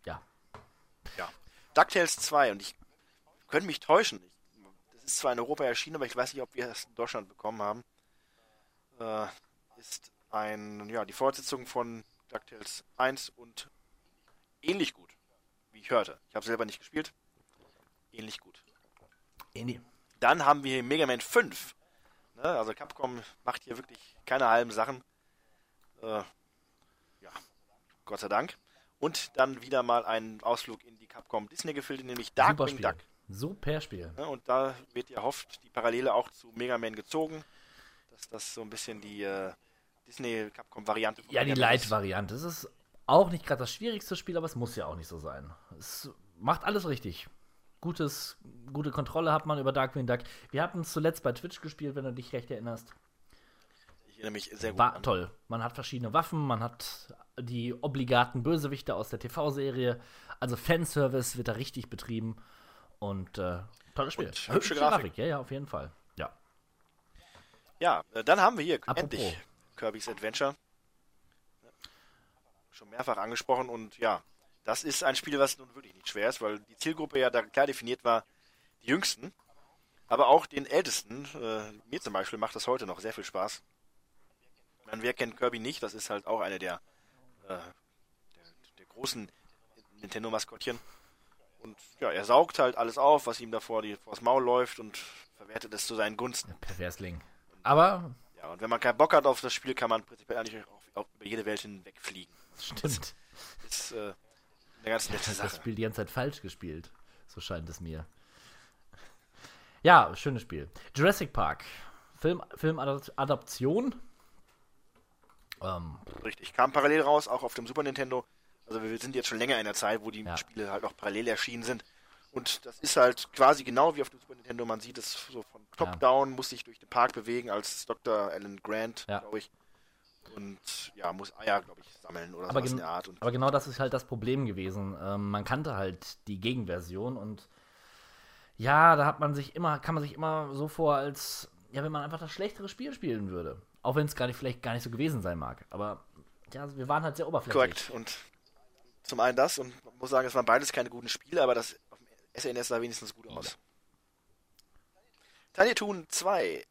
Speaker 6: Ja.
Speaker 7: Ja. DuckTales 2 und ich könnte mich täuschen. Ich, das ist zwar in Europa erschienen, aber ich weiß nicht, ob wir es in Deutschland bekommen haben. Äh, ist ein, ja, die Fortsetzung von DuckTales 1 und ähnlich gut, wie ich hörte. Ich habe selber nicht gespielt. Ähnlich gut.
Speaker 6: Nee.
Speaker 7: Dann haben wir hier Mega Man 5. Ne? Also Capcom macht hier wirklich keine halben Sachen. Äh, ja, Gott sei Dank. Und dann wieder mal einen Ausflug in die Capcom Disney-Gefilde, nämlich Darkwing. Duck.
Speaker 6: Super Spiel.
Speaker 7: Ne? Und da wird ja hofft die Parallele auch zu Mega Man gezogen, dass das so ein bisschen die äh, Disney-Capcom-Variante
Speaker 6: Ja, die. Light-Variante. Es ist auch nicht gerade das schwierigste Spiel, aber es muss ja auch nicht so sein. Es macht alles richtig. Gutes, gute Kontrolle hat man über Darkwing Duck. Wir hatten es zuletzt bei Twitch gespielt, wenn du dich recht erinnerst.
Speaker 7: Ich erinnere mich sehr gut
Speaker 6: War
Speaker 7: an.
Speaker 6: toll. Man hat verschiedene Waffen, man hat die obligaten Bösewichte aus der TV-Serie. Also Fanservice wird da richtig betrieben. Und äh, tolles Spiel.
Speaker 7: Und hübsche Grafik.
Speaker 6: Ja, ja, auf jeden Fall. Ja.
Speaker 7: Ja, äh, dann haben wir hier
Speaker 6: Apropos.
Speaker 7: endlich Kirby's Adventure. Schon mehrfach angesprochen und ja, das ist ein Spiel, was nun wirklich nicht schwer ist, weil die Zielgruppe ja da klar definiert war, die Jüngsten, aber auch den Ältesten. Äh, mir zum Beispiel macht das heute noch sehr viel Spaß. Meine, wer kennt Kirby nicht? Das ist halt auch eine der, äh, der, der großen Nintendo-Maskottchen. Und ja, er saugt halt alles auf, was ihm da vor die, vors Maul läuft und verwertet es zu seinen Gunsten.
Speaker 6: Perversling. Aber
Speaker 7: Ja, und wenn man keinen Bock hat auf das Spiel, kann man prinzipiell eigentlich auch, auch über jede Welt hinwegfliegen.
Speaker 6: stimmt.
Speaker 7: Ist äh, eine ganz nette
Speaker 6: das
Speaker 7: Sache.
Speaker 6: Spiel die ganze Zeit falsch gespielt. So scheint es mir. Ja, schönes Spiel. Jurassic Park. Film, Filmadaption. Ähm,
Speaker 7: Richtig. Kam parallel raus, auch auf dem Super Nintendo. Also wir sind jetzt schon länger in der Zeit, wo die
Speaker 6: Ja.
Speaker 7: Spiele halt auch parallel erschienen sind. Und das ist halt quasi genau wie auf dem Super Nintendo. Man sieht es so von Top-Down, muss sich durch den Park bewegen als Dr. Alan Grant,
Speaker 6: Ja.
Speaker 7: glaube ich. Und ja, muss Eier, glaube ich, sammeln oder
Speaker 6: aber,
Speaker 7: sowas in der Art. Und
Speaker 6: aber genau das ist halt das Problem gewesen. Ähm, man kannte halt die Gegenversion und ja, da hat man sich immer, kann man sich immer so vor, als ja, wenn man einfach das schlechtere Spiel spielen würde. Auch wenn es gar nicht, vielleicht gar nicht so gewesen sein mag. Aber ja, wir waren halt sehr oberflächlich.
Speaker 7: Korrekt. Und zum einen das und man muss sagen, es waren beides keine guten Spiele, aber das auf dem SNES sah wenigstens gut aus. Tiny Toon 2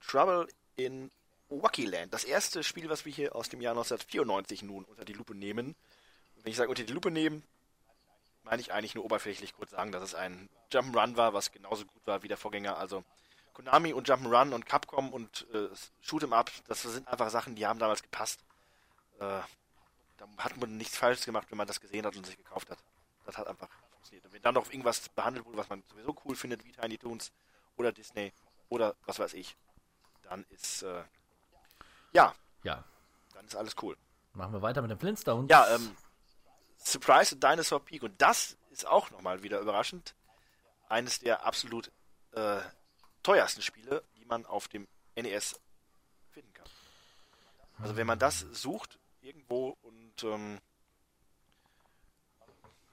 Speaker 7: Trouble in Wacky Land. Das erste Spiel, was wir hier aus dem Jahr 1994 nun unter die Lupe nehmen. Und wenn ich sage unter die Lupe nehmen, meine ich eigentlich nur oberflächlich kurz sagen, dass es ein Jump'n'Run war, was genauso gut war wie der Vorgänger. Also Konami und Jump'n'Run und Capcom und äh, Shoot'em Up, das sind einfach Sachen, die haben damals gepasst. Äh, da hat man nichts falsch gemacht, wenn man das gesehen hat und sich gekauft hat. Das hat einfach funktioniert. Und wenn dann noch irgendwas behandelt wurde, was man sowieso cool findet, wie Tiny Toons oder Disney oder was weiß ich, dann ist äh, ja,
Speaker 6: Ja,
Speaker 7: dann ist alles cool.
Speaker 6: machen wir weiter mit den Flintstones.
Speaker 7: Ja, ähm, Surprise at Dinosaur Peak und das ist auch nochmal wieder überraschend. Eines der absolut äh, teuersten Spiele, die man auf dem NES finden kann. Also wenn man das sucht irgendwo und ähm,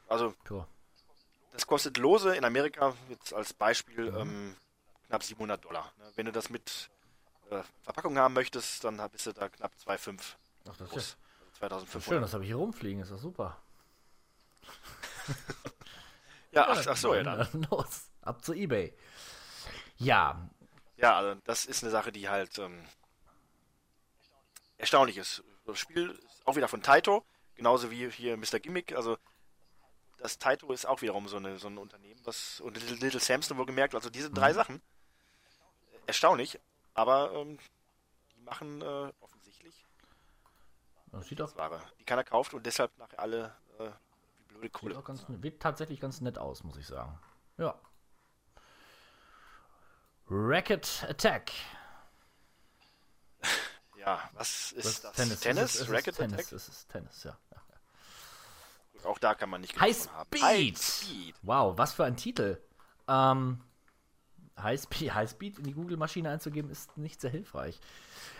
Speaker 7: also
Speaker 6: Tja.
Speaker 7: das kostet lose in Amerika, jetzt als Beispiel, ähm, knapp 700 Dollar. Ne? Wenn du das mit äh, Verpackung haben möchtest, dann bist du da knapp 2,5
Speaker 6: Ach, das
Speaker 7: groß.
Speaker 6: ist
Speaker 7: Also
Speaker 6: schön,
Speaker 7: 2500.
Speaker 6: das habe ich hier rumfliegen, ist doch super.
Speaker 7: Ja, ach, ach so, ja dann.
Speaker 6: Los, ab zu Ebay. Ja,
Speaker 7: Ja, also das ist eine Sache, die halt ähm, erstaunlich ist. Das Spiel ist auch wieder von Taito, genauso wie hier Mr. Gimmick. Also das Taito ist auch wiederum so, eine, so ein Unternehmen, was und Little, Little Samson wohl gemerkt. Also diese drei Sachen äh, erstaunlich, aber ähm, die machen äh, offensichtlich
Speaker 6: das sieht auch,
Speaker 7: Ware, die keiner kauft und deshalb nachher alle äh, wie blöde
Speaker 6: sieht
Speaker 7: Kohle.
Speaker 6: auch ganz, sieht tatsächlich ganz nett aus, muss ich sagen. Ja. Racket Attack.
Speaker 7: Ja, was ist das?
Speaker 6: Tennis.
Speaker 7: Tennis?
Speaker 6: Es ist, es
Speaker 7: Racket
Speaker 6: Tennis.
Speaker 7: Attack?
Speaker 6: Es ist Tennis, ja. ja.
Speaker 7: Gut, Auch da kann man nicht
Speaker 6: High. Speed.
Speaker 7: High Speed.
Speaker 6: Wow, was für ein Titel. Ähm, Highspeed, Highspeed in die Google-Maschine einzugeben, ist nicht sehr hilfreich.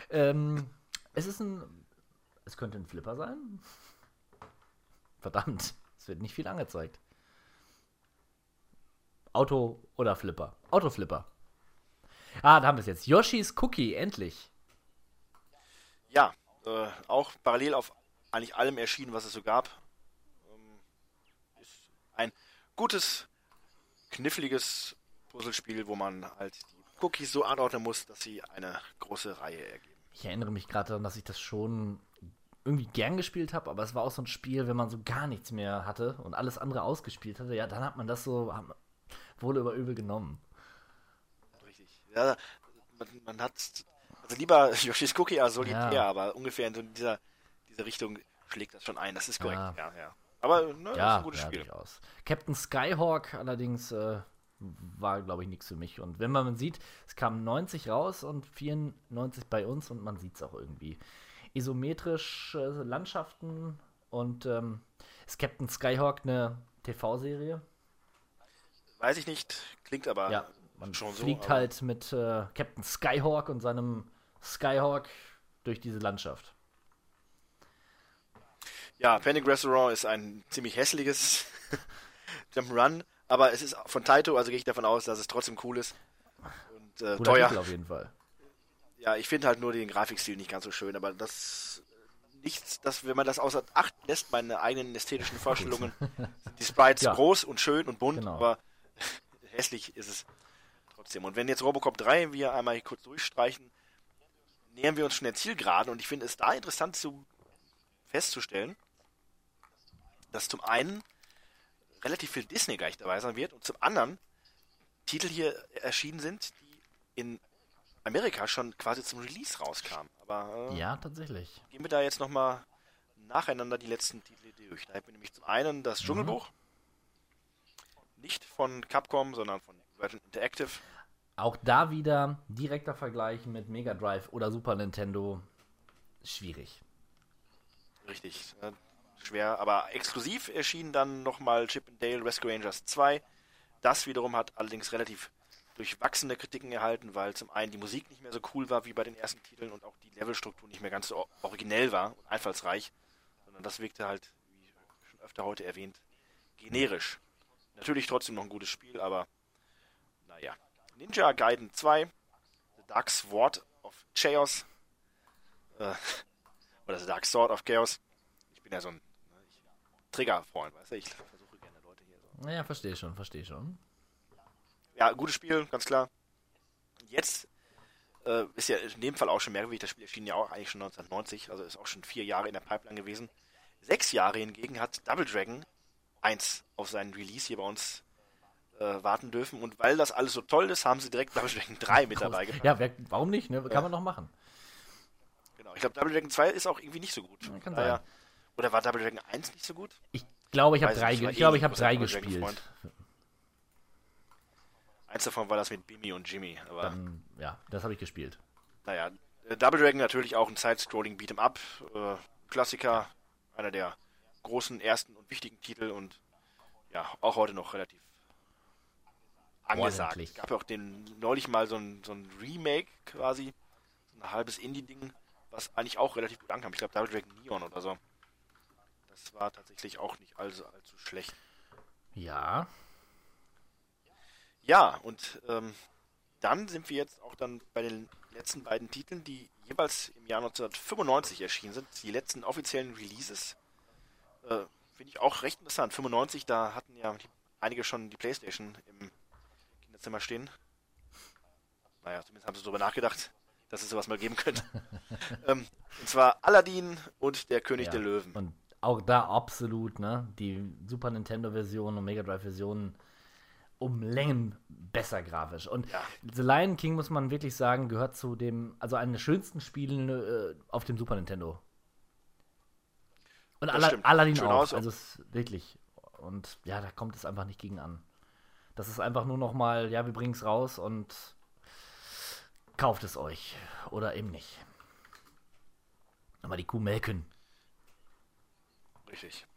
Speaker 6: Ähm, es ist ein. Es könnte ein Flipper sein. Verdammt, es wird nicht viel angezeigt. Auto oder Flipper. Autoflipper. Ah, da haben wir es jetzt. Yoshis Cookie, endlich.
Speaker 7: Ja, äh, auch parallel auf eigentlich allem erschienen, was es so gab. Ähm, ist ein gutes, kniffliges Puzzlespiel, wo man halt die Cookies so anordnen muss, dass sie eine große Reihe ergeben.
Speaker 6: Ich erinnere mich gerade daran, dass ich das schon irgendwie gern gespielt habe, aber es war auch so ein Spiel, wenn man so gar nichts mehr hatte und alles andere ausgespielt hatte, ja, dann hat man das so wohl über übel genommen.
Speaker 7: Richtig. Ja, man, man hat also lieber Yoshis Cookie als Solitär,
Speaker 6: Ja.
Speaker 7: aber ungefähr in so dieser, dieser Richtung schlägt das schon ein. Das ist korrekt.
Speaker 6: Ja.
Speaker 7: Ja, ja. Aber ne, das ist
Speaker 6: Ja,
Speaker 7: ein gutes
Speaker 6: ja
Speaker 7: Spiel.
Speaker 6: durchaus. Captain Skyhawk allerdings äh, war, glaube ich, nichts für mich. Und wenn man sieht, es kam 90 raus und 94 bei uns und man sieht es auch irgendwie. Isometrische Landschaften und ähm, ist Captain Skyhawk eine TV-Serie?
Speaker 7: Weiß ich nicht, klingt aber
Speaker 6: Ja, man
Speaker 7: schon so.
Speaker 6: fliegt halt mit äh, Captain Skyhawk und seinem Skyhawk durch diese Landschaft.
Speaker 7: Ja, Panic Restaurant ist ein ziemlich hässliches Jump'n'Run, aber es ist von Taito, also gehe ich davon aus, dass es trotzdem cool ist. Und äh, teuer.
Speaker 6: Titel auf jeden Fall.
Speaker 7: Ja, ich finde halt nur den Grafikstil nicht ganz so schön, aber das nichts, dass wenn man das außer Acht lässt, meine eigenen ästhetischen Vorstellungen, die Sprites
Speaker 6: Ja.
Speaker 7: groß und schön und bunt,
Speaker 6: Genau.
Speaker 7: aber hässlich ist es trotzdem. Und wenn jetzt Robocop 3 wir einmal kurz durchstreichen, nähern wir uns schon der Zielgeraden und ich finde es da interessant zu festzustellen, dass zum einen relativ viel Disney gleich dabei sein wird und zum anderen Titel hier erschienen sind, die in Amerika schon quasi zum Release rauskamen. Aber äh,
Speaker 6: Ja, tatsächlich.
Speaker 7: gehen wir da jetzt nochmal nacheinander die letzten Titel durch. Da haben wir nämlich zum einen das Dschungelbuch. Nicht von Capcom, sondern von Virgin Interactive.
Speaker 6: Auch da wieder direkter Vergleich mit Mega Drive oder Super Nintendo. Schwierig.
Speaker 7: Richtig. Schwer, aber exklusiv erschien dann nochmal Chip and Dale Rescue Rangers 2. Das wiederum hat allerdings relativ durchwachsene Kritiken erhalten, weil zum einen die Musik nicht mehr so cool war wie bei den ersten Titeln und auch die Levelstruktur nicht mehr ganz so originell war und einfallsreich, sondern das wirkte halt, wie schon öfter heute erwähnt, generisch. Natürlich trotzdem noch ein gutes Spiel, aber naja. Ninja Gaiden 2, The Dark Sword of Chaos, äh, oder The Dark Sword of Chaos. Ich bin ja so ein Trigger-Freund, weißt du, ich versuche gerne Leute hier so
Speaker 6: Naja, verstehe schon, verstehe schon.
Speaker 7: ja, gutes Spiel, ganz klar. Jetzt äh, ist ja in dem Fall auch schon merkwürdig, das Spiel erschien ja auch eigentlich schon 1990, also ist auch schon vier Jahre in der Pipeline gewesen. Sechs Jahre hingegen hat Double Dragon 1 auf seinen Release hier bei uns äh, warten dürfen und weil das alles so toll ist, haben sie direkt Double Dragon 3 mit dabei gepackt.
Speaker 6: Ja, wer, warum nicht? Ne? Kann man noch machen.
Speaker 7: Genau. Ich glaube, Double Dragon 2 ist auch irgendwie nicht so gut.
Speaker 6: Ja, kann sein.
Speaker 7: Oder war Double Dragon 1 nicht so gut?
Speaker 6: Ich glaube, ich habe drei, ich
Speaker 7: eh
Speaker 6: glaube, ich habe
Speaker 7: großer
Speaker 6: drei gespielt.
Speaker 7: Eins davon war das mit Bimi und Jimmy, aber
Speaker 6: Dann, ja, das habe ich gespielt.
Speaker 7: Naja, äh, Double Dragon natürlich auch ein Side-Scrolling Beat'em Up, äh, Klassiker, einer der großen ersten und wichtigen Titel und ja, auch heute noch relativ angesagt.
Speaker 6: Ordentlich.
Speaker 7: Es gab ja auch den neulich mal so ein, so ein Remake quasi, so ein halbes Indie-Ding, was eigentlich auch relativ gut ankam. Ich glaube Double Dragon Neon oder so. Das- war tatsächlich auch nicht allzu, allzu schlecht.
Speaker 6: Ja.
Speaker 7: Ja, und ähm, dann sind wir jetzt auch dann bei den letzten beiden Titeln, die jeweils im Jahr 1995 erschienen sind. Die letzten offiziellen Releases. Äh, Finde ich auch recht interessant. 95, da hatten ja einige schon die Playstation im Kinderzimmer stehen. Naja, zumindest haben sie darüber nachgedacht, dass es sowas mal geben könnte. ähm, und zwar Aladdin und der König
Speaker 6: Ja.
Speaker 7: der Löwen.
Speaker 6: Und auch da absolut, ne? Die Super Nintendo-Version und Mega Drive-Version um Längen besser grafisch. Und
Speaker 7: Ja.
Speaker 6: The Lion King, muss man wirklich sagen, gehört zu dem, also einem der schönsten Spiele äh, auf dem Super Nintendo. Und
Speaker 7: stimmt.
Speaker 6: Aladdin auch.
Speaker 7: aus.
Speaker 6: Also es, wirklich. Und ja, da kommt es einfach nicht gegen an. Das ist einfach nur noch mal, ja, wir bringen es raus und kauft es euch. Oder eben nicht. Aber die Kuh melken.
Speaker 7: Richtig.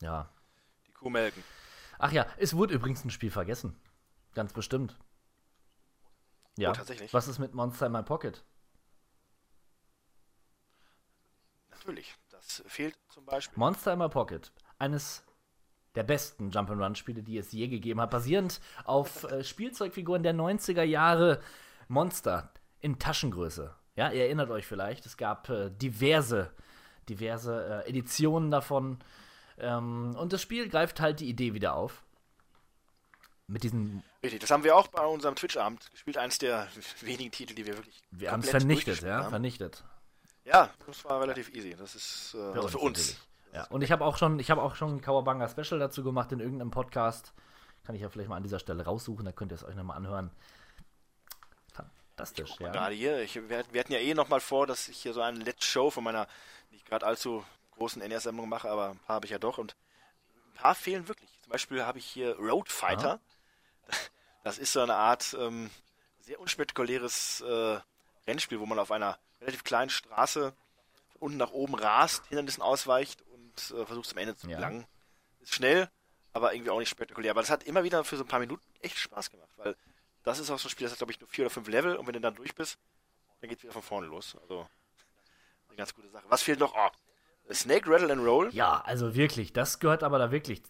Speaker 6: Ja.
Speaker 7: Die Kuh melken.
Speaker 6: Ach ja, es wurde übrigens ein Spiel vergessen. Ganz bestimmt. Ja.
Speaker 7: Oh, tatsächlich?
Speaker 6: Was ist mit Monster in My Pocket?
Speaker 7: Natürlich. Das fehlt zum Beispiel.
Speaker 6: Monster in My Pocket. Eines der besten Jump'n'Run-Spiele, die es je gegeben hat. Basierend auf äh, Spielzeugfiguren der 90er Jahre. Monster in Taschengröße. Ja, ihr erinnert euch vielleicht. Es gab äh, diverse, diverse äh, Editionen davon. Ähm, und das Spiel greift halt die Idee wieder auf. Mit diesen
Speaker 7: Richtig, das haben wir auch bei unserem Twitch-Abend gespielt. Eins der wenigen Titel, die wir wirklich.
Speaker 6: Wir haben es vernichtet, ja,
Speaker 7: haben.
Speaker 6: vernichtet.
Speaker 7: Ja, das war relativ easy. Das ist äh, also
Speaker 6: uns
Speaker 7: für uns.
Speaker 6: Ja, und ich habe auch schon, ich habe auch schon ein Kawabanga Special dazu gemacht in irgendeinem Podcast. Kann ich ja vielleicht mal an dieser Stelle raussuchen, da könnt ihr es euch nochmal anhören. Fantastisch, ja.
Speaker 7: Gerade hier, ich, wir, hatten ja eh nochmal vor, dass ich hier so eine Let's Show von meiner nicht gerade allzu großen NES-Sammlung mache, aber ein paar habe ich ja doch und ein paar fehlen wirklich. Zum Beispiel habe ich hier Road Fighter. Das ist so eine Art ähm, sehr unspektakuläres äh, Rennspiel, wo man auf einer relativ kleinen Straße von unten nach oben rast, Hindernissen ausweicht und äh, versucht zum Ende zu
Speaker 6: Ja.
Speaker 7: gelangen. Ist schnell, aber irgendwie auch nicht spektakulär. Aber das hat immer wieder für so ein paar Minuten echt Spaß gemacht, weil das ist auch so ein Spiel, das hat glaube ich nur vier oder fünf Level und wenn du dann durch bist, dann geht wieder von vorne los. Also eine ganz gute Sache. Was fehlt noch? Oh, Snake Rattle and Roll.
Speaker 6: Ja, also wirklich, das gehört aber da wirklich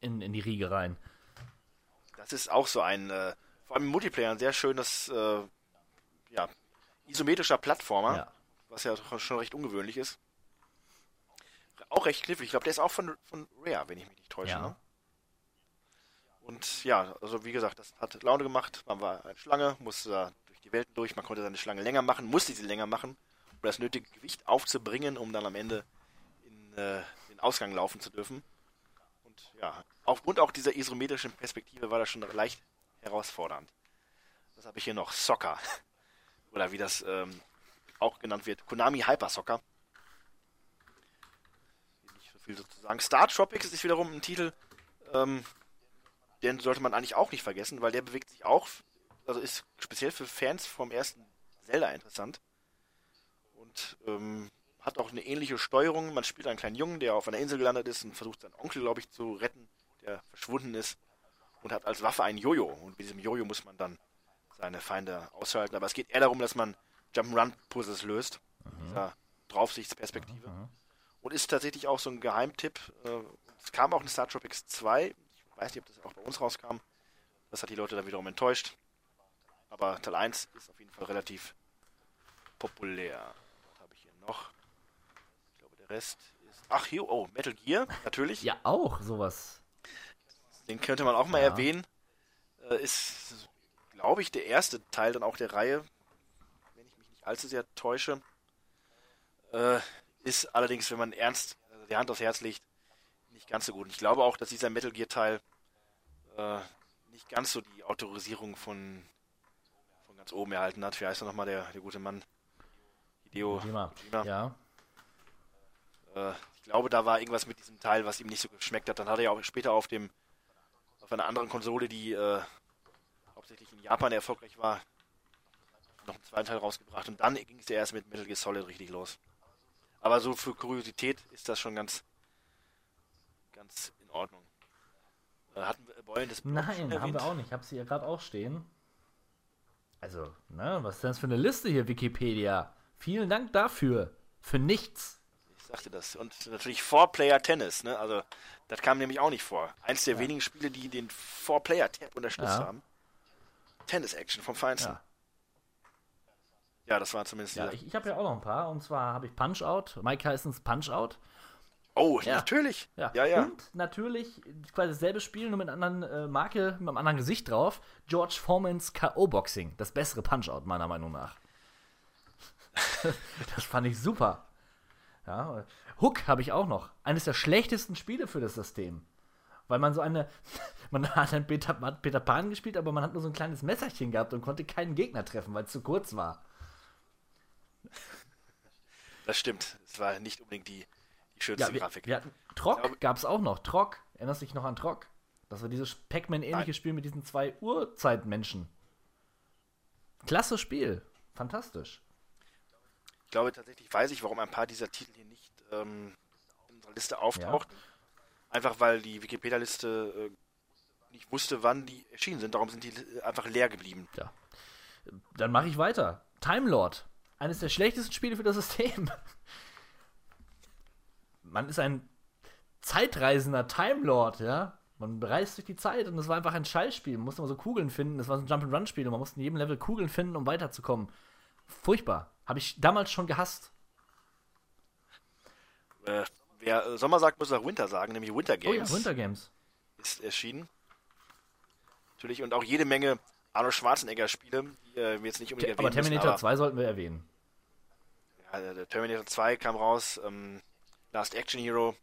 Speaker 6: in, in die Riege rein.
Speaker 7: Das ist auch so ein, äh, vor allem im Multiplayer, ein sehr schönes, äh, ja, isometrischer Plattformer,
Speaker 6: Ja.
Speaker 7: was ja schon recht ungewöhnlich ist. Auch recht knifflig. Ich glaube, der ist auch von, von Rare, wenn ich mich nicht täusche.
Speaker 6: Ja.
Speaker 7: Ne? Und ja, also wie gesagt, das hat Laune gemacht. Man war eine Schlange, musste da durch die Welten durch. Man konnte seine Schlange länger machen, musste sie länger machen, um das nötige Gewicht aufzubringen, um dann am Ende in äh, den Ausgang laufen zu dürfen. Und ja, aufgrund auch dieser isometrischen Perspektive war das schon leicht herausfordernd. Was habe ich hier noch? Soccer. Oder wie das ähm, auch genannt wird. Konami Hyper Soccer. Nicht so viel so zu sagen. Star Tropics ist wiederum ein Titel, ähm, den sollte man eigentlich auch nicht vergessen, weil der bewegt sich auch, also ist speziell für Fans vom ersten Zelda interessant. Und ähm, hat auch eine ähnliche Steuerung. Man spielt einen kleinen Jungen, der auf einer Insel gelandet ist und versucht seinen Onkel, glaube ich, zu retten, der verschwunden ist. Und hat als Waffe ein Jojo. Und mit diesem Jojo muss man dann seine Feinde ausschalten. Aber es geht eher darum, dass man Jump'n'Run-Puzzles löst. Dieser Draufsichtsperspektive. Und ist tatsächlich auch so ein Geheimtipp. Äh, Es kam auch in Star Tropics 2. Ich weiß nicht, ob das auch bei uns rauskam. Das hat die Leute dann wiederum enttäuscht. Aber Teil 1 ist auf jeden Fall relativ populär. Was habe ich hier noch? Ich glaube, der Rest ist. Ach, hier, oh, Metal Gear, natürlich.
Speaker 6: Ja, auch sowas.
Speaker 7: Den könnte man auch mal
Speaker 6: Ja.
Speaker 7: erwähnen. Äh, ist, glaube ich, der erste Teil dann auch der Reihe. Wenn ich mich nicht allzu sehr täusche. Äh, ist allerdings, wenn man ernst also die Hand aufs Herz legt, nicht ganz so gut. Und ich glaube auch, dass dieser Metal Gear Teil äh, nicht ganz so die Autorisierung von, von ganz oben erhalten hat. Wie heißt er nochmal, der, der gute Mann? Hideo
Speaker 6: Kojima. Ja.
Speaker 7: Äh, ich glaube, da war irgendwas mit diesem Teil, was ihm nicht so geschmeckt hat. Dann hat er ja auch später auf dem auf einer anderen Konsole, die äh, hauptsächlich in Japan erfolgreich war, noch einen zweiten Teil rausgebracht. Und dann ging es ja erst mit Metal Gear Solid richtig los. Aber so für Kuriosität ist das schon ganz ganz in Ordnung. Äh, hatten wir Beulen des schon
Speaker 6: Nein, haben
Speaker 7: erwähnt?
Speaker 6: wir auch nicht. Ich habe sie ja gerade auch stehen. Also, ne, was ist denn das für eine Liste hier, Wikipedia? Vielen Dank dafür. Für nichts.
Speaker 7: Ich sagte das. Und natürlich Four-Player-Tennis, ne? Also, das kam nämlich auch nicht vor. Eins der wenigen Spiele, die den Four-Player-Tab unterstützt
Speaker 6: Ja.
Speaker 7: haben. Tennis-Action vom Feinsten.
Speaker 6: Ja.
Speaker 7: Ja, das war zumindest
Speaker 6: Ja, ich, ich habe ja auch noch ein paar. Und zwar habe ich Punch-Out, Mike Tysons Punch-Out.
Speaker 7: Oh,
Speaker 6: Ja.
Speaker 7: natürlich.
Speaker 6: Ja.
Speaker 7: ja. ja.
Speaker 6: Und natürlich quasi dasselbe Spiel, nur mit einer anderen äh, Marke, mit einem anderen Gesicht drauf. George Foremans K.O.-Boxing. Das bessere Punch-Out, meiner Meinung nach. das fand ich super. Ja, Hook habe ich auch noch. Eines der schlechtesten Spiele für das System. Weil man so eine. Man hat ein Peter, hat Peter Pan gespielt, aber man hat nur so ein kleines Messerchen gehabt und konnte keinen Gegner treffen, weil es zu kurz war.
Speaker 7: Das stimmt. Es war nicht unbedingt die, die
Speaker 6: Ja,
Speaker 7: schönste
Speaker 6: wir,
Speaker 7: Grafik.
Speaker 6: wir hatten, Trock gab es auch noch. Trock. Erinnerst du dich noch an Trock? Das war dieses Pac-Man-ähnliche. Spiel mit diesen zwei Urzeitmenschen. Klasse Spiel. Fantastisch.
Speaker 7: Ich glaube tatsächlich weiß ich, warum ein paar dieser Titel hier nicht ähm, in unserer Liste auftauchten. Einfach weil die Wikipedia-Liste äh, nicht wusste, wann die erschienen sind. Darum sind die äh, einfach leer geblieben.
Speaker 6: Ja. Dann mache ich weiter. Time Lord. Eines der schlechtesten Spiele für das System. Man ist ein zeitreisender Time Lord, ja. Man reist durch die Zeit und es war einfach ein Scheißspiel. Man musste immer so Kugeln finden. Es war so ein Jump-and-Run-Spiel und man musste in jedem Level Kugeln finden, um weiterzukommen. Furchtbar. Habe ich damals schon gehasst.
Speaker 7: Äh, wer äh, Sommer sagt, muss auch Winter sagen, nämlich Winter
Speaker 6: Oh ja,
Speaker 7: Games
Speaker 6: Winter Games.
Speaker 7: ist erschienen. Natürlich und auch jede Menge Arnold Schwarzenegger-Spiele, die äh, wir jetzt nicht unbedingt
Speaker 6: Aber
Speaker 7: erwähnen
Speaker 6: Terminator
Speaker 7: müssen,
Speaker 6: 2 sollten wir erwähnen.
Speaker 7: aber, ja, der Terminator 2 kam raus, ähm, Last Action Hero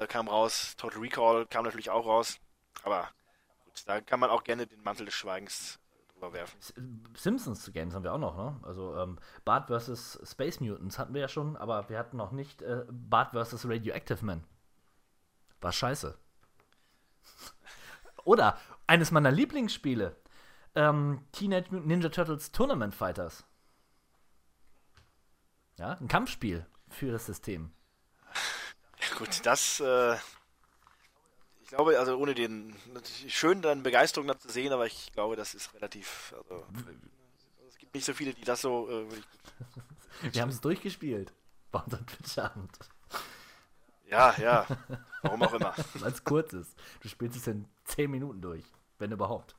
Speaker 7: äh, kam raus, Total Recall kam natürlich auch raus, aber gut, da kann man auch gerne den Mantel des Schweigens drüber werfen.
Speaker 6: Simpsons Games haben wir auch noch, ne? Also ähm, Bart vs. Space Mutants hatten wir ja schon, aber wir hatten noch nicht äh, Bart vs. Radioactive Man. War scheiße. Oder eines meiner Lieblingsspiele, ähm, Teenage Mutant Ninja Turtles Tournament Fighters. Ja, ein Kampfspiel für das System.
Speaker 7: Gut, das, äh, ich glaube, also ohne den, natürlich schön dann Begeisterung da zu sehen, aber ich glaube, das ist relativ, also, es gibt nicht so viele, die das so, äh,
Speaker 6: Wir haben es durchgespielt. Bei unserem Twitch-Abend.
Speaker 7: Ja, ja. Warum auch immer.
Speaker 6: Weil es kurz ist. Du spielst es in 10 Minuten durch, wenn überhaupt.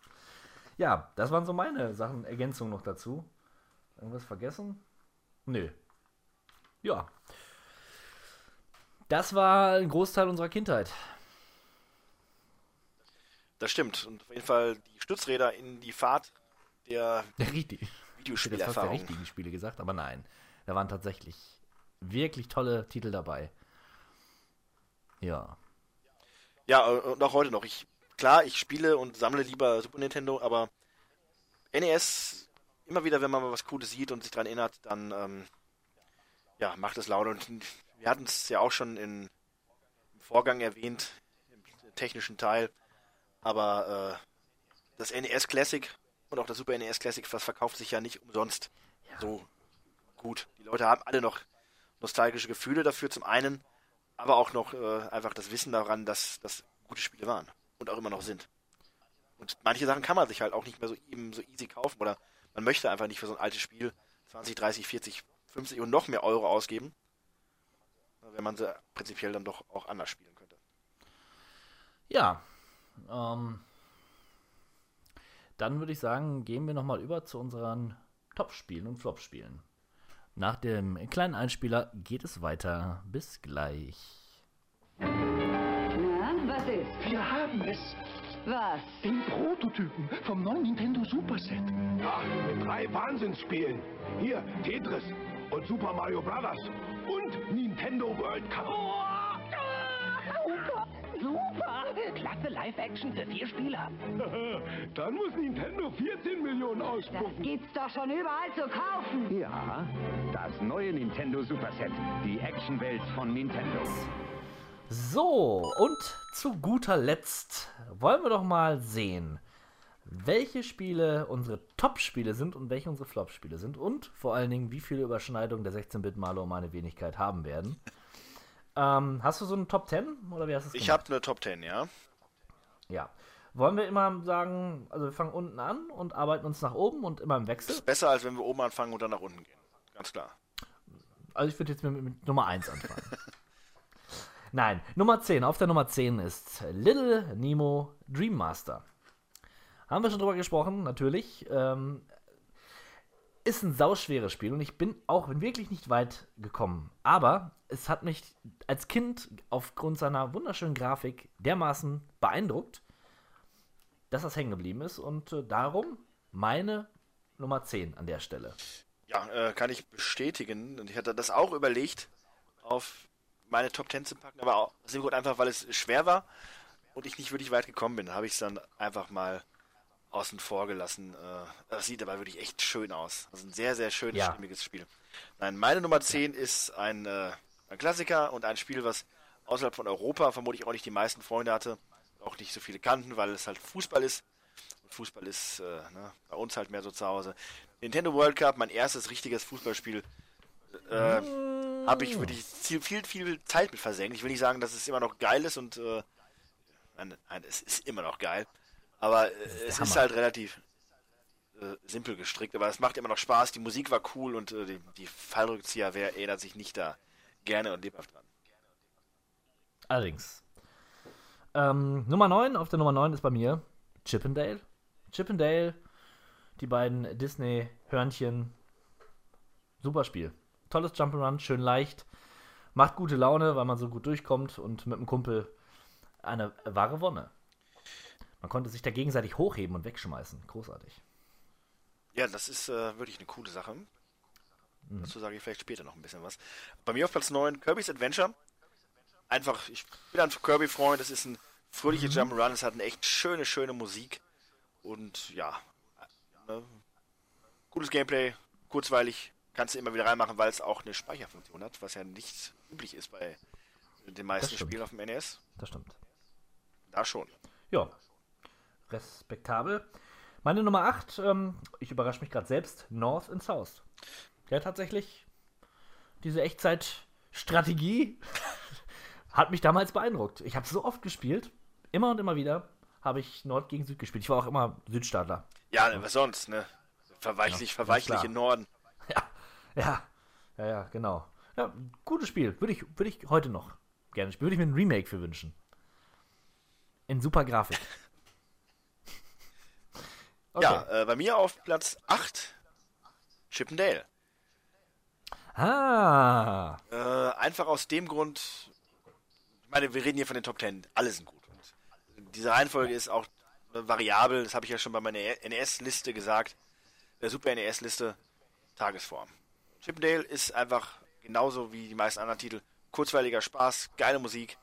Speaker 6: Ja, das waren so meine Sachen, Ergänzungen noch dazu. Irgendwas vergessen? Nö. Ja. Das war ein Großteil unserer Kindheit.
Speaker 7: Das stimmt. Und auf jeden Fall die Stützräder in die Fahrt der
Speaker 6: richtig. Ich hätte jetzt fast der
Speaker 7: Videospielerfahrung.
Speaker 6: richtigen Spiele gesagt, aber nein. Da waren tatsächlich wirklich tolle Titel dabei. Ja.
Speaker 7: Ja, und auch heute noch. Ich, klar, ich spiele und sammle lieber Super Nintendo, aber NES, immer wieder, wenn man mal was Cooles sieht und sich daran erinnert, dann ähm, ja, macht es Laune. Und wir hatten es ja auch schon in, im Vorgang erwähnt, im technischen Teil, aber äh, das NES Classic und auch das Super NES Classic, das verkauft sich ja nicht umsonst so gut. Die Leute haben alle noch nostalgische Gefühle dafür zum einen, aber auch noch äh, einfach das Wissen daran, dass das gute Spiele waren und auch immer noch sind. Und manche Sachen kann man sich halt auch nicht mehr so eben so easy kaufen oder man möchte einfach nicht für so ein altes Spiel 20, 30, 40, 50 und noch mehr Euro ausgeben, wenn man sie prinzipiell dann doch auch anders spielen könnte.
Speaker 6: Ja. Ähm, dann würde ich sagen, gehen wir nochmal über zu unseren Top-Spielen und Flop-Spielen. Nach dem kleinen Einspieler geht es weiter. Bis gleich.
Speaker 9: Na, was ist?
Speaker 8: Wir haben es.
Speaker 9: Was?
Speaker 8: Den Prototypen vom neuen Nintendo Super Set.
Speaker 4: Ja, mit drei Wahnsinnsspielen. Hier, Tetris und Super Mario Brothers. Und Nintendo World Cup.
Speaker 8: Super! Super! Klasse Live-Action für vier Spieler.
Speaker 4: Dann muss Nintendo 14 Millionen
Speaker 9: Das
Speaker 4: ausspucken.
Speaker 9: gibt's doch schon überall zu kaufen.
Speaker 10: Ja, das neue Nintendo Super Set. Die Actionwelt von Nintendo.
Speaker 6: So, und zu guter Letzt wollen wir doch mal sehen, welche Spiele unsere Top-Spiele sind und welche unsere Flop-Spiele sind und vor allen Dingen, wie viele Überschneidungen der 16-Bit-Maler um eine Wenigkeit haben werden. Ähm, hast du so eine Top 10 oder wie hast du es
Speaker 7: Ich habe eine Top 10, ja.
Speaker 6: Ja. Wollen wir immer sagen, also wir fangen unten an und arbeiten uns nach oben und immer im Wechsel?
Speaker 7: Ist besser, als wenn wir oben anfangen und dann nach unten gehen. Ganz klar.
Speaker 6: Also ich würde jetzt mit, mit Nummer 1 anfangen. Nein, Nummer 10. Auf der Nummer 10 ist Little Nemo Dream Master. Haben wir schon drüber gesprochen, natürlich. Ähm, ist ein sauschweres Spiel und ich bin auch wirklich nicht weit gekommen. Aber es hat mich als Kind aufgrund seiner wunderschönen Grafik dermaßen beeindruckt, dass das hängen geblieben ist und äh, darum meine Nummer 10 an der Stelle.
Speaker 7: Ja, äh, kann ich bestätigen. Und ich hatte das auch überlegt, auf meine Top 10 zu packen, aber aus dem Grund einfach, weil es schwer war und ich nicht wirklich weit gekommen bin, habe ich es dann einfach mal außen vor gelassen. Äh, das sieht aber wirklich echt schön aus. Also ein sehr, sehr schönes,
Speaker 6: Ja.
Speaker 7: stimmiges Spiel. Nein, meine Nummer 10 ist ein, äh, ein Klassiker und ein Spiel, was außerhalb von Europa vermutlich auch nicht die meisten Freunde hatte, auch nicht so viele kannten, weil es halt Fußball ist. Und Fußball ist äh, ne, bei uns halt mehr so zu Hause. Nintendo World Cup, mein erstes richtiges Fußballspiel, äh, habe ich wirklich viel, viel, viel Zeit mit versenkt. Ich will nicht sagen, dass es immer noch geil ist und äh, nein, nein, es ist immer noch geil. Aber äh, es ist halt relativ äh, simpel gestrickt, aber es macht immer noch Spaß. Die Musik war cool und äh, die, die Fallrückzieher, wer erinnert sich nicht da gerne und lebhaft dran.
Speaker 6: Allerdings. Ähm, Nummer 9, auf der Nummer 9 ist bei mir Chippendale. Chippendale, die beiden Disney-Hörnchen. Super Spiel. Tolles Jump'n'Run, schön leicht. Macht gute Laune, weil man so gut durchkommt und mit dem Kumpel eine wahre Wonne. Man konnte sich da gegenseitig hochheben und wegschmeißen. Großartig.
Speaker 7: Ja, das ist äh, wirklich eine coole Sache. Dazu sage ich vielleicht später noch ein bisschen was. Bei mir auf Platz 9 Kirby's Adventure. Einfach, ich bin ein Kirby-Freund, das ist ein fröhliches Jump'n'Run, es hat eine echt schöne, schöne Musik. Und ja, ne, gutes Gameplay, kurzweilig, kannst du immer wieder reinmachen, weil es auch eine Speicherfunktion hat, was ja nicht üblich ist bei den meisten. Spielen auf dem NES.
Speaker 6: Das stimmt.
Speaker 7: Da schon.
Speaker 6: Ja, respektabel. Meine Nummer 8, ähm, ich überrasche mich gerade selbst, North and South. Ja, tatsächlich, diese Echtzeit-Strategie hat mich damals beeindruckt. Ich habe so oft gespielt, immer und immer wieder habe ich Nord gegen Süd gespielt. Ich war auch immer Südstaatler.
Speaker 7: Ja, was sonst, ne? Verweichlich,
Speaker 6: Ja,
Speaker 7: verweichlich im Norden.
Speaker 6: Ja, ja, ja, ja, genau. Ja, gutes Spiel. Würde ich, würde ich heute noch gerne spielen. Würde ich mir ein Remake für wünschen. In super Grafik.
Speaker 7: Ja, äh, bei mir auf Platz 8 Chippendale.
Speaker 6: Ah.
Speaker 7: Äh, einfach aus dem Grund, ich meine, wir reden hier von den Top 10, alle sind gut. Und diese Reihenfolge ist auch äh, variabel, das habe ich ja schon bei meiner NES-Liste gesagt, der Super NES-Liste, Tagesform. Chippendale ist einfach genauso wie die meisten anderen Titel, kurzweiliger Spaß, geile Musik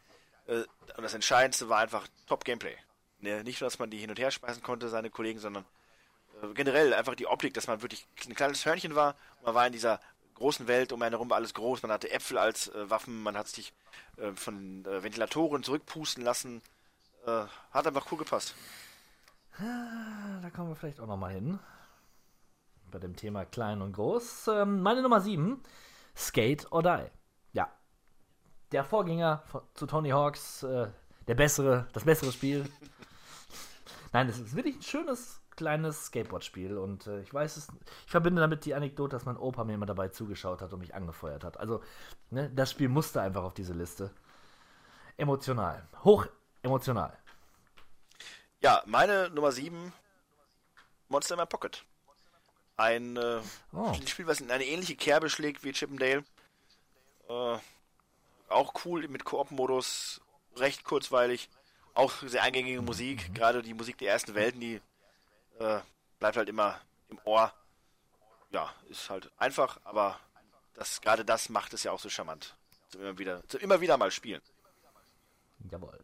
Speaker 7: äh, und das Entscheidendste war einfach Top-Gameplay. Ne, nicht nur, dass man die hin und her speisen konnte, seine Kollegen, sondern generell einfach die Optik, dass man wirklich ein kleines Hörnchen war. Man war in dieser großen Welt, um einen herum war alles groß. Man hatte Äpfel als äh, Waffen, man hat sich äh, von äh, Ventilatoren zurückpusten lassen. Äh, hat einfach cool gepasst.
Speaker 6: Da kommen wir vielleicht auch noch mal hin. Bei dem Thema klein und groß. Ähm, meine Nummer 7, Skate or Die. Ja. Der Vorgänger von, zu Tony Hawks, äh, der bessere, das bessere Spiel. Nein, es ist wirklich ein schönes kleines Skateboard-Spiel und äh, ich weiß es, ich verbinde damit die Anekdote, dass mein Opa mir immer dabei zugeschaut hat und mich angefeuert hat. Also, ne, das Spiel musste einfach auf diese Liste. Emotional. Hoch emotional.
Speaker 7: Ja, meine Nummer 7, Monster in My Pocket. Ein äh,
Speaker 6: Oh.
Speaker 7: Spiel, was in eine ähnliche Kerbe schlägt wie Chippendale. Äh, auch cool mit Koop-Modus, recht kurzweilig. Auch sehr eingängige Musik, gerade die Musik der ersten Welten, die äh, bleibt halt immer im Ohr. Ja, ist halt einfach, aber das, gerade das macht es ja auch so charmant. Zum immer wieder, zum immer wieder mal spielen.
Speaker 6: Jawohl.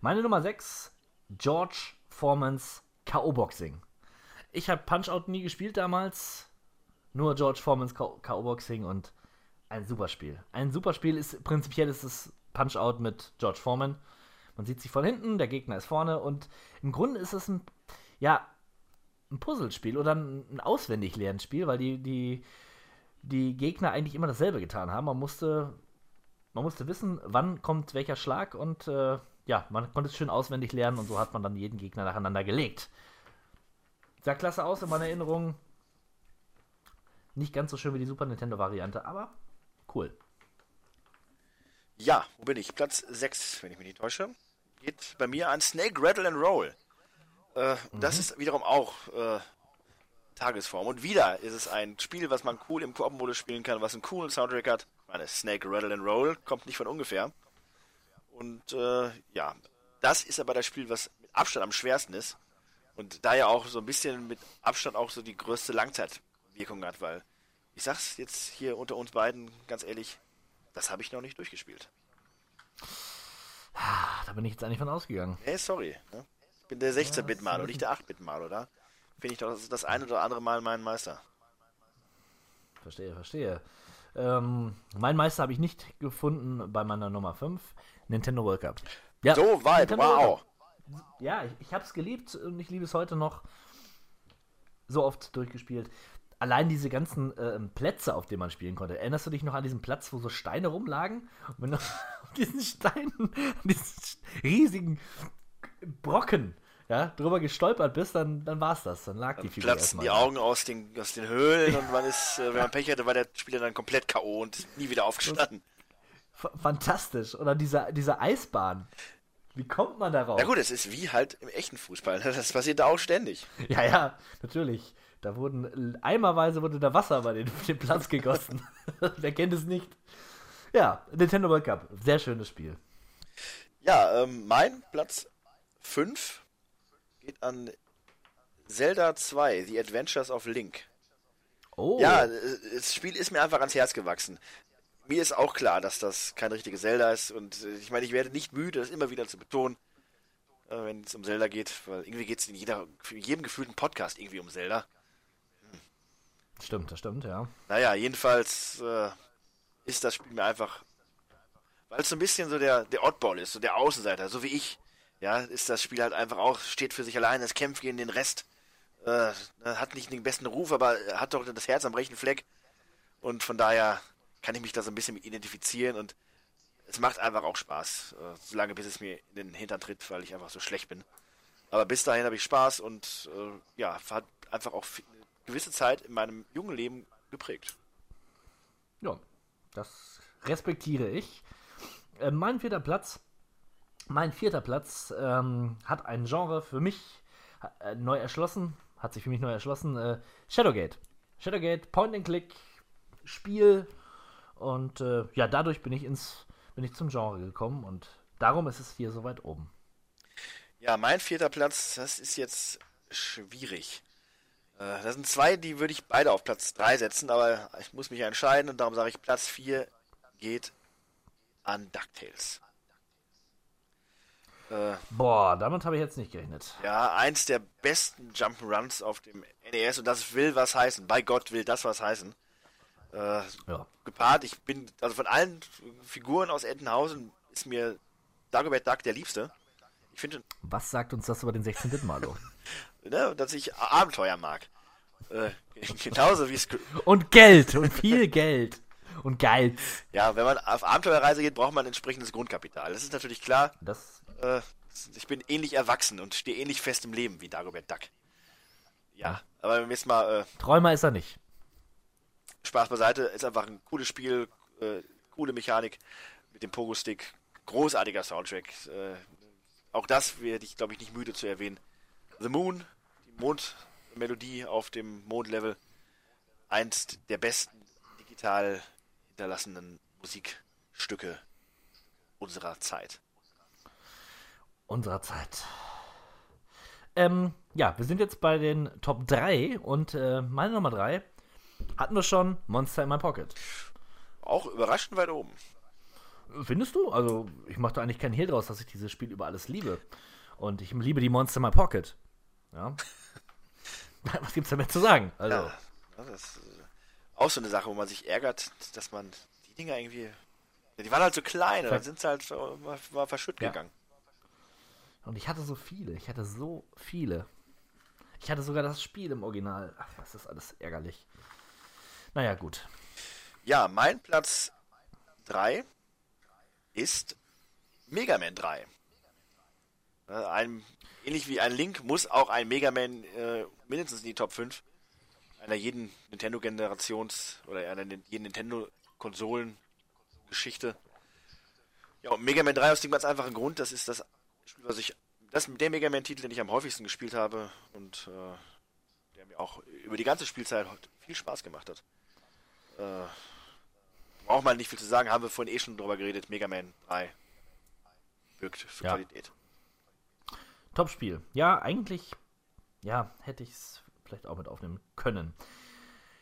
Speaker 6: Meine Nummer 6, George Formans K.O.-Boxing. Ich habe Punch-Out nie gespielt damals, nur George Formans K.O.-Boxing und ein super Spiel. Ein super Spiel ist, prinzipiell ist es Punch-Out mit George Foreman. Man sieht sich von hinten, der Gegner ist vorne und im Grunde ist es ein, ja, ein Puzzlespiel oder ein, Auswendiglernspiel, weil die, die, die Gegner eigentlich immer dasselbe getan haben. Man musste man musste wissen, wann kommt welcher Schlag und äh, ja, man konnte es schön auswendig lernen und so hat man dann jeden Gegner nacheinander gelegt. Sah klasse aus in meiner Erinnerung. Nicht ganz so schön wie die Super Nintendo-Variante, aber cool.
Speaker 7: Ja, wo bin ich? Platz 6, wenn ich mich nicht täusche. Geht bei mir an Snake Rattle and Roll. Äh,
Speaker 6: Mhm.
Speaker 7: Das ist wiederum auch äh, Tagesform. Und wieder ist es ein Spiel, was man cool im Koop-Modus spielen kann, was einen coolen Soundtrack hat. Ich meine, Snake Rattle and Roll kommt nicht von ungefähr. Und äh, ja, das ist aber das Spiel, was mit Abstand am schwersten ist. Und da ja auch so ein bisschen mit Abstand auch so die größte Langzeitwirkung hat, weil ich sag's jetzt hier unter uns beiden ganz ehrlich, das habe ich noch nicht durchgespielt.
Speaker 6: Ah, Da bin ich jetzt eigentlich von ausgegangen.
Speaker 7: Hey, sorry. Ne? Ich bin der 16-Bit-Mal und nicht der 8-Bit-Mal, oder? Finde ich doch das, ist das ein oder andere Mal mein Meister.
Speaker 6: Verstehe, verstehe. Ähm, mein Meister habe ich nicht gefunden bei meiner Nummer 5, Nintendo World Cup. Ja,
Speaker 7: So weit,
Speaker 6: Nintendo
Speaker 7: wow.
Speaker 6: Ja, ich, ich habe es geliebt und ich liebe es heute noch. So oft durchgespielt. Allein diese ganzen ähm, Plätze, auf denen man spielen konnte. Erinnerst du dich noch an diesen Platz, wo so Steine rumlagen? Und wenn du auf diesen Steinen, diesen riesigen Brocken, ja, drüber gestolpert bist, dann, dann war es das. Dann lag die Figur
Speaker 7: Platzen die Augen aus den, aus den Höhlen und man ist, äh, wenn man Pech hatte, war der Spieler dann komplett K.O. und nie wieder aufgestanden.
Speaker 6: Fantastisch. Oder diese, diese Eisbahn. Wie kommt man darauf?
Speaker 7: Ja gut, es ist wie halt im echten Fußball. ne? Das passiert da auch ständig.
Speaker 6: Ja, ja, natürlich. Da wurden eimerweise wurde da Wasser bei den, den Platz gegossen. Wer kennt es nicht? Ja, Nintendo World Cup. Sehr schönes Spiel.
Speaker 7: Ja, ähm, mein Platz 5 geht an Zelda 2, The Adventures of Link.
Speaker 6: Oh.
Speaker 7: Ja, das Spiel ist mir einfach ans Herz gewachsen. Mir ist auch klar, dass das kein richtiges Zelda ist und ich meine, ich werde nicht müde, das immer wieder zu betonen, äh, wenn es um Zelda geht, weil irgendwie geht es in jeder, in jedem gefühlten Podcast irgendwie um Zelda.
Speaker 6: Stimmt, das stimmt, ja.
Speaker 7: Naja, jedenfalls äh, ist das Spiel mir einfach, weil es so ein bisschen so der, der Oddball ist, so der Außenseiter, so wie ich, ja, ist das Spiel halt einfach auch, steht für sich allein, es kämpft gegen den Rest, äh, hat nicht den besten Ruf, aber hat doch das Herz am rechten Fleck und von daher kann ich mich da so ein bisschen mit identifizieren und es macht einfach auch Spaß, äh, solange bis es mir in den Hintern tritt, weil ich einfach so schlecht bin. Aber bis dahin habe ich Spaß und äh, ja, hat einfach auch eine gewisse Zeit in meinem jungen Leben geprägt.
Speaker 6: Ja, das respektiere ich. Äh, mein vierter Platz, mein vierter Platz ähm, hat ein Genre für mich äh, neu erschlossen, hat sich für mich neu erschlossen. Äh, Shadowgate. Shadowgate, Point-and-Click, Spiel und äh, ja, dadurch bin ich ins, bin ich zum Genre gekommen und darum ist es hier so weit oben.
Speaker 7: Ja, mein vierter Platz, das ist jetzt schwierig. Äh, das sind zwei, die würde ich beide auf Platz 3 setzen, aber ich muss mich entscheiden und darum sage ich, Platz 4 geht an DuckTales. Äh,
Speaker 6: Boah, damit habe ich jetzt nicht gerechnet.
Speaker 7: ja, eins der besten Jump'n'Runs auf dem NES und das will was heißen. Bei Gott will das was heißen. Äh,
Speaker 6: Ja.
Speaker 7: gepaart, ich bin, also von allen Figuren aus Entenhausen ist mir Dagobert Duck der liebste. Ich finde,
Speaker 6: Was sagt uns das über den 16-Bit-Malo?
Speaker 7: ne, dass ich Abenteuer mag. Äh, genauso wie es.
Speaker 6: und Geld und viel Geld und Geiz.
Speaker 7: Ja, wenn man auf Abenteuerreise geht, braucht man entsprechendes Grundkapital. Das ist natürlich klar.
Speaker 6: Das
Speaker 7: Äh, ich bin ähnlich erwachsen und stehe ähnlich fest im Leben wie Dagobert Duck. Ja, aber wenn wir jetzt mal äh,
Speaker 6: Träumer ist er nicht.
Speaker 7: Spaß beiseite, ist einfach ein cooles Spiel, äh, coole Mechanik mit dem Pogo-Stick, großartiger Soundtrack. Äh, auch das werde ich, glaube ich, nicht müde zu erwähnen. The Moon, die Mondmelodie auf dem Mondlevel, eins der besten digital hinterlassenen Musikstücke unserer Zeit.
Speaker 6: Unserer Zeit. Ähm, ja, wir sind jetzt bei den Top 3 und äh, meine Nummer 3 hatten wir schon Monster in My Pocket.
Speaker 7: Auch überraschend weit oben.
Speaker 6: Findest du? Also, ich mache da eigentlich keinen Hehl draus, dass ich dieses Spiel über alles liebe. Und ich liebe die Monster in My Pocket. Ja. Was gibt's damit zu sagen? Also,
Speaker 7: Ja, das ist äh, auch so eine Sache, wo man sich ärgert, dass man die Dinger irgendwie. Ja, die waren halt so klein, und dann sind sie halt mal verschütt
Speaker 6: Ja.
Speaker 7: gegangen.
Speaker 6: Und ich hatte so viele. Ich hatte so viele. Ich hatte sogar das Spiel im Original. Ach, das ist alles ärgerlich. Naja, gut.
Speaker 7: Ja, mein Platz 3 ist Mega Man 3. Äh, Ein, ähnlich wie ein Link muss auch ein Mega Man äh, mindestens in die Top 5 einer jeden Nintendo-Generations- oder einer jeden Nintendo-Konsolen-Geschichte. Ja, und Mega Man 3 aus dem ganz einfachen Grund, das ist das Spiel, was ich das ist der Mega Man-Titel, den ich am häufigsten gespielt habe und äh, der mir auch über die ganze Spielzeit viel Spaß gemacht hat. Äh, braucht man nicht viel zu sagen, haben wir vorhin eh schon drüber geredet. Mega Man 3 wirkt für
Speaker 6: Ja.
Speaker 7: Qualität.
Speaker 6: Top-Spiel. Ja, eigentlich, ja, hätte ich es vielleicht auch mit aufnehmen können.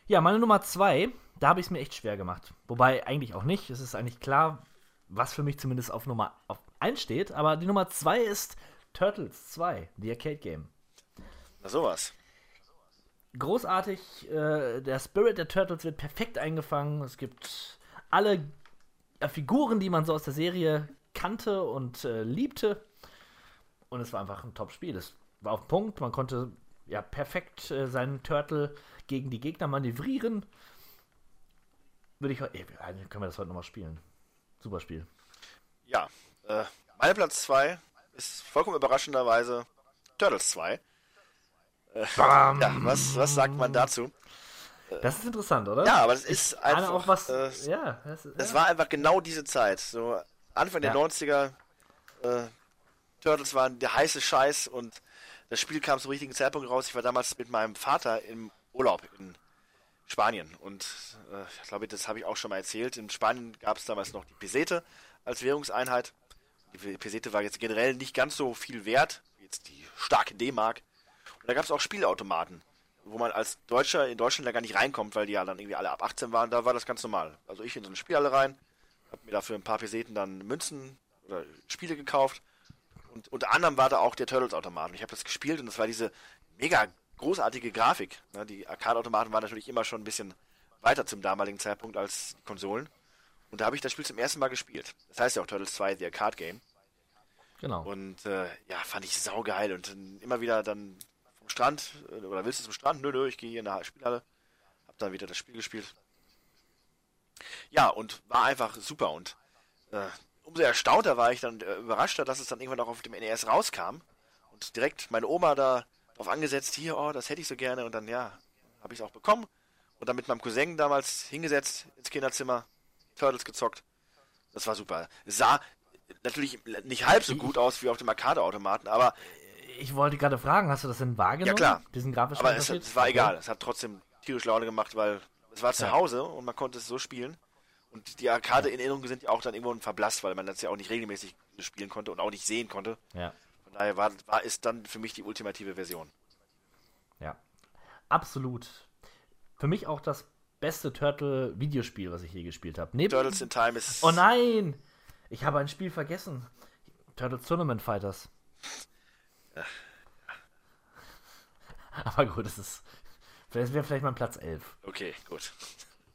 Speaker 6: Ja, meine Nummer zwei, da habe ich es mir echt schwer gemacht. Wobei eigentlich auch nicht. Es ist eigentlich klar, was für mich zumindest auf Nummer auf 1 steht. Aber die Nummer zwei ist Turtles 2, die Arcade Game.
Speaker 7: Na sowas.
Speaker 6: Großartig, äh, der Spirit der Turtles wird perfekt eingefangen. Es gibt alle äh, Figuren, die man so aus der Serie kannte und äh, liebte. Und es war einfach ein Top-Spiel. Es war auf den Punkt. Man konnte ja perfekt äh, seinen Turtle gegen die Gegner manövrieren. Würde ich ey, eigentlich können wir das heute nochmal spielen. Super Spiel.
Speaker 7: Ja, äh, mein Platz 2 ist vollkommen überraschenderweise Turtles 2. Äh, ja, was, was sagt man dazu?
Speaker 6: Das ist interessant, oder?
Speaker 7: Ja, aber das
Speaker 6: Ich
Speaker 7: ist einfach.
Speaker 6: auch was.
Speaker 7: äh,
Speaker 6: ja, das,
Speaker 7: Das
Speaker 6: ja.
Speaker 7: war einfach genau diese Zeit. So Anfang der
Speaker 6: Ja.
Speaker 7: 90er. Äh, Turtles waren der heiße Scheiß und das Spiel kam zum richtigen Zeitpunkt raus. Ich war damals mit meinem Vater im Urlaub in Spanien und äh, ich glaube, das habe ich auch schon mal erzählt. In Spanien gab es damals noch die Pesete als Währungseinheit. Die Pesete war jetzt generell nicht ganz so viel wert jetzt die starke D-Mark. Und da gab es auch Spielautomaten, wo man als Deutscher in Deutschland da gar nicht reinkommt, weil die ja dann irgendwie alle ab 18 waren. Da war das ganz normal. Also ich in so eine Spielhalle rein, habe mir dafür ein paar Peseten dann Münzen oder Spiele gekauft. Und unter anderem war da auch der Turtles-Automat. Und Ich habe das gespielt und das war diese mega großartige Grafik. Ne, die Arcade-Automaten waren natürlich immer schon ein bisschen weiter zum damaligen Zeitpunkt als die Konsolen. Und da habe ich das Spiel zum ersten Mal gespielt. Das heißt ja auch Turtles 2, The Arcade Game.
Speaker 6: Genau.
Speaker 7: Und äh, ja, fand ich saugeil. Und dann immer wieder dann vom Strand, äh, oder willst du zum Strand? Nö, nö, ich gehe hier in der Spielhalle. Hab dann wieder das Spiel gespielt. Ja, und war einfach super. Und äh, umso erstaunter war ich dann äh, überraschter, dass es dann irgendwann auch auf dem NES rauskam. Und direkt meine Oma da drauf angesetzt, hier, oh, das hätte ich so gerne. Und dann, ja, habe ich es auch bekommen. Und dann mit meinem Cousin damals hingesetzt ins Kinderzimmer, Turtles gezockt. Das war super. Es sah natürlich nicht halb so gut aus wie auf dem Arcade-Automaten, aber
Speaker 6: Ich wollte gerade fragen, hast du das denn wahrgenommen?
Speaker 7: Ja, klar.
Speaker 6: Diesen grafischen
Speaker 7: Aber es, es war egal. Es hat trotzdem tierisch Laune gemacht, weil es war zu
Speaker 6: Ja.
Speaker 7: Hause und man konnte es so spielen. Und die Arcade-Erinnerungen sind ja auch dann irgendwo verblasst, weil man das ja auch nicht regelmäßig spielen konnte und auch nicht sehen konnte.
Speaker 6: Ja,
Speaker 7: Von daher war, war es dann für mich die ultimative Version.
Speaker 6: ja. Absolut. Für mich auch das beste Turtle-Videospiel, was ich je gespielt habe. Neben
Speaker 7: Turtles in Time ist.
Speaker 6: Oh nein! Ich habe ein Spiel vergessen. Turtles Tournament Fighters. Aber gut, es ist. Vielleicht wäre vielleicht mal Platz 11.
Speaker 7: Okay, gut.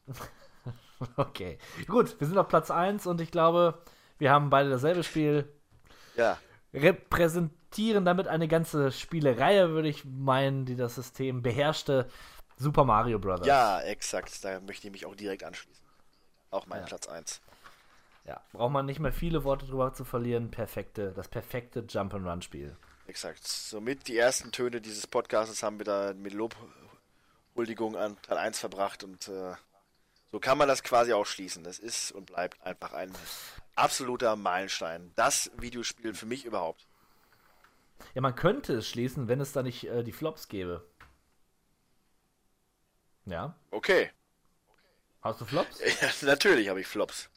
Speaker 6: Okay. Gut, wir sind auf Platz 1 und ich glaube, wir haben beide dasselbe Spiel.
Speaker 7: Ja,
Speaker 6: Repräsentieren damit eine ganze Spielereihe, würde ich meinen, die das System beherrschte. Super Mario Bros.
Speaker 7: ja, exakt. Da möchte ich mich auch direkt anschließen. Auch mein
Speaker 6: Ja.
Speaker 7: Platz 1.
Speaker 6: Ja, braucht man nicht mehr viele Worte drüber zu verlieren. Perfekte, das perfekte Jump'n'Run-Spiel.
Speaker 7: Exakt. Somit die ersten Töne dieses Podcasts haben wir da mit Lobhuldigung an Teil 1 verbracht und äh, so kann man das quasi auch schließen. Das ist und bleibt einfach ein absoluter Meilenstein. Das Videospiel für mich überhaupt.
Speaker 6: Ja, man könnte es schließen, wenn es da nicht äh, die Flops gäbe. Ja.
Speaker 7: Okay.
Speaker 6: Hast du Flops?
Speaker 7: Ja, natürlich habe ich Flops.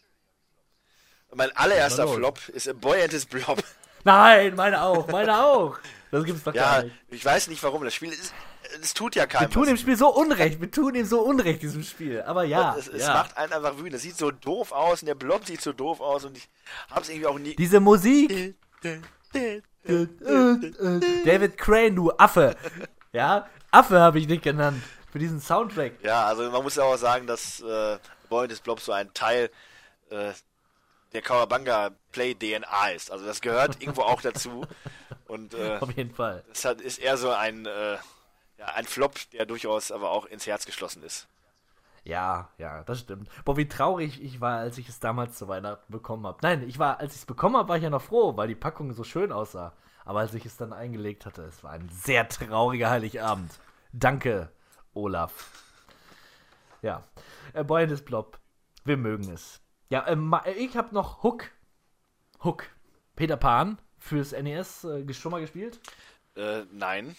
Speaker 7: Mein allererster. Flop ist A Boy and His Blob.
Speaker 6: Nein, meine auch, meine auch. Das gibt's doch gar
Speaker 7: Ja,
Speaker 6: nicht.
Speaker 7: ich weiß nicht warum. Das Spiel ist. Es tut ja keinem
Speaker 6: Wir tun dem Spiel so unrecht, wir tun ihm so unrecht, diesem Spiel. Aber ja,
Speaker 7: es, es
Speaker 6: ja.
Speaker 7: macht einen einfach wütend. Es sieht so doof aus und der Blob sieht so doof aus und ich habe es irgendwie auch nie.
Speaker 6: diese Musik. David Crane, du Affe. Ja, Affe habe ich dich genannt. Für diesen Soundtrack.
Speaker 7: Ja, also man muss ja auch sagen, dass äh, Boy des Blobs so ein Teil äh, der Kawabanga Play DNA ist. Also das gehört irgendwo auch dazu. Und äh,
Speaker 6: Auf jeden Fall.
Speaker 7: das hat, ist eher so ein, äh, ja, ein Flop, der durchaus aber auch ins Herz geschlossen ist.
Speaker 6: Ja, ja, das stimmt. Boah, wie traurig ich war, als ich es damals zu Weihnachten bekommen habe. Nein, ich war, als ich es bekommen habe, war ich ja noch froh, weil die Packung so schön aussah. Aber als ich es dann eingelegt hatte, es war ein sehr trauriger Heiligabend. Danke, Olaf. Ja, äh, Boy and his Blob. Wir mögen es. Ja, ähm, ich habe noch Hook. Hook. Peter Pan fürs NES äh, schon mal gespielt?
Speaker 7: Äh, nein.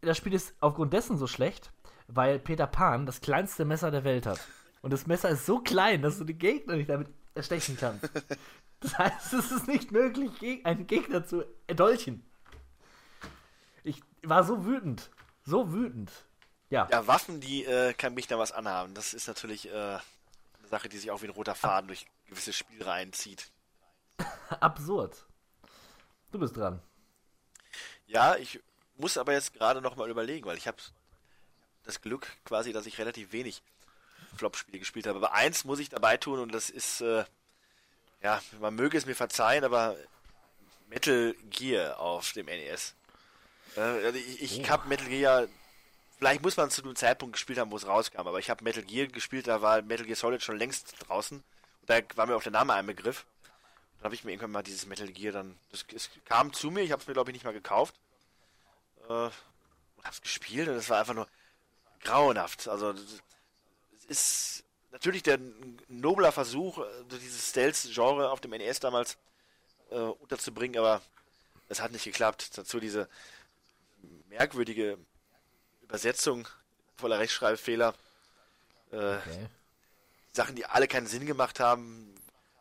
Speaker 6: Das Spiel ist aufgrund dessen so schlecht, weil Peter Pan das kleinste Messer der Welt hat. Und das Messer ist so klein, dass du die Gegner nicht damit erstechen kannst. Das heißt, es ist nicht möglich, einen Gegner zu erdolchen. Ich war so wütend. So wütend. Ja.
Speaker 7: Ja, Waffen, die äh, kann mich da was anhaben. Das ist natürlich äh, eine Sache, die sich auch wie ein roter Faden durch gewisse Spielreihen zieht.
Speaker 6: Absurd. Du bist dran.
Speaker 7: Ja, ich muss aber jetzt gerade noch mal überlegen, weil ich habe das Glück quasi, dass ich relativ wenig Flop-Spiele gespielt habe. Aber eins muss ich dabei tun und das ist, äh, ja, man möge es mir verzeihen, aber Metal Gear auf dem NES. Also ich ich habe Metal Gear, vielleicht muss man zu einem Zeitpunkt gespielt haben, wo es rauskam, aber ich habe Metal Gear gespielt, da war Metal Gear Solid schon längst draußen. Und da war mir auch der Name ein Begriff. Dann habe ich mir irgendwann mal dieses Metal Gear dann, das, es kam zu mir, ich habe es mir glaube ich nicht mal gekauft. Äh, und hab's gespielt und es war einfach nur grauenhaft. Also es ist natürlich der nobler Versuch, äh, dieses Stealth-Genre auf dem NES damals äh, unterzubringen, aber es hat nicht geklappt. Dazu diese merkwürdige Übersetzung voller Rechtschreibfehler. Äh,
Speaker 6: Okay.
Speaker 7: Sachen, die alle keinen Sinn gemacht haben.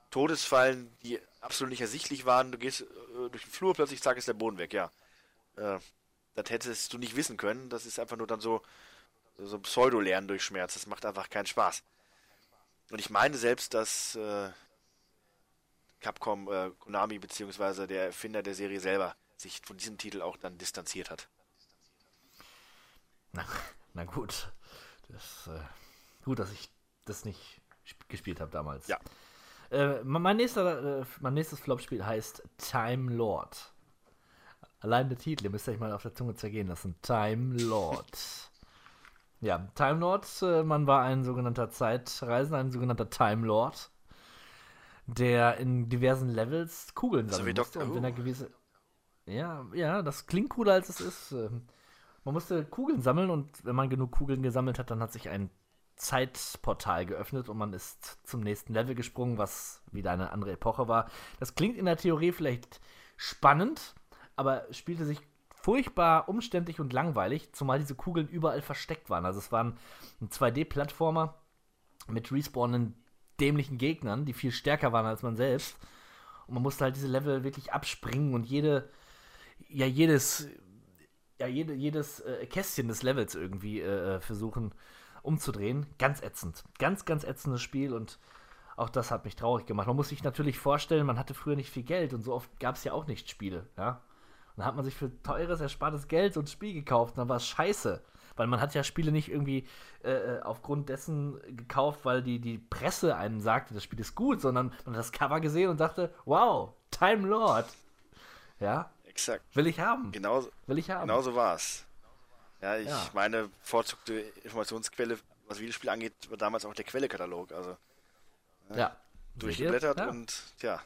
Speaker 7: Todesfallen, die absolut nicht ersichtlich waren. Du gehst äh, durch den Flur, plötzlich zack ist der Boden weg, ja. Äh, das hättest du nicht wissen können. Das ist einfach nur dann so, so Pseudo-Lernen durch Schmerz. Das macht einfach keinen Spaß. Und ich meine selbst, dass äh, Capcom, äh, Konami beziehungsweise der Erfinder der Serie selber sich von diesem Titel auch dann distanziert hat.
Speaker 6: Na, na gut. Das, äh, gut, dass ich das nicht sp- gespielt habe damals.
Speaker 7: Ja.
Speaker 6: Äh, mein, nächster, äh, mein nächstes Flop-Spiel heißt Time Lord. Allein der Titel, ihr müsst euch mal auf der Zunge zergehen lassen. Time Lord. ja, Time Lord, äh, man war ein sogenannter Zeitreisender, ein sogenannter Time Lord, der in diversen Levels Kugeln
Speaker 7: So wie
Speaker 6: sammeln musste.
Speaker 7: Doctor
Speaker 6: Und wenn er gewisse. Ja, ja, das klingt cooler als es ist. Man musste Kugeln sammeln und wenn man genug Kugeln gesammelt hat, dann hat sich ein Zeitportal geöffnet und man ist zum nächsten Level gesprungen, was wieder eine andere Epoche war. Das klingt in der Theorie vielleicht spannend, aber spielte sich furchtbar umständlich und langweilig, zumal diese Kugeln überall versteckt waren. Also es waren ein 2D-Plattformer mit respawnenden dämlichen Gegnern, die viel stärker waren als man selbst. Und man musste halt diese Level wirklich abspringen und jede, ja, jedes, ja, jede, jedes äh, Kästchen des Levels irgendwie äh, versuchen umzudrehen. Ganz ätzend. Ganz, ganz ätzendes Spiel und auch das hat mich traurig gemacht. Man muss sich natürlich vorstellen, man hatte früher nicht viel Geld und so oft gab es ja auch nicht Spiele, ja. Und dann hat man sich für teures, erspartes Geld so ein Spiel gekauft und dann war es scheiße. Weil man hat ja Spiele nicht irgendwie äh, aufgrund dessen gekauft, weil die, die Presse einem sagte, das Spiel ist gut, sondern man hat das Cover gesehen und dachte, wow, Time Lord. Ja,
Speaker 7: Exakt.
Speaker 6: will ich haben.
Speaker 7: Genau,
Speaker 6: Will ich haben.
Speaker 7: genau so war's. Ja, ich
Speaker 6: Ja.
Speaker 7: meine bevorzugte Informationsquelle, was Videospiele angeht, war damals auch der Quellekatalog. Also
Speaker 6: Ja.
Speaker 7: durchgeblättert
Speaker 6: Ja.
Speaker 7: und tja,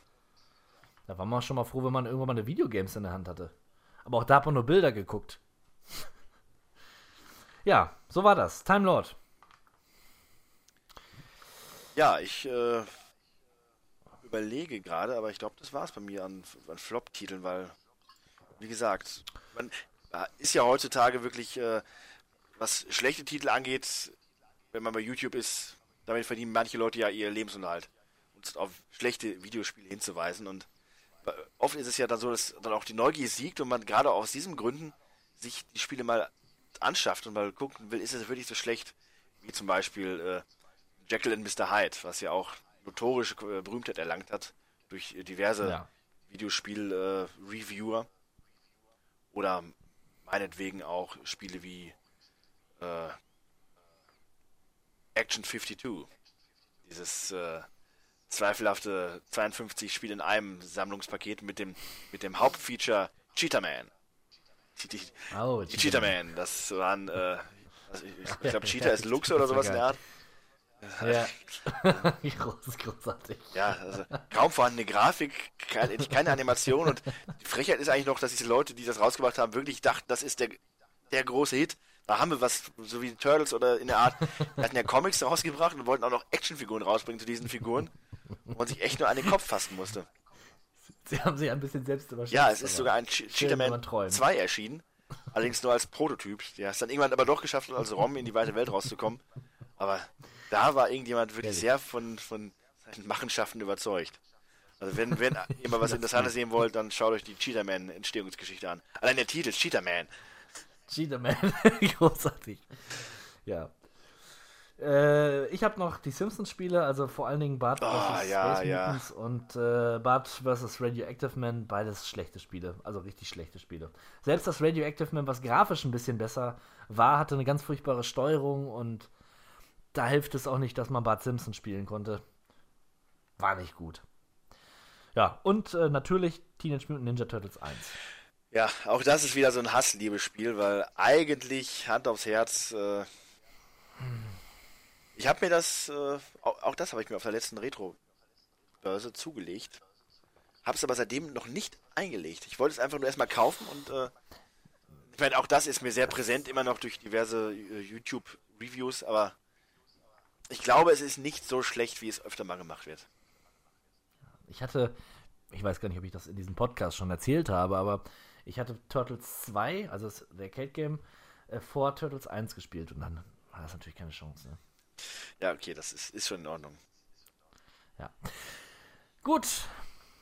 Speaker 6: Da war man schon mal froh, wenn man irgendwann mal eine Videogames in der Hand hatte. Aber auch da hat man nur Bilder geguckt. ja, so war das. Time Lord.
Speaker 7: ja, ich äh, überlege gerade, aber ich glaube, das war's bei mir an, an Flop-Titeln, weil, wie gesagt, man äh, ist ja heutzutage wirklich, äh, was schlechte Titel angeht, wenn man bei YouTube ist, damit verdienen manche Leute ja ihr Lebensunterhalt. Uns auf schlechte Videospiele hinzuweisen und äh, oft ist es ja dann so, dass dann auch die Neugier siegt und man gerade aus diesen Gründen sich die Spiele mal anschafft und mal gucken will, ist es wirklich so schlecht, wie zum Beispiel äh, Jekyll and Mr. Hyde, was ja auch notorische äh, Berühmtheit erlangt hat durch äh, diverse
Speaker 6: Ja.
Speaker 7: Videospiel-Reviewer oder meinetwegen auch Spiele wie äh, Action 52, dieses äh, zweifelhafte 52 Spiel in einem Sammlungspaket mit dem mit dem Hauptfeature Cheetah Man. Die, die,
Speaker 6: Oh,
Speaker 7: die Cheetah Man, das waren, äh, also ich, ich glaube Cheetah ist Lux oder sowas in der Art.
Speaker 6: Ja. Groß, großartig.
Speaker 7: Ja, also kaum vorhandene Grafik, keine, keine Animation und die Frechheit ist eigentlich noch, dass diese Leute, die das rausgebracht haben, wirklich dachten, das ist der, der große Hit. Da haben wir was, so wie Turtles oder in der Art, die hatten ja Comics rausgebracht und wollten auch noch Actionfiguren rausbringen zu diesen Figuren, wo man sich echt nur an den Kopf fassen musste.
Speaker 6: Sie haben sich ein bisschen selbst überschätzt.
Speaker 7: Ja, es ist sogar ein Che-
Speaker 6: schön, wenn
Speaker 7: Cheetah-Man
Speaker 6: man träumt.
Speaker 7: 2 erschienen. Allerdings nur als Prototyp. Der ist dann irgendwann aber doch geschafft, als Rom in die weite Welt rauszukommen. Aber da war irgendjemand wirklich sehr von, von seinen Machenschaften überzeugt. Also wenn, wenn ihr mal was Interessantes sehen wollt, dann schaut euch die Cheetah-Man Entstehungsgeschichte an. Allein der Titel, Cheetah-Man.
Speaker 6: Cheetah-Man. Großartig. Ja. Äh, ich habe noch die Simpsons-Spiele, also vor allen Dingen Bart
Speaker 7: Ah,
Speaker 6: vs.
Speaker 7: ja,
Speaker 6: Space
Speaker 7: ja.
Speaker 6: Mutants und äh, Bart vs. Radioactive Man, beides schlechte Spiele, also richtig schlechte Spiele. Selbst das Radioactive Man, was grafisch ein bisschen besser war, hatte eine ganz furchtbare Steuerung und da hilft es auch nicht, dass man Bart Simpson spielen konnte. War nicht gut. Ja, und äh, natürlich Teenage Mutant Ninja Turtles 1.
Speaker 7: Ja, auch das ist wieder so ein Hassliebesspiel, weil eigentlich, Hand aufs Herz, äh, ich habe mir das, äh, auch, auch das habe ich mir auf der letzten Retro-Börse zugelegt. Habe es aber seitdem noch nicht eingelegt. Ich wollte es einfach nur erstmal kaufen und äh, ich meine, auch das ist mir sehr präsent, immer noch durch diverse äh, YouTube-Reviews, aber ich glaube, es ist nicht so schlecht, wie es öfter mal gemacht wird.
Speaker 6: Ich hatte, ich weiß gar nicht, ob ich das in diesem Podcast schon erzählt habe, aber ich hatte Turtles 2, also das der Arcade Game, äh, vor Turtles 1 gespielt und dann war das natürlich keine Chance. Ne?
Speaker 7: Ja, okay, das ist, ist schon in Ordnung.
Speaker 6: Ja. Gut.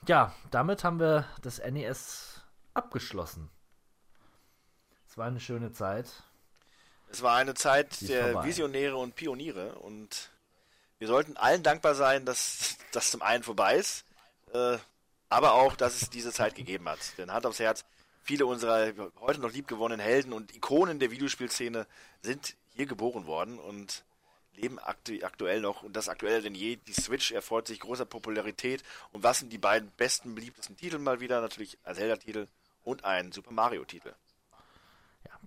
Speaker 6: Ja, damit haben wir das NES abgeschlossen. Es war eine schöne Zeit.
Speaker 7: Es war eine Zeit
Speaker 6: ist
Speaker 7: der
Speaker 6: vorbei.
Speaker 7: Visionäre und Pioniere und wir sollten allen dankbar sein, dass das zum einen vorbei ist, äh, aber auch, dass es diese Zeit gegeben hat. Denn Hand aufs Herz, viele unserer heute noch liebgewonnenen Helden und Ikonen der Videospielszene sind hier geboren worden und leben aktu aktuell noch und das aktueller denn je. Die Switch erfreut sich großer Popularität und was sind die beiden besten, beliebtesten Titel mal wieder? Natürlich ein Zelda-Titel und ein Super Mario-Titel.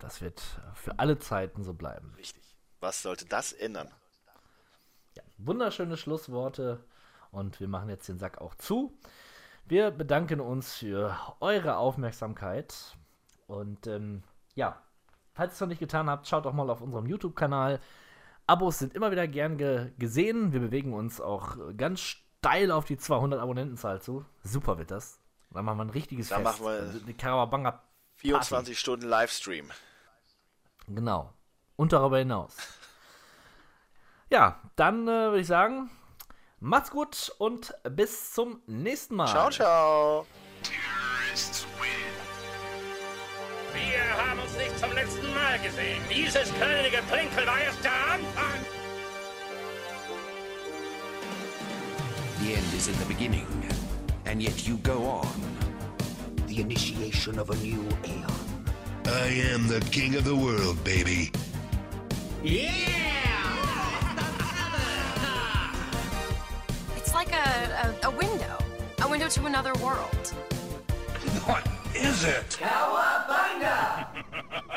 Speaker 6: Das wird für alle Zeiten so bleiben.
Speaker 7: Richtig. Was sollte das ändern?
Speaker 6: Ja, wunderschöne Schlussworte und wir machen jetzt den Sack auch zu. Wir bedanken uns für eure Aufmerksamkeit und ähm, ja, falls ihr es noch nicht getan habt, schaut doch mal auf unserem YouTube-Kanal. Abos sind immer wieder gern ge gesehen. Wir bewegen uns auch ganz steil auf die 200 Abonnentenzahl zu. Super wird das. Dann machen wir ein richtiges
Speaker 7: Da
Speaker 6: Fest.
Speaker 7: machen wir
Speaker 6: Dann eine Karawabanga Party.
Speaker 7: 24 Stunden Livestream.
Speaker 6: Genau. Und darüber hinaus. Ja, dann äh, würde ich sagen, macht's gut und bis zum nächsten Mal.
Speaker 7: Ciao, ciao.
Speaker 1: Wir haben uns nicht zum letzten Mal gesehen. Dieses kleine Geplänkel war erst der Anfang.
Speaker 2: The end is in the beginning, and yet you go on.
Speaker 3: The initiation of a new aeon.
Speaker 11: I am the king of the world, baby. Yeah!
Speaker 5: It's like a, a, a window. A window to another world.
Speaker 11: What is it?
Speaker 9: Cowabunga!